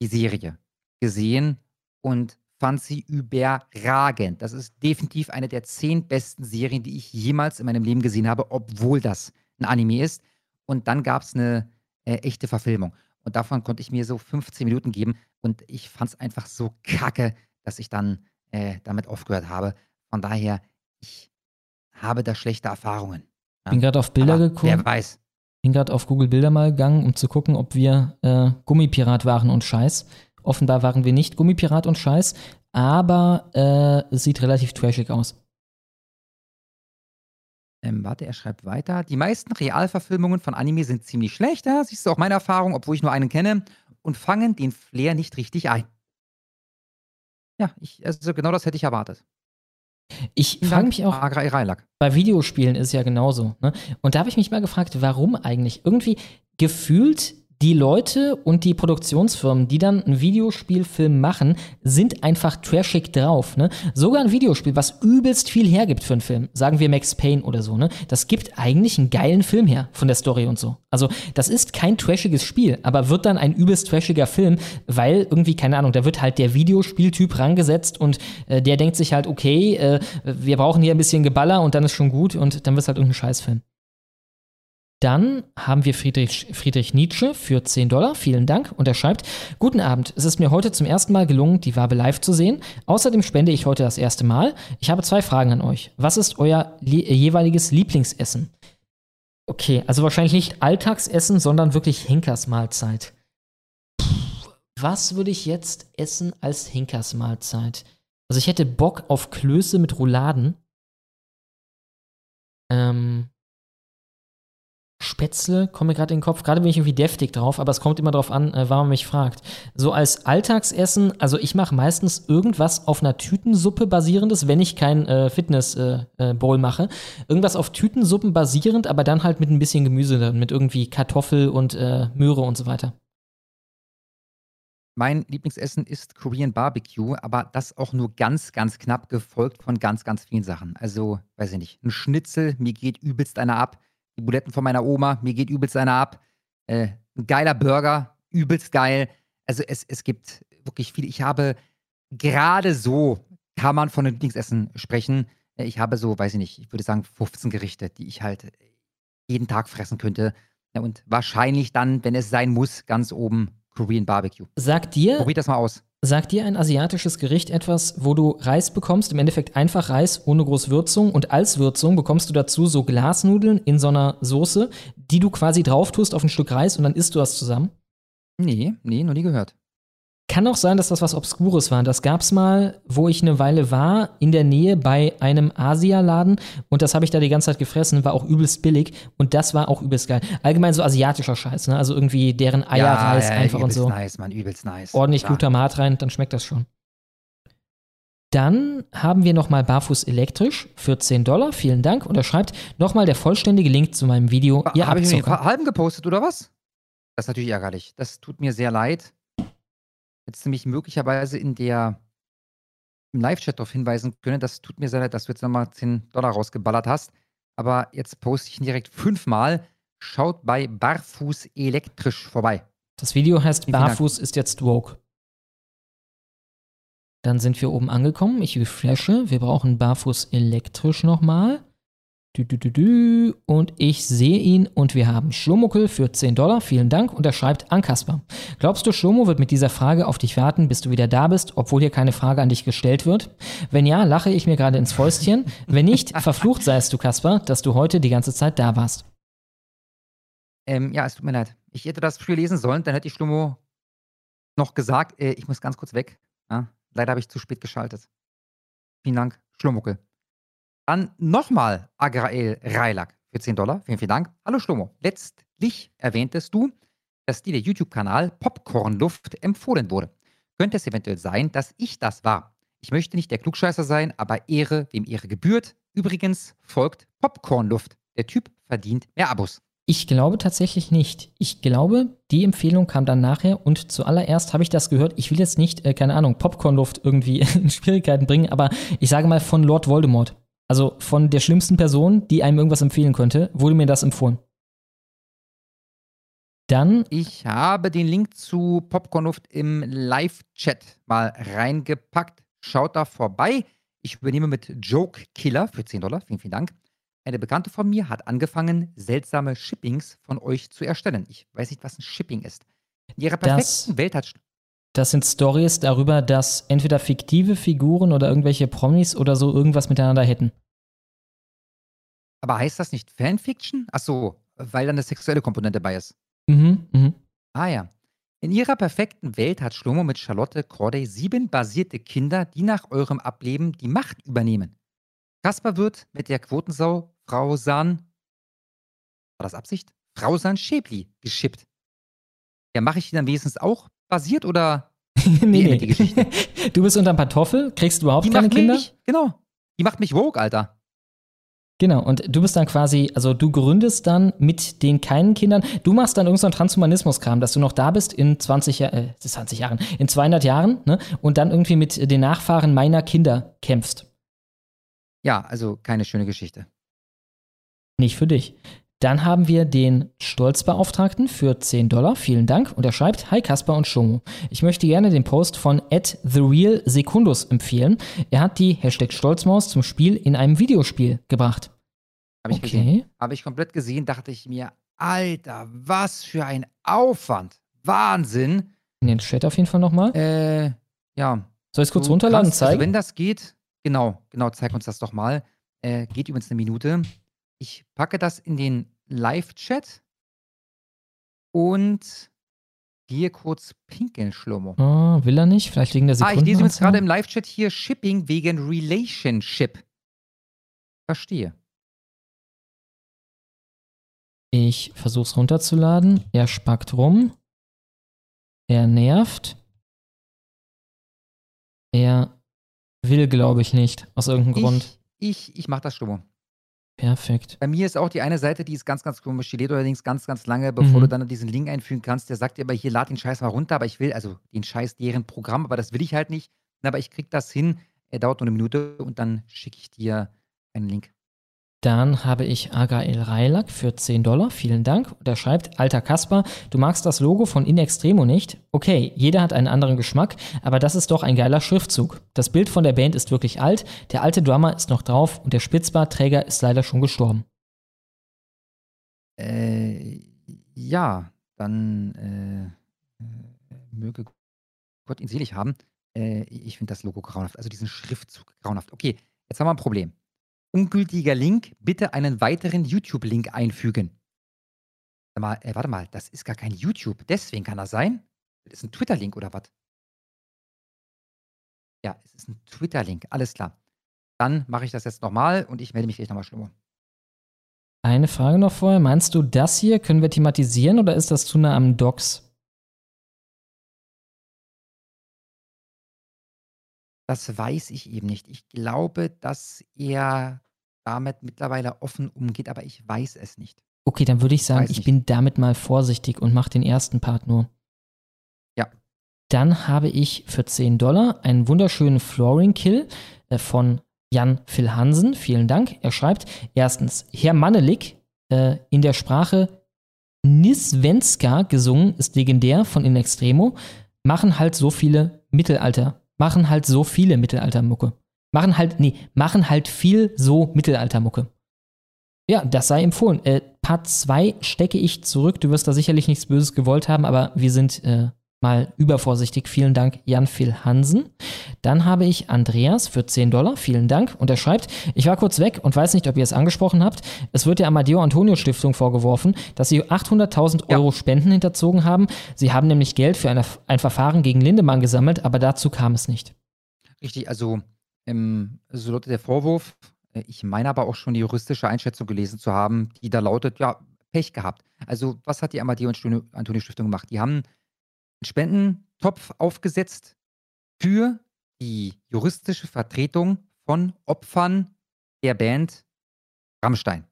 die Serie, gesehen und fand sie überragend. Das ist definitiv eine der zehn besten Serien, die ich jemals in meinem Leben gesehen habe, obwohl das ein Anime ist. Und dann gab es eine äh, echte Verfilmung. Und davon konnte ich mir so 15 Minuten geben. Und ich fand es einfach so kacke, dass ich dann äh, damit aufgehört habe. Von daher, ich habe da schlechte Erfahrungen. Ja. Bin gerade auf Bilder geguckt. Wer weiß. Bin gerade auf Google Bilder mal gegangen, um zu gucken, ob wir äh, Gummipirat waren und Scheiß. Offenbar waren wir nicht Gummipirat und Scheiß, aber äh, es sieht relativ trashig aus. Ähm, warte, er schreibt weiter. Die meisten Realverfilmungen von Anime sind ziemlich schlecht, ja, siehst du auch meine Erfahrung, obwohl ich nur einen kenne, und fangen den Flair nicht richtig ein. Ja, ich, also genau das hätte ich erwartet. Ich frage mich auch, bei Videospielen ist es ja genauso. Ne? Und da habe ich mich mal gefragt, warum eigentlich? Irgendwie gefühlt die Leute und die Produktionsfirmen, die dann einen Videospielfilm machen, sind einfach trashig drauf. Ne? Sogar ein Videospiel, was übelst viel hergibt für einen Film, sagen wir Max Payne oder so, ne? das gibt eigentlich einen geilen Film her von der Story und so. Also das ist kein trashiges Spiel, aber wird dann ein übelst trashiger Film, weil irgendwie, keine Ahnung, da wird halt der Videospieltyp rangesetzt und äh, der denkt sich halt, okay, äh, wir brauchen hier ein bisschen Geballer und dann ist schon gut und dann wird es halt irgendein Scheißfilm. Dann haben wir Friedrich, Friedrich Nietzsche für 10 Dollar. Vielen Dank. Und er schreibt: Guten Abend. Es ist mir heute zum ersten Mal gelungen, die Wabe live zu sehen. Außerdem spende ich heute das erste Mal. Ich habe zwei Fragen an euch. Was ist euer li jeweiliges Lieblingsessen? Okay, also wahrscheinlich nicht Alltagsessen, sondern wirklich Henkersmahlzeit. Puh, Was würde ich jetzt essen als Henkersmahlzeit? Also ich hätte Bock auf Klöße mit Rouladen. Ähm, Spätzle, kommt mir gerade in den Kopf. Gerade bin ich irgendwie deftig drauf, aber es kommt immer drauf an, äh, wann man mich fragt. So als Alltagsessen, also ich mache meistens irgendwas auf einer Tütensuppe basierendes, wenn ich kein äh, Fitness-Bowl äh, Bowl mache. Irgendwas auf Tütensuppen basierend, aber dann halt mit ein bisschen Gemüse, mit irgendwie Kartoffel und äh, Möhre und so weiter. Mein Lieblingsessen ist Korean Barbecue, aber das auch nur ganz, ganz knapp gefolgt von ganz, ganz vielen Sachen. Also, weiß ich nicht, ein Schnitzel, mir geht übelst einer ab. Die Buletten von meiner Oma, mir geht übelst einer ab. Äh, ein geiler Burger, übelst geil. Also es, es gibt wirklich viel. Ich habe gerade so, kann man von einem Lieblingsessen sprechen. Äh, Ich habe so, weiß ich nicht, ich würde sagen 15 Gerichte, die ich halt jeden Tag fressen könnte. Und wahrscheinlich dann, wenn es sein muss, ganz oben Korean Barbecue. Sagt dir, Probier das mal aus. Sagt dir ein asiatisches Gericht etwas, wo du Reis bekommst, im Endeffekt einfach Reis ohne groß Würzung und als Würzung bekommst du dazu so Glasnudeln in so einer Soße, die du quasi drauf tust auf ein Stück Reis und dann isst du das zusammen? Nee, nee, noch nie gehört. Kann auch sein, dass das was Obskures war. Das gab's mal, wo ich eine Weile war, in der Nähe bei einem Asialaden und das habe ich da die ganze Zeit gefressen, war auch übelst billig und das war auch übelst geil. Allgemein so asiatischer Scheiß, ne? Also irgendwie deren Eierreis ja, einfach und übelst so. nice, Mann, übelst nice. Ordentlich Ja. Glutamat rein, dann schmeckt das schon. Dann haben wir nochmal Barfuß elektrisch für 10 Dollar. Vielen Dank. Und er schreibt nochmal der vollständige Link zu meinem Video. Ihr Habe ich mir halben gepostet oder was? Das ist natürlich ärgerlich. Das tut mir sehr leid. Jetzt nämlich möglicherweise in der im Live-Chat darauf hinweisen können. Das tut mir sehr leid, dass du jetzt nochmal 10 Dollar rausgeballert hast. Aber jetzt poste ich ihn direkt fünfmal. Schaut bei Barfuß elektrisch vorbei. Das Video heißt. Barfuß ist jetzt woke. Dann sind wir oben angekommen. Ich refreshe. Wir brauchen Barfuß elektrisch nochmal. Und ich sehe ihn und wir haben Schlomuckel für 10 Dollar. Vielen Dank. Und er schreibt an Kasper. Glaubst du, Schlomo wird mit dieser Frage auf dich warten, bis du wieder da bist, obwohl hier keine Frage an dich gestellt wird? Wenn ja, lache ich mir gerade ins Fäustchen. Wenn nicht, verflucht seist du, Kasper, dass du heute die ganze Zeit da warst. Ähm, ja, es tut mir leid. Ich hätte das früher lesen sollen, dann hätte ich Schlummo noch gesagt, äh, ich muss ganz kurz weg. Ja, leider habe ich zu spät geschaltet. Vielen Dank, Schlummuckel. Dann nochmal Agrael Reilak für 10 Dollar. Vielen, vielen Dank. Hallo Schlummo. Letztlich erwähntest du, dass dir der YouTube-Kanal Popcornluft empfohlen wurde. Könnte es eventuell sein, dass ich das war? Ich möchte nicht der Klugscheißer sein, aber Ehre, wem Ehre gebührt. Übrigens folgt Popcornluft. Der Typ verdient mehr Abos. Ich glaube tatsächlich nicht. Ich glaube, die Empfehlung kam dann nachher und zuallererst habe ich das gehört. Ich will jetzt nicht, äh, keine Ahnung, Popcornluft irgendwie in Schwierigkeiten bringen, aber ich sage mal von Lord Voldemort. Also von der schlimmsten Person, die einem irgendwas empfehlen könnte, wurde mir das empfohlen. Dann. Ich habe den Link zu Popcornluft im Live-Chat mal reingepackt. Schaut da vorbei. Ich übernehme mit Joke Killer für 10 Dollar. Vielen, vielen Dank. Eine Bekannte von mir hat angefangen, seltsame Shippings von euch zu erstellen. Ich weiß nicht, was ein Shipping ist. In ihrer perfekten Das- Welt hat. Das sind Stories darüber, dass entweder fiktive Figuren oder irgendwelche Promis oder so irgendwas miteinander hätten. Aber heißt das nicht Fanfiction? Ach so, weil da eine sexuelle Komponente bei ist. Mhm, mhm. Ah ja. In ihrer perfekten Welt hat Schlomo mit Charlotte Corday sieben basierte Kinder, die nach eurem Ableben die Macht übernehmen. Kasper wird mit der Quotensau Frau San, war das Absicht? Frau San Schäbli geschippt. Ja, mache ich die dann wenigstens auch basiert oder nee, nee. Geschichte? Du bist unterm Pantoffel, kriegst überhaupt Die keine macht Kinder. mich, genau. Die macht mich woke, Alter. Genau, und du bist dann quasi, also du gründest dann mit den keinen Kindern, du machst dann irgendeinen Transhumanismus-Kram, dass du noch da bist in 20, Jahr, äh, 20 Jahren, in 200 Jahren, ne? Und dann irgendwie mit den Nachfahren meiner Kinder kämpfst. Ja, also keine schöne Geschichte. Nicht für dich. Dann haben wir den Stolzbeauftragten für 10 Dollar. Vielen Dank. Und er schreibt: Hi Kasper und Shomo. Ich möchte gerne den Post von at TheRealSecundus empfehlen. Er hat die Hashtag Stolzmaus zum Spiel in einem Videospiel gebracht. Habe ich Okay. gesehen. Habe ich komplett gesehen, dachte ich mir, Alter, was für ein Aufwand. Wahnsinn. In den Chat auf jeden Fall nochmal. Äh, ja. Soll ich es kurz runterladen, kannst- Also zeigen? wenn das geht, genau, genau, zeig uns das doch mal. Äh, geht übrigens eine Minute. Ich packe das in den Live-Chat und gehe kurz pinkeln, Schlomo. Ah, will er nicht? Vielleicht wegen der Ah, Sekunde. ich lese übrigens gerade im Live-Chat hier Shipping wegen Relationship. Verstehe. Ich versuch's runterzuladen. Er spackt rum. Er nervt. Er will, glaube ich, nicht. Aus irgendeinem Grund. Ich, ich, ich mach das, Schlomo. Perfekt. Bei mir ist auch die eine Seite, die ist ganz, ganz komisch. Die lädt allerdings ganz, ganz lange, bevor Mhm. du dann diesen Link einfügen kannst. Der sagt dir aber hier, lad den Scheiß mal runter, aber ich will, also den Scheiß deren Programm, aber das will ich halt nicht. Aber ich krieg das hin. Er dauert nur eine Minute und dann schicke ich dir einen Link. Dann habe ich Agael Reilak für 10 Dollar. Vielen Dank. Und er schreibt, alter Kasper, du magst das Logo von In Extremo nicht? Okay, jeder hat einen anderen Geschmack, aber das ist doch ein geiler Schriftzug. Das Bild von der Band ist wirklich alt, der alte Drummer ist noch drauf und der Spitzbartträger ist leider schon gestorben. Äh, ja, dann äh, äh, möge Gott ihn selig haben. Äh, ich finde das Logo grauenhaft, also diesen Schriftzug grauenhaft. Okay, jetzt haben wir ein Problem. Ungültiger Link, bitte einen weiteren YouTube-Link einfügen. Mal, äh, warte mal, das ist gar kein YouTube, deswegen kann das sein. Das ist ein Twitter-Link oder was? Ja, es ist ein Twitter-Link, alles klar. Dann mache ich das jetzt nochmal und ich melde mich gleich nochmal, Schlummer. Eine Frage noch vorher. Meinst du, das hier können wir thematisieren oder ist das zu nah am Docs? Das weiß ich eben nicht. Ich glaube, dass er damit mittlerweile offen umgeht, aber ich weiß es nicht. Okay, dann würde ich sagen, Weiß ich nicht. bin damit mal vorsichtig und mache den ersten Part nur. Ja. Dann habe ich für 10 Dollar einen wunderschönen Flooring Kill äh, von Jan Phil Hansen. Vielen Dank. Er schreibt erstens, Herr Mannelik, äh, in der Sprache Nisvenska gesungen, ist legendär von In Extremo. Machen halt so viele Mittelalter. Machen halt so viele Mittelaltermucke. Machen halt, nee, machen halt viel so Mittelaltermucke. Ja, das sei empfohlen. Äh, Part 2 stecke ich zurück. Du wirst da sicherlich nichts Böses gewollt haben, aber wir sind äh, mal übervorsichtig. Vielen Dank, Jan-Phil Hansen. Dann habe ich Andreas für 10 Dollar. Vielen Dank. Und er schreibt, ich war kurz weg und weiß nicht, ob ihr es angesprochen habt. Es wird der Amadeo Antonio Stiftung vorgeworfen, dass sie 800.000 Euro Spenden hinterzogen haben. Sie haben nämlich Geld für eine, ein Verfahren gegen Lindemann gesammelt, aber dazu kam es nicht. Richtig, also ähm, so lautet der Vorwurf. Äh, Ich meine aber auch schon die juristische Einschätzung gelesen zu haben, die da lautet, ja, Pech gehabt. Also, was hat die Amadeo und Antonio Stiftung gemacht? Die haben einen Spendentopf aufgesetzt für die juristische Vertretung von Opfern der Band Rammstein,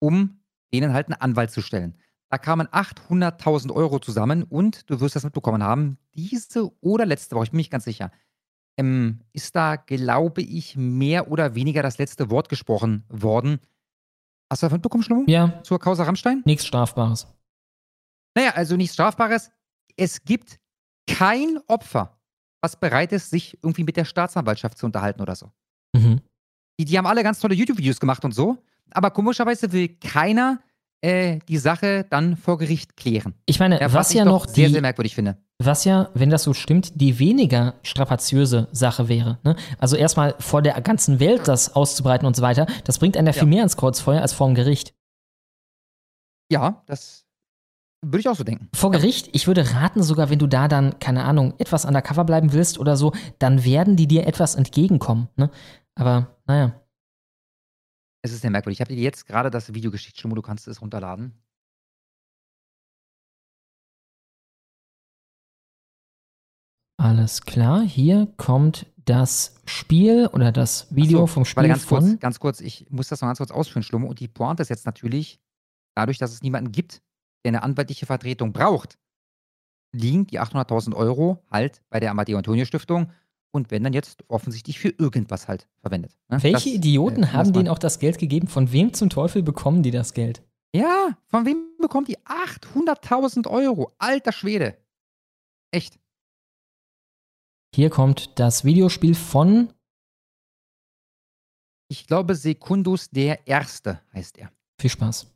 um denen halt einen Anwalt zu stellen. Da kamen 800.000 Euro zusammen und du wirst das mitbekommen haben, diese oder letzte Woche, ich bin nicht ganz sicher, ähm, ist da, glaube ich, mehr oder weniger das letzte Wort gesprochen worden. Hast du davon mitbekommen, Schlummo? Ja. Zur Causa Rammstein? Nichts Strafbares. Naja, also nichts Strafbares. Es gibt kein Opfer, was bereit ist, sich irgendwie mit der Staatsanwaltschaft zu unterhalten oder so. Mhm. Die, die haben alle ganz tolle YouTube-Videos gemacht und so, aber komischerweise will keiner äh, die Sache dann vor Gericht klären. Ich meine, Ja, was ich ja noch sehr, die, sehr merkwürdig finde. Was ja, wenn das so stimmt, die weniger strapaziöse Sache wäre. Ne? Also erstmal vor der ganzen Welt das auszubreiten und so weiter, das bringt einen ja viel mehr ins Kreuzfeuer als vor dem Gericht. Ja, das würde ich auch so denken. Vor Gericht, ich würde raten, sogar wenn du da dann, keine Ahnung, etwas undercover bleiben willst oder so, dann werden die dir etwas entgegenkommen. Ne? Aber naja. Es ist sehr merkwürdig. Ich habe dir jetzt gerade das Video geschickt, Schlummo, du kannst es runterladen. Alles klar, hier kommt das Spiel oder das Video so, vom warte, Spiel ganz von. kurz, ganz kurz, ich muss das noch ganz kurz ausführen, Schlummo. Und die Pointe ist jetzt natürlich, dadurch, dass es niemanden gibt, der eine anwaltliche Vertretung braucht, liegen die 800.000 Euro halt bei der Amadeo Antonio Stiftung und werden dann jetzt offensichtlich für irgendwas halt verwendet. ne? Welche Das, Idioten äh, haben denen auch das Geld gegeben? Von wem zum Teufel bekommen die das Geld? Ja, von wem bekommt die 800.000 Euro? Alter Schwede. Echt. Hier kommt das Videospiel von. Ich glaube, Sekundus der Erste heißt er. Viel Spaß.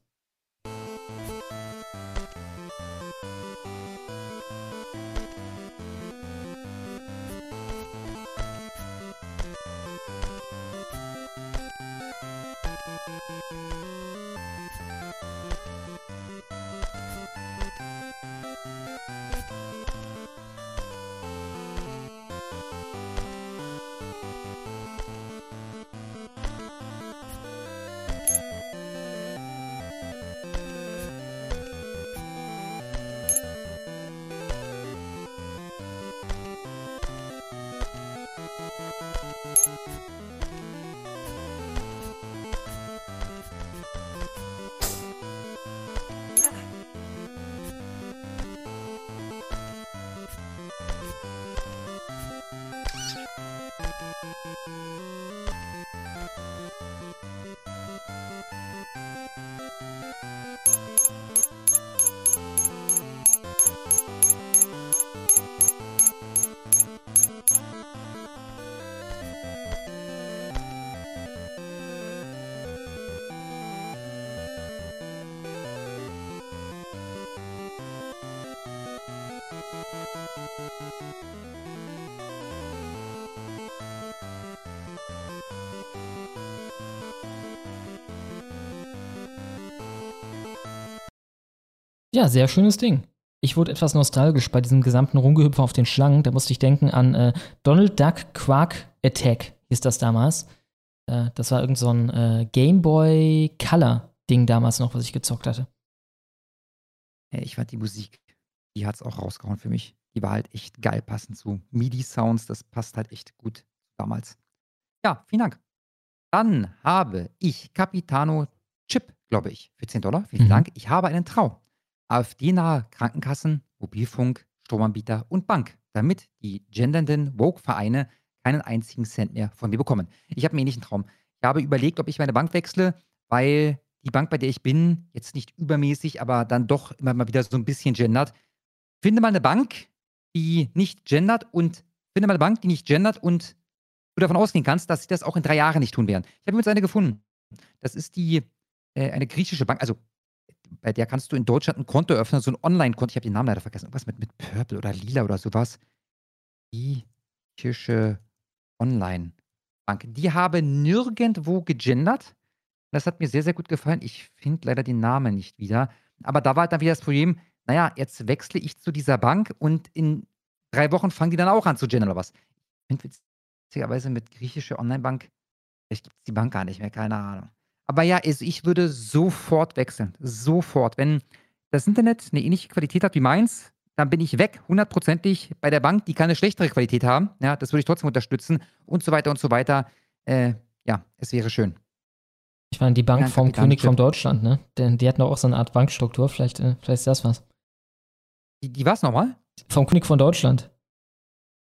Ja, sehr schönes Ding. Ich wurde etwas nostalgisch bei diesem gesamten Rumgehüpfe auf den Schlangen. Da musste ich denken an äh, Donald Duck Quark Attack, hieß das damals. Äh, das war irgend so ein äh, Game Boy Color Ding damals noch, was ich gezockt hatte. Ja, ich fand die Musik, die hat es auch rausgehauen für mich. Die war halt echt geil, passend zu MIDI-Sounds. Das passt halt echt gut damals. Ja, vielen Dank. Dann habe ich Capitano Chip, glaube ich, für 10 Dollar. Vielen Mhm. Dank. Ich habe einen Traum. AfD-nahe Krankenkassen, Mobilfunk, Stromanbieter und Bank, damit die gendernden Woke-Vereine keinen einzigen Cent mehr von mir bekommen. Ich habe einen ähnlichen Traum. Ich habe überlegt, ob ich meine Bank wechsle, weil die Bank, bei der ich bin, jetzt nicht übermäßig, aber dann doch immer mal wieder so ein bisschen gendert. Finde mal eine Bank, die nicht gendert und finde mal eine Bank, die nicht gendert und du davon ausgehen kannst, dass sie das auch in drei Jahren nicht tun werden. Ich habe jetzt eine gefunden. Das ist die, äh, eine griechische Bank, also bei der kannst du in Deutschland ein Konto öffnen, so ein Online-Konto. Ich habe den Namen leider vergessen. Irgendwas mit, mit Purple oder Lila oder sowas. Griechische Online-Bank. Die habe nirgendwo gegendert. Das hat mir sehr, sehr gut gefallen. Ich finde leider den Namen nicht wieder. Aber da war dann wieder das Problem, naja, jetzt wechsle ich zu dieser Bank und in drei Wochen fangen die dann auch an zu gendern oder was. Ich finde witzigerweise mit griechische Online-Bank, vielleicht gibt es die Bank gar nicht mehr, keine Ahnung. Aber ja, also ich würde sofort wechseln. Sofort. Wenn das Internet eine ähnliche Qualität hat wie meins, dann bin ich weg, hundertprozentig bei der Bank, die keine schlechtere Qualität haben. Ja, das würde ich trotzdem unterstützen und so weiter und so weiter. Äh, ja, es wäre schön. Ich meine, die Bank Ja, vom König von Deutschland, ne? Denn die hatten auch so eine Art Bankstruktur. Vielleicht, äh, vielleicht ist das was. Die, die was nochmal? Vom König von Deutschland.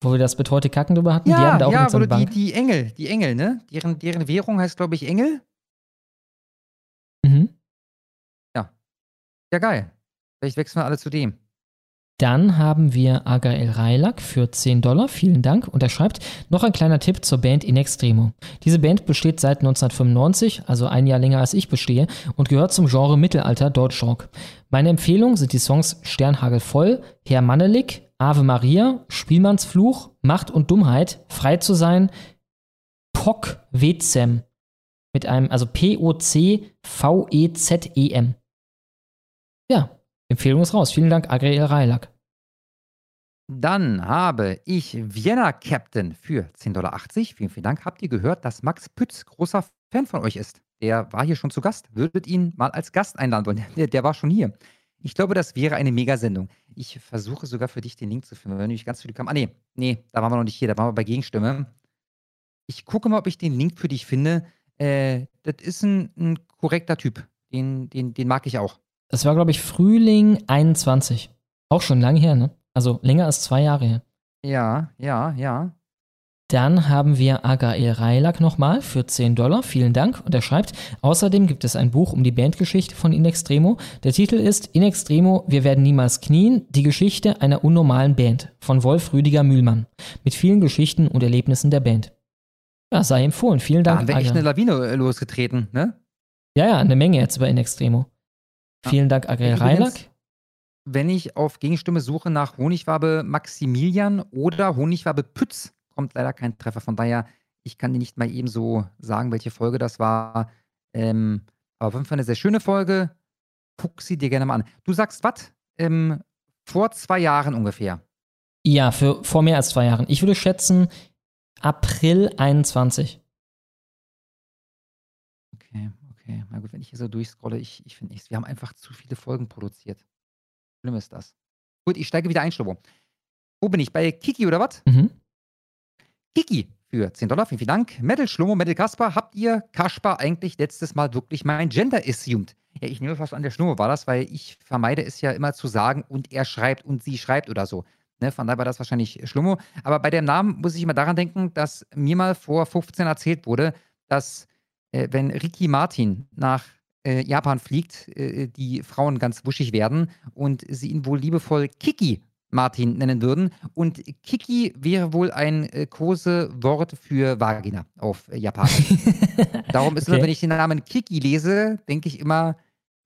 Wo wir das mit heute Kacken drüber hatten. die haben da auch ja, so einer du die, Bank. die Engel, die Engel, ne? Deren, deren Währung heißt, glaube ich, Engel. Mhm. Ja, geil. Vielleicht wechseln wir alle zu dem. Dann haben wir Agael Reilak für 10 Dollar. Vielen Dank. Und er schreibt, noch ein kleiner Tipp zur Band In Extremo. Diese Band besteht seit 1995, also ein Jahr länger als ich bestehe, und gehört zum Genre Mittelalter Deutschrock. Meine Empfehlung sind die Songs Sternhagel voll, Herr Mannelik, Ave Maria, Spielmannsfluch, Macht und Dummheit, Frei zu sein, Pok Wezem. Mit einem, also P-O-C-V-E-Z-E-M. Ja, Empfehlung ist raus. Vielen Dank, Agael Reilak. Dann habe ich Vienna Captain für 10,80 Dollar. Vielen, vielen Dank. Habt ihr gehört, dass Max Pütz großer Fan von euch ist? Der war hier schon zu Gast. Würdet ihn mal als Gast einladen wollen? Der, der war schon hier. Ich glaube, das wäre eine Megasendung. Ich versuche sogar für dich den Link zu finden, wenn nämlich ganz viele kamen. Ah, nee, nee, da waren wir noch nicht hier, da waren wir bei Gegenstimme. Ich gucke mal, ob ich den Link für dich finde. Äh, das ist ein, ein korrekter Typ. Den, den, den mag ich auch. Das war, glaube ich, Frühling 21. Auch schon lange her, ne? Also länger als zwei Jahre her. Ja, ja, ja. Dann haben wir Agael Reilak nochmal für 10 Dollar. Vielen Dank. Und er schreibt, außerdem gibt es ein Buch um die Bandgeschichte von In Extremo. Der Titel ist In Extremo, wir werden niemals knien. Die Geschichte einer unnormalen Band von Wolf Rüdiger Mühlmann. Mit vielen Geschichten und Erlebnissen der Band. Ja, sei empfohlen. Vielen Da Dank. haben wir echt eine Lawine äh, losgetreten, ne? ja, ja, eine Menge jetzt bei In Extremo. Vielen Dank, Agael Übrigens, Reilak. Wenn ich auf Gegenstimme suche nach Honigwabe Maximilian oder Honigwabe Pütz, kommt leider kein Treffer. Von daher, ich kann dir nicht mal eben so sagen, welche Folge das war. Ähm, aber auf jeden Fall eine sehr schöne Folge. Guck sie dir gerne mal an. Du sagst was? Ähm, vor zwei Jahren ungefähr. Ja, für vor mehr als zwei Jahren. Ich würde schätzen April 21. Okay, okay. Na gut, wenn ich hier so durchscrolle, ich, ich finde nichts. Wir haben einfach zu viele Folgen produziert. Schlimm ist das. Gut, ich steige wieder ein, Schlobo. Wo bin ich? Bei Kiki oder was? Mhm. Kiki für 10 Dollar, vielen, vielen Dank. Metal Schlomo, Metal Kasper, habt ihr Kaspar eigentlich letztes Mal wirklich mein Gender assumed? Ja, ich nehme fast an, der Schnurr war das, weil ich vermeide es ja immer zu sagen und er schreibt und sie schreibt oder so. Ne, von daher war das wahrscheinlich Schlummo. Aber bei dem Namen muss ich immer daran denken, dass mir mal vor 15 erzählt wurde, dass äh, wenn Ricky Martin nach äh, Japan fliegt, äh, die Frauen ganz wuschig werden und sie ihn wohl liebevoll Kiki Martin nennen würden. Und Kiki wäre wohl ein äh, Kosewort für Vagina auf äh, Japanisch. Darum ist immer, Okay. wenn ich den Namen Kiki lese, denke ich immer,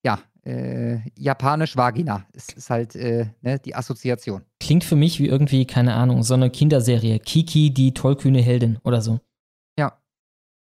ja, äh, japanisch Vagina. Es ist halt äh, ne, die Assoziation. Klingt für mich wie irgendwie, keine Ahnung, so eine Kinderserie. Kiki, die tollkühne Heldin oder so. Ja.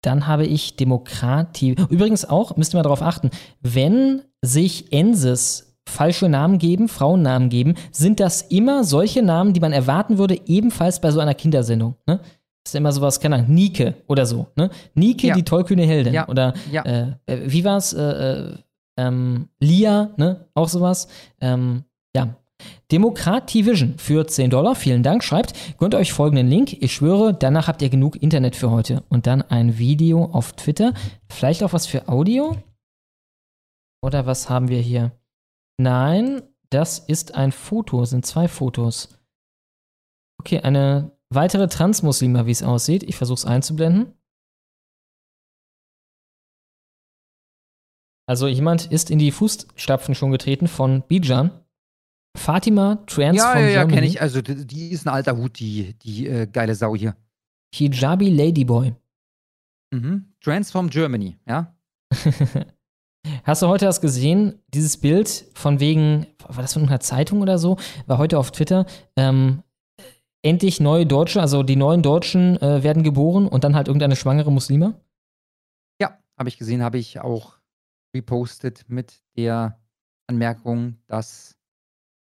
Dann habe ich Demokratie. Übrigens auch, müsst ihr mal darauf achten, wenn sich Ensis falsche Namen geben, Frauennamen geben, sind das immer solche Namen, die man erwarten würde, ebenfalls bei so einer Kindersendung. Ne? Das ist immer sowas, keine Ahnung, Nike oder so. Ne? Nike, Ja. die tollkühne Heldin. Ja. Oder Ja. äh, äh, wie war's? Äh, äh, ähm, Lia, ne? Auch sowas. Ähm, ja. Demokrat T-Vision für 10 Dollar, vielen Dank, schreibt, gönnt euch folgenden Link. Ich schwöre, danach habt ihr genug Internet für heute. Und dann ein Video auf Twitter. Vielleicht auch was für Audio? Oder was haben wir hier? Nein, das ist ein Foto, sind zwei Fotos. Okay, eine weitere Transmuslima, wie es aussieht. Ich versuche es einzublenden. Also jemand ist in die Fußstapfen schon getreten von Bijan. Fatima Trans Ja, from ja, ja, kenne ich. Also, die, die ist ein alter Hut, die, die äh, geile Sau hier. Hijabi Ladyboy. Mhm. Transform Germany, ja? Hast du heute das gesehen? Dieses Bild von wegen, war das von einer Zeitung oder so? War heute auf Twitter. Ähm, endlich neue Deutsche, also die neuen Deutschen äh, werden geboren und dann halt irgendeine schwangere Muslime? Ja, habe ich gesehen, habe ich auch repostet mit der Anmerkung, dass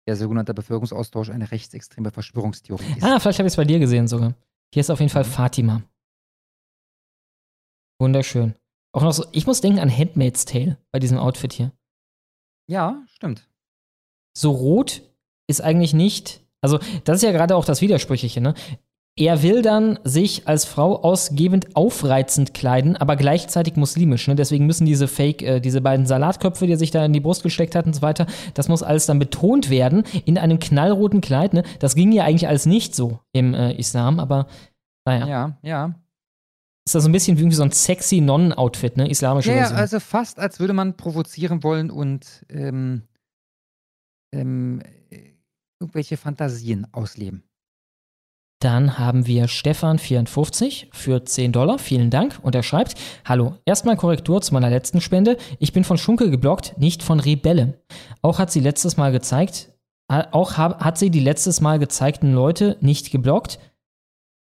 der sogenannte Bevölkerungsaustausch eine rechtsextreme Verschwörungstheorie ist. Ah, vielleicht habe ich es bei dir gesehen sogar. Hier ist auf jeden Fall Fatima. Wunderschön. Auch noch so, ich muss denken an Handmaid's Tale bei diesem Outfit hier. Ja, stimmt. So rot ist eigentlich nicht, also das ist ja gerade auch das Widersprüchliche, ne? Er will dann sich als Frau ausgebend aufreizend kleiden, aber gleichzeitig muslimisch. Ne? Deswegen müssen diese Fake, äh, diese beiden Salatköpfe, die er sich da in die Brust gesteckt hat und so weiter, das muss alles dann betont werden in einem knallroten Kleid. Ne? Das ging ja eigentlich alles nicht so im äh, Islam, aber naja. Ja, ja. Ist das so ein bisschen wie irgendwie so ein sexy Nonnen-Outfit, ne? Islamische Ja, ja, Version. also fast, als würde man provozieren wollen und ähm, ähm, äh, irgendwelche Fantasien ausleben. Dann haben wir Stefan54 für 10 Dollar. Vielen Dank. Und er schreibt: Hallo, erstmal Korrektur zu meiner letzten Spende. Ich bin von Schunke geblockt, nicht von Rebelle. Auch hat sie letztes Mal gezeigt, äh, auch hat sie die letztes Mal gezeigten Leute nicht geblockt.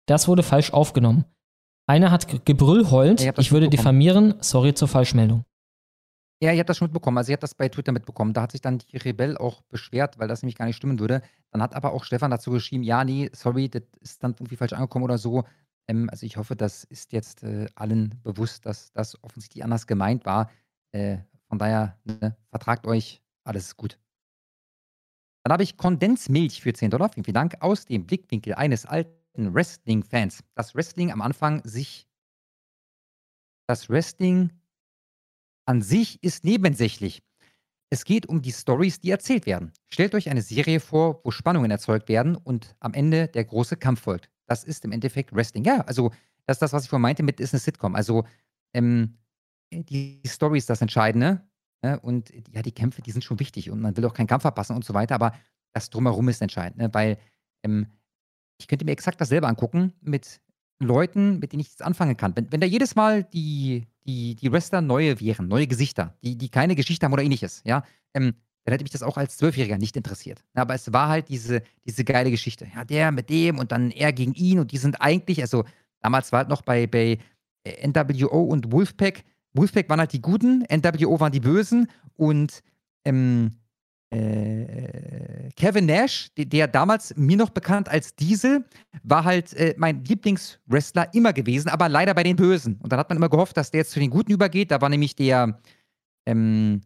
Das wurde falsch aufgenommen. Einer hat ge- Gebrüll ich ich würde diffamieren. Sorry zur Falschmeldung. Ja, ihr habt das schon mitbekommen. Also, ihr habt das bei Twitter mitbekommen. Da hat sich dann die Rebell auch beschwert, weil das nämlich gar nicht stimmen würde. Dann hat aber auch Stefan dazu geschrieben: Ja, nee, sorry, das ist dann irgendwie falsch angekommen oder so. Ähm, also, ich hoffe, das ist jetzt äh, allen bewusst, dass das offensichtlich anders gemeint war. Äh, von daher, ne, vertragt euch, alles ist gut. Dann habe ich Kondensmilch für 10 Dollar. Vielen, vielen Dank. Aus dem Blickwinkel eines alten Wrestling-Fans. Das Wrestling am Anfang sich. Das Wrestling an sich ist nebensächlich. Es geht um die Stories, die erzählt werden. Stellt euch eine Serie vor, wo Spannungen erzeugt werden und am Ende der große Kampf folgt. Das ist im Endeffekt Wrestling. Ja, also das ist das, was ich vorhin meinte mit ist eine Sitcom. Also ähm, die Story ist das Entscheidende. Ne? Und ja, die Kämpfe, die sind schon wichtig und man will auch keinen Kampf verpassen und so weiter, aber das drumherum ist entscheidend, ne? weil ähm, ich könnte mir exakt dasselbe angucken mit Leuten, mit denen ich jetzt anfangen kann. Wenn, wenn da jedes Mal die, die, die Wrestler neue wären, neue Gesichter, die, die keine Geschichte haben oder ähnliches, ja, ähm, dann hätte mich das auch als Zwölfjähriger nicht interessiert. Aber es war halt diese, diese geile Geschichte. Ja, der mit dem und dann er gegen ihn und die sind eigentlich, also damals war halt noch bei, bei äh, NWO und Wolfpack, Wolfpack waren halt die Guten, NWO waren die Bösen und ähm, äh, Kevin Nash, der, der damals mir noch bekannt als Diesel, war halt äh, mein Lieblingswrestler immer gewesen, aber leider bei den Bösen. Und dann hat man immer gehofft, dass der jetzt zu den Guten übergeht. Da war nämlich der ähm,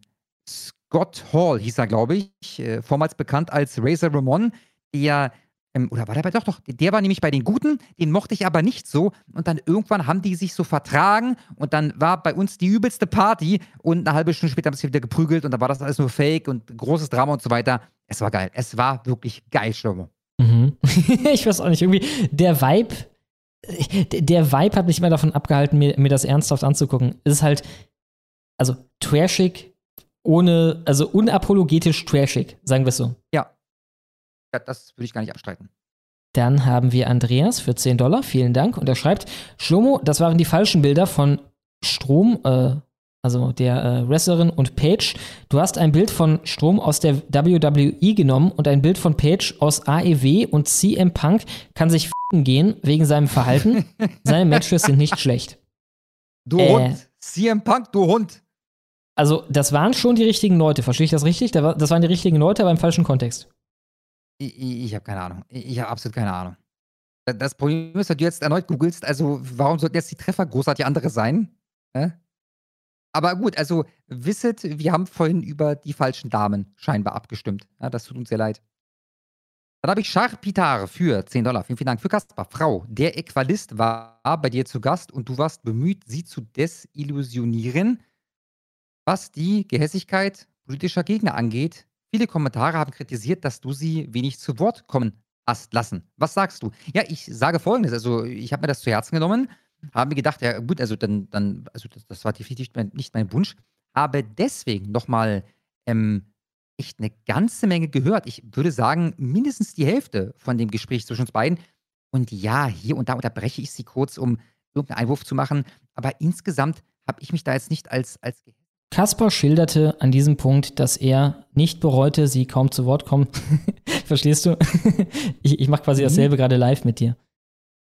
Scott Hall, hieß er, glaube ich, äh, vormals bekannt als Razor Ramon, der ähm, oder war der bei doch doch, der war nämlich bei den Guten, den mochte ich aber nicht so und dann irgendwann haben die sich so vertragen und dann war bei uns die übelste Party und eine halbe Stunde später haben sie wieder geprügelt und dann war das alles nur Fake und großes Drama und so weiter. Es war geil. Es war wirklich geil, Schlomo. Mhm. ich weiß auch nicht, irgendwie der Vibe, der- der Vibe hat mich immer davon abgehalten, mir, mir das ernsthaft anzugucken. Es ist halt, also trashig, ohne, also unapologetisch trashig, sagen wir es so. Ja. Das würde ich gar nicht abstreiten. Dann haben wir Andreas für 10 Dollar, vielen Dank. Und er schreibt, Schlomo, das waren die falschen Bilder von Strom, äh, also der äh, Wrestlerin und Paige. Du hast ein Bild von Strom aus der WWE genommen und ein Bild von Paige aus AEW und CM Punk kann sich f***en gehen wegen seinem Verhalten. Seine Matches sind nicht schlecht. Du Äh. Hund. CM Punk, du Hund. Also, das waren schon die richtigen Leute, verstehe ich das richtig? Das waren die richtigen Leute, aber im falschen Kontext. Ich, ich, habe keine Ahnung. Ich, habe absolut keine Ahnung. Da- Das Problem ist, wenn du jetzt erneut googelst, also warum sollten jetzt die Treffer großartig andere sein? Hä? Aber gut, also wisset, wir haben vorhin über die falschen Damen scheinbar abgestimmt. Ja, das tut uns sehr leid. Dann habe ich Charpitar für 10 Dollar. Vielen, vielen Dank für Kaspar. Frau, der Äqualist war bei dir zu Gast und du warst bemüht, sie zu desillusionieren, was die Gehässigkeit politischer Gegner angeht. Viele Kommentare haben kritisiert, dass du sie wenig zu Wort kommen hast lassen. Was sagst du? Ja, ich sage folgendes. Also, ich habe mir das zu Herzen genommen, habe mir gedacht, ja, gut, also dann, dann also das, war definitiv nicht mein, nicht mein Wunsch. habe deswegen nochmal ähm, echt eine ganze Menge gehört. Ich würde sagen, mindestens die Hälfte von dem Gespräch zwischen uns beiden. Und ja, hier und da unterbreche ich sie kurz, um irgendeinen Einwurf zu machen. Aber insgesamt habe ich mich da jetzt nicht als, als Kaspar schilderte an diesem Punkt, dass er nicht bereute, sie kaum zu Wort kommen. Verstehst du? ich ich mache quasi Mhm. dasselbe gerade live mit dir.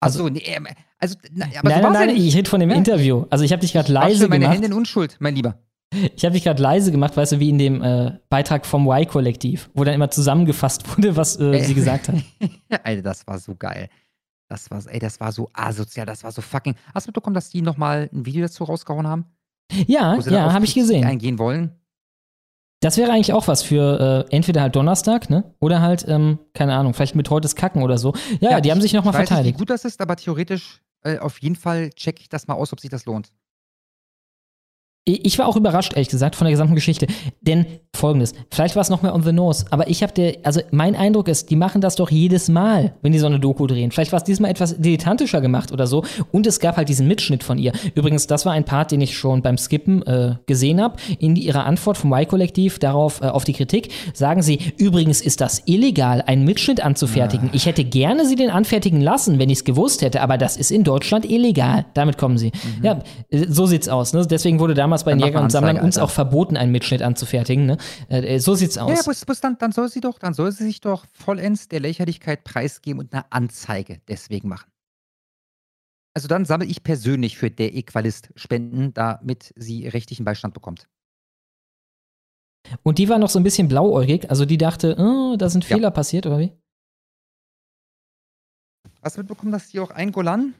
Also, nee, ähm, also na, aber nein, so nein, ja nein, nicht. ich rede von dem Ja. Interview. Also ich habe dich gerade leise meine gemacht. Hände in Unschuld, mein Lieber. Ich habe dich gerade leise gemacht, weißt du, wie in dem äh, Beitrag vom Y-Kollektiv, wo dann immer zusammengefasst wurde, was äh, Äh. sie gesagt hat. Alter, das war so geil. Das war, ey, das war so asozial, das war so fucking. Hast du mitbekommen, dass die nochmal ein Video dazu rausgehauen haben? Ja, ja, habe ich gesehen. eingehen wollen? Das wäre eigentlich auch was für äh, entweder halt Donnerstag, ne? Oder halt, ähm, keine Ahnung, vielleicht mit heutes Kacken oder so. Ja, die haben sich nochmal ich weiß nicht, verteidigt. wie gut das ist, aber theoretisch äh, auf jeden Fall checke ich das mal aus, ob sich das lohnt. Ich war auch überrascht, ehrlich gesagt, von der gesamten Geschichte. Denn folgendes, vielleicht war es noch mehr on the nose, aber ich habe der, also mein Eindruck ist, die machen das doch jedes Mal, wenn die so eine Doku drehen. Vielleicht war es diesmal etwas dilettantischer gemacht oder so. Und es gab halt diesen Mitschnitt von ihr. Übrigens, das war ein Part, den ich schon beim Skippen äh, gesehen habe. In ihrer Antwort vom Y-Kollektiv darauf, äh, auf die Kritik, sagen sie, übrigens ist das illegal, einen Mitschnitt anzufertigen. Ich hätte gerne sie den anfertigen lassen, wenn ich es gewusst hätte, aber das ist in Deutschland illegal. Damit kommen sie. Ja, äh, so sieht's aus. Ne? Deswegen wurde damals bei Dann den Jägern und Sammlern uns Alter. auch verboten, einen Mitschnitt anzufertigen. Ne? Äh, äh, so sieht's aus. Ja, ja, bloß, bloß dann, dann soll sie doch, dann soll sie sich doch vollends der Lächerlichkeit preisgeben und eine Anzeige deswegen machen. Also dann sammle ich persönlich für der Equalist Spenden, damit sie rechtlichen Beistand bekommt. Und die war noch so ein bisschen blauäugig, also die dachte, oh, da sind Fehler passiert, oder wie? Hast du mitbekommen, dass sie auch einen Golan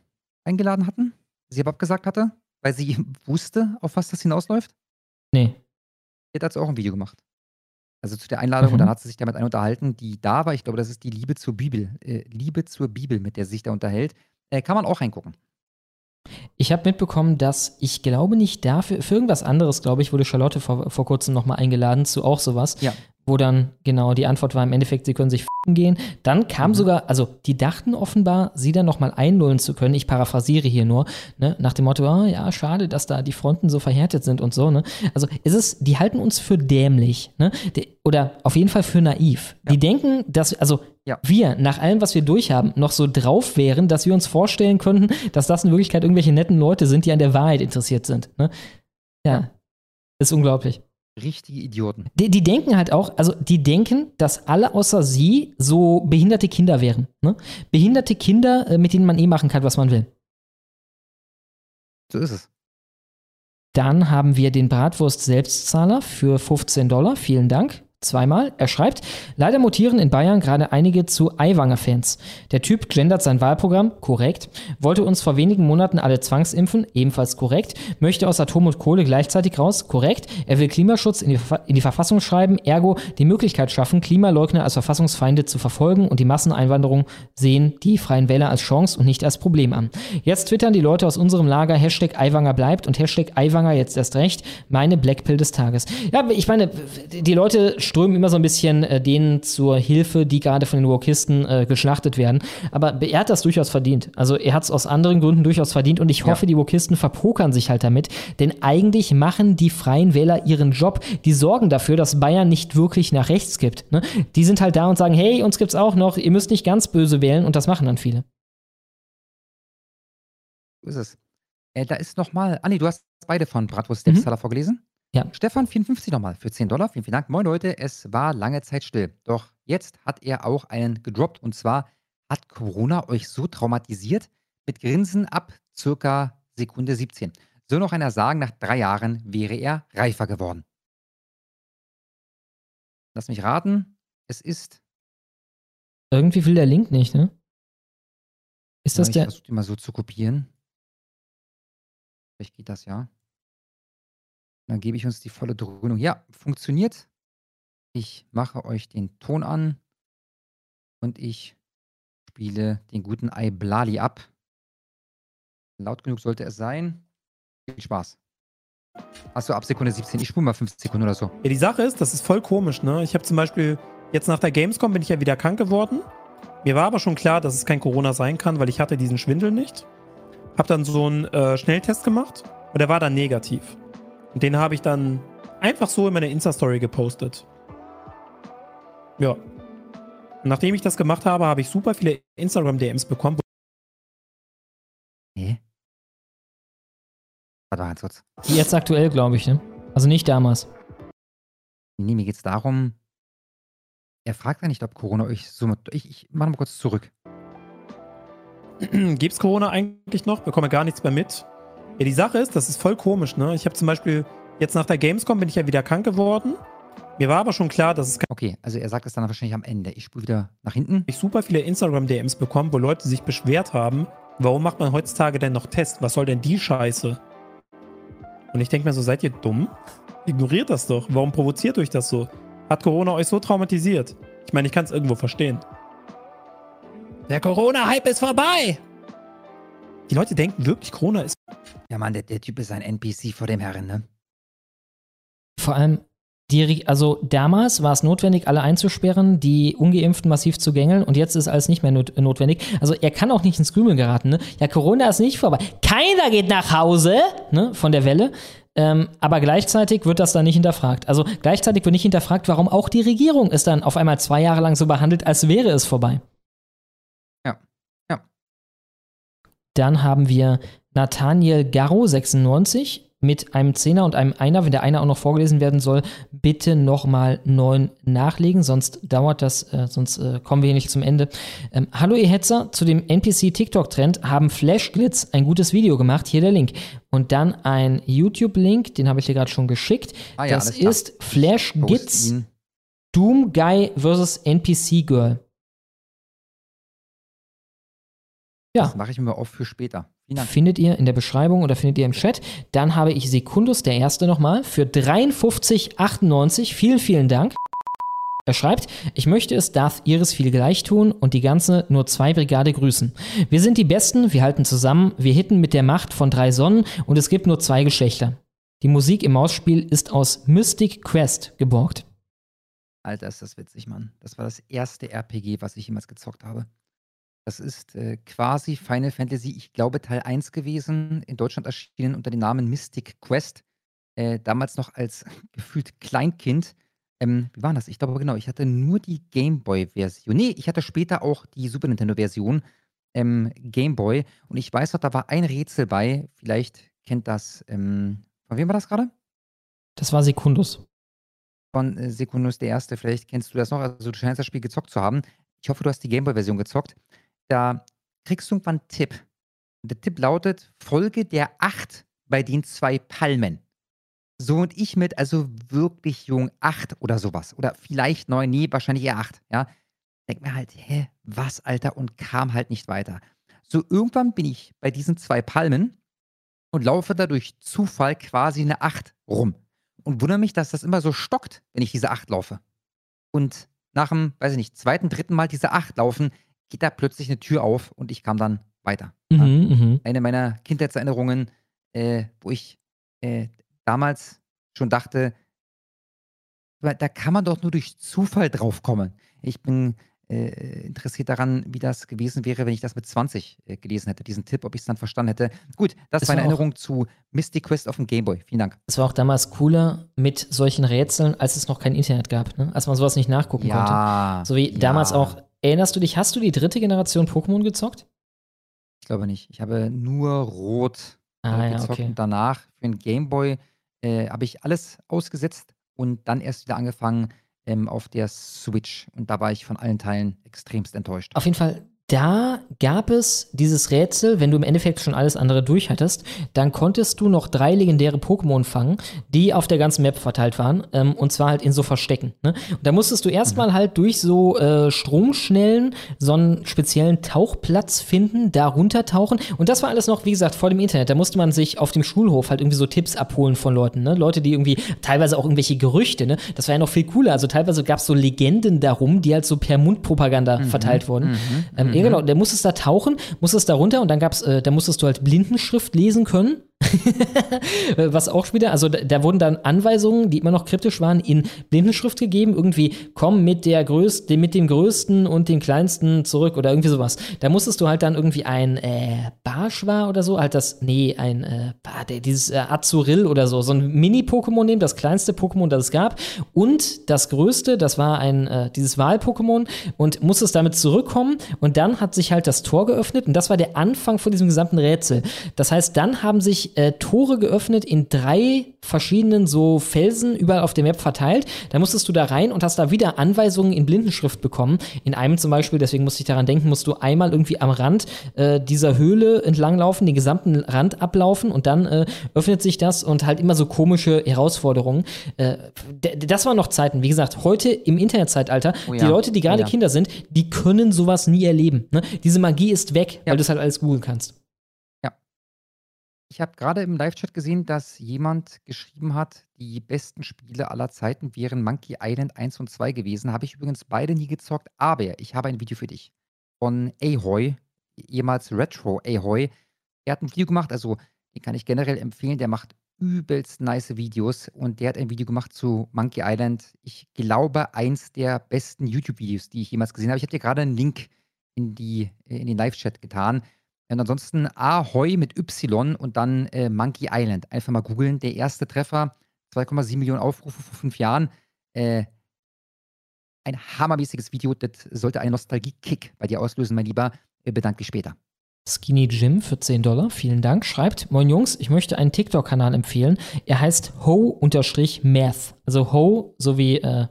eingeladen hatten? Sie aber abgesagt hatte, weil sie wusste, auf was das hinausläuft? Nee. Sie hat dazu auch ein Video gemacht. Also zu der Einladung Mhm. und dann hat sie sich damit einer unterhalten, die da war. Ich glaube, das ist die Liebe zur Bibel. Äh, Liebe zur Bibel, mit der sie sich da unterhält. Äh, kann man auch reingucken. Ich habe mitbekommen, dass ich glaube nicht dafür, für irgendwas anderes, glaube ich, wurde Charlotte vor, vor kurzem nochmal eingeladen zu auch sowas. Ja. Wo dann, genau, die Antwort war im Endeffekt, sie können sich f***en gehen. Dann kam sogar, also die dachten offenbar, sie dann nochmal einlullen zu können. Ich paraphrasiere hier nur, ne, nach dem Motto, ah, ja, schade, dass da die Fronten so verhärtet sind und so, ne. Also ist es, die halten uns für dämlich, ne. Die, oder auf jeden Fall für naiv. Die denken, dass, also wir, nach allem, was wir durchhaben, noch so drauf wären, dass wir uns vorstellen könnten, dass das in Wirklichkeit irgendwelche netten Leute sind, die an der Wahrheit interessiert sind. Ne? Ja, ist unglaublich. Richtige Idioten. Die, die denken halt auch, also die denken, dass alle außer sie so behinderte Kinder wären. Ne? Behinderte Kinder, äh, mit denen man eh machen kann, was man will. So ist es. Dann haben wir den Bratwurst-Selbstzahler für 15 Dollar. Vielen Dank. Zweimal. Er schreibt, leider mutieren in Bayern gerade einige zu Aiwanger-Fans. Der Typ gendert sein Wahlprogramm, korrekt, wollte uns vor wenigen Monaten alle zwangsimpfen, ebenfalls korrekt, möchte aus Atom und Kohle gleichzeitig raus, korrekt, er will Klimaschutz in die, in die Verfassung schreiben, ergo die Möglichkeit schaffen, Klimaleugner als Verfassungsfeinde zu verfolgen und die Masseneinwanderung sehen die Freien Wähler als Chance und nicht als Problem an. Jetzt twittern die Leute aus unserem Lager Hashtag Aiwanger bleibt und Hashtag Aiwanger jetzt erst recht, meine Blackpill des Tages. Ja, ich meine, die Leute strömen immer so ein bisschen äh, denen zur Hilfe, die gerade von den Wokisten äh, geschlachtet werden. Aber er hat das durchaus verdient. Also er hat es aus anderen Gründen durchaus verdient und ich hoffe, die Wokisten verpokern sich halt damit. Denn eigentlich machen die Freien Wähler ihren Job. Die sorgen dafür, dass Bayern nicht wirklich nach rechts gibt. Ne? Die sind halt da und sagen, hey, uns gibt's auch noch, ihr müsst nicht ganz böse wählen und das machen dann viele. So ist es. Äh, da ist nochmal, Anni, du hast beide von Bratwurst Selbstzahler vorgelesen. Ja. Stefan 54 nochmal für 10 Dollar. Vielen, vielen Dank. Moin Leute, es war lange Zeit still. Doch jetzt hat er auch einen gedroppt. Und zwar hat Corona euch so traumatisiert mit Grinsen ab circa Sekunde 17. Soll noch einer sagen, nach drei Jahren wäre er reifer geworden. Lass mich raten. Es ist. Irgendwie will der Link nicht, ne? Ist das ich der. versuche die mal so zu kopieren. Vielleicht geht das ja. Dann gebe ich uns die volle Dröhnung. Ja, funktioniert. Ich mache euch den Ton an und ich spiele den guten Iblali ab. Laut genug sollte es sein. Viel Spaß. Achso, ab Sekunde 17. Ich spule mal 5 Sekunden oder so. Ja, die Sache ist, das ist voll komisch, ne? Ich habe zum Beispiel, jetzt nach der Gamescom bin ich ja wieder krank geworden. Mir war aber schon klar, dass es kein Corona sein kann, weil ich hatte diesen Schwindel nicht. Hab dann so einen äh, Schnelltest gemacht und der war dann negativ. Und den habe ich dann einfach so in meine Insta-Story gepostet. Ja. Und nachdem ich das gemacht habe, habe ich super viele Instagram-DMs bekommen. Nee. Warte mal ganz kurz. Jetzt aktuell, glaube ich, ne? Also nicht damals. Nee, mir geht's darum, er fragt ja nicht, ob Corona euch so. Ich, ich mach mal kurz zurück. Gibt's Corona eigentlich noch? Bekomme gar nichts mehr mit. Ja, die Sache ist, das ist voll komisch, ne? Ich habe zum Beispiel jetzt nach der Gamescom bin ich ja wieder krank geworden. Mir war aber schon klar, dass es Okay, also er sagt es dann wahrscheinlich am Ende. Ich spule wieder nach hinten. Ich super viele Instagram-DMs bekommen, wo Leute sich beschwert haben, warum macht man heutzutage denn noch Tests? Was soll denn die Scheiße? Und ich denke mir so, seid ihr dumm? Ignoriert das doch. Warum provoziert euch das so? Hat Corona euch so traumatisiert? Ich meine, ich kann es irgendwo verstehen. Der Corona-Hype ist vorbei! Die Leute denken wirklich, Corona ist. Ja, Mann, der, der Typ ist ein NPC vor dem Herren, ne? Vor allem, die, also damals war es notwendig, alle einzusperren, die Ungeimpften massiv zu gängeln und jetzt ist alles nicht mehr not notwendig. Also er kann auch nicht ins Grübeln geraten, ne? Ja, Corona ist nicht vorbei. Keiner geht nach Hause, ne? Von der Welle. Ähm, aber gleichzeitig wird das dann nicht hinterfragt. Also gleichzeitig wird nicht hinterfragt, warum auch die Regierung es dann auf einmal zwei Jahre lang so behandelt, als wäre es vorbei. Ja. Ja. Dann haben wir Nathaniel Garro, 96, mit einem Zehner und einem Einer. Wenn der Einer auch noch vorgelesen werden soll, bitte nochmal neun nachlegen, sonst dauert das, äh, sonst äh, kommen wir hier nicht zum Ende. Ähm, Hallo ihr Hetzer, zu dem NPC-TikTok-Trend haben Flashglitz ein gutes Video gemacht. Hier der Link. Und dann ein YouTube-Link, den habe ich dir gerade schon geschickt. Ah ja, das ist Flashgitz ihn. Doom Guy vs. NPC Girl. Ja. Das mache ich mir auf für später. Findet ihr in der Beschreibung oder findet ihr im Chat. Dann habe ich Sekundus, der erste nochmal, für 53,98. Vielen, vielen Dank. Er schreibt, ich möchte es Darth Iris viel gleich tun und die ganze nur zwei Brigade grüßen. Wir sind die Besten, wir halten zusammen, wir hitten mit der Macht von drei Sonnen und es gibt nur zwei Geschlechter. Die Musik im Mausspiel ist aus Mystic Quest geborgt. Alter, ist das witzig, Mann. Das war das erste RPG, was ich jemals gezockt habe. Das ist äh, quasi Final Fantasy, ich glaube, Teil 1 gewesen, in Deutschland erschienen unter dem Namen Mystic Quest. Äh, damals noch als gefühlt Kleinkind. Ähm, wie war das? Ich glaube, genau, ich hatte nur die Gameboy-Version. Nee, ich hatte später auch die Super Nintendo-Version ähm, Gameboy. Und ich weiß noch, da war ein Rätsel bei. Vielleicht kennt das. Ähm, von wem war das gerade? Das war Sekundus. Von äh, Sekundus der Erste. Vielleicht kennst du das noch. Also, du scheinst das Spiel gezockt zu haben. Ich hoffe, du hast die Gameboy-Version gezockt. Da kriegst du irgendwann einen Tipp. Der Tipp lautet: Folge der 8 bei den zwei Palmen. So und ich mit, also wirklich jung, 8 oder sowas. Oder vielleicht 9, nee, wahrscheinlich eher 8. Ja. Denk mir halt, hä, was, Alter? Und kam halt nicht weiter. So, irgendwann bin ich bei diesen zwei Palmen und laufe da durch Zufall quasi eine 8 rum. Und wundere mich, dass das immer so stockt, wenn ich diese 8 laufe. Und nach dem, weiß ich nicht, zweiten, dritten Mal diese 8 laufen, geht da plötzlich eine Tür auf und ich kam dann weiter. Mhm, Ja. mhm. Eine meiner Kindheitserinnerungen, äh, wo ich äh, damals schon dachte, "Aber da kann man doch nur durch Zufall draufkommen. Ich bin äh, interessiert daran, wie das gewesen wäre, wenn ich das mit 20 äh, gelesen hätte, diesen Tipp, ob ich es dann verstanden hätte. Gut, das, Das war eine war Erinnerung zu Mystic Quest auf dem Gameboy. Vielen Dank. Es war auch damals cooler mit solchen Rätseln, als es noch kein Internet gab, ne? als man sowas nicht nachgucken Ja, konnte. So wie ja. damals auch. Erinnerst du dich, hast du die dritte Generation Pokémon gezockt? Ich glaube nicht. Ich habe nur Rot äh, Ah, ja, gezockt okay. und danach für den Gameboy äh, habe ich alles ausgesetzt und dann erst wieder angefangen ähm, auf der Switch. Und da war ich von allen Teilen extremst enttäuscht. Auf jeden Fall, da gab es dieses Rätsel, wenn du im Endeffekt schon alles andere durch hattest, dann konntest du noch drei legendäre Pokémon fangen, die auf der ganzen Map verteilt waren, ähm, und zwar halt in so Verstecken. Ne? Und da musstest du erstmal halt durch so äh, Stromschnellen so einen speziellen Tauchplatz finden, da runtertauchen. Und das war alles noch, wie gesagt, vor dem Internet. Da musste man sich auf dem Schulhof halt irgendwie so Tipps abholen von Leuten. Ne? Leute, die irgendwie, teilweise auch irgendwelche Gerüchte, ne? das war ja noch viel cooler. Also teilweise gab es so Legenden darum, die halt so per Mundpropaganda verteilt wurden. mhm, Ähm, mhm. Ja, genau, der musstest da tauchen, musstest da runter und dann gab's, äh, da musstest du halt Blindenschrift lesen können. Was auch wieder, also da, da, wurden dann Anweisungen, die immer noch kryptisch waren, in Blindenschrift gegeben. Irgendwie, komm mit der größten, mit dem größten und dem kleinsten zurück oder irgendwie sowas. Da musstest du halt dann irgendwie ein äh, Barschwa oder so, halt das, nee, ein, äh, dieses äh, Azuril oder so, so ein Mini-Pokémon nehmen, das kleinste Pokémon, das es gab. Und das größte, das war ein, äh, dieses Wahl-Pokémon und musstest damit zurückkommen. Und dann hat sich halt das Tor geöffnet und das war der Anfang von diesem gesamten Rätsel. Das heißt, dann haben sich äh, Tore geöffnet in drei verschiedenen so Felsen überall auf der Map verteilt. Da musstest du da rein und hast da wieder Anweisungen in Blindenschrift bekommen. In einem zum Beispiel, deswegen musste ich daran denken, musst du einmal irgendwie am Rand äh, dieser Höhle entlanglaufen, den gesamten Rand ablaufen und dann äh, öffnet sich das und halt immer so komische Herausforderungen. Äh, das waren noch Zeiten, wie gesagt, heute im Internetzeitalter, oh ja. die Leute, die gerade oh ja. Kinder sind, die können sowas nie erleben. Ne? Diese Magie ist weg, ja. weil du es halt alles googeln kannst. Ich habe gerade im Live-Chat gesehen, dass jemand geschrieben hat, die besten Spiele aller Zeiten wären Monkey Island 1 und 2 gewesen. Habe ich übrigens beide nie gezockt, aber ich habe ein Video für dich. Von Ahoy, ehemals Retro Ahoy. Er hat ein Video gemacht, also den kann ich generell empfehlen. Der macht übelst nice Videos und der hat ein Video gemacht zu Monkey Island. Ich glaube, eins der besten YouTube-Videos, die ich jemals gesehen habe. Ich habe dir gerade einen Link in, die, in den Live-Chat getan. Und ansonsten Ahoy mit Y und dann äh, Monkey Island. Einfach mal googeln. Der erste Treffer, 2,7 Millionen Aufrufe vor fünf Jahren. Äh, ein hammermäßiges Video. Das sollte einen Nostalgie-Kick bei dir auslösen, mein Lieber. Äh, bedanke dich später. Skinny Jim für 10 Dollar, vielen Dank, schreibt, Moin Jungs, ich möchte einen TikTok-Kanal empfehlen. Er heißt Ho-Math. Also Ho sowie äh,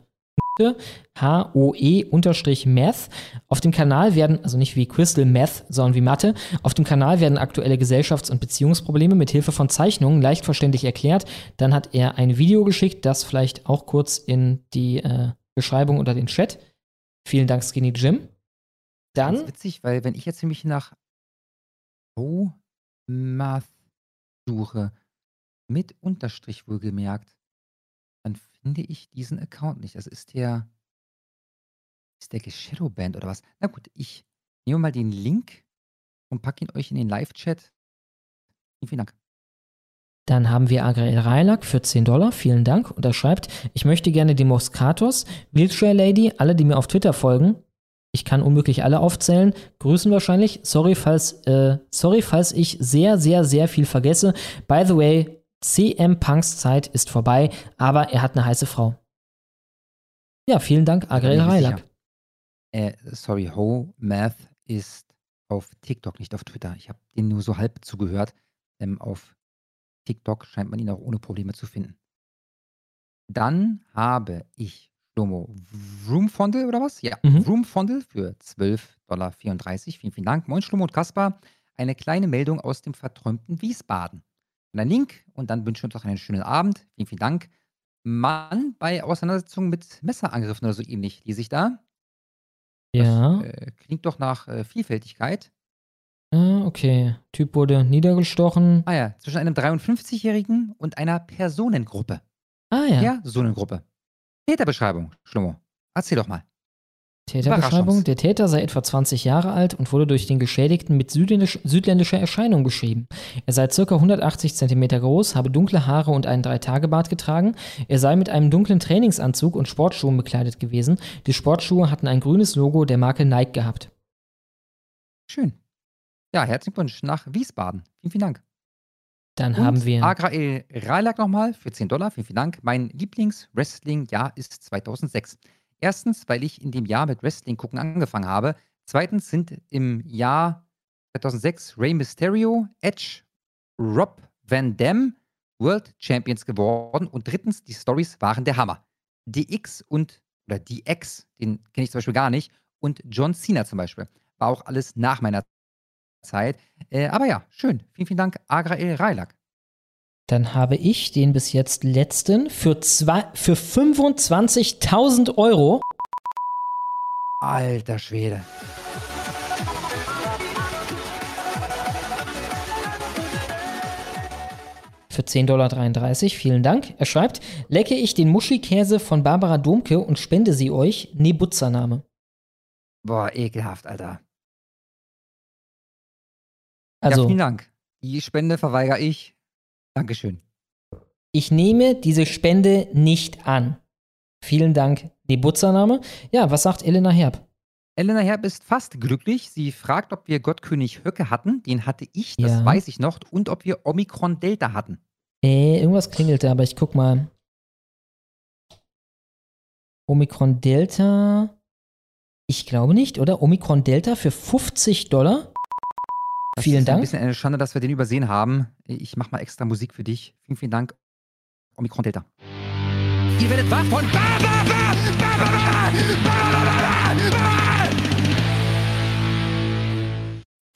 H-O-E-Meth. Auf dem Kanal werden, also nicht wie Crystal Meth, sondern wie Mathe, auf dem Kanal werden aktuelle Gesellschafts- und Beziehungsprobleme mit Hilfe von Zeichnungen leicht verständlich erklärt. Dann hat er ein Video geschickt, das vielleicht auch kurz in die äh, Beschreibung oder den Chat. Vielen Dank, Skinny Jim. Dann. Das ist witzig, weil wenn ich jetzt nämlich nach O-Math suche, mit Unterstrich wohlgemerkt, finde ich diesen Account nicht. Also ist der ist der geshadowbanned oder was? Na gut, ich nehme mal den Link und packe ihn euch in den Live-Chat. Vielen Dank. Dann haben wir Agrel Reilak für 10 Dollar. Vielen Dank. Und er schreibt, ich möchte gerne die Moskatos, Wheelchair Lady, alle, die mir auf Twitter folgen. Ich kann unmöglich alle aufzählen. Grüßen wahrscheinlich. Sorry, falls, äh, sorry, falls ich sehr, sehr, sehr viel vergesse. By the way, CM Punks Zeit ist vorbei, aber er hat eine heiße Frau. Ja, vielen Dank, Agrel Reilak. Äh, sorry, Ho Math ist auf TikTok, nicht auf Twitter. Ich habe den nur so halb zugehört. Ähm, auf TikTok scheint man ihn auch ohne Probleme zu finden. Dann habe ich Schlomo Roomfondel oder was? Ja, mhm. Roomfondel für 12,34 Dollar. Vielen, vielen Dank. Moin Schlomo und Kaspar. Eine kleine Meldung aus dem verträumten Wiesbaden einen Link und dann wünschen wir uns noch einen schönen Abend. Vielen, vielen Dank. Mann bei Auseinandersetzungen mit Messerangriffen oder so ähnlich, die sich da. Ja. Das, äh, klingt doch nach äh, Vielfältigkeit. Ah, okay. Typ wurde niedergestochen. Ah ja, zwischen einem 53-Jährigen und einer Personengruppe. Ah ja. Ja, Personengruppe. Täterbeschreibung, Schlummo. Erzähl doch mal. Täterbeschreibung. Der Täter sei etwa 20 Jahre alt und wurde durch den Geschädigten mit südländisch, südländischer Erscheinung beschrieben. Er sei ca. 180 cm groß, habe dunkle Haare und einen Dreitagebart getragen. Er sei mit einem dunklen Trainingsanzug und Sportschuhen bekleidet gewesen. Die Sportschuhe hatten ein grünes Logo der Marke Nike gehabt. Schön. Ja, herzlichen Glückwunsch nach Wiesbaden. Vielen, vielen Dank. Dann und haben wir. Agrael Reilak nochmal für 10 Dollar. Vielen, vielen Dank. Mein Lieblings-Wrestling-Jahr ist 2006. Erstens, weil ich in dem Jahr mit Wrestling gucken angefangen habe. Zweitens sind im Jahr 2006 Rey Mysterio, Edge, Rob Van Dam World Champions geworden. Und drittens, die Stories waren der Hammer. DX und, oder DX, den kenne ich zum Beispiel gar nicht, und John Cena zum Beispiel. War auch alles nach meiner Zeit. Äh, aber ja, schön. Vielen, vielen Dank, Agrael Reilak. Dann habe ich den bis jetzt letzten für, für 25.000 Euro. Alter Schwede. Für 10,33 Dollar, vielen Dank. Er schreibt, lecke ich den Muschikäse von Barbara Domke und spende sie euch, Nebutzer-Name. Boah, ekelhaft, Alter. Also, ja, vielen Dank. Die Spende verweigere ich. Dankeschön. Ich nehme diese Spende nicht an. Vielen Dank, Nebutzername. Ja, was sagt Elena Herb? Elena Herb ist fast glücklich. Sie fragt, ob wir Gottkönig Höcke hatten. Den hatte ich, das Ja. weiß ich noch. Und ob wir Omikron Delta hatten. Äh, irgendwas klingelte, aber ich guck mal. Omikron Delta. Ich glaube nicht, oder? Omikron Delta für 50 Dollar. Das Vielen ist ein Dank. bisschen eine Schande, dass wir den übersehen haben. Ich mach mal extra Musik für dich. Vielen, vielen Dank. Omikron Delta. Ihr werdet wach von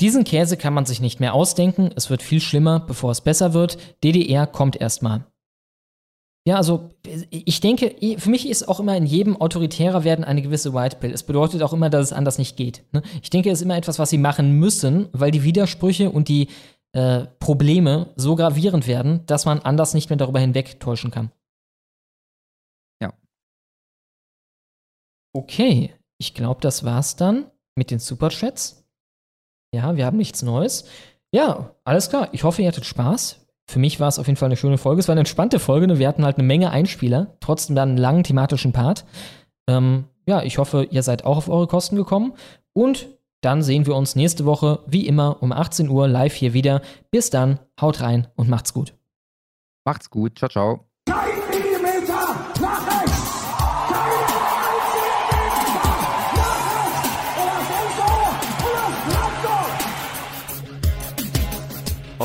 Diesen Käse kann man sich nicht mehr ausdenken. Es wird viel schlimmer, bevor es besser wird. DDR kommt erstmal. Ja, also ich denke, für mich ist auch immer in jedem autoritärer Werden eine gewisse White Pill. Es bedeutet auch immer, dass es anders nicht geht. Ne? Ich denke, es ist immer etwas, was sie machen müssen, weil die Widersprüche und die äh, Probleme so gravierend werden, dass man anders nicht mehr darüber hinwegtäuschen kann. Ja. Okay, ich glaube, das war's dann mit den Superchats. Ja, wir haben nichts Neues. Ja, alles klar. Ich hoffe, ihr hattet Spaß. Für mich war es auf jeden Fall eine schöne Folge. Es war eine entspannte Folge. Ne? Wir hatten halt eine Menge Einspieler, trotzdem dann einen langen thematischen Part. Ähm, ja, ich hoffe, ihr seid auch auf eure Kosten gekommen. Und dann sehen wir uns nächste Woche, wie immer, um 18 Uhr live hier wieder. Bis dann, haut rein und macht's gut. Macht's gut. Ciao, ciao.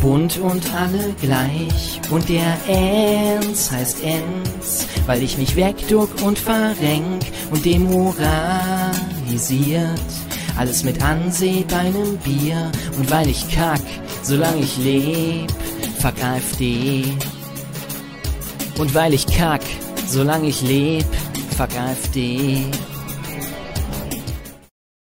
Bunt und alle gleich und der Enz heißt Enz, weil ich mich wegduck und verrenk und demoralisiert. Alles mit Anseh bei nem Bier und weil ich kack, solange ich leb, fuck AfD. Und weil ich kack, solange ich leb, fuck AfD.